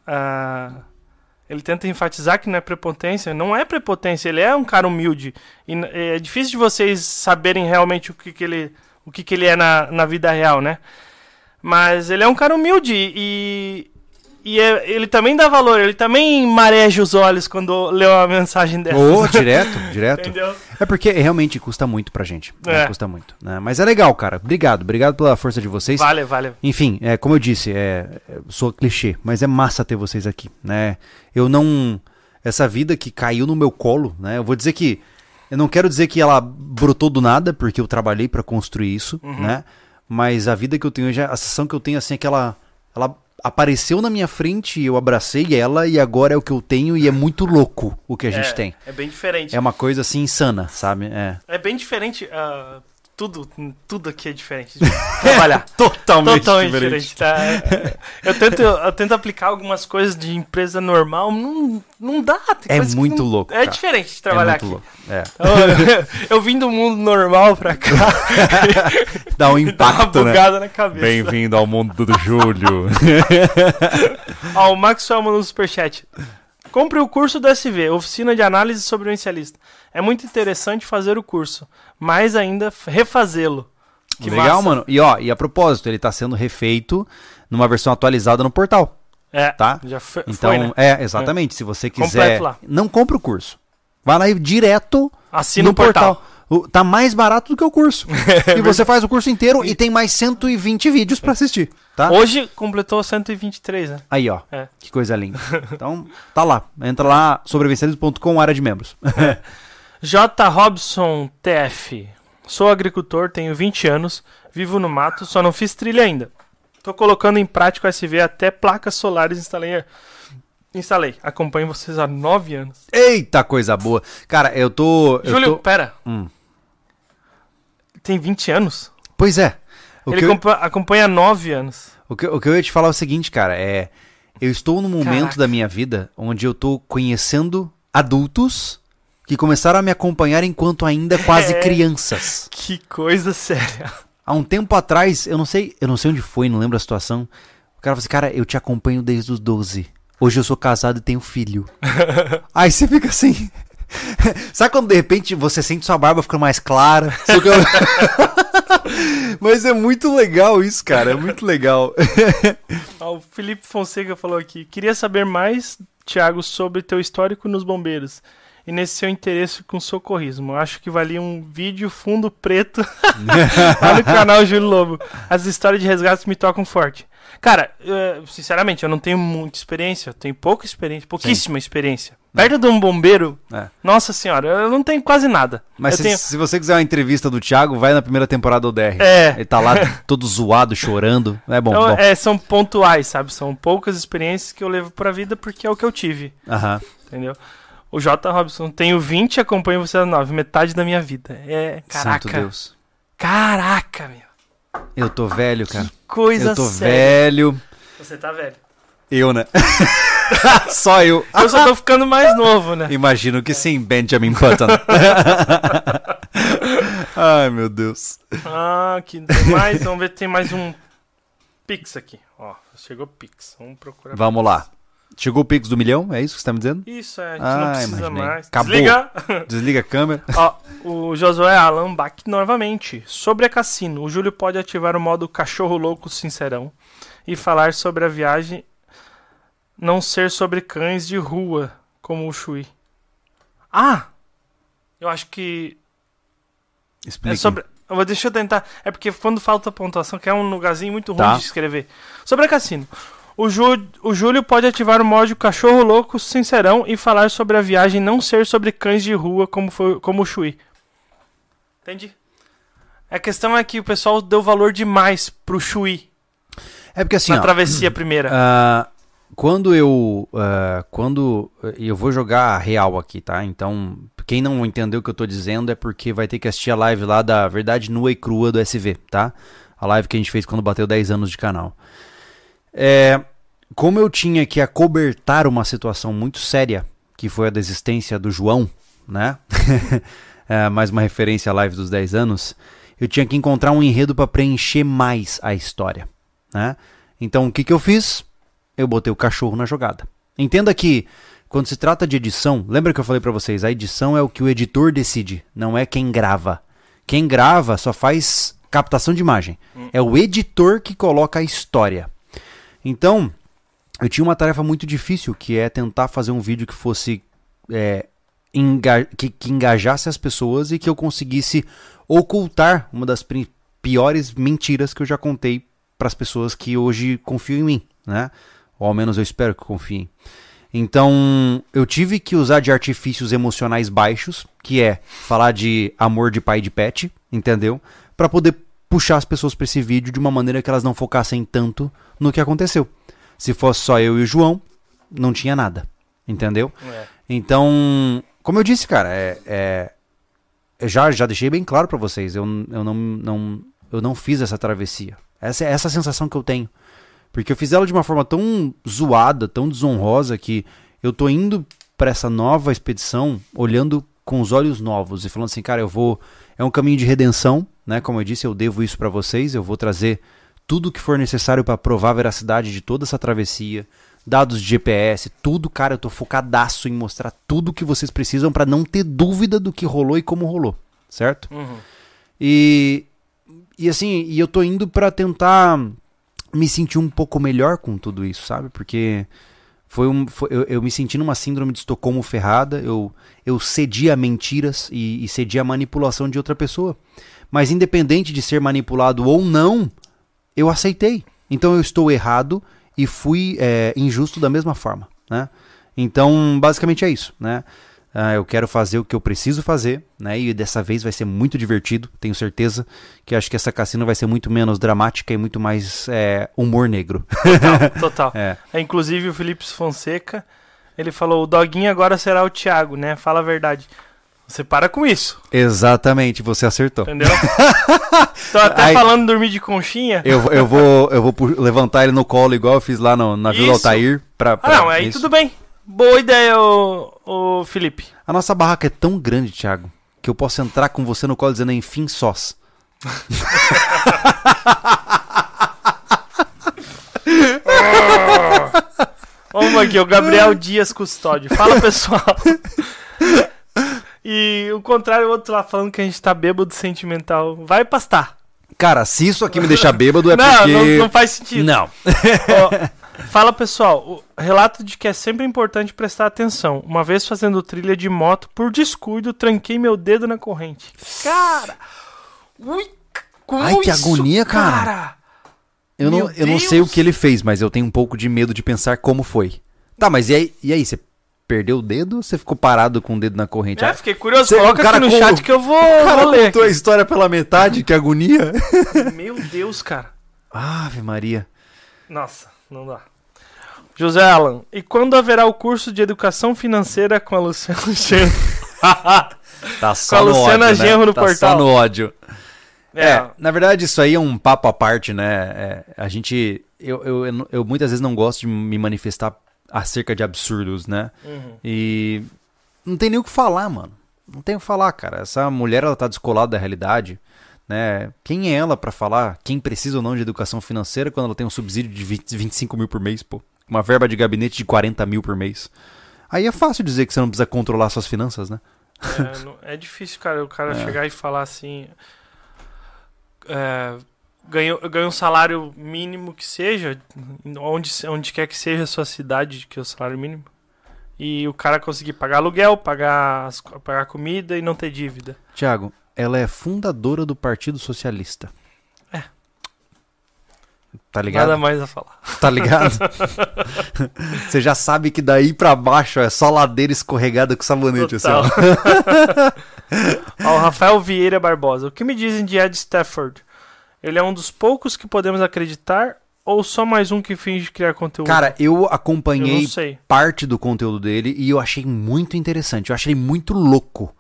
ah, ele tenta enfatizar que não é prepotência. Não é prepotência, ele é um cara humilde. E é difícil de vocês saberem realmente o que, que ele. O que, que ele é na, na vida real, né? Mas ele é um cara humilde e. E é- ele também dá valor, ele também mareja os olhos quando lê uma mensagem dessa. Ô, direto, direto. Entendeu? É porque realmente custa muito pra gente. né? É. Custa muito. né? Mas é legal, cara. Obrigado. Obrigado pela força de vocês. Vale, vale. Enfim, é, como eu disse, é, é, sou clichê, mas é massa ter vocês aqui, né? Eu não... Essa vida que caiu no meu colo, né? Eu vou dizer que... Eu não quero dizer que ela brotou do nada, porque eu trabalhei pra construir isso, Uhum. né? Mas a vida que eu tenho hoje, a sensação que eu tenho, assim, é que ela... Ela apareceu na minha frente, eu abracei ela e agora é o que eu tenho e é muito louco o que a gente é, tem. É bem diferente. É uma coisa, assim, insana, sabe? É. É bem diferente. ah, tudo, tudo aqui é diferente de trabalhar. Totalmente, Totalmente diferente. tá? É, Eu tento, eu tento aplicar algumas coisas de empresa normal, não, não dá. tem É muito não- louco, É cara. diferente de É trabalhar muito aqui. louco. É. Eu, eu vim do mundo normal pra cá, Dá um dá uma impacto, né? bugada na cabeça. Bem-vindo ao mundo do Júlio. Ó, o Maxwell mandou no superchat. Compre o curso do SV, Oficina de Análise Sobrevivencialista. É muito interessante fazer o curso, mais ainda refazê-lo. Que Legal, massa. mano. E ó, e a propósito, ele tá sendo refeito numa versão atualizada no portal, É, tá? já foi, Então, foi, né? é, exatamente. Se você quiser, não compra o curso. Vai lá e direto Assina no o portal. O- tá mais barato do que o curso. e você faz o curso inteiro e tem mais 120 vídeos pra assistir, tá? Hoje completou 123, né? Aí, ó. É. Que coisa linda. Então, tá lá. Entra lá, sobrevencialismo.com, área de membros. J. Robson TF. Sou agricultor, tenho 20 anos, vivo no mato, só não fiz trilha ainda. Tô colocando em prática o SV, até placas solares instalei. Instalei. Acompanho vocês há 9 anos. Eita, coisa boa. Cara, eu tô... eu Júlio, tô- pera. Hum. Tem 20 anos? Pois é. O Ele que eu- acompa- acompanha há 9 anos. O que, o que eu ia te falar é o seguinte, cara, é. Eu estou num momento Caraca. da minha vida onde eu tô conhecendo adultos que começaram a me acompanhar enquanto ainda quase É. crianças. Que coisa séria. Há um tempo atrás, eu não sei, eu não sei onde foi, não lembro a situação. O cara falou assim, cara, eu te acompanho desde os 12. Hoje eu sou casado e tenho filho. Aí você fica assim. Sabe quando de repente você sente sua barba ficando mais clara? Cabelo- Mas é muito legal isso, cara. É muito legal. O Felipe Fonseca falou aqui. Queria saber mais, Thiago, sobre teu histórico nos bombeiros. E nesse seu interesse com socorrismo. Acho que valia um vídeo fundo preto lá no canal Júlio Lobo. As histórias de resgates me tocam forte. Cara, eh, sinceramente, eu não tenho muita experiência. Eu tenho pouca experiência, pouquíssima experiência. Perto de um bombeiro, É. nossa senhora, eu não tenho quase nada. Mas eu se, tenho... se você quiser uma entrevista do Thiago, vai na primeira temporada do DR. É. Ele tá lá todo zoado, chorando. É bom, Então, bom. é, são pontuais, sabe? São poucas experiências que eu levo pra vida porque é o que eu tive. Aham. Entendeu? O J. Robson, tenho 20 e acompanho você às 9, metade da minha vida. É, caraca. Santo Deus. Caraca, meu. Eu tô velho, cara. Coisa eu tô séria. velho. Você tá velho. Eu, né? Só eu. Eu só tô ficando mais novo, né? Imagino que sim, Benjamin Button. Ai, meu Deus. Ah, tem mais. Vamos ver se tem mais um Pix aqui. Ó, chegou Pix. Vamos procurar. Vamos lá. Chegou o Pix do milhão? É isso que você tá me dizendo? Isso, é, a gente Ah, não precisa imaginei. mais. Acabou. Desliga. Desliga a câmera. Ó, o Josué Alan Bach novamente. Sobre a cassino, o Júlio pode ativar o modo cachorro louco sincerão e falar sobre a viagem não ser sobre cães de rua, como o Chui. Ah! Eu acho que Explica. é sobre. Deixa eu tentar. É porque quando falta pontuação, que é um lugarzinho muito ruim Tá. de escrever. Sobre a cassino. O, Jú- o Júlio pode ativar o modo cachorro louco sincerão e falar sobre a viagem não ser sobre cães de rua como, foi, como o Chui. Entendi. A questão é que o pessoal deu valor demais pro Chui É porque assim, na ó, travessia primeira. ah, quando eu ah, quando eu vou jogar real aqui, tá? Então, quem não entendeu o que eu tô dizendo é porque vai ter que assistir a live lá da Verdade Nua e Crua do SV, tá? A live que a gente fez quando bateu 10 anos de canal. É, como eu tinha que acobertar uma situação muito séria, que foi a desistência do João, né? É, mais uma referência à live dos 10 anos. Eu tinha que encontrar um enredo para preencher mais a história, né? Então, o que, que eu fiz? Eu botei o cachorro na jogada. Entenda que quando se trata de edição, lembra que eu falei para vocês, a edição é o que o editor decide, não é quem grava. Quem grava só faz captação de imagem. É o editor que coloca a história. Então, eu tinha uma tarefa muito difícil, que é tentar fazer um vídeo que fosse é, enga- que, que engajasse as pessoas e que eu conseguisse ocultar uma das piores mentiras que eu já contei para as pessoas que hoje confiam em mim, né? Ou ao menos eu espero que confiem. Então, eu tive que usar de artifícios emocionais baixos, que é falar de amor de pai e de pet, entendeu? Para poder puxar as pessoas para esse vídeo de uma maneira que elas não focassem tanto no que aconteceu. Se fosse só eu e o João, não tinha nada, entendeu? É. Então, como eu disse, cara, é, é- já, já deixei bem claro pra vocês, eu, eu, não, não, eu não fiz essa travessia. Essa é essa a sensação que eu tenho. Porque eu fiz ela de uma forma tão zoada, tão desonrosa, que eu tô indo pra essa nova expedição olhando com os olhos novos e falando assim, cara, eu vou. É um caminho de redenção, né? Como eu disse, eu devo isso pra vocês, eu vou trazer tudo que for necessário pra provar a veracidade de toda essa travessia, dados de GPS, tudo, cara, eu tô focadaço em mostrar tudo que vocês precisam pra não ter dúvida do que rolou e como rolou, certo? Uhum. E, e assim, e eu tô indo pra tentar me sentir um pouco melhor com tudo isso, sabe? Porque foi um, foi- eu, eu me senti numa síndrome de Estocolmo ferrada, eu, eu cedi a mentiras e, e cedi a manipulação de outra pessoa. Mas independente de ser manipulado ou não, eu aceitei. Então eu estou errado e fui é, injusto da mesma forma, né? Então, basicamente é isso, né? Ah, eu quero fazer o que eu preciso fazer, né? E dessa vez vai ser muito divertido, tenho certeza. Que acho que essa cassina vai ser muito menos dramática e muito mais é, humor negro. Total, total. É. É, Inclusive o Felipe Fonseca, ele falou, o doguinho agora será o Thiago, né? Fala a verdade. Você para com isso, Exatamente, você acertou. entendeu? Tô até Aí- falando dormir de conchinha. Eu, eu vou, eu vou levantar ele no colo igual eu fiz lá no- na Vila Isso. Altair. Pra, Ah, pra- não, aí isso. tudo bem. Boa ideia, ô, ô Felipe. A nossa barraca é tão grande, Thiago, que eu posso entrar com você no colo dizendo enfim sós. Vamos aqui, o Gabriel Dias Custódio. Fala, pessoal. E o contrário, o outro lá falando que a gente tá bêbado sentimental. Vai pastar. Cara, se isso aqui me deixar bêbado é não, porque... não, não faz sentido. Não. Ó, fala pessoal, o relato de que é sempre importante prestar atenção. Uma vez fazendo trilha de moto, por descuido, tranquei meu dedo na corrente. Cara! Ui, como Ai, que isso, agonia, cara. Eu não, eu não sei o que ele fez, mas eu tenho um pouco de medo de pensar como foi. Tá, mas e aí, e aí você perdeu o dedo ou você ficou parado com o dedo na corrente? É, Ah, fiquei curioso. Cê- Coloca o cara aqui no com- chat que eu vou, o cara vou ler. contou a história pela metade, que agonia. Meu Deus, cara. Ave Maria. Nossa, não dá. José Alan, e quando haverá o curso de educação financeira com a Luciana Genro? Tá Com a Luciana Genro no tá portal. Só no ódio. É, É, na verdade, isso aí é um papo à parte, né? É, a gente. Eu, eu, eu, eu muitas vezes não gosto de me manifestar acerca de absurdos, né? uhum. E não tem nem o que falar, mano. Não tem o que falar, cara. Essa mulher, ela tá descolada da realidade, né? Quem é ela pra falar quem precisa ou não de educação financeira quando ela tem um subsídio de 20, 25 mil por mês, pô? Uma verba de gabinete de 40 mil por mês. Aí é fácil dizer que você não precisa controlar suas finanças, né? É, não- é difícil, cara, o cara É. chegar e falar assim. É, ganha, ganha um salário mínimo que seja, onde, onde quer que seja a sua cidade, que é o salário mínimo. E o cara conseguir pagar aluguel, pagar, pagar comida e não ter dívida. Tiago, ela é fundadora do Partido Socialista. É. Tá ligado? Nada mais a falar. Tá ligado? Você já sabe que daí pra baixo é só ladeira escorregada com sabonete, assim, ó. Ó, o Rafael Vieira Barbosa. O que me dizem de Ed Stafford? Ele é um dos poucos que podemos acreditar ou só mais um que finge criar conteúdo? Cara, eu eu acompanhei sei. parte do conteúdo dele e eu achei muito interessante. Eu achei muito louco.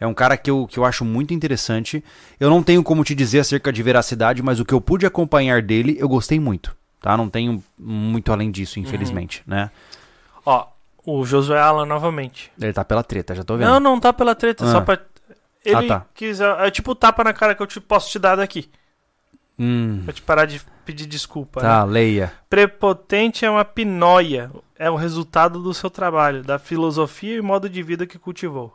É um cara que eu, que eu acho muito interessante. Eu não tenho como te dizer acerca de veracidade, mas o que eu pude acompanhar dele, eu gostei muito. Tá? Não tenho muito além disso, infelizmente, né? Ó, o Josué Alan novamente. Ele tá pela treta, já tô vendo. Não, não tá pela treta, Ah. só pra. Ele tá. quis. É tipo o tapa na cara que eu te, posso te dar daqui. Hum, Pra te parar de pedir desculpa. tá, né? leia. Prepotente é uma pinóia. É o resultado do seu trabalho, da filosofia e modo de vida que cultivou.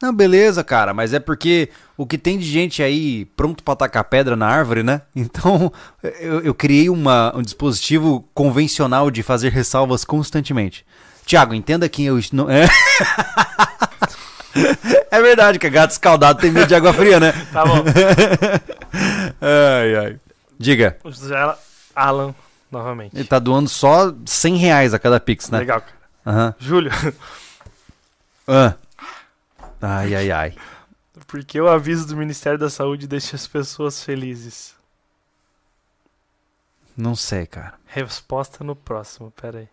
Não, beleza, cara, mas é porque o que tem de gente aí pronto pra tacar pedra na árvore, né? Então eu, eu criei uma, um dispositivo convencional de fazer ressalvas constantemente. Tiago, entenda que eu. Não, é... é verdade que gato escaldado tem medo de água fria, né? Tá bom. Ai, ai. Diga, o Alan, novamente. ele tá doando só 100 reais a cada pix, né? Legal, cara. Aham. Júlio, Ah. Ai, ai, ai. porque o aviso do Ministério da Saúde deixa as pessoas felizes? Não sei, cara. Resposta no próximo, pera aí.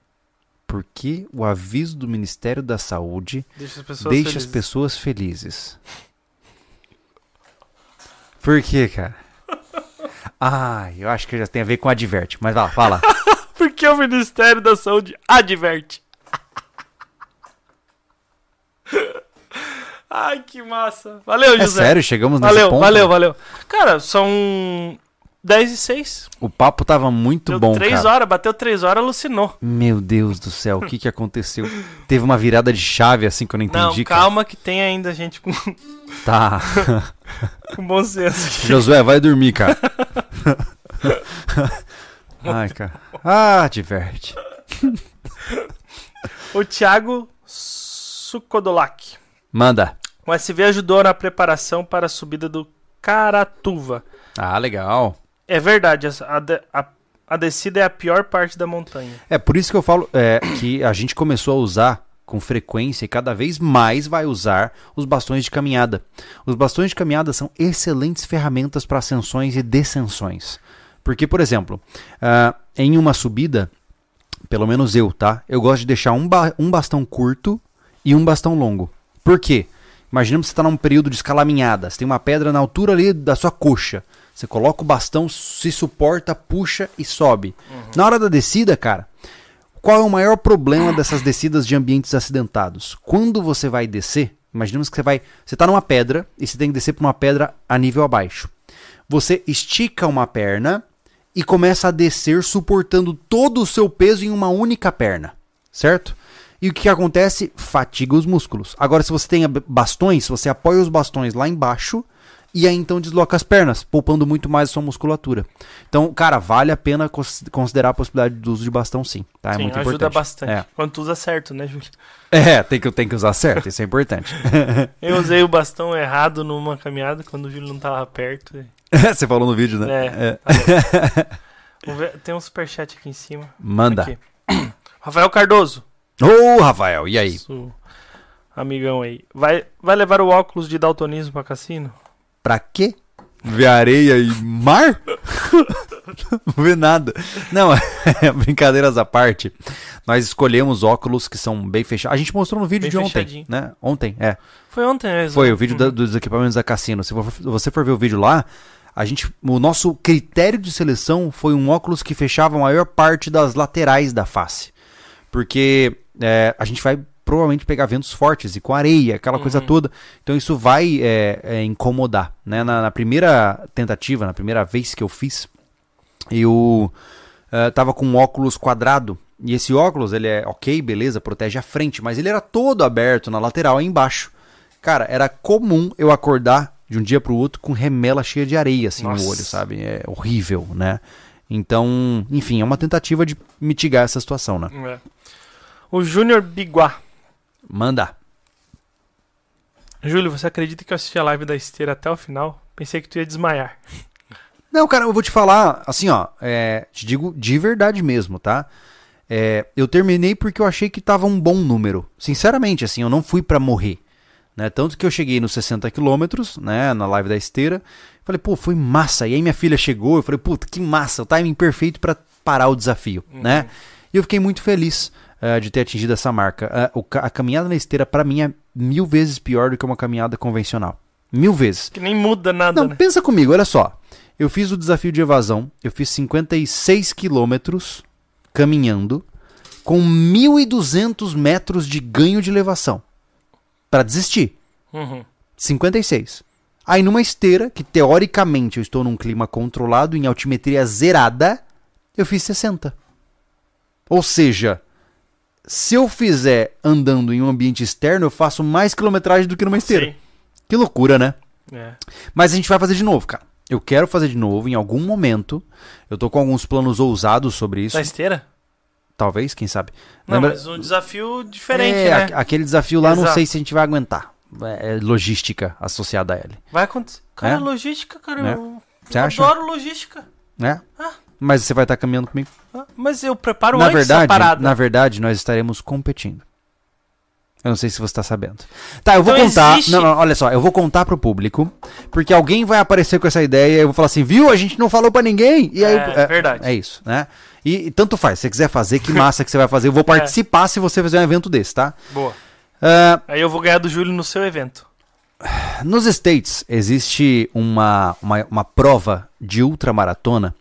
Por que o aviso do Ministério da Saúde Deixa as pessoas deixa felizes. as pessoas felizes? Por quê, cara? Ah, eu acho que já tem a ver com adverte, mas lá, fala. Porque o Ministério da Saúde adverte. Ai, que massa. Valeu, É José. sério, chegamos nesse valeu, ponto? valeu, valeu. Cara, são 10 e 6. O papo tava muito Deu bom, 3 cara. horas, bateu 3 horas, alucinou. Meu Deus do céu, o que que aconteceu? Teve uma virada de chave assim que eu não entendi, Não, calma que tem ainda gente com, cara. Tá. com bom senso. Josué, vai dormir, cara. Ai, cara. Ah, diverte. O Thiago Sucodolac. Manda. O SV ajudou na preparação para a subida do Caratuva. Ah, legal. É verdade, a, de- a- a descida é a pior parte da montanha. É por isso que eu falo é, que a gente começou a usar com frequência e cada vez mais vai usar os bastões de caminhada. Os bastões de caminhada são excelentes ferramentas para ascensões e descensões. Porque, por exemplo, ah, em uma subida, pelo menos eu, tá? Eu gosto de deixar um, ba- um bastão curto e um bastão longo. Por quê? Imaginemos que você está num período de escalaminhada, você tem uma pedra na altura ali da sua coxa. Você coloca o bastão, se suporta, puxa e sobe. Na hora da descida, cara, qual é o maior problema dessas descidas de ambientes acidentados? Quando você vai descer, imaginemos que você vai, você está numa pedra e você tem que descer para uma pedra a nível abaixo. Você estica uma perna e começa a descer suportando todo o seu peso em uma única perna, certo? E o que acontece? Fatiga os músculos. Agora, se você tem bastões, você apoia os bastões lá embaixo e aí então desloca as pernas, poupando muito mais a sua musculatura. Então, cara, vale a pena cons- considerar a possibilidade do uso de bastão sim, tá? É Sim, muito ajuda importante. bastante. É. Quando tu usa certo, né, Júlio? É, tem que, tem que usar certo, isso é importante. Eu usei o bastão errado numa caminhada quando o Júlio não tava perto. e- Você falou no vídeo, né? É. Vamos ver, Tem um superchat aqui em cima. Manda. Aqui. Rafael Cardoso. Ô, Rafael, e aí? Nosso amigão aí. Vai, vai levar o óculos de daltonismo pra cassino? Pra quê? Ver areia e mar? Não vê nada. Não, brincadeiras à parte. Nós escolhemos óculos que são bem fechados. A gente mostrou no vídeo Bem de ontem, né? Ontem, é. Foi ontem mesmo. Foi o vídeo da- Uhum. dos equipamentos da Cassino. Se vo- você for ver o vídeo lá, a gente, o nosso critério de seleção foi um óculos que fechava a maior parte das laterais da face. Porque é, a gente vai provavelmente pegar ventos fortes e com areia, aquela coisa Uhum. toda. Então isso vai é, é, incomodar. Né? Na, na primeira tentativa, na primeira vez que eu fiz, eu eh, tava com um óculos quadrado. E esse óculos, ele é ok, beleza, protege a frente, mas ele era todo aberto na lateral aí embaixo. Cara, era comum eu acordar de um dia pro outro com remela cheia de areia assim Nossa. no olho, sabe? É horrível, né? Então, enfim, é uma tentativa de mitigar essa situação, né? É. O Júnior Biguá. Manda. Júlio, você acredita que eu assisti a live da esteira até o final? Pensei que tu ia desmaiar. Não, cara, eu vou te falar, assim, ó, é, te digo de verdade mesmo, tá? É, eu terminei porque eu achei que tava um bom número. Sinceramente, assim, eu não fui pra morrer. Né? Tanto que eu cheguei nos 60 quilômetros, né, na live da esteira. Falei, pô, foi massa. E aí minha filha chegou, eu falei, puta, que massa, o timing perfeito pra parar o desafio, né? E eu fiquei muito feliz eh, de ter atingido essa marca. O ca- a caminhada na esteira, pra mim, é mil vezes pior do que uma caminhada convencional. Mil vezes. Que nem muda nada, Não, né? pensa comigo, olha só. Eu fiz o desafio de evasão, eu fiz 56 quilômetros caminhando com 1.200 metros de ganho de elevação. Pra desistir. Uhum. 56. Aí numa esteira, que teoricamente eu estou num clima controlado, em altimetria zerada, eu fiz 60. Ou seja, se eu fizer andando em um ambiente externo, eu faço mais quilometragem do que numa esteira. Sim. Que loucura, né? É. Mas a gente vai fazer de novo, cara. Eu quero fazer de novo em algum momento. Eu tô com alguns planos ousados sobre isso. Na esteira? Talvez, quem sabe. Não, Lembra- mas um desafio diferente, é, né? aque- aquele desafio lá, não Exato. sei se a gente vai aguentar. É é logística associada a ele. Vai acontecer. Cara, É? logística, cara. É. Eu, Você eu acha? adoro logística. Né? Ah. Mas você vai estar caminhando comigo. Ah, Mas eu preparo na antes verdade, parada. na verdade, nós estaremos competindo. Eu não sei se você está sabendo. Tá, eu vou Então contar. existe- Não, não, olha só, eu vou contar pro público, porque alguém vai aparecer com essa ideia e eu vou falar assim, viu? A gente não falou pra ninguém. E aí, É, verdade. É isso, né? E, e tanto faz, se você quiser fazer, que massa que você vai fazer. Eu vou participar se você fizer um evento desse, tá? Boa. Ah, Aí eu vou ganhar do Júlio no seu evento. Nos States existe uma, uma, uma prova de ultramaratona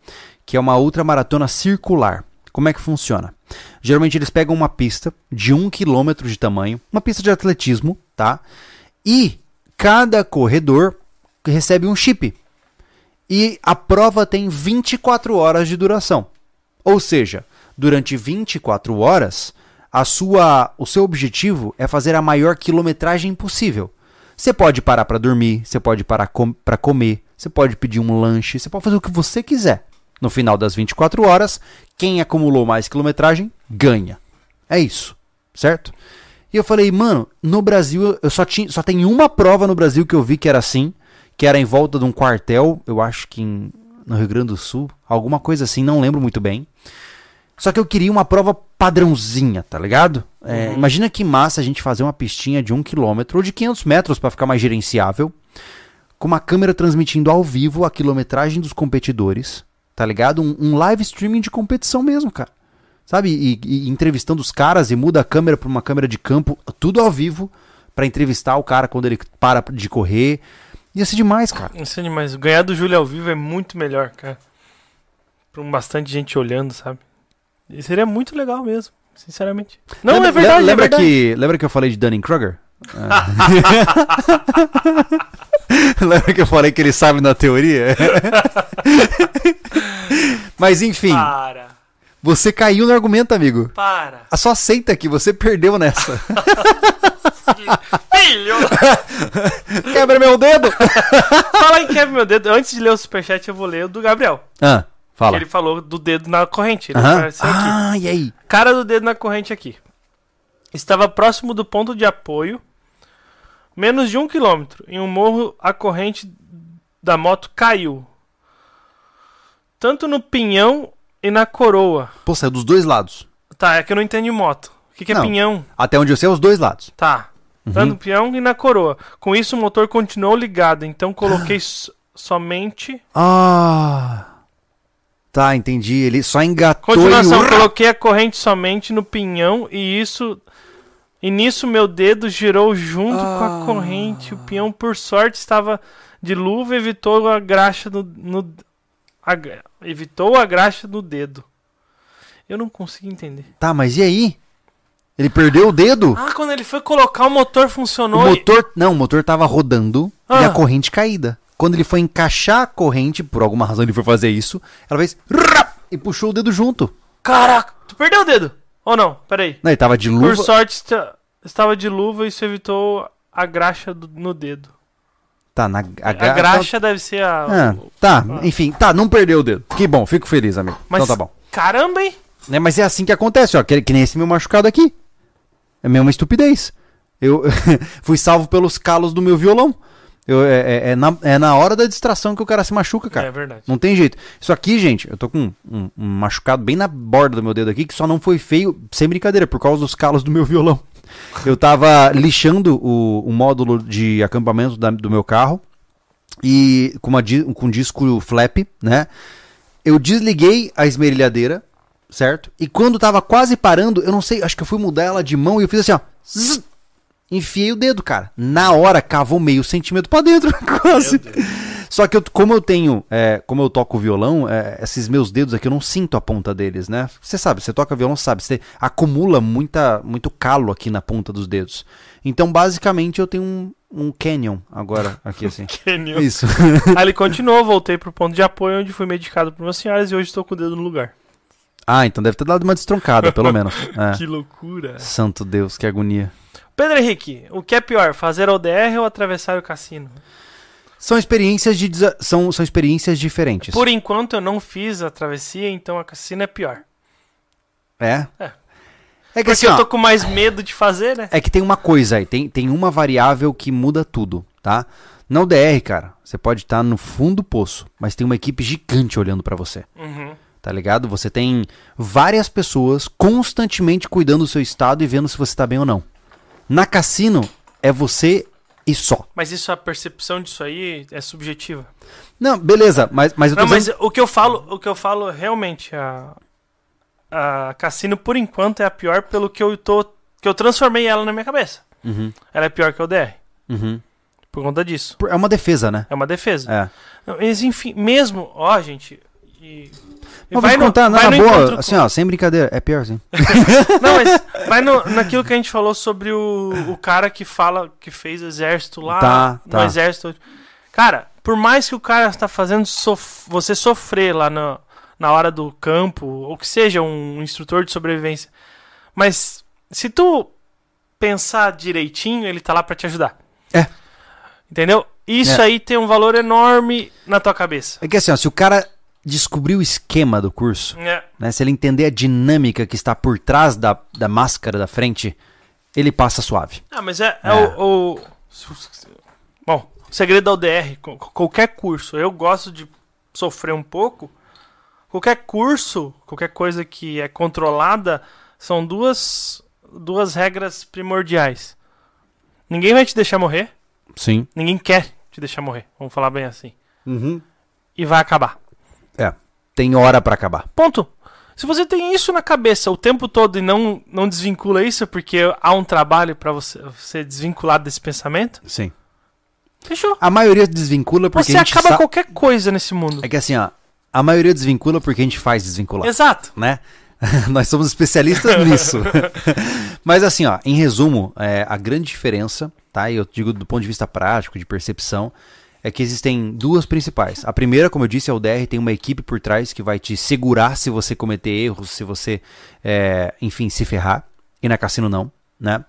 que é uma ultramaratona circular. Como é que funciona? Geralmente eles pegam uma pista de um quilômetro de tamanho, uma pista de atletismo, tá? E cada corredor recebe um chip. E a prova tem 24 horas de duração. Ou seja, durante 24 horas, a sua, o seu objetivo é fazer a maior quilometragem possível. Você pode parar para dormir, você pode parar com, para comer, você pode pedir um lanche, você pode fazer o que você quiser. No final das 24 horas, quem acumulou mais quilometragem ganha. É isso, certo? E eu falei, mano, no Brasil eu só tinha, só tem uma prova no Brasil que eu vi que era assim, que era em volta de um quartel, eu acho que em, no Rio Grande do Sul, alguma coisa assim, não lembro muito bem. Só que eu queria uma prova padrãozinha, tá ligado? É, Imagina que massa a gente fazer uma pistinha de um quilômetro ou de 500 metros para ficar mais gerenciável, com uma câmera transmitindo ao vivo a quilometragem dos competidores, tá ligado? Um, um live streaming de competição mesmo, cara. Sabe? E, e entrevistando os caras e muda a câmera para uma câmera de campo, tudo ao vivo, para entrevistar o cara quando ele para de correr. Ia ser demais, cara. Isso é demais. Ganhar do Júlio ao vivo é muito melhor, cara. Pra um bastante gente olhando, sabe? E seria muito legal mesmo, sinceramente. Não, lembra, é verdade, le- Lembra, é verdade. que, lembra que eu falei de Dunning-Kruger? Ah. lembra que eu falei que ele sabe na teoria? Mas enfim, Para, você caiu no argumento, amigo. para. Só aceita que você perdeu nessa. Filho! Quebra meu dedo! Fala em quebra meu dedo. Antes de ler o superchat, eu vou ler o do Gabriel. Ah, fala. Ele falou do dedo na corrente. Ele aqui. Ah, e aí? Cara do dedo na corrente aqui. Estava próximo do ponto de apoio, menos de um quilômetro. Em um morro, a corrente da moto caiu. Tanto no pinhão e na coroa. Pô, saiu dos dois lados. Tá, é que eu não entendo de moto. O que, que é Não. pinhão? Até onde eu sei, é os dois lados. Tá. Tanto no pinhão e na coroa. Com isso, o motor continuou ligado. Então, coloquei so- somente Ah. Tá, entendi. Ele só engatou Continuação, e... coloquei a corrente somente no pinhão e isso. E nisso meu dedo girou junto com Ah. a corrente. O pinhão, por sorte, estava de luva e evitou a graxa no. no- a evitou a graxa no dedo. Eu não consigo entender. Tá, mas e aí? Ele perdeu o dedo? Ah, quando ele foi colocar o motor o funcionou. e- motor... Não, o motor tava rodando e Ah. a corrente caída. Quando ele foi encaixar a corrente, por alguma razão ele foi fazer isso, ela fez... E puxou o dedo junto. Caraca, tu perdeu o dedo? Ou não? Peraí. Não, ele tava de Por luva... sorte, esta- estava de luva e isso evitou a graxa do- no dedo. Tá, na... A, A gra- graxa deve ser a. Ah, tá, enfim, tá, não perdeu o dedo. Que bom, fico feliz, amigo. Mas Então tá bom. caramba, hein? Né, mas é assim que acontece, ó. Que, que nem esse meu machucado aqui. É mesmo uma estupidez. Eu fui salvo pelos calos do meu violão. Eu, é, é- é na, é na hora da distração que o cara se machuca, cara. É verdade. Não tem jeito. Isso aqui, gente, eu tô com um, um- um machucado bem na borda do meu dedo aqui, que só não foi feio, sem brincadeira, por causa dos calos do meu violão. Eu tava lixando o, o módulo de acampamento da- do meu carro e com, uma, com disco flap, né? Eu desliguei a esmerilhadeira, certo? E quando tava quase parando, eu não sei, acho que eu fui mudar ela de mão e eu fiz assim, ó. zzz, enfiei o dedo, cara. Na hora, cavou meio centímetro pra dentro, quase. Só que eu, como eu tenho, é, como eu toco violão, é, esses meus dedos aqui eu não sinto a ponta deles, né? Você sabe, você toca violão, sabe, você acumula muita, muito calo aqui na ponta dos dedos. Então, basicamente, eu tenho um, um canyon agora, aqui assim. Canyon. Isso. Aí ele continuou, voltei pro ponto de apoio onde fui medicado por umas senhoras e hoje estou com o dedo no lugar. ah, então deve ter dado uma destroncada, pelo menos. É. Que loucura. Santo Deus, que agonia. Pedro Henrique, o que é pior, fazer ODR ou atravessar o cassino? São experiências de desa- são, são experiências diferentes. Por enquanto eu não fiz a travessia, então a cassino é pior. É. É. É que Porque assim, eu ó, tô com mais medo de fazer, né? é que tem uma coisa aí, tem, tem uma variável que muda tudo, tá? Na UDR, cara, você pode estar no fundo do poço, mas tem uma equipe gigante olhando pra você, Uhum. tá ligado? Você tem várias pessoas constantemente cuidando do seu estado e vendo se você tá bem ou não. Na cassino, é você e só. Mas isso, a percepção disso aí é subjetiva. Não, beleza, mas, mas eu tô Não, mas dizendo- o que eu falo, o que eu falo realmente, a, a Cassino por enquanto é a pior pelo que eu tô, que eu transformei ela na minha cabeça. Uhum, Ela é pior que o DR, uhum. por conta disso. É uma defesa, né? É uma defesa. É. Mas enfim, mesmo, ó, gente, e, vou te no- contar, não, vai na no boa, assim, ó, sem brincadeira, é pior sim. Não, mas vai no, naquilo que a gente falou sobre o, o cara que fala que fez exército lá Tá, no tá. exército. Cara, por mais que o cara está fazendo sof- você sofrer lá na, na hora do campo, ou que seja um instrutor de sobrevivência, mas se tu pensar direitinho, ele tá lá pra te ajudar. É. Entendeu? Isso É. aí tem um valor enorme na tua cabeça. É que assim, ó, se o cara descobrir o esquema do curso, É. né, se ele entender a dinâmica que está por trás da, da máscara da frente, ele passa suave. Ah, mas é, é É. o, o- Bom, o segredo da UDR, qualquer curso, eu gosto de sofrer um pouco. Qualquer curso, qualquer coisa que é controlada, são duas, duas regras primordiais. Ninguém vai te deixar morrer, Sim. ninguém quer te deixar morrer, vamos falar bem assim. Uhum. E vai acabar. Tem hora pra acabar. Ponto. Se você tem isso na cabeça o tempo todo e não, não desvincula isso, porque há um trabalho pra você ser desvinculado desse pensamento, Sim. fechou. A maioria desvincula porque Você a gente acaba sa- qualquer coisa nesse mundo. É que assim, ó, a maioria desvincula porque a gente faz desvincular, Exato. né? Nós somos especialistas nisso. Mas assim, ó, em resumo, é, a grande diferença, tá? E eu digo do ponto de vista prático, de percepção, é que existem duas principais. A primeira, como eu disse, é o DR, tem uma equipe por trás que vai te segurar se você cometer erros, se você, é, enfim, se ferrar. E na Cassino não, né?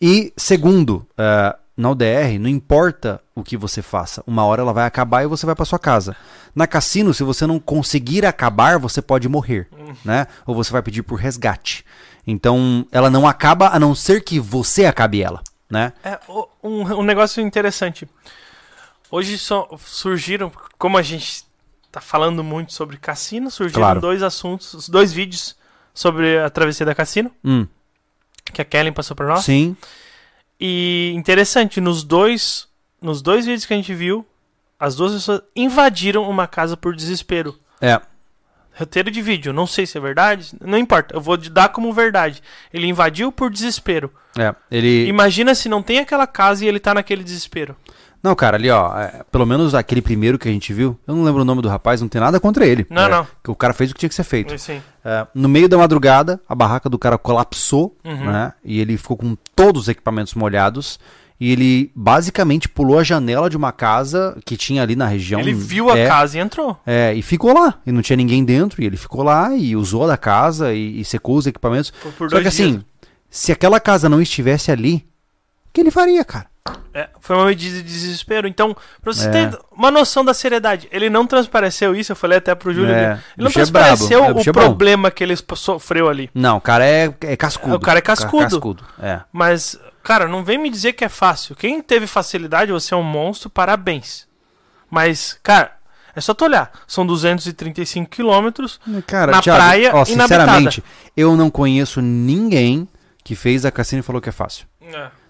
E segundo, ah, na UDR, não importa o que você faça, uma hora ela vai acabar e você vai para sua casa. Na Cassino, se você não conseguir acabar, você pode morrer, né? Ou você vai pedir por resgate. Então, ela não acaba a não ser que você acabe ela, né? É um, um negócio interessante. Hoje só surgiram, como a gente tá falando muito sobre cassino, surgiram Claro. dois assuntos, dois vídeos sobre a travessia da cassino, Hum, que a Kellen passou pra nós. sim, E interessante, nos dois, nos dois vídeos que a gente viu, as duas pessoas invadiram uma casa por desespero. é. roteiro de vídeo, não sei se é verdade, não importa, eu vou dar como verdade. Ele invadiu por desespero. É, ele. Imagina se não tem aquela casa e ele tá naquele desespero. Não, cara, ali, ó, é, pelo menos aquele primeiro que a gente viu, eu não lembro o nome do rapaz, não tem nada contra ele. Não, É, não. Que o cara fez o que tinha que ser feito. Sim. É, no meio da madrugada, a barraca do cara colapsou, Uhum. né? E ele ficou com todos os equipamentos molhados. E ele basicamente pulou a janela de uma casa que tinha ali na região. Ele viu a é, casa e entrou. É, e ficou lá. E não tinha ninguém dentro. E ele ficou lá e usou da casa e, e secou os equipamentos. Por, por Só que assim, dias. se aquela casa não estivesse ali, que ele faria, cara? É, foi uma medida de desespero. Então, pra você É. ter uma noção da seriedade, ele não transpareceu isso, eu falei até pro Júlio. É, Ele não é transpareceu é, o bicho é problema que ele sofreu ali. Não, o cara é, é cascudo. O cara é cascudo. Ca- cascudo. É. Mas, cara, não vem me dizer que é fácil. Quem teve facilidade, você é um monstro, parabéns. Mas, cara, é só tu olhar. São 235 quilômetros. Na Thiago, praia, ó, inabitada. sinceramente, eu não conheço ninguém que fez a cassina e falou que é fácil.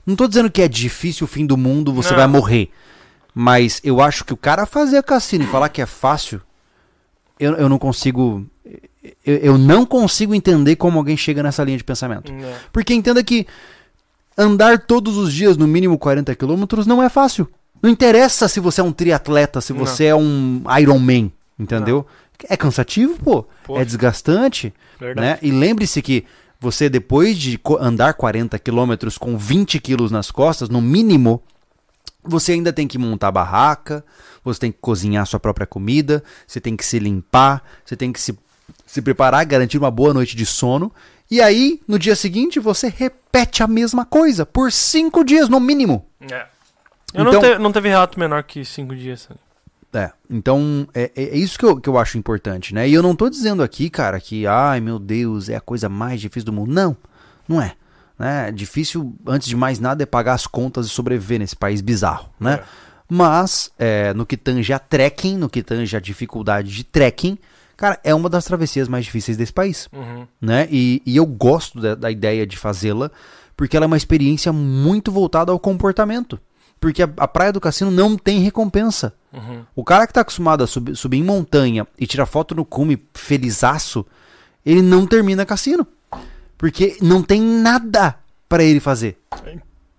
Não tô dizendo que é difícil o fim do mundo, você Não. vai morrer. Mas eu acho que o cara fazer a cassina e falar que é fácil, eu, eu não consigo. Eu, eu não consigo entender como alguém chega nessa linha de pensamento. É. Porque entenda que andar todos os dias no mínimo 40 quilômetros não é fácil. Não interessa se você é um triatleta, se Não. você é um Ironman, entendeu? É cansativo, pô. Pô. É desgastante, Verdade. né? E lembre-se que você, depois de andar 40 quilômetros com 20 quilos nas costas, no mínimo, você ainda tem que montar a barraca, você tem que cozinhar sua própria comida, você tem que se limpar, você tem que se, se preparar, garantir uma boa noite de sono. E aí, no dia seguinte, você repete a mesma coisa por cinco dias, no mínimo. É. Eu não, Então- te- não teve relato menor que 5 dias. É, então é, é- é isso que eu, que eu acho importante, né? E eu não tô dizendo aqui, cara, que, ai meu Deus, é a coisa mais difícil do mundo. Não, não é. Né? Difícil, antes de mais nada, é pagar as contas e sobreviver nesse país bizarro, né? É. Mas, é, no que tange a trekking, no que tange a dificuldade de trekking, cara, é uma das travessias mais difíceis desse país, Uhum. né? E, e eu gosto da, da ideia de fazê-la, porque ela é uma experiência muito voltada ao comportamento. Porque a, a Praia do Cassino não tem recompensa. Uhum. O cara que tá acostumado a subir, subir em montanha e tirar foto no cume felizaço, ele não termina cassino. Porque não tem nada pra ele fazer.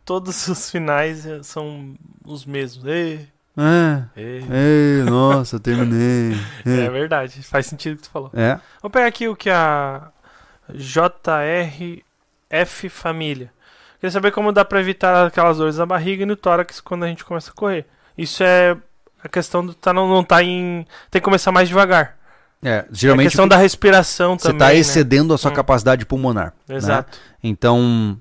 Todos os finais eh, são os mesmos. Ê, É, ei, nossa, terminei. É verdade, faz sentido o que tu falou. É, Vou pegar aqui o que a JRF Família. Queria saber como dá pra evitar aquelas dores na barriga e no tórax quando a gente começa a correr. Isso é a questão do tá, não, não tá em. Tem que começar mais devagar. é É a geralmente questão da respiração você também. tá né? excedendo a sua Hum. capacidade pulmonar. né? Exato. Então,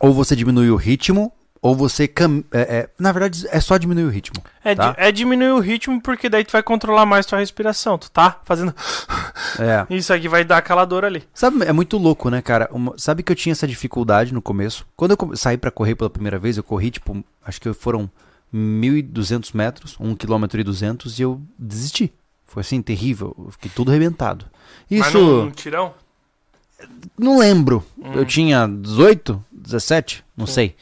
ou você diminui o ritmo, ou você. cam- é, é, na verdade, é só diminuir o ritmo. É, Tá. é diminuir o ritmo porque daí tu vai controlar mais tua respiração. Tu tá fazendo. É. Isso aqui vai dar aquela dor ali. Sabe, é muito louco, né, cara? Uma- sabe que eu tinha essa dificuldade no começo? Quando eu saí pra correr pela primeira vez, eu corri, tipo, acho que foram 1.200 metros, 1 km e 200, e eu desisti. Foi assim, terrível. Eu fiquei tudo arrebentado. Mas Isso, num tirão? não lembro. Hum. Eu tinha 18, 17, não Sim. sei.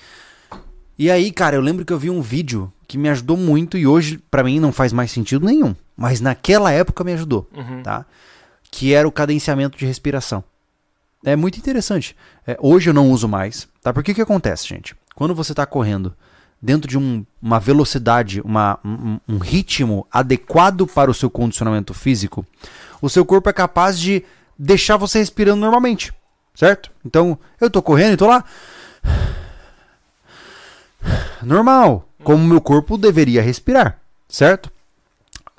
E aí, cara, eu lembro que eu vi um vídeo que me ajudou muito e hoje, pra mim, não faz mais sentido nenhum. Mas naquela época me ajudou Uhum. tá? Que era o cadenciamento de respiração. É muito interessante. É, hoje eu não uso mais, tá? Porque o que acontece, gente? Quando você está correndo dentro de um- uma velocidade, uma, um, um ritmo adequado para o seu condicionamento físico, o seu corpo é capaz de deixar você respirando normalmente, certo? Então, eu tô correndo e tô lá normal, como meu corpo deveria respirar, certo?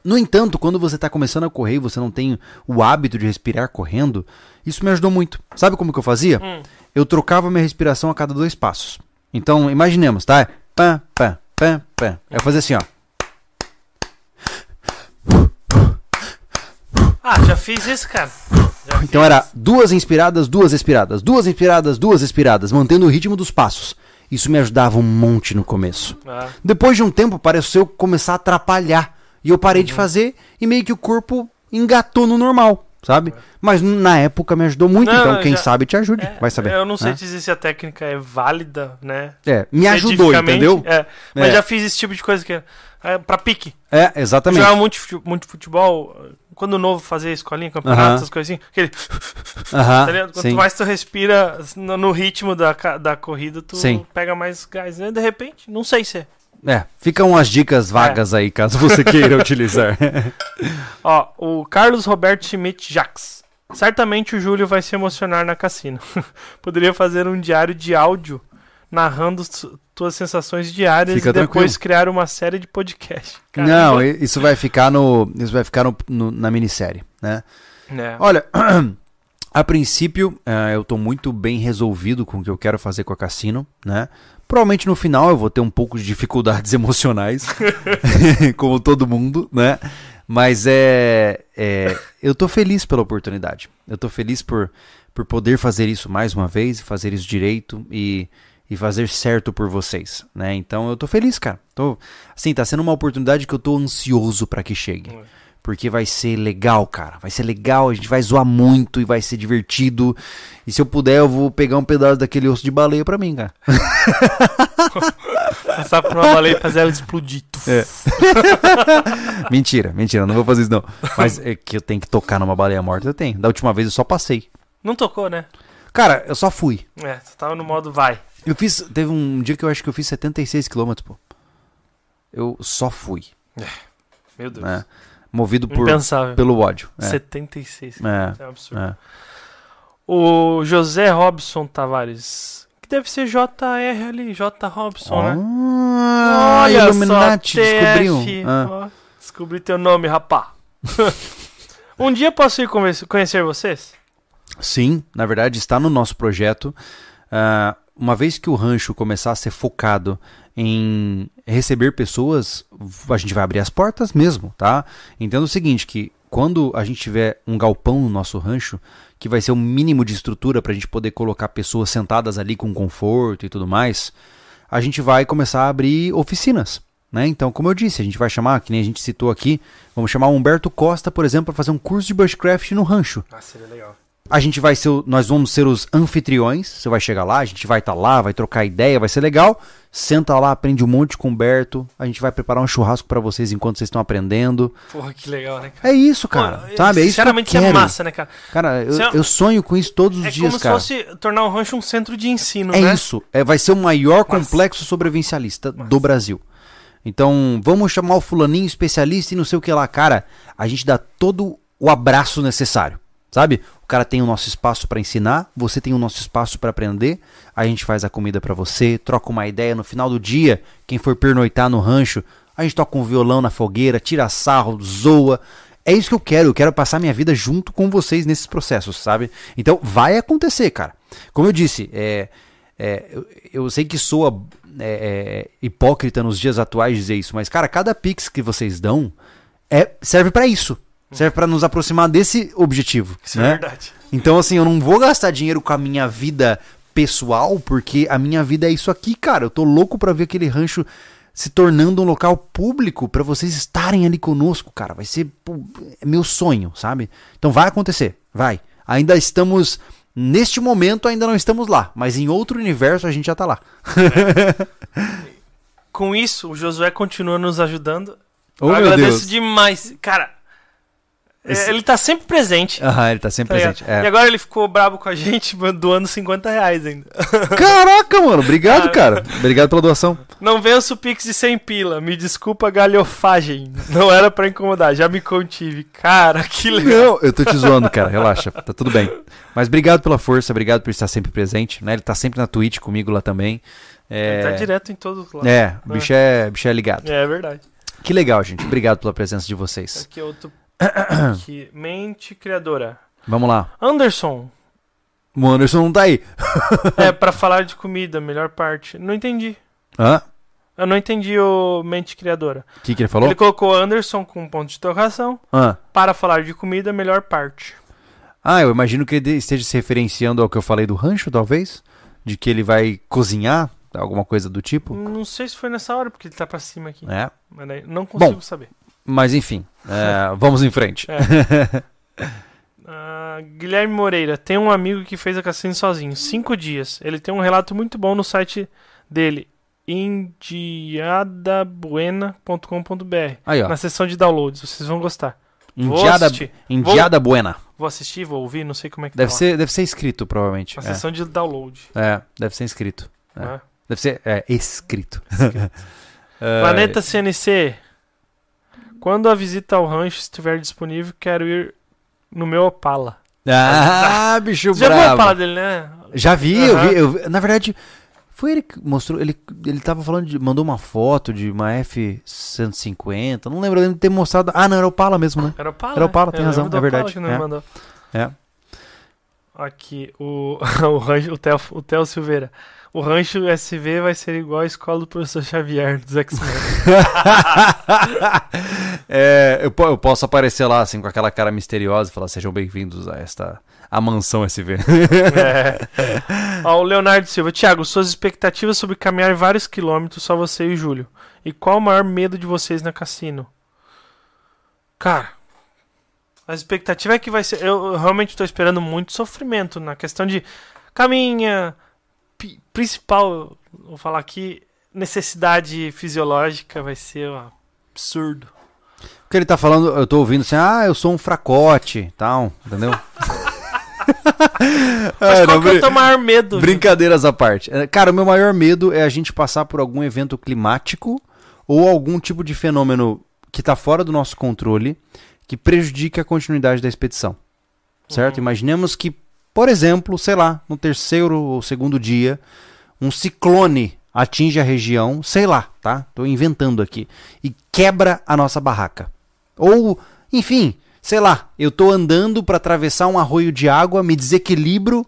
No entanto, quando você está começando a correr e você não tem o hábito de respirar correndo, isso me ajudou muito. Sabe como que eu fazia? Hum. Eu trocava minha respiração a cada dois passos. Então, imaginemos, tá? Pã, pã, pã, pã. Eu fazia assim, ó. Ah, já fiz isso, cara. Já Então fiz. era duas inspiradas, duas expiradas, duas inspiradas, duas expiradas, mantendo o ritmo dos passos. Isso me ajudava um monte no começo. Ah, Depois de um tempo, pareceu começar a atrapalhar. E eu parei de fazer e meio que o corpo engatou no normal. Sabe? Mas na época me ajudou muito, Não, então quem já- sabe te ajude, É, vai saber. Eu não sei né? dizer se a técnica é válida, né? É, me ajudou, entendeu? É, mas É. já fiz esse tipo de coisa que é, é pra pique. É, exatamente. Jogava muito, muito futebol. Quando o novo fazia escolinha, campeonato, Aham. essas coisinhas. Aquele, Aham, tá ligado? Quanto sim. mais tu respira no, ritmo da, da corrida, tu Sim. pega mais gás. né? De repente, não sei se é. É, ficam as dicas vagas aí, caso você queira utilizar. Ó, o Carlos Roberto Schmidt Jax. Certamente o Júlio vai se emocionar na cassina. Poderia fazer um diário de áudio narrando su- tuas sensações diárias Fica e depois tranquilo. criar uma série de podcast. Não, i- isso vai ficar no, isso vai ficar no, no- na minissérie, né? É. Olha, a princípio eh, eu tô muito bem resolvido com o que eu quero fazer com a Cassino, né? Provavelmente no final eu vou ter um pouco de dificuldades emocionais, como todo mundo, né? Mas é, é, eu tô feliz pela oportunidade. Eu tô feliz por, por poder fazer isso mais uma vez, fazer isso direito e, e fazer certo por vocês, né? Então eu tô feliz, cara. Tô, assim, tá sendo uma oportunidade que eu tô ansioso pra que chegue. Porque vai ser legal, cara. Vai ser legal, a gente vai zoar muito e vai ser divertido. E se eu puder, eu vou pegar um pedaço daquele osso de baleia pra mim, cara. Passar por uma baleia e fazer ela explodir. É. mentira, mentira, não vou fazer isso não. Mas é que eu tenho que tocar numa baleia morta, eu tenho. Da última vez eu só passei. Não tocou, né? Cara, eu só fui. É, você tava no modo vai. Eu fiz. Teve um dia que eu acho que eu fiz 76 km, pô. Eu só fui, Meu Deus. né? Movido por, Impensável. pelo ódio. É, 76. é, É um absurdo. é. O José Robson Tavares. Que deve ser JR ali, J. Robson, né? Ah, Olha Illuminati só, descobriu. Ah. Descobri teu nome, rapá. um dia posso ir conhecer vocês? Sim, na verdade está no nosso projeto. Ah, uma vez que o rancho começar a ser focado em receber pessoas, a gente vai abrir as portas mesmo, tá? Entenda o seguinte, que quando a gente tiver um galpão no nosso rancho, que vai ser o mínimo de estrutura para a gente poder colocar pessoas sentadas ali com conforto e tudo mais, a gente vai começar a abrir oficinas. Né? Então, como eu disse, a gente vai chamar, que nem a gente citou aqui, vamos chamar o Humberto Costa, por exemplo, para fazer um curso de bushcraft no rancho. Ah, seria legal. A gente vai ser, o- nós vamos ser os anfitriões. Você vai chegar lá, a gente vai estar lá, vai trocar ideia, vai ser legal. Senta lá, aprende um monte com o Humberto. A gente vai preparar um churrasco pra vocês enquanto vocês estão aprendendo. Porra, que legal, né, cara? É isso, cara. Pô, sabe? É isso que eu Sinceramente, isso é quero. massa, né, cara? Cara, eu, é- eu sonho com isso todos os É dias, como cara. se fosse tornar o rancho um centro de ensino, É né? isso. É, vai ser o maior Massa. complexo sobrevivencialista Massa. do Brasil. Então, vamos chamar o fulaninho especialista e não sei o que lá. Cara, a gente dá todo o abraço necessário. Sabe? O cara tem o nosso espaço para ensinar, você tem o nosso espaço para aprender. A gente faz a comida para você, troca uma ideia no final do dia. Quem for pernoitar no rancho, a gente toca um violão na fogueira, tira sarro, zoa. É isso que eu quero. Eu quero passar minha vida junto com vocês nesses processos, sabe? Então, vai acontecer, cara. Como eu disse, é, é, eu, eu sei que soa é, é, hipócrita nos dias atuais dizer isso, mas, cara, cada pix que vocês dão é, serve pra isso. Serve pra nos aproximar desse objetivo. Isso né? é verdade. Então, assim, eu não vou gastar dinheiro com a minha vida pessoal, porque a minha vida é isso aqui, cara. Eu tô louco pra ver aquele rancho se tornando um local público pra vocês estarem ali conosco, cara. Vai ser pô, é meu sonho, sabe? Então vai acontecer, vai. Ainda estamos neste momento ainda não estamos lá, mas em outro universo a gente já tá lá. Com isso, o Josué continua nos ajudando. Oh, Eu agradeço Deus. demais. Cara, é, Esse- ele tá sempre presente. Aham, ele tá sempre tá presente. ligado? E É. agora ele ficou brabo com a gente, doando 50 reais ainda. Caraca, mano, obrigado, Ah. cara. Obrigado pela doação. Não venço o Pix de 100 pila. Me desculpa a galhofagem. Não era pra incomodar, já me contive. Cara, que legal. Não, eu tô te zoando, cara. Relaxa, tá tudo bem. Mas obrigado pela força, obrigado por estar sempre presente, né? Ele tá sempre na Twitch comigo lá também. É, Ele tá direto em todo lado. é, o bicho é, bicho é ligado. É verdade. Que legal, gente. Obrigado pela presença de vocês. Aqui é outro. Aqui. Mente criadora. Vamos lá. Anderson. O Anderson não tá aí. É pra falar de comida, melhor parte. Não entendi. Hã? Eu não entendi o mente criadora. O que, que ele falou? Ele colocou Anderson com um ponto de interrogação. Hã? Para falar de comida, melhor parte. Ah, eu imagino que ele esteja se referenciando ao que eu falei do rancho, talvez? De que ele vai cozinhar, alguma coisa do tipo. Não sei se foi nessa hora, porque ele tá pra cima aqui. É. Mas não consigo saber. Mas enfim, é, vamos em frente. É. Ah, Guilherme Moreira, tem um amigo que fez a cassino sozinho, cinco dias. Ele tem um relato muito bom no site dele, indiadabuena.com.br, na seção de downloads. Vocês vão gostar. Vou Indiada. Indiada Buena. Vou assistir, vou ouvir, não sei como é que Deve tá lá. ser, deve ser escrito, provavelmente. Na É, seção de download. é, deve ser escrito. É. né? Deve ser é, escrito. É, Planeta CNC. Quando a visita ao rancho estiver disponível, quero ir no meu Opala. Ah, bicho Você já viu o bravo. Opala dele, né? Já vi, eu Aham. vi, eu vi. Na verdade, foi ele que mostrou. Ele, ele tava falando de. Mandou uma foto de uma F-150. Não lembro de ter mostrado. Ah, não, era o Pala mesmo, né? Era o Opala. Era o Opala, tem Eu razão, lembro do é Opala verdade. que não É. mandou. É. Aqui, o, o, rancho, o, Theo, o Theo Silveira. O rancho SV vai ser igual a escola do professor Xavier dos X-Men. É, eu, eu posso aparecer lá, assim, com aquela cara misteriosa e falar: sejam bem-vindos a esta. A mansão SV. é. Ó, o Leonardo Silva. Tiago, suas expectativas sobre caminhar vários quilômetros, só você e o Júlio. E qual o maior medo de vocês na cassino? Cara, a expectativa é que vai ser. Eu, eu realmente estou esperando muito sofrimento na questão de caminha. Principal, vou falar aqui, necessidade fisiológica vai ser um absurdo. O que ele tá falando, eu tô ouvindo assim, ah, eu sou um fracote, tal, entendeu? Mas É, qual não, que é o teu maior medo? Brincadeiras à parte. É, Cara, o meu maior medo é a gente passar por algum evento climático ou algum tipo de fenômeno que tá fora do nosso controle que prejudique a continuidade da expedição. Certo? Uhum. Imaginemos que, por exemplo, sei lá, no terceiro ou segundo dia, um ciclone atinge a região, sei lá, tá? Tô inventando aqui, e quebra a nossa barraca. Ou, enfim, sei lá, eu tô andando para atravessar um arroio de água, me desequilibro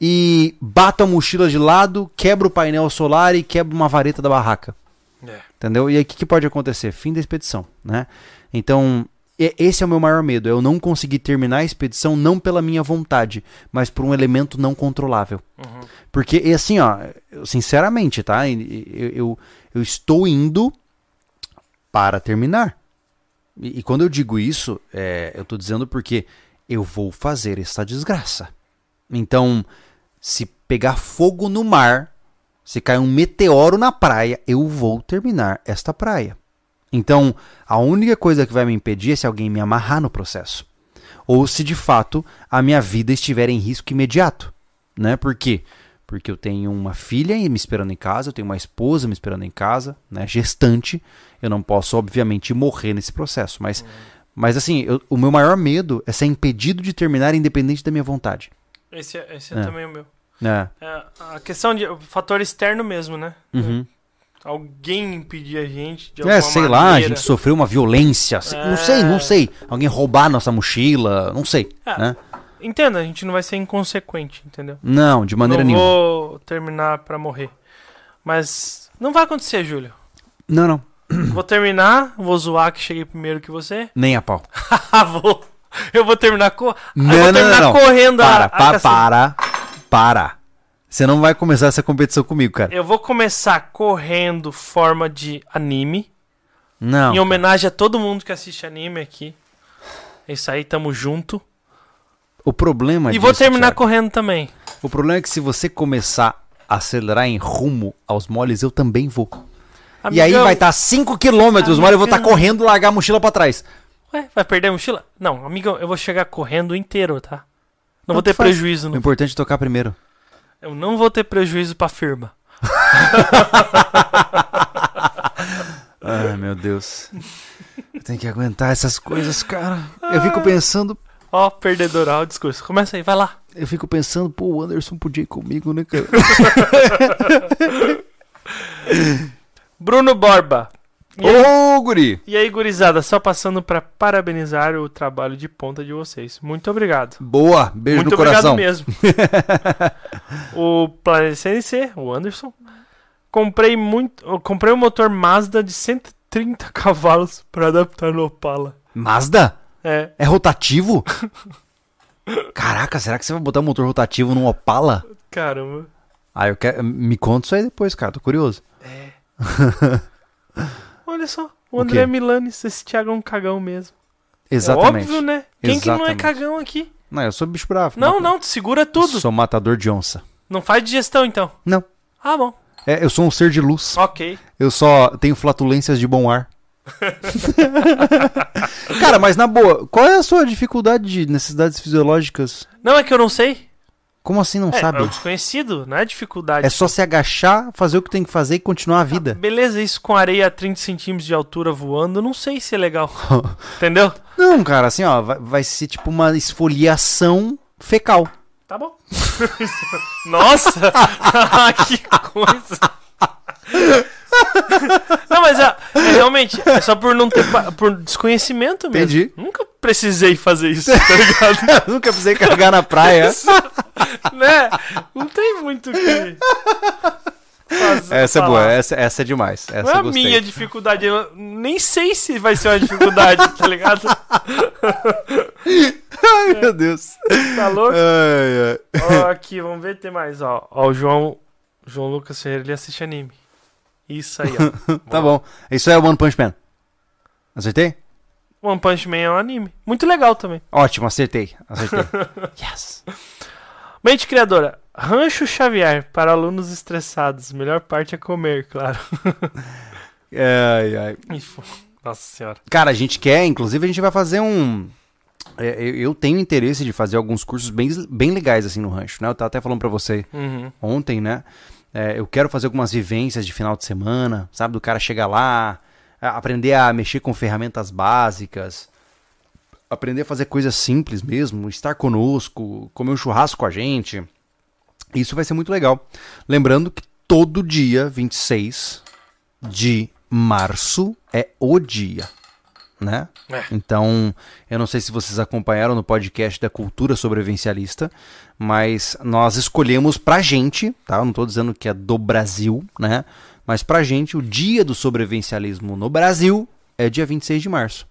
e bato a mochila de lado, quebro o painel solar e quebro uma vareta da barraca. É. Entendeu? E aí o que, que pode acontecer? Fim da expedição, né? Então, esse é o meu maior medo, é eu não conseguir terminar a expedição não pela minha vontade, mas por um elemento não controlável. Uhum. Porque, e assim, ó, sinceramente, tá? Eu, eu, eu estou indo para terminar. E, e quando eu digo isso, é, eu tô dizendo porque eu vou fazer essa desgraça. Então, se pegar fogo no mar, se cair um meteoro na praia, eu vou terminar esta praia. Então, a única coisa que vai me impedir é se alguém me amarrar no processo. Ou se de fato a minha vida estiver em risco imediato. Né? Por quê? Porque eu tenho uma filha me esperando em casa, eu tenho uma esposa me esperando em casa, né? gestante. Eu não posso, obviamente, morrer nesse processo. Mas, mas assim, eu- o meu maior medo é ser impedido de terminar independente da minha vontade. Esse é, esse é, É. também o meu. É. É, a questão de. O fator externo mesmo, né? Uhum. Alguém impedir a gente de É, alguma sei lá, a maneira. gente sofreu uma violência. sei- Não sei, não É. sei. Alguém roubar nossa mochila, não sei. É, né? Entenda, a gente não vai ser inconsequente, entendeu? Não, de maneira não nenhuma. vou terminar pra morrer. Mas não vai acontecer, Júlio. Não, não. Vou terminar, vou zoar que cheguei primeiro que você. Nem a pau. Ah, vou. Eu vou terminar co... Não, eu vou terminar não, não. correndo Para, a para, para. Para. Você não vai começar essa competição comigo, cara. Eu vou começar correndo forma de anime. Não. Em homenagem a todo mundo que assiste anime aqui. É isso aí, tamo junto. O problema e disso, vou terminar Thiago, correndo também. O problema é que se você começar a acelerar em rumo aos moles, eu também vou. E aí Amigão, vai estar 5 km os moles, eu vou estar Amigão. correndo e largar a mochila pra trás. Ué, vai perder a mochila? Não, amigão, eu vou chegar correndo inteiro, tá? Não vou ter faz. prejuízo. O No... importante é tocar primeiro. Eu não vou ter prejuízo pra firma. Ai, meu Deus. Eu tenho que aguentar essas coisas, cara. Eu fico pensando, Ó, perdedor, ó, o discurso. Começa aí, vai lá. eu fico pensando, pô, o Anderson podia ir comigo, né, cara? Bruno Borba. E aí, Ô, guri! e aí, gurizada, só passando pra parabenizar o trabalho de ponta de vocês. Muito obrigado. Boa, beijo Muito no coração. obrigado mesmo. o Planet CNC, o Anderson. Comprei muito, comprei um motor Mazda de 130 cavalos pra adaptar no Opala. Mazda? É, É rotativo? Caraca, será que você vai botar um motor rotativo num Opala? caramba. Ah, eu quero. Me conta isso aí depois, cara. Tô curioso. Olha só, o O André quê? Milanes, esse Thiago é um cagão mesmo. Exatamente. É óbvio, né? Quem que não é Exatamente. cagão aqui? Não, eu sou bicho bravo. Não, não, tu segura tudo. Sou matador de onça. Não faz digestão, então. Não. Ah, bom. É, eu sou um ser de luz. Ok. Eu só tenho flatulências de bom ar. Cara, mas na boa, qual é a sua dificuldade de necessidades fisiológicas? Não, é que eu não sei. Como assim não é, sabe? é o desconhecido, não é dificuldade. É só se agachar, fazer o que tem que fazer e continuar a vida. Beleza, isso com areia a 30 centímetros de altura voando, não sei se é legal. Entendeu? Não, cara, assim, ó, vai, vai ser tipo uma esfoliação fecal. Tá bom. Nossa! que coisa! Não, mas é, é realmente, é só por não ter. por desconhecimento mesmo. Entendi. Nunca precisei fazer isso, tá ligado? Nunca precisei carregar na praia. né? Não tem muito o que. fazer- Essa é falar. boa, essa, essa é demais. Essa Não é a minha dificuldade, eu nem sei se vai ser uma dificuldade, tá ligado? Ai, meu Deus. Tá louco? Ai, ai. Ó, aqui, vamos ver, tem mais, ó. Ó, o João, João Lucas Ferreira, ele assiste anime. Isso aí, ó. Tá bom. Isso é o One Punch Man. Acertei? One Punch Man é um anime. Muito legal também. Ótimo, acertei. Acertei. yes. Mente criadora. Rancho Xavier para alunos estressados. Melhor parte é comer, claro. Ai, ai. Nossa senhora. Cara, a gente quer, inclusive a gente vai fazer um. é, eu eu tenho interesse de fazer alguns cursos bem, bem legais assim no rancho, né? Eu tava até falando pra você Uhum. ontem, né? É, eu quero fazer algumas vivências de final de semana, sabe? Do cara chegar lá, aprender a mexer com ferramentas básicas, aprender a fazer coisas simples mesmo, estar conosco, comer um churrasco com a gente. Isso vai ser muito legal. Lembrando que todo dia 26 de março é o dia, né? É. Então, eu não sei se vocês acompanharam no podcast da Cultura Sobrevivencialista, mas nós escolhemos pra gente, tá? Eu não tô dizendo que é do Brasil, né? Mas pra gente, o dia do sobrevivencialismo no Brasil é dia 26 de março.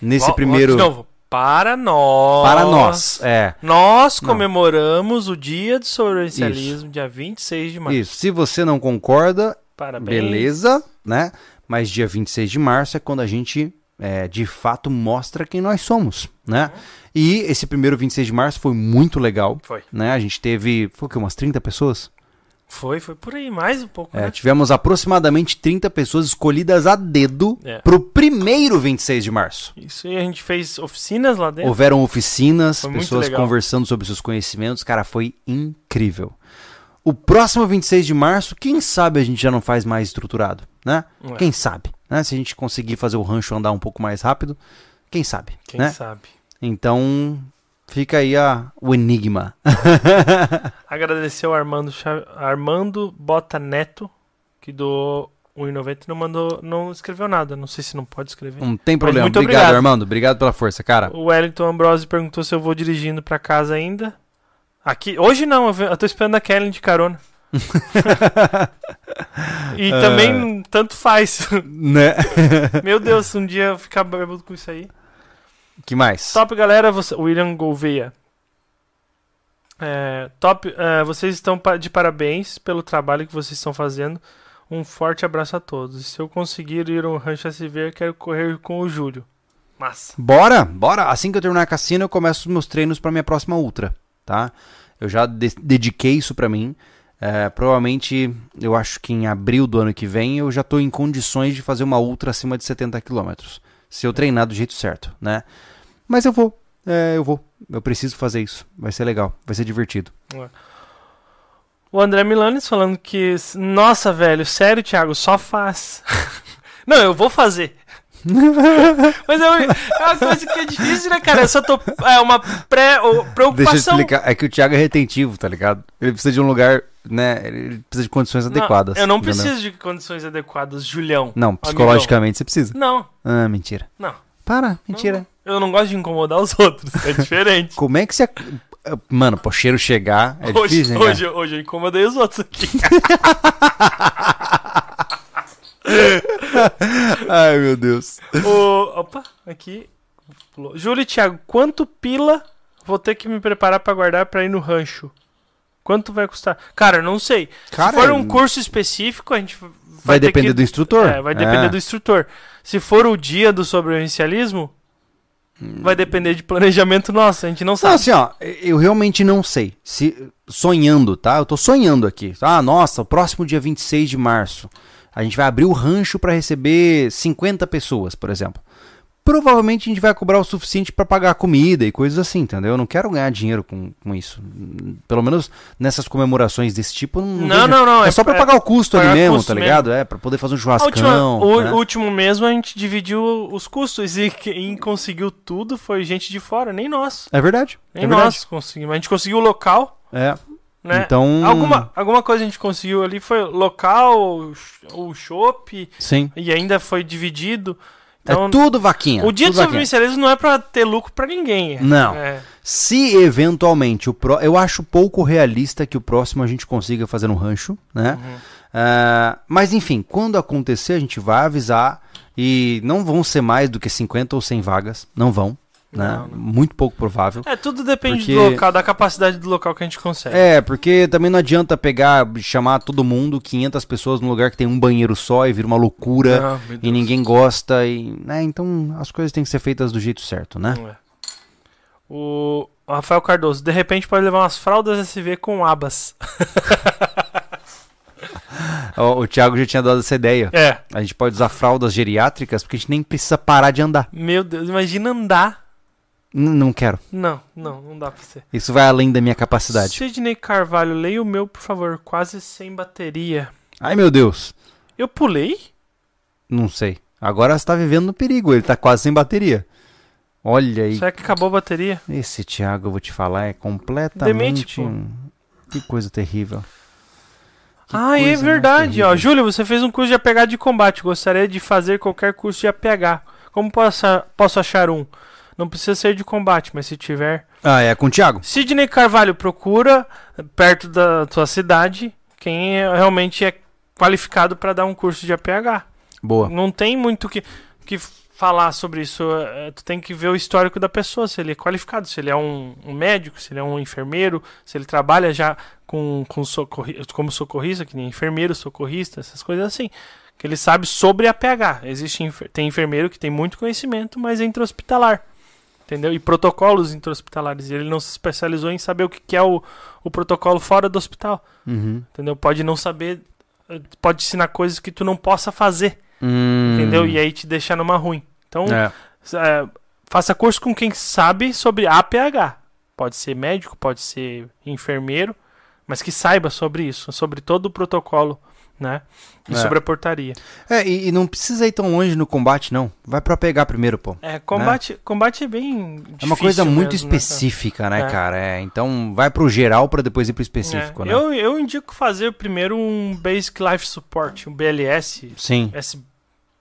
Nesse ó, primeiro. De novo. Para nós. Para nós, é. Nós Não. comemoramos o dia do sobrevivencialismo, dia 26 de março. Isso. Se você não concorda, Parabéns. beleza, né? Mas dia 26 de março é quando a gente é, de fato mostra quem nós somos, né? E esse primeiro 26 de março foi muito legal, Foi. né? A gente teve, foi o quê? Umas 30 pessoas? Foi, foi por aí, mais um pouco, É, né? tivemos aproximadamente 30 pessoas escolhidas a dedo É. pro primeiro 26 de março. Isso aí a gente fez oficinas lá dentro. Houveram oficinas, Foi pessoas conversando sobre seus conhecimentos. Cara, foi incrível. O próximo 26 de março, quem sabe a gente já não faz mais estruturado, né? É. Quem sabe, né? Se a gente conseguir fazer o rancho andar um pouco mais rápido, quem sabe, Quem né? sabe? Então, fica aí a, o enigma. Agradecer ao Armando, Armando Bota Neto, que doou 1,90 e não mandou, não escreveu nada. Não sei se não pode escrever. Não tem problema. muito Obrigado, obrigado. Armando. Obrigado pela força, cara. O Wellington Ambrose perguntou se eu vou dirigindo pra casa ainda. Aqui, hoje não, eu tô esperando a Kellen de carona. E Ah. também tanto faz. Né? Meu Deus, um dia eu ficar bêbado com isso aí. que mais? Top, galera. Você, William Gouveia. É, top, é, vocês estão de parabéns pelo trabalho que vocês estão fazendo. Um forte abraço a todos. Se eu conseguir ir ao Rancho SV, quero correr com o Júlio. Massa. Bora, bora. Assim que eu terminar a cassina, eu começo os meus treinos pra minha próxima ultra, tá? Eu já de- dediquei isso pra mim. É, provavelmente, eu acho que em abril do ano que vem, eu já tô em condições de fazer uma ultra acima de 70 km. Se eu treinar do jeito certo, né? Mas eu vou, é, eu vou. Eu preciso fazer isso. Vai ser legal, vai ser divertido. O André Milanes falando que. Nossa, velho, sério, Thiago, só faz. Não, eu vou fazer. Mas é uma, é uma coisa que é difícil, né, cara? Eu só tô. É uma pré, ou Deixa eu preocupação. explicar. É que o Thiago é retentivo, tá ligado? Ele precisa de um lugar, né? Ele precisa de condições Não, adequadas. eu não entendeu? preciso de condições adequadas, Julião. Não, psicologicamente você precisa. Não, Ah, mentira. não. Para, mentira. Eu não gosto de incomodar os outros. É diferente. Como é que você. Mano, pro cheiro chegar é hoje, difícil, né? hoje, hoje eu incomodei os outros aqui. Ai, meu Deus. o, opa, aqui. Pulou. Júlio e Thiago, quanto pila vou ter que me preparar pra guardar pra ir no rancho? Quanto vai custar? Cara, não sei. Cara, Se for um curso específico, a gente vai, vai depender que... do instrutor. É, vai depender É. do instrutor. Se for o dia do sobrevivencialismo, vai depender de planejamento nosso, a gente não Não, sabe. assim, ó, eu realmente não sei. Se sonhando, tá? Eu tô sonhando aqui. Ah, nossa, o próximo dia 26 de março, a gente vai abrir o rancho para receber 50 pessoas, por exemplo. Provavelmente a gente vai cobrar o suficiente para pagar a comida e coisas assim, entendeu? Eu não quero ganhar dinheiro com, com isso. Pelo menos nessas comemorações desse tipo, não, Não, vejo- não, não, É, é só para é pagar o custo ali mesmo, custo tá ligado? É, para poder fazer um A última- churrascão. o né? último mesmo a gente dividiu os custos e quem conseguiu tudo foi gente de fora, nem nós. É verdade. Nem é verdade. nós conseguimos. A gente conseguiu o local, É. né? Então. Alguma, alguma coisa a gente conseguiu ali foi local, o chopp, Sim. e ainda foi dividido. Então, é tudo vaquinha. o dia do sobrevivencialismo não é pra ter lucro pra ninguém. Não. É. Se eventualmente o pro... eu acho pouco realista que o próximo a gente consiga fazer no rancho, né? Uhum. Ah, mas enfim, quando acontecer a gente vai avisar e não vão ser mais do que 50 ou 100 vagas, não vão, né? Não, não. Muito pouco provável. É, tudo depende Porque- do local, da capacidade do local que a gente consegue. É, porque também não adianta pegar, chamar todo mundo, 500 pessoas num lugar que tem um banheiro só e vira uma loucura Não, e ninguém gosta e, né? Então as coisas têm que ser feitas do jeito certo, né? É. O Rafael Cardoso, de repente pode levar umas fraldas SV com abas. O, o Thiago já tinha dado essa ideia. É. A gente pode usar fraldas geriátricas porque a gente nem precisa parar de andar. Meu Deus, imagina andar. Não quero. Não, não, não dá pra ser. Isso vai além da minha capacidade. Sidney Carvalho, leia o meu, por favor. Quase sem bateria. Ai, meu Deus. Eu pulei? Não sei. Agora você tá vivendo no perigo. Ele tá quase sem bateria. Olha aí. Será que acabou a bateria? Esse Thiago, eu vou te falar, é completamente. Demente, pô. Que coisa terrível. Que ah, é coisa mais verdade. Ó. Júlio, você fez um curso de APH de combate. Gostaria de fazer qualquer curso de APH. Como posso, posso achar um? Não precisa ser de combate, mas se tiver. Ah, é com o Thiago? Sidney Carvalho, procura perto da tua cidade quem é- realmente é qualificado para dar um curso de APH. Boa. Não tem muito que, que falar sobre isso. é, Tu tem que ver o histórico da pessoa, se ele é qualificado, se ele é um, um médico, se ele é um enfermeiro, se ele trabalha já com, com socorri como socorrista, que nem enfermeiro, socorrista, essas coisas assim. Que ele sabe sobre APH. Existe, enfer- tem enfermeiro que tem muito conhecimento, mas é intra-hospitalar. Entendeu? E protocolos intra-hospitalares. E ele não se especializou em saber o que é o, o protocolo fora do hospital. Uhum. Entendeu? Pode não saber. Pode ensinar coisas que tu não possa fazer. Hum. Entendeu? E aí te deixar numa ruim. Então, É. é, faça curso com quem sabe sobre APH. Pode ser médico, pode ser enfermeiro, mas que saiba sobre isso, sobre todo o protocolo, né? E É. sobre a portaria. É, e, e não precisa ir tão longe no combate, não. Vai pra pegar primeiro, pô. É, combate, combate é bem É uma coisa difícil muito mesmo, né, específica, né, É. cara? É, então vai pro geral pra depois ir pro específico, É, né? eu, eu indico fazer primeiro um Basic Life Support, um BLS, Sim. S,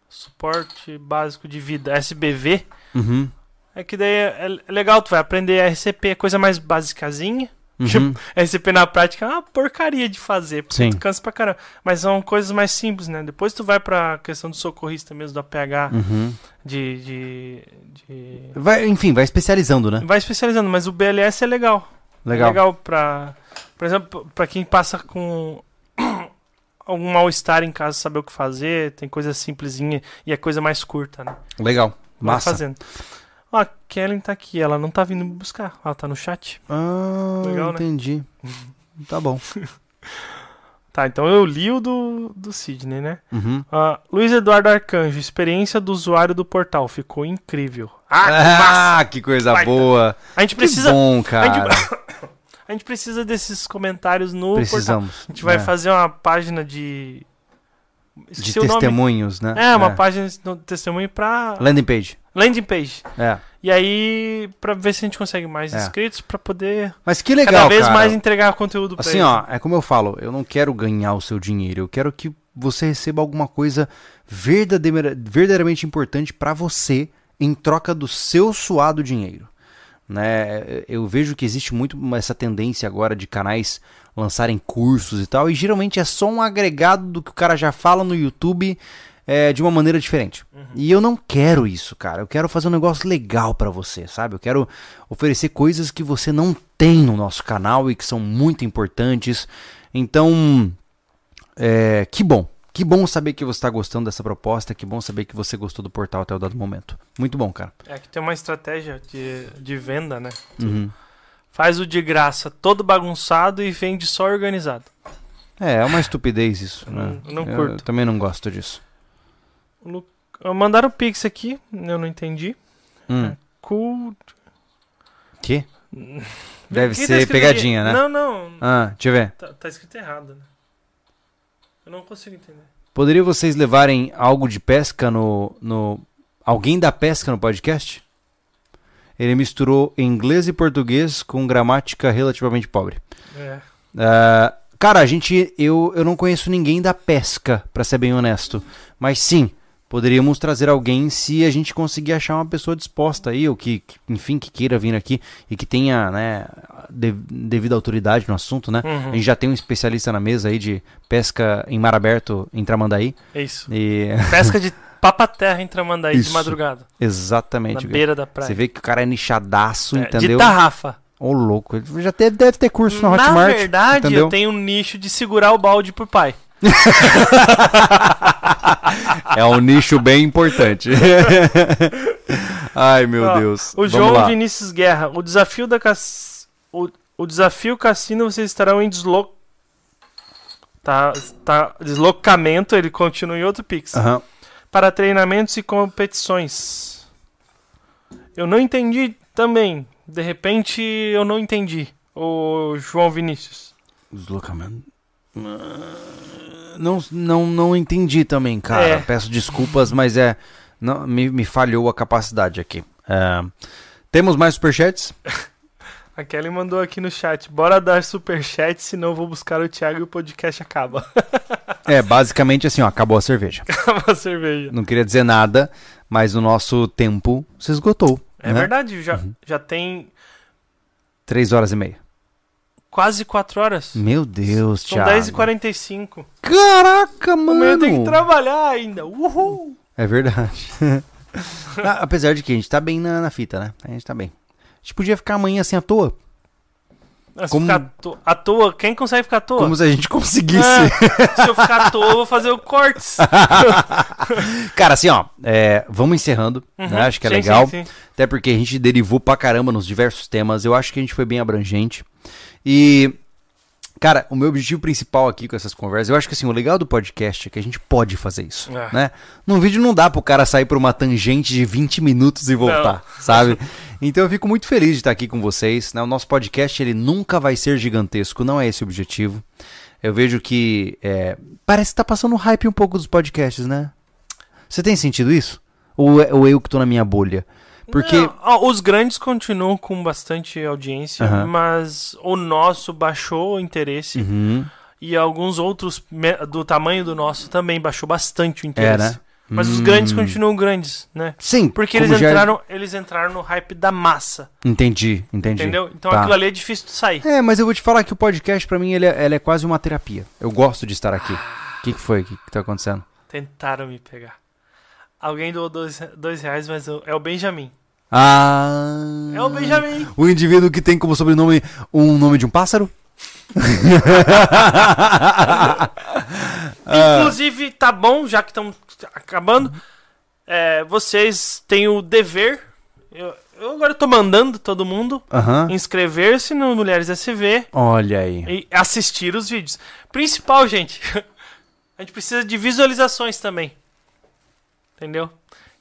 Suporte Básico de Vida, SBV. Uhum. É que daí é, é legal, tu vai aprender RCP, coisa mais basicazinha. Uhum. RCP na prática é uma porcaria de fazer, porque Sim. tu cansa pra caramba. Mas são coisas mais simples, né? Depois tu vai pra questão do socorrista mesmo, do APH, Uhum. de, de, de- Vai, enfim, vai especializando, né? Vai especializando, mas o BLS é legal. Legal. É legal pra... Por exemplo, pra quem passa com algum mal-estar em casa, saber o que fazer, tem coisa simplesinha e é coisa mais curta, né? Legal. Vai Massa. fazendo. Ó, a Kellen tá aqui, ela não tá vindo me buscar, ela tá no chat. Ah, Legal, né? entendi. Tá bom. Tá, então eu li o do, do Sidney, né? Uhum. Ah, Luiz Eduardo Arcanjo, experiência do usuário do portal, ficou incrível. Ah, que! Ah, que coisa Baita. boa. A gente Que precisa, bom, a cara. gente, a gente precisa desses comentários no portal. Precisamos. A gente vai É. fazer uma página de De esqueci nome. testemunhos, né? É, uma página de testemunho pra Landing page. Landing page. É. E aí pra ver se a gente consegue mais É. inscritos pra poder Mas que legal, cada vez cara. mais entregar conteúdo pra Assim, eles. ó, é como eu falo, eu não quero ganhar o seu dinheiro, eu quero que você receba alguma coisa verdadeira- verdadeiramente importante pra você em troca do seu suado dinheiro. Né? Eu vejo que existe muito essa tendência agora de canais lançarem cursos e tal, e geralmente é só um agregado do que o cara já fala no YouTube é, de uma maneira diferente. E eu não quero isso, cara. Eu quero fazer um negócio legal pra você, sabe? Eu quero oferecer coisas que você não tem no nosso canal e que são muito importantes. Então, é, que bom. Que bom saber que você está gostando dessa proposta, que bom saber que você gostou do portal até o dado momento. Muito bom, cara. É que tem uma estratégia de, de venda, né? Uhum. Faz o de graça todo bagunçado e vende só organizado. É, é uma estupidez isso, né? Não- não Eu curto. também não gosto disso. Lu- Mandaram o Pix aqui, eu não entendi. Hum. Cool. Que? Deve Aqui tá ser escrito pegadinha, aqui- né? Não, não. Ah, deixa eu ver. Tá, tá escrito errado, né? Eu não consigo entender. Poderia vocês levarem algo de pesca no, no. Alguém da pesca no podcast? Ele misturou inglês e português com gramática relativamente pobre. É. Ah, cara, a gente. Eu, eu não conheço ninguém da pesca, pra ser bem honesto. Mas sim, poderíamos trazer alguém se a gente conseguir achar uma pessoa disposta aí, ou que, que, enfim, que queira vir aqui e que tenha, né, de- devida autoridade no assunto, né? Uhum. A gente já tem um especialista na mesa aí de pesca em mar aberto em Tramandaí. É isso. E Pesca de papa-terra em Tramandaí de Isso. madrugada. Na exatamente. beira da praia. Você vê que o cara é nichadaço, É, entendeu? De tarrafa. Ô, louco. Ele já teve, deve ter curso na Na Hotmart. verdade, entendeu? eu tenho um nicho de segurar o balde pro pai. É um nicho bem importante. Ai, meu Ó, Deus. O Vamos João lá. Vinícius Guerra. O desafio da Cass... o, o desafio cassino vocês estarão em deslo... tá, tá deslocamento, ele continua em outro pix. Aham. Para treinamentos e competições. Eu não entendi também. De repente eu não entendi. O João Vinícius. Deslocamento. Não, não, não entendi também, cara. É. Peço desculpas, mas é. Não, me, me falhou a capacidade aqui. Ah, temos mais superchats? A Kelly mandou aqui no chat. Bora dar superchat, senão vou buscar o Thiago e o podcast acaba. É, basicamente assim, ó, acabou a cerveja. Acaba a cerveja. Não queria dizer nada, mas o nosso tempo se esgotou. É né? verdade, já, Uhum. já tem Três horas e meia. Quase 4 horas. Meu Deus, São Thiago. 10h45. Caraca, Amanhã eu tenho que mano. trabalhar ainda. Uhul! É verdade. Ah, Apesar de que a gente tá bem na, na fita, né? A gente tá bem. A gente podia ficar amanhã assim à toa. Mas Como- ficar à to- à toa, quem consegue ficar à toa? Como se a gente conseguisse. É, se eu ficar à toa, eu vou fazer o cortes. Cara, assim, ó, é, vamos encerrando. né? Acho que é Sim, legal. sim, sim. Até porque a gente derivou pra caramba nos diversos temas. Eu acho que a gente foi bem abrangente. E, cara, o meu objetivo principal aqui com essas conversas, eu acho que assim, o legal do podcast é que a gente pode fazer isso, É. né? Num vídeo não dá pro cara sair por uma tangente de 20 minutos e voltar, sabe? Então eu fico muito feliz de estar aqui com vocês, né? O nosso podcast, ele nunca vai ser gigantesco, não é esse o objetivo. Eu vejo que é, parece que tá passando hype um pouco dos podcasts, né? Você tem sentido isso? Ou, é- ou eu que tô na minha bolha? Porque. Não, ó, os grandes continuam com bastante audiência, mas o nosso baixou o interesse. Uhum. E alguns outros do tamanho do nosso também baixou bastante o É, interesse. né? Mas os Hum. grandes continuam grandes, né? Sim, Porque eles já- entraram, eles entraram no hype da massa, Entendi, entendi. entendeu? Então Tá. aquilo ali é difícil de sair. É, mas eu vou te falar que o podcast, pra mim, ele é, ele é quase uma terapia. Eu gosto de estar aqui. O que, que foi? O que, que tá acontecendo? Tentaram me pegar. Alguém doou dois, dois reais, mas eu- é o Benjamin. Ah. É o Benjamin. O indivíduo que tem como sobrenome um nome de um pássaro? Inclusive, tá bom, já que estamos acabando. é, vocês têm o dever. Eu, eu agora tô mandando todo mundo Aham. inscrever-se no Mulheres SV Olha aí. e assistir os vídeos. Principal, gente. A gente precisa de visualizações também. Entendeu?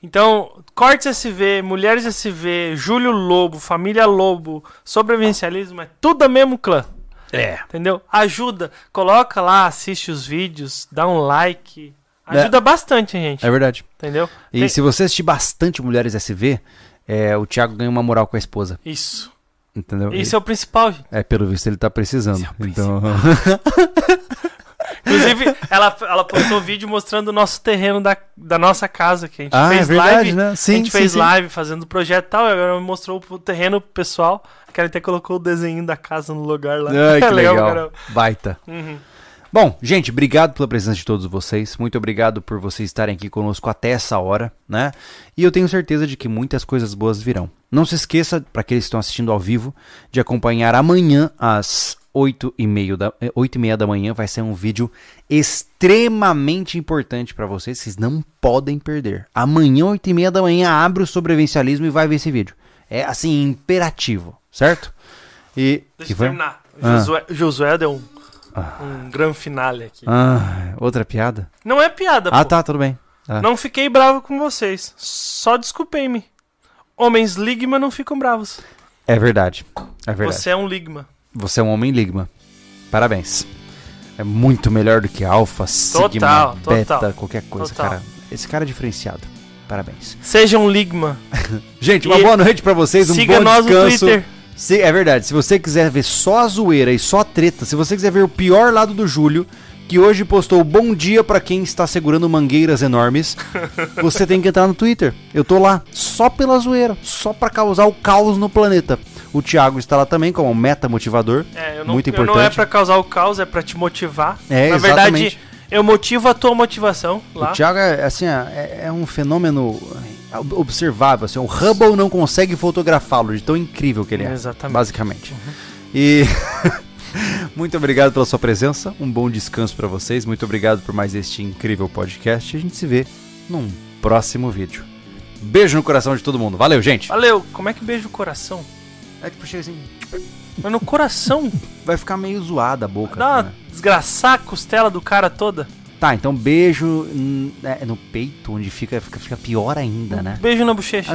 Então, Cortes SV, Mulheres SV, Júlio Lobo, Família Lobo, Sobrevivencialismo, é tudo a mesmo clã. É. Entendeu? Ajuda. Coloca lá, assiste os vídeos, dá um like. Ajuda bastante, gente. É verdade. Entendeu? E Tem- se você assistir bastante Mulheres SV, é, o Thiago ganha uma moral com a esposa. Isso. Entendeu? Isso é o principal, gente. É, pelo visto ele tá precisando. Esse é o então. Inclusive, ela, ela postou vídeo mostrando o nosso terreno da, da nossa casa, que a gente ah, fez é verdade, live. né? Sim, a gente sim, fez sim. live fazendo projeto e tal, e agora mostrou o terreno pro pessoal. Que ela até colocou o desenho da casa no lugar lá. Ai, que legal. caramba. Baita. Uhum. Bom, gente, obrigado pela presença de todos vocês. Muito obrigado por vocês estarem aqui conosco até essa hora, né? E eu tenho certeza de que muitas coisas boas virão. Não se esqueça, para aqueles que estão assistindo ao vivo, de acompanhar amanhã às 8 e, meio da, 8 e meia da manhã vai ser um vídeo extremamente importante para vocês. Vocês não podem perder. Amanhã, 8 e meia da manhã, abre o sobrevivencialismo e vai ver esse vídeo. É assim, imperativo, certo? E. Deixa eu terminar. Ah. Josué, Josué deu um, ah. um grande finale aqui. Ah, outra piada? Não é piada, Ah, pô. tá, tudo bem. Ah. Não fiquei bravo com vocês. Só desculpei-me. Homens Ligma não ficam bravos. É verdade. É verdade. Você é um Ligma. Você é um homem Ligma. Parabéns. É muito melhor do que Alpha, Sigma, total, Beta, total, qualquer coisa, total. cara. Esse cara é diferenciado. Parabéns. Seja um Ligma. Gente, uma e boa noite para vocês, um siga bom nós descanso. No Twitter. Se, é verdade, se você quiser ver só a zoeira e só a treta, se você quiser ver o pior lado do Júlio, que hoje postou bom dia para quem está segurando mangueiras enormes, você tem que entrar no Twitter. Eu tô lá só pela zoeira, só para causar o caos no planeta. O Thiago está lá também como meta motivador. É, eu não, muito importante. não é para causar o caos, é para te motivar. É, Na exatamente. verdade, eu motivo a tua motivação lá. O Thiago é assim, é, é um fenômeno observável. Assim, o Hubble não consegue fotografá-lo de tão incrível que ele é. Exatamente. Basicamente. Uhum. E muito obrigado pela sua presença. Um bom descanso para vocês. Muito obrigado por mais este incrível podcast. A gente se vê num próximo vídeo. Beijo no coração de todo mundo. Valeu, gente. Valeu. Como é que beijo no coração? É que puxei assim. Mas no coração. Vai ficar meio zoada a boca. Dá uma né? desgraçar a costela do cara toda. Tá, então beijo é, no peito, onde fica, fica, fica pior ainda, né? Beijo na bochecha.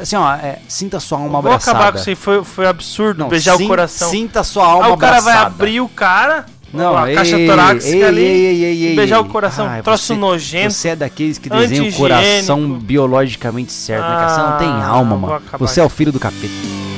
Assim, ó, é, sinta sua alma abraçada. Vou acabar com isso aí, foi, foi absurdo Não, beijar sim, o coração. Sinta sua alma abraçada. Aí o cara abraçada. vai abrir o cara, não, a caixa torácica ei, ali, ei, ei, ei, beijar o coração, Ai, troço você, nojento. Você é daqueles que desenham o coração biologicamente certo, ah, né? Você não tem alma, mano. Você é o filho do capeta.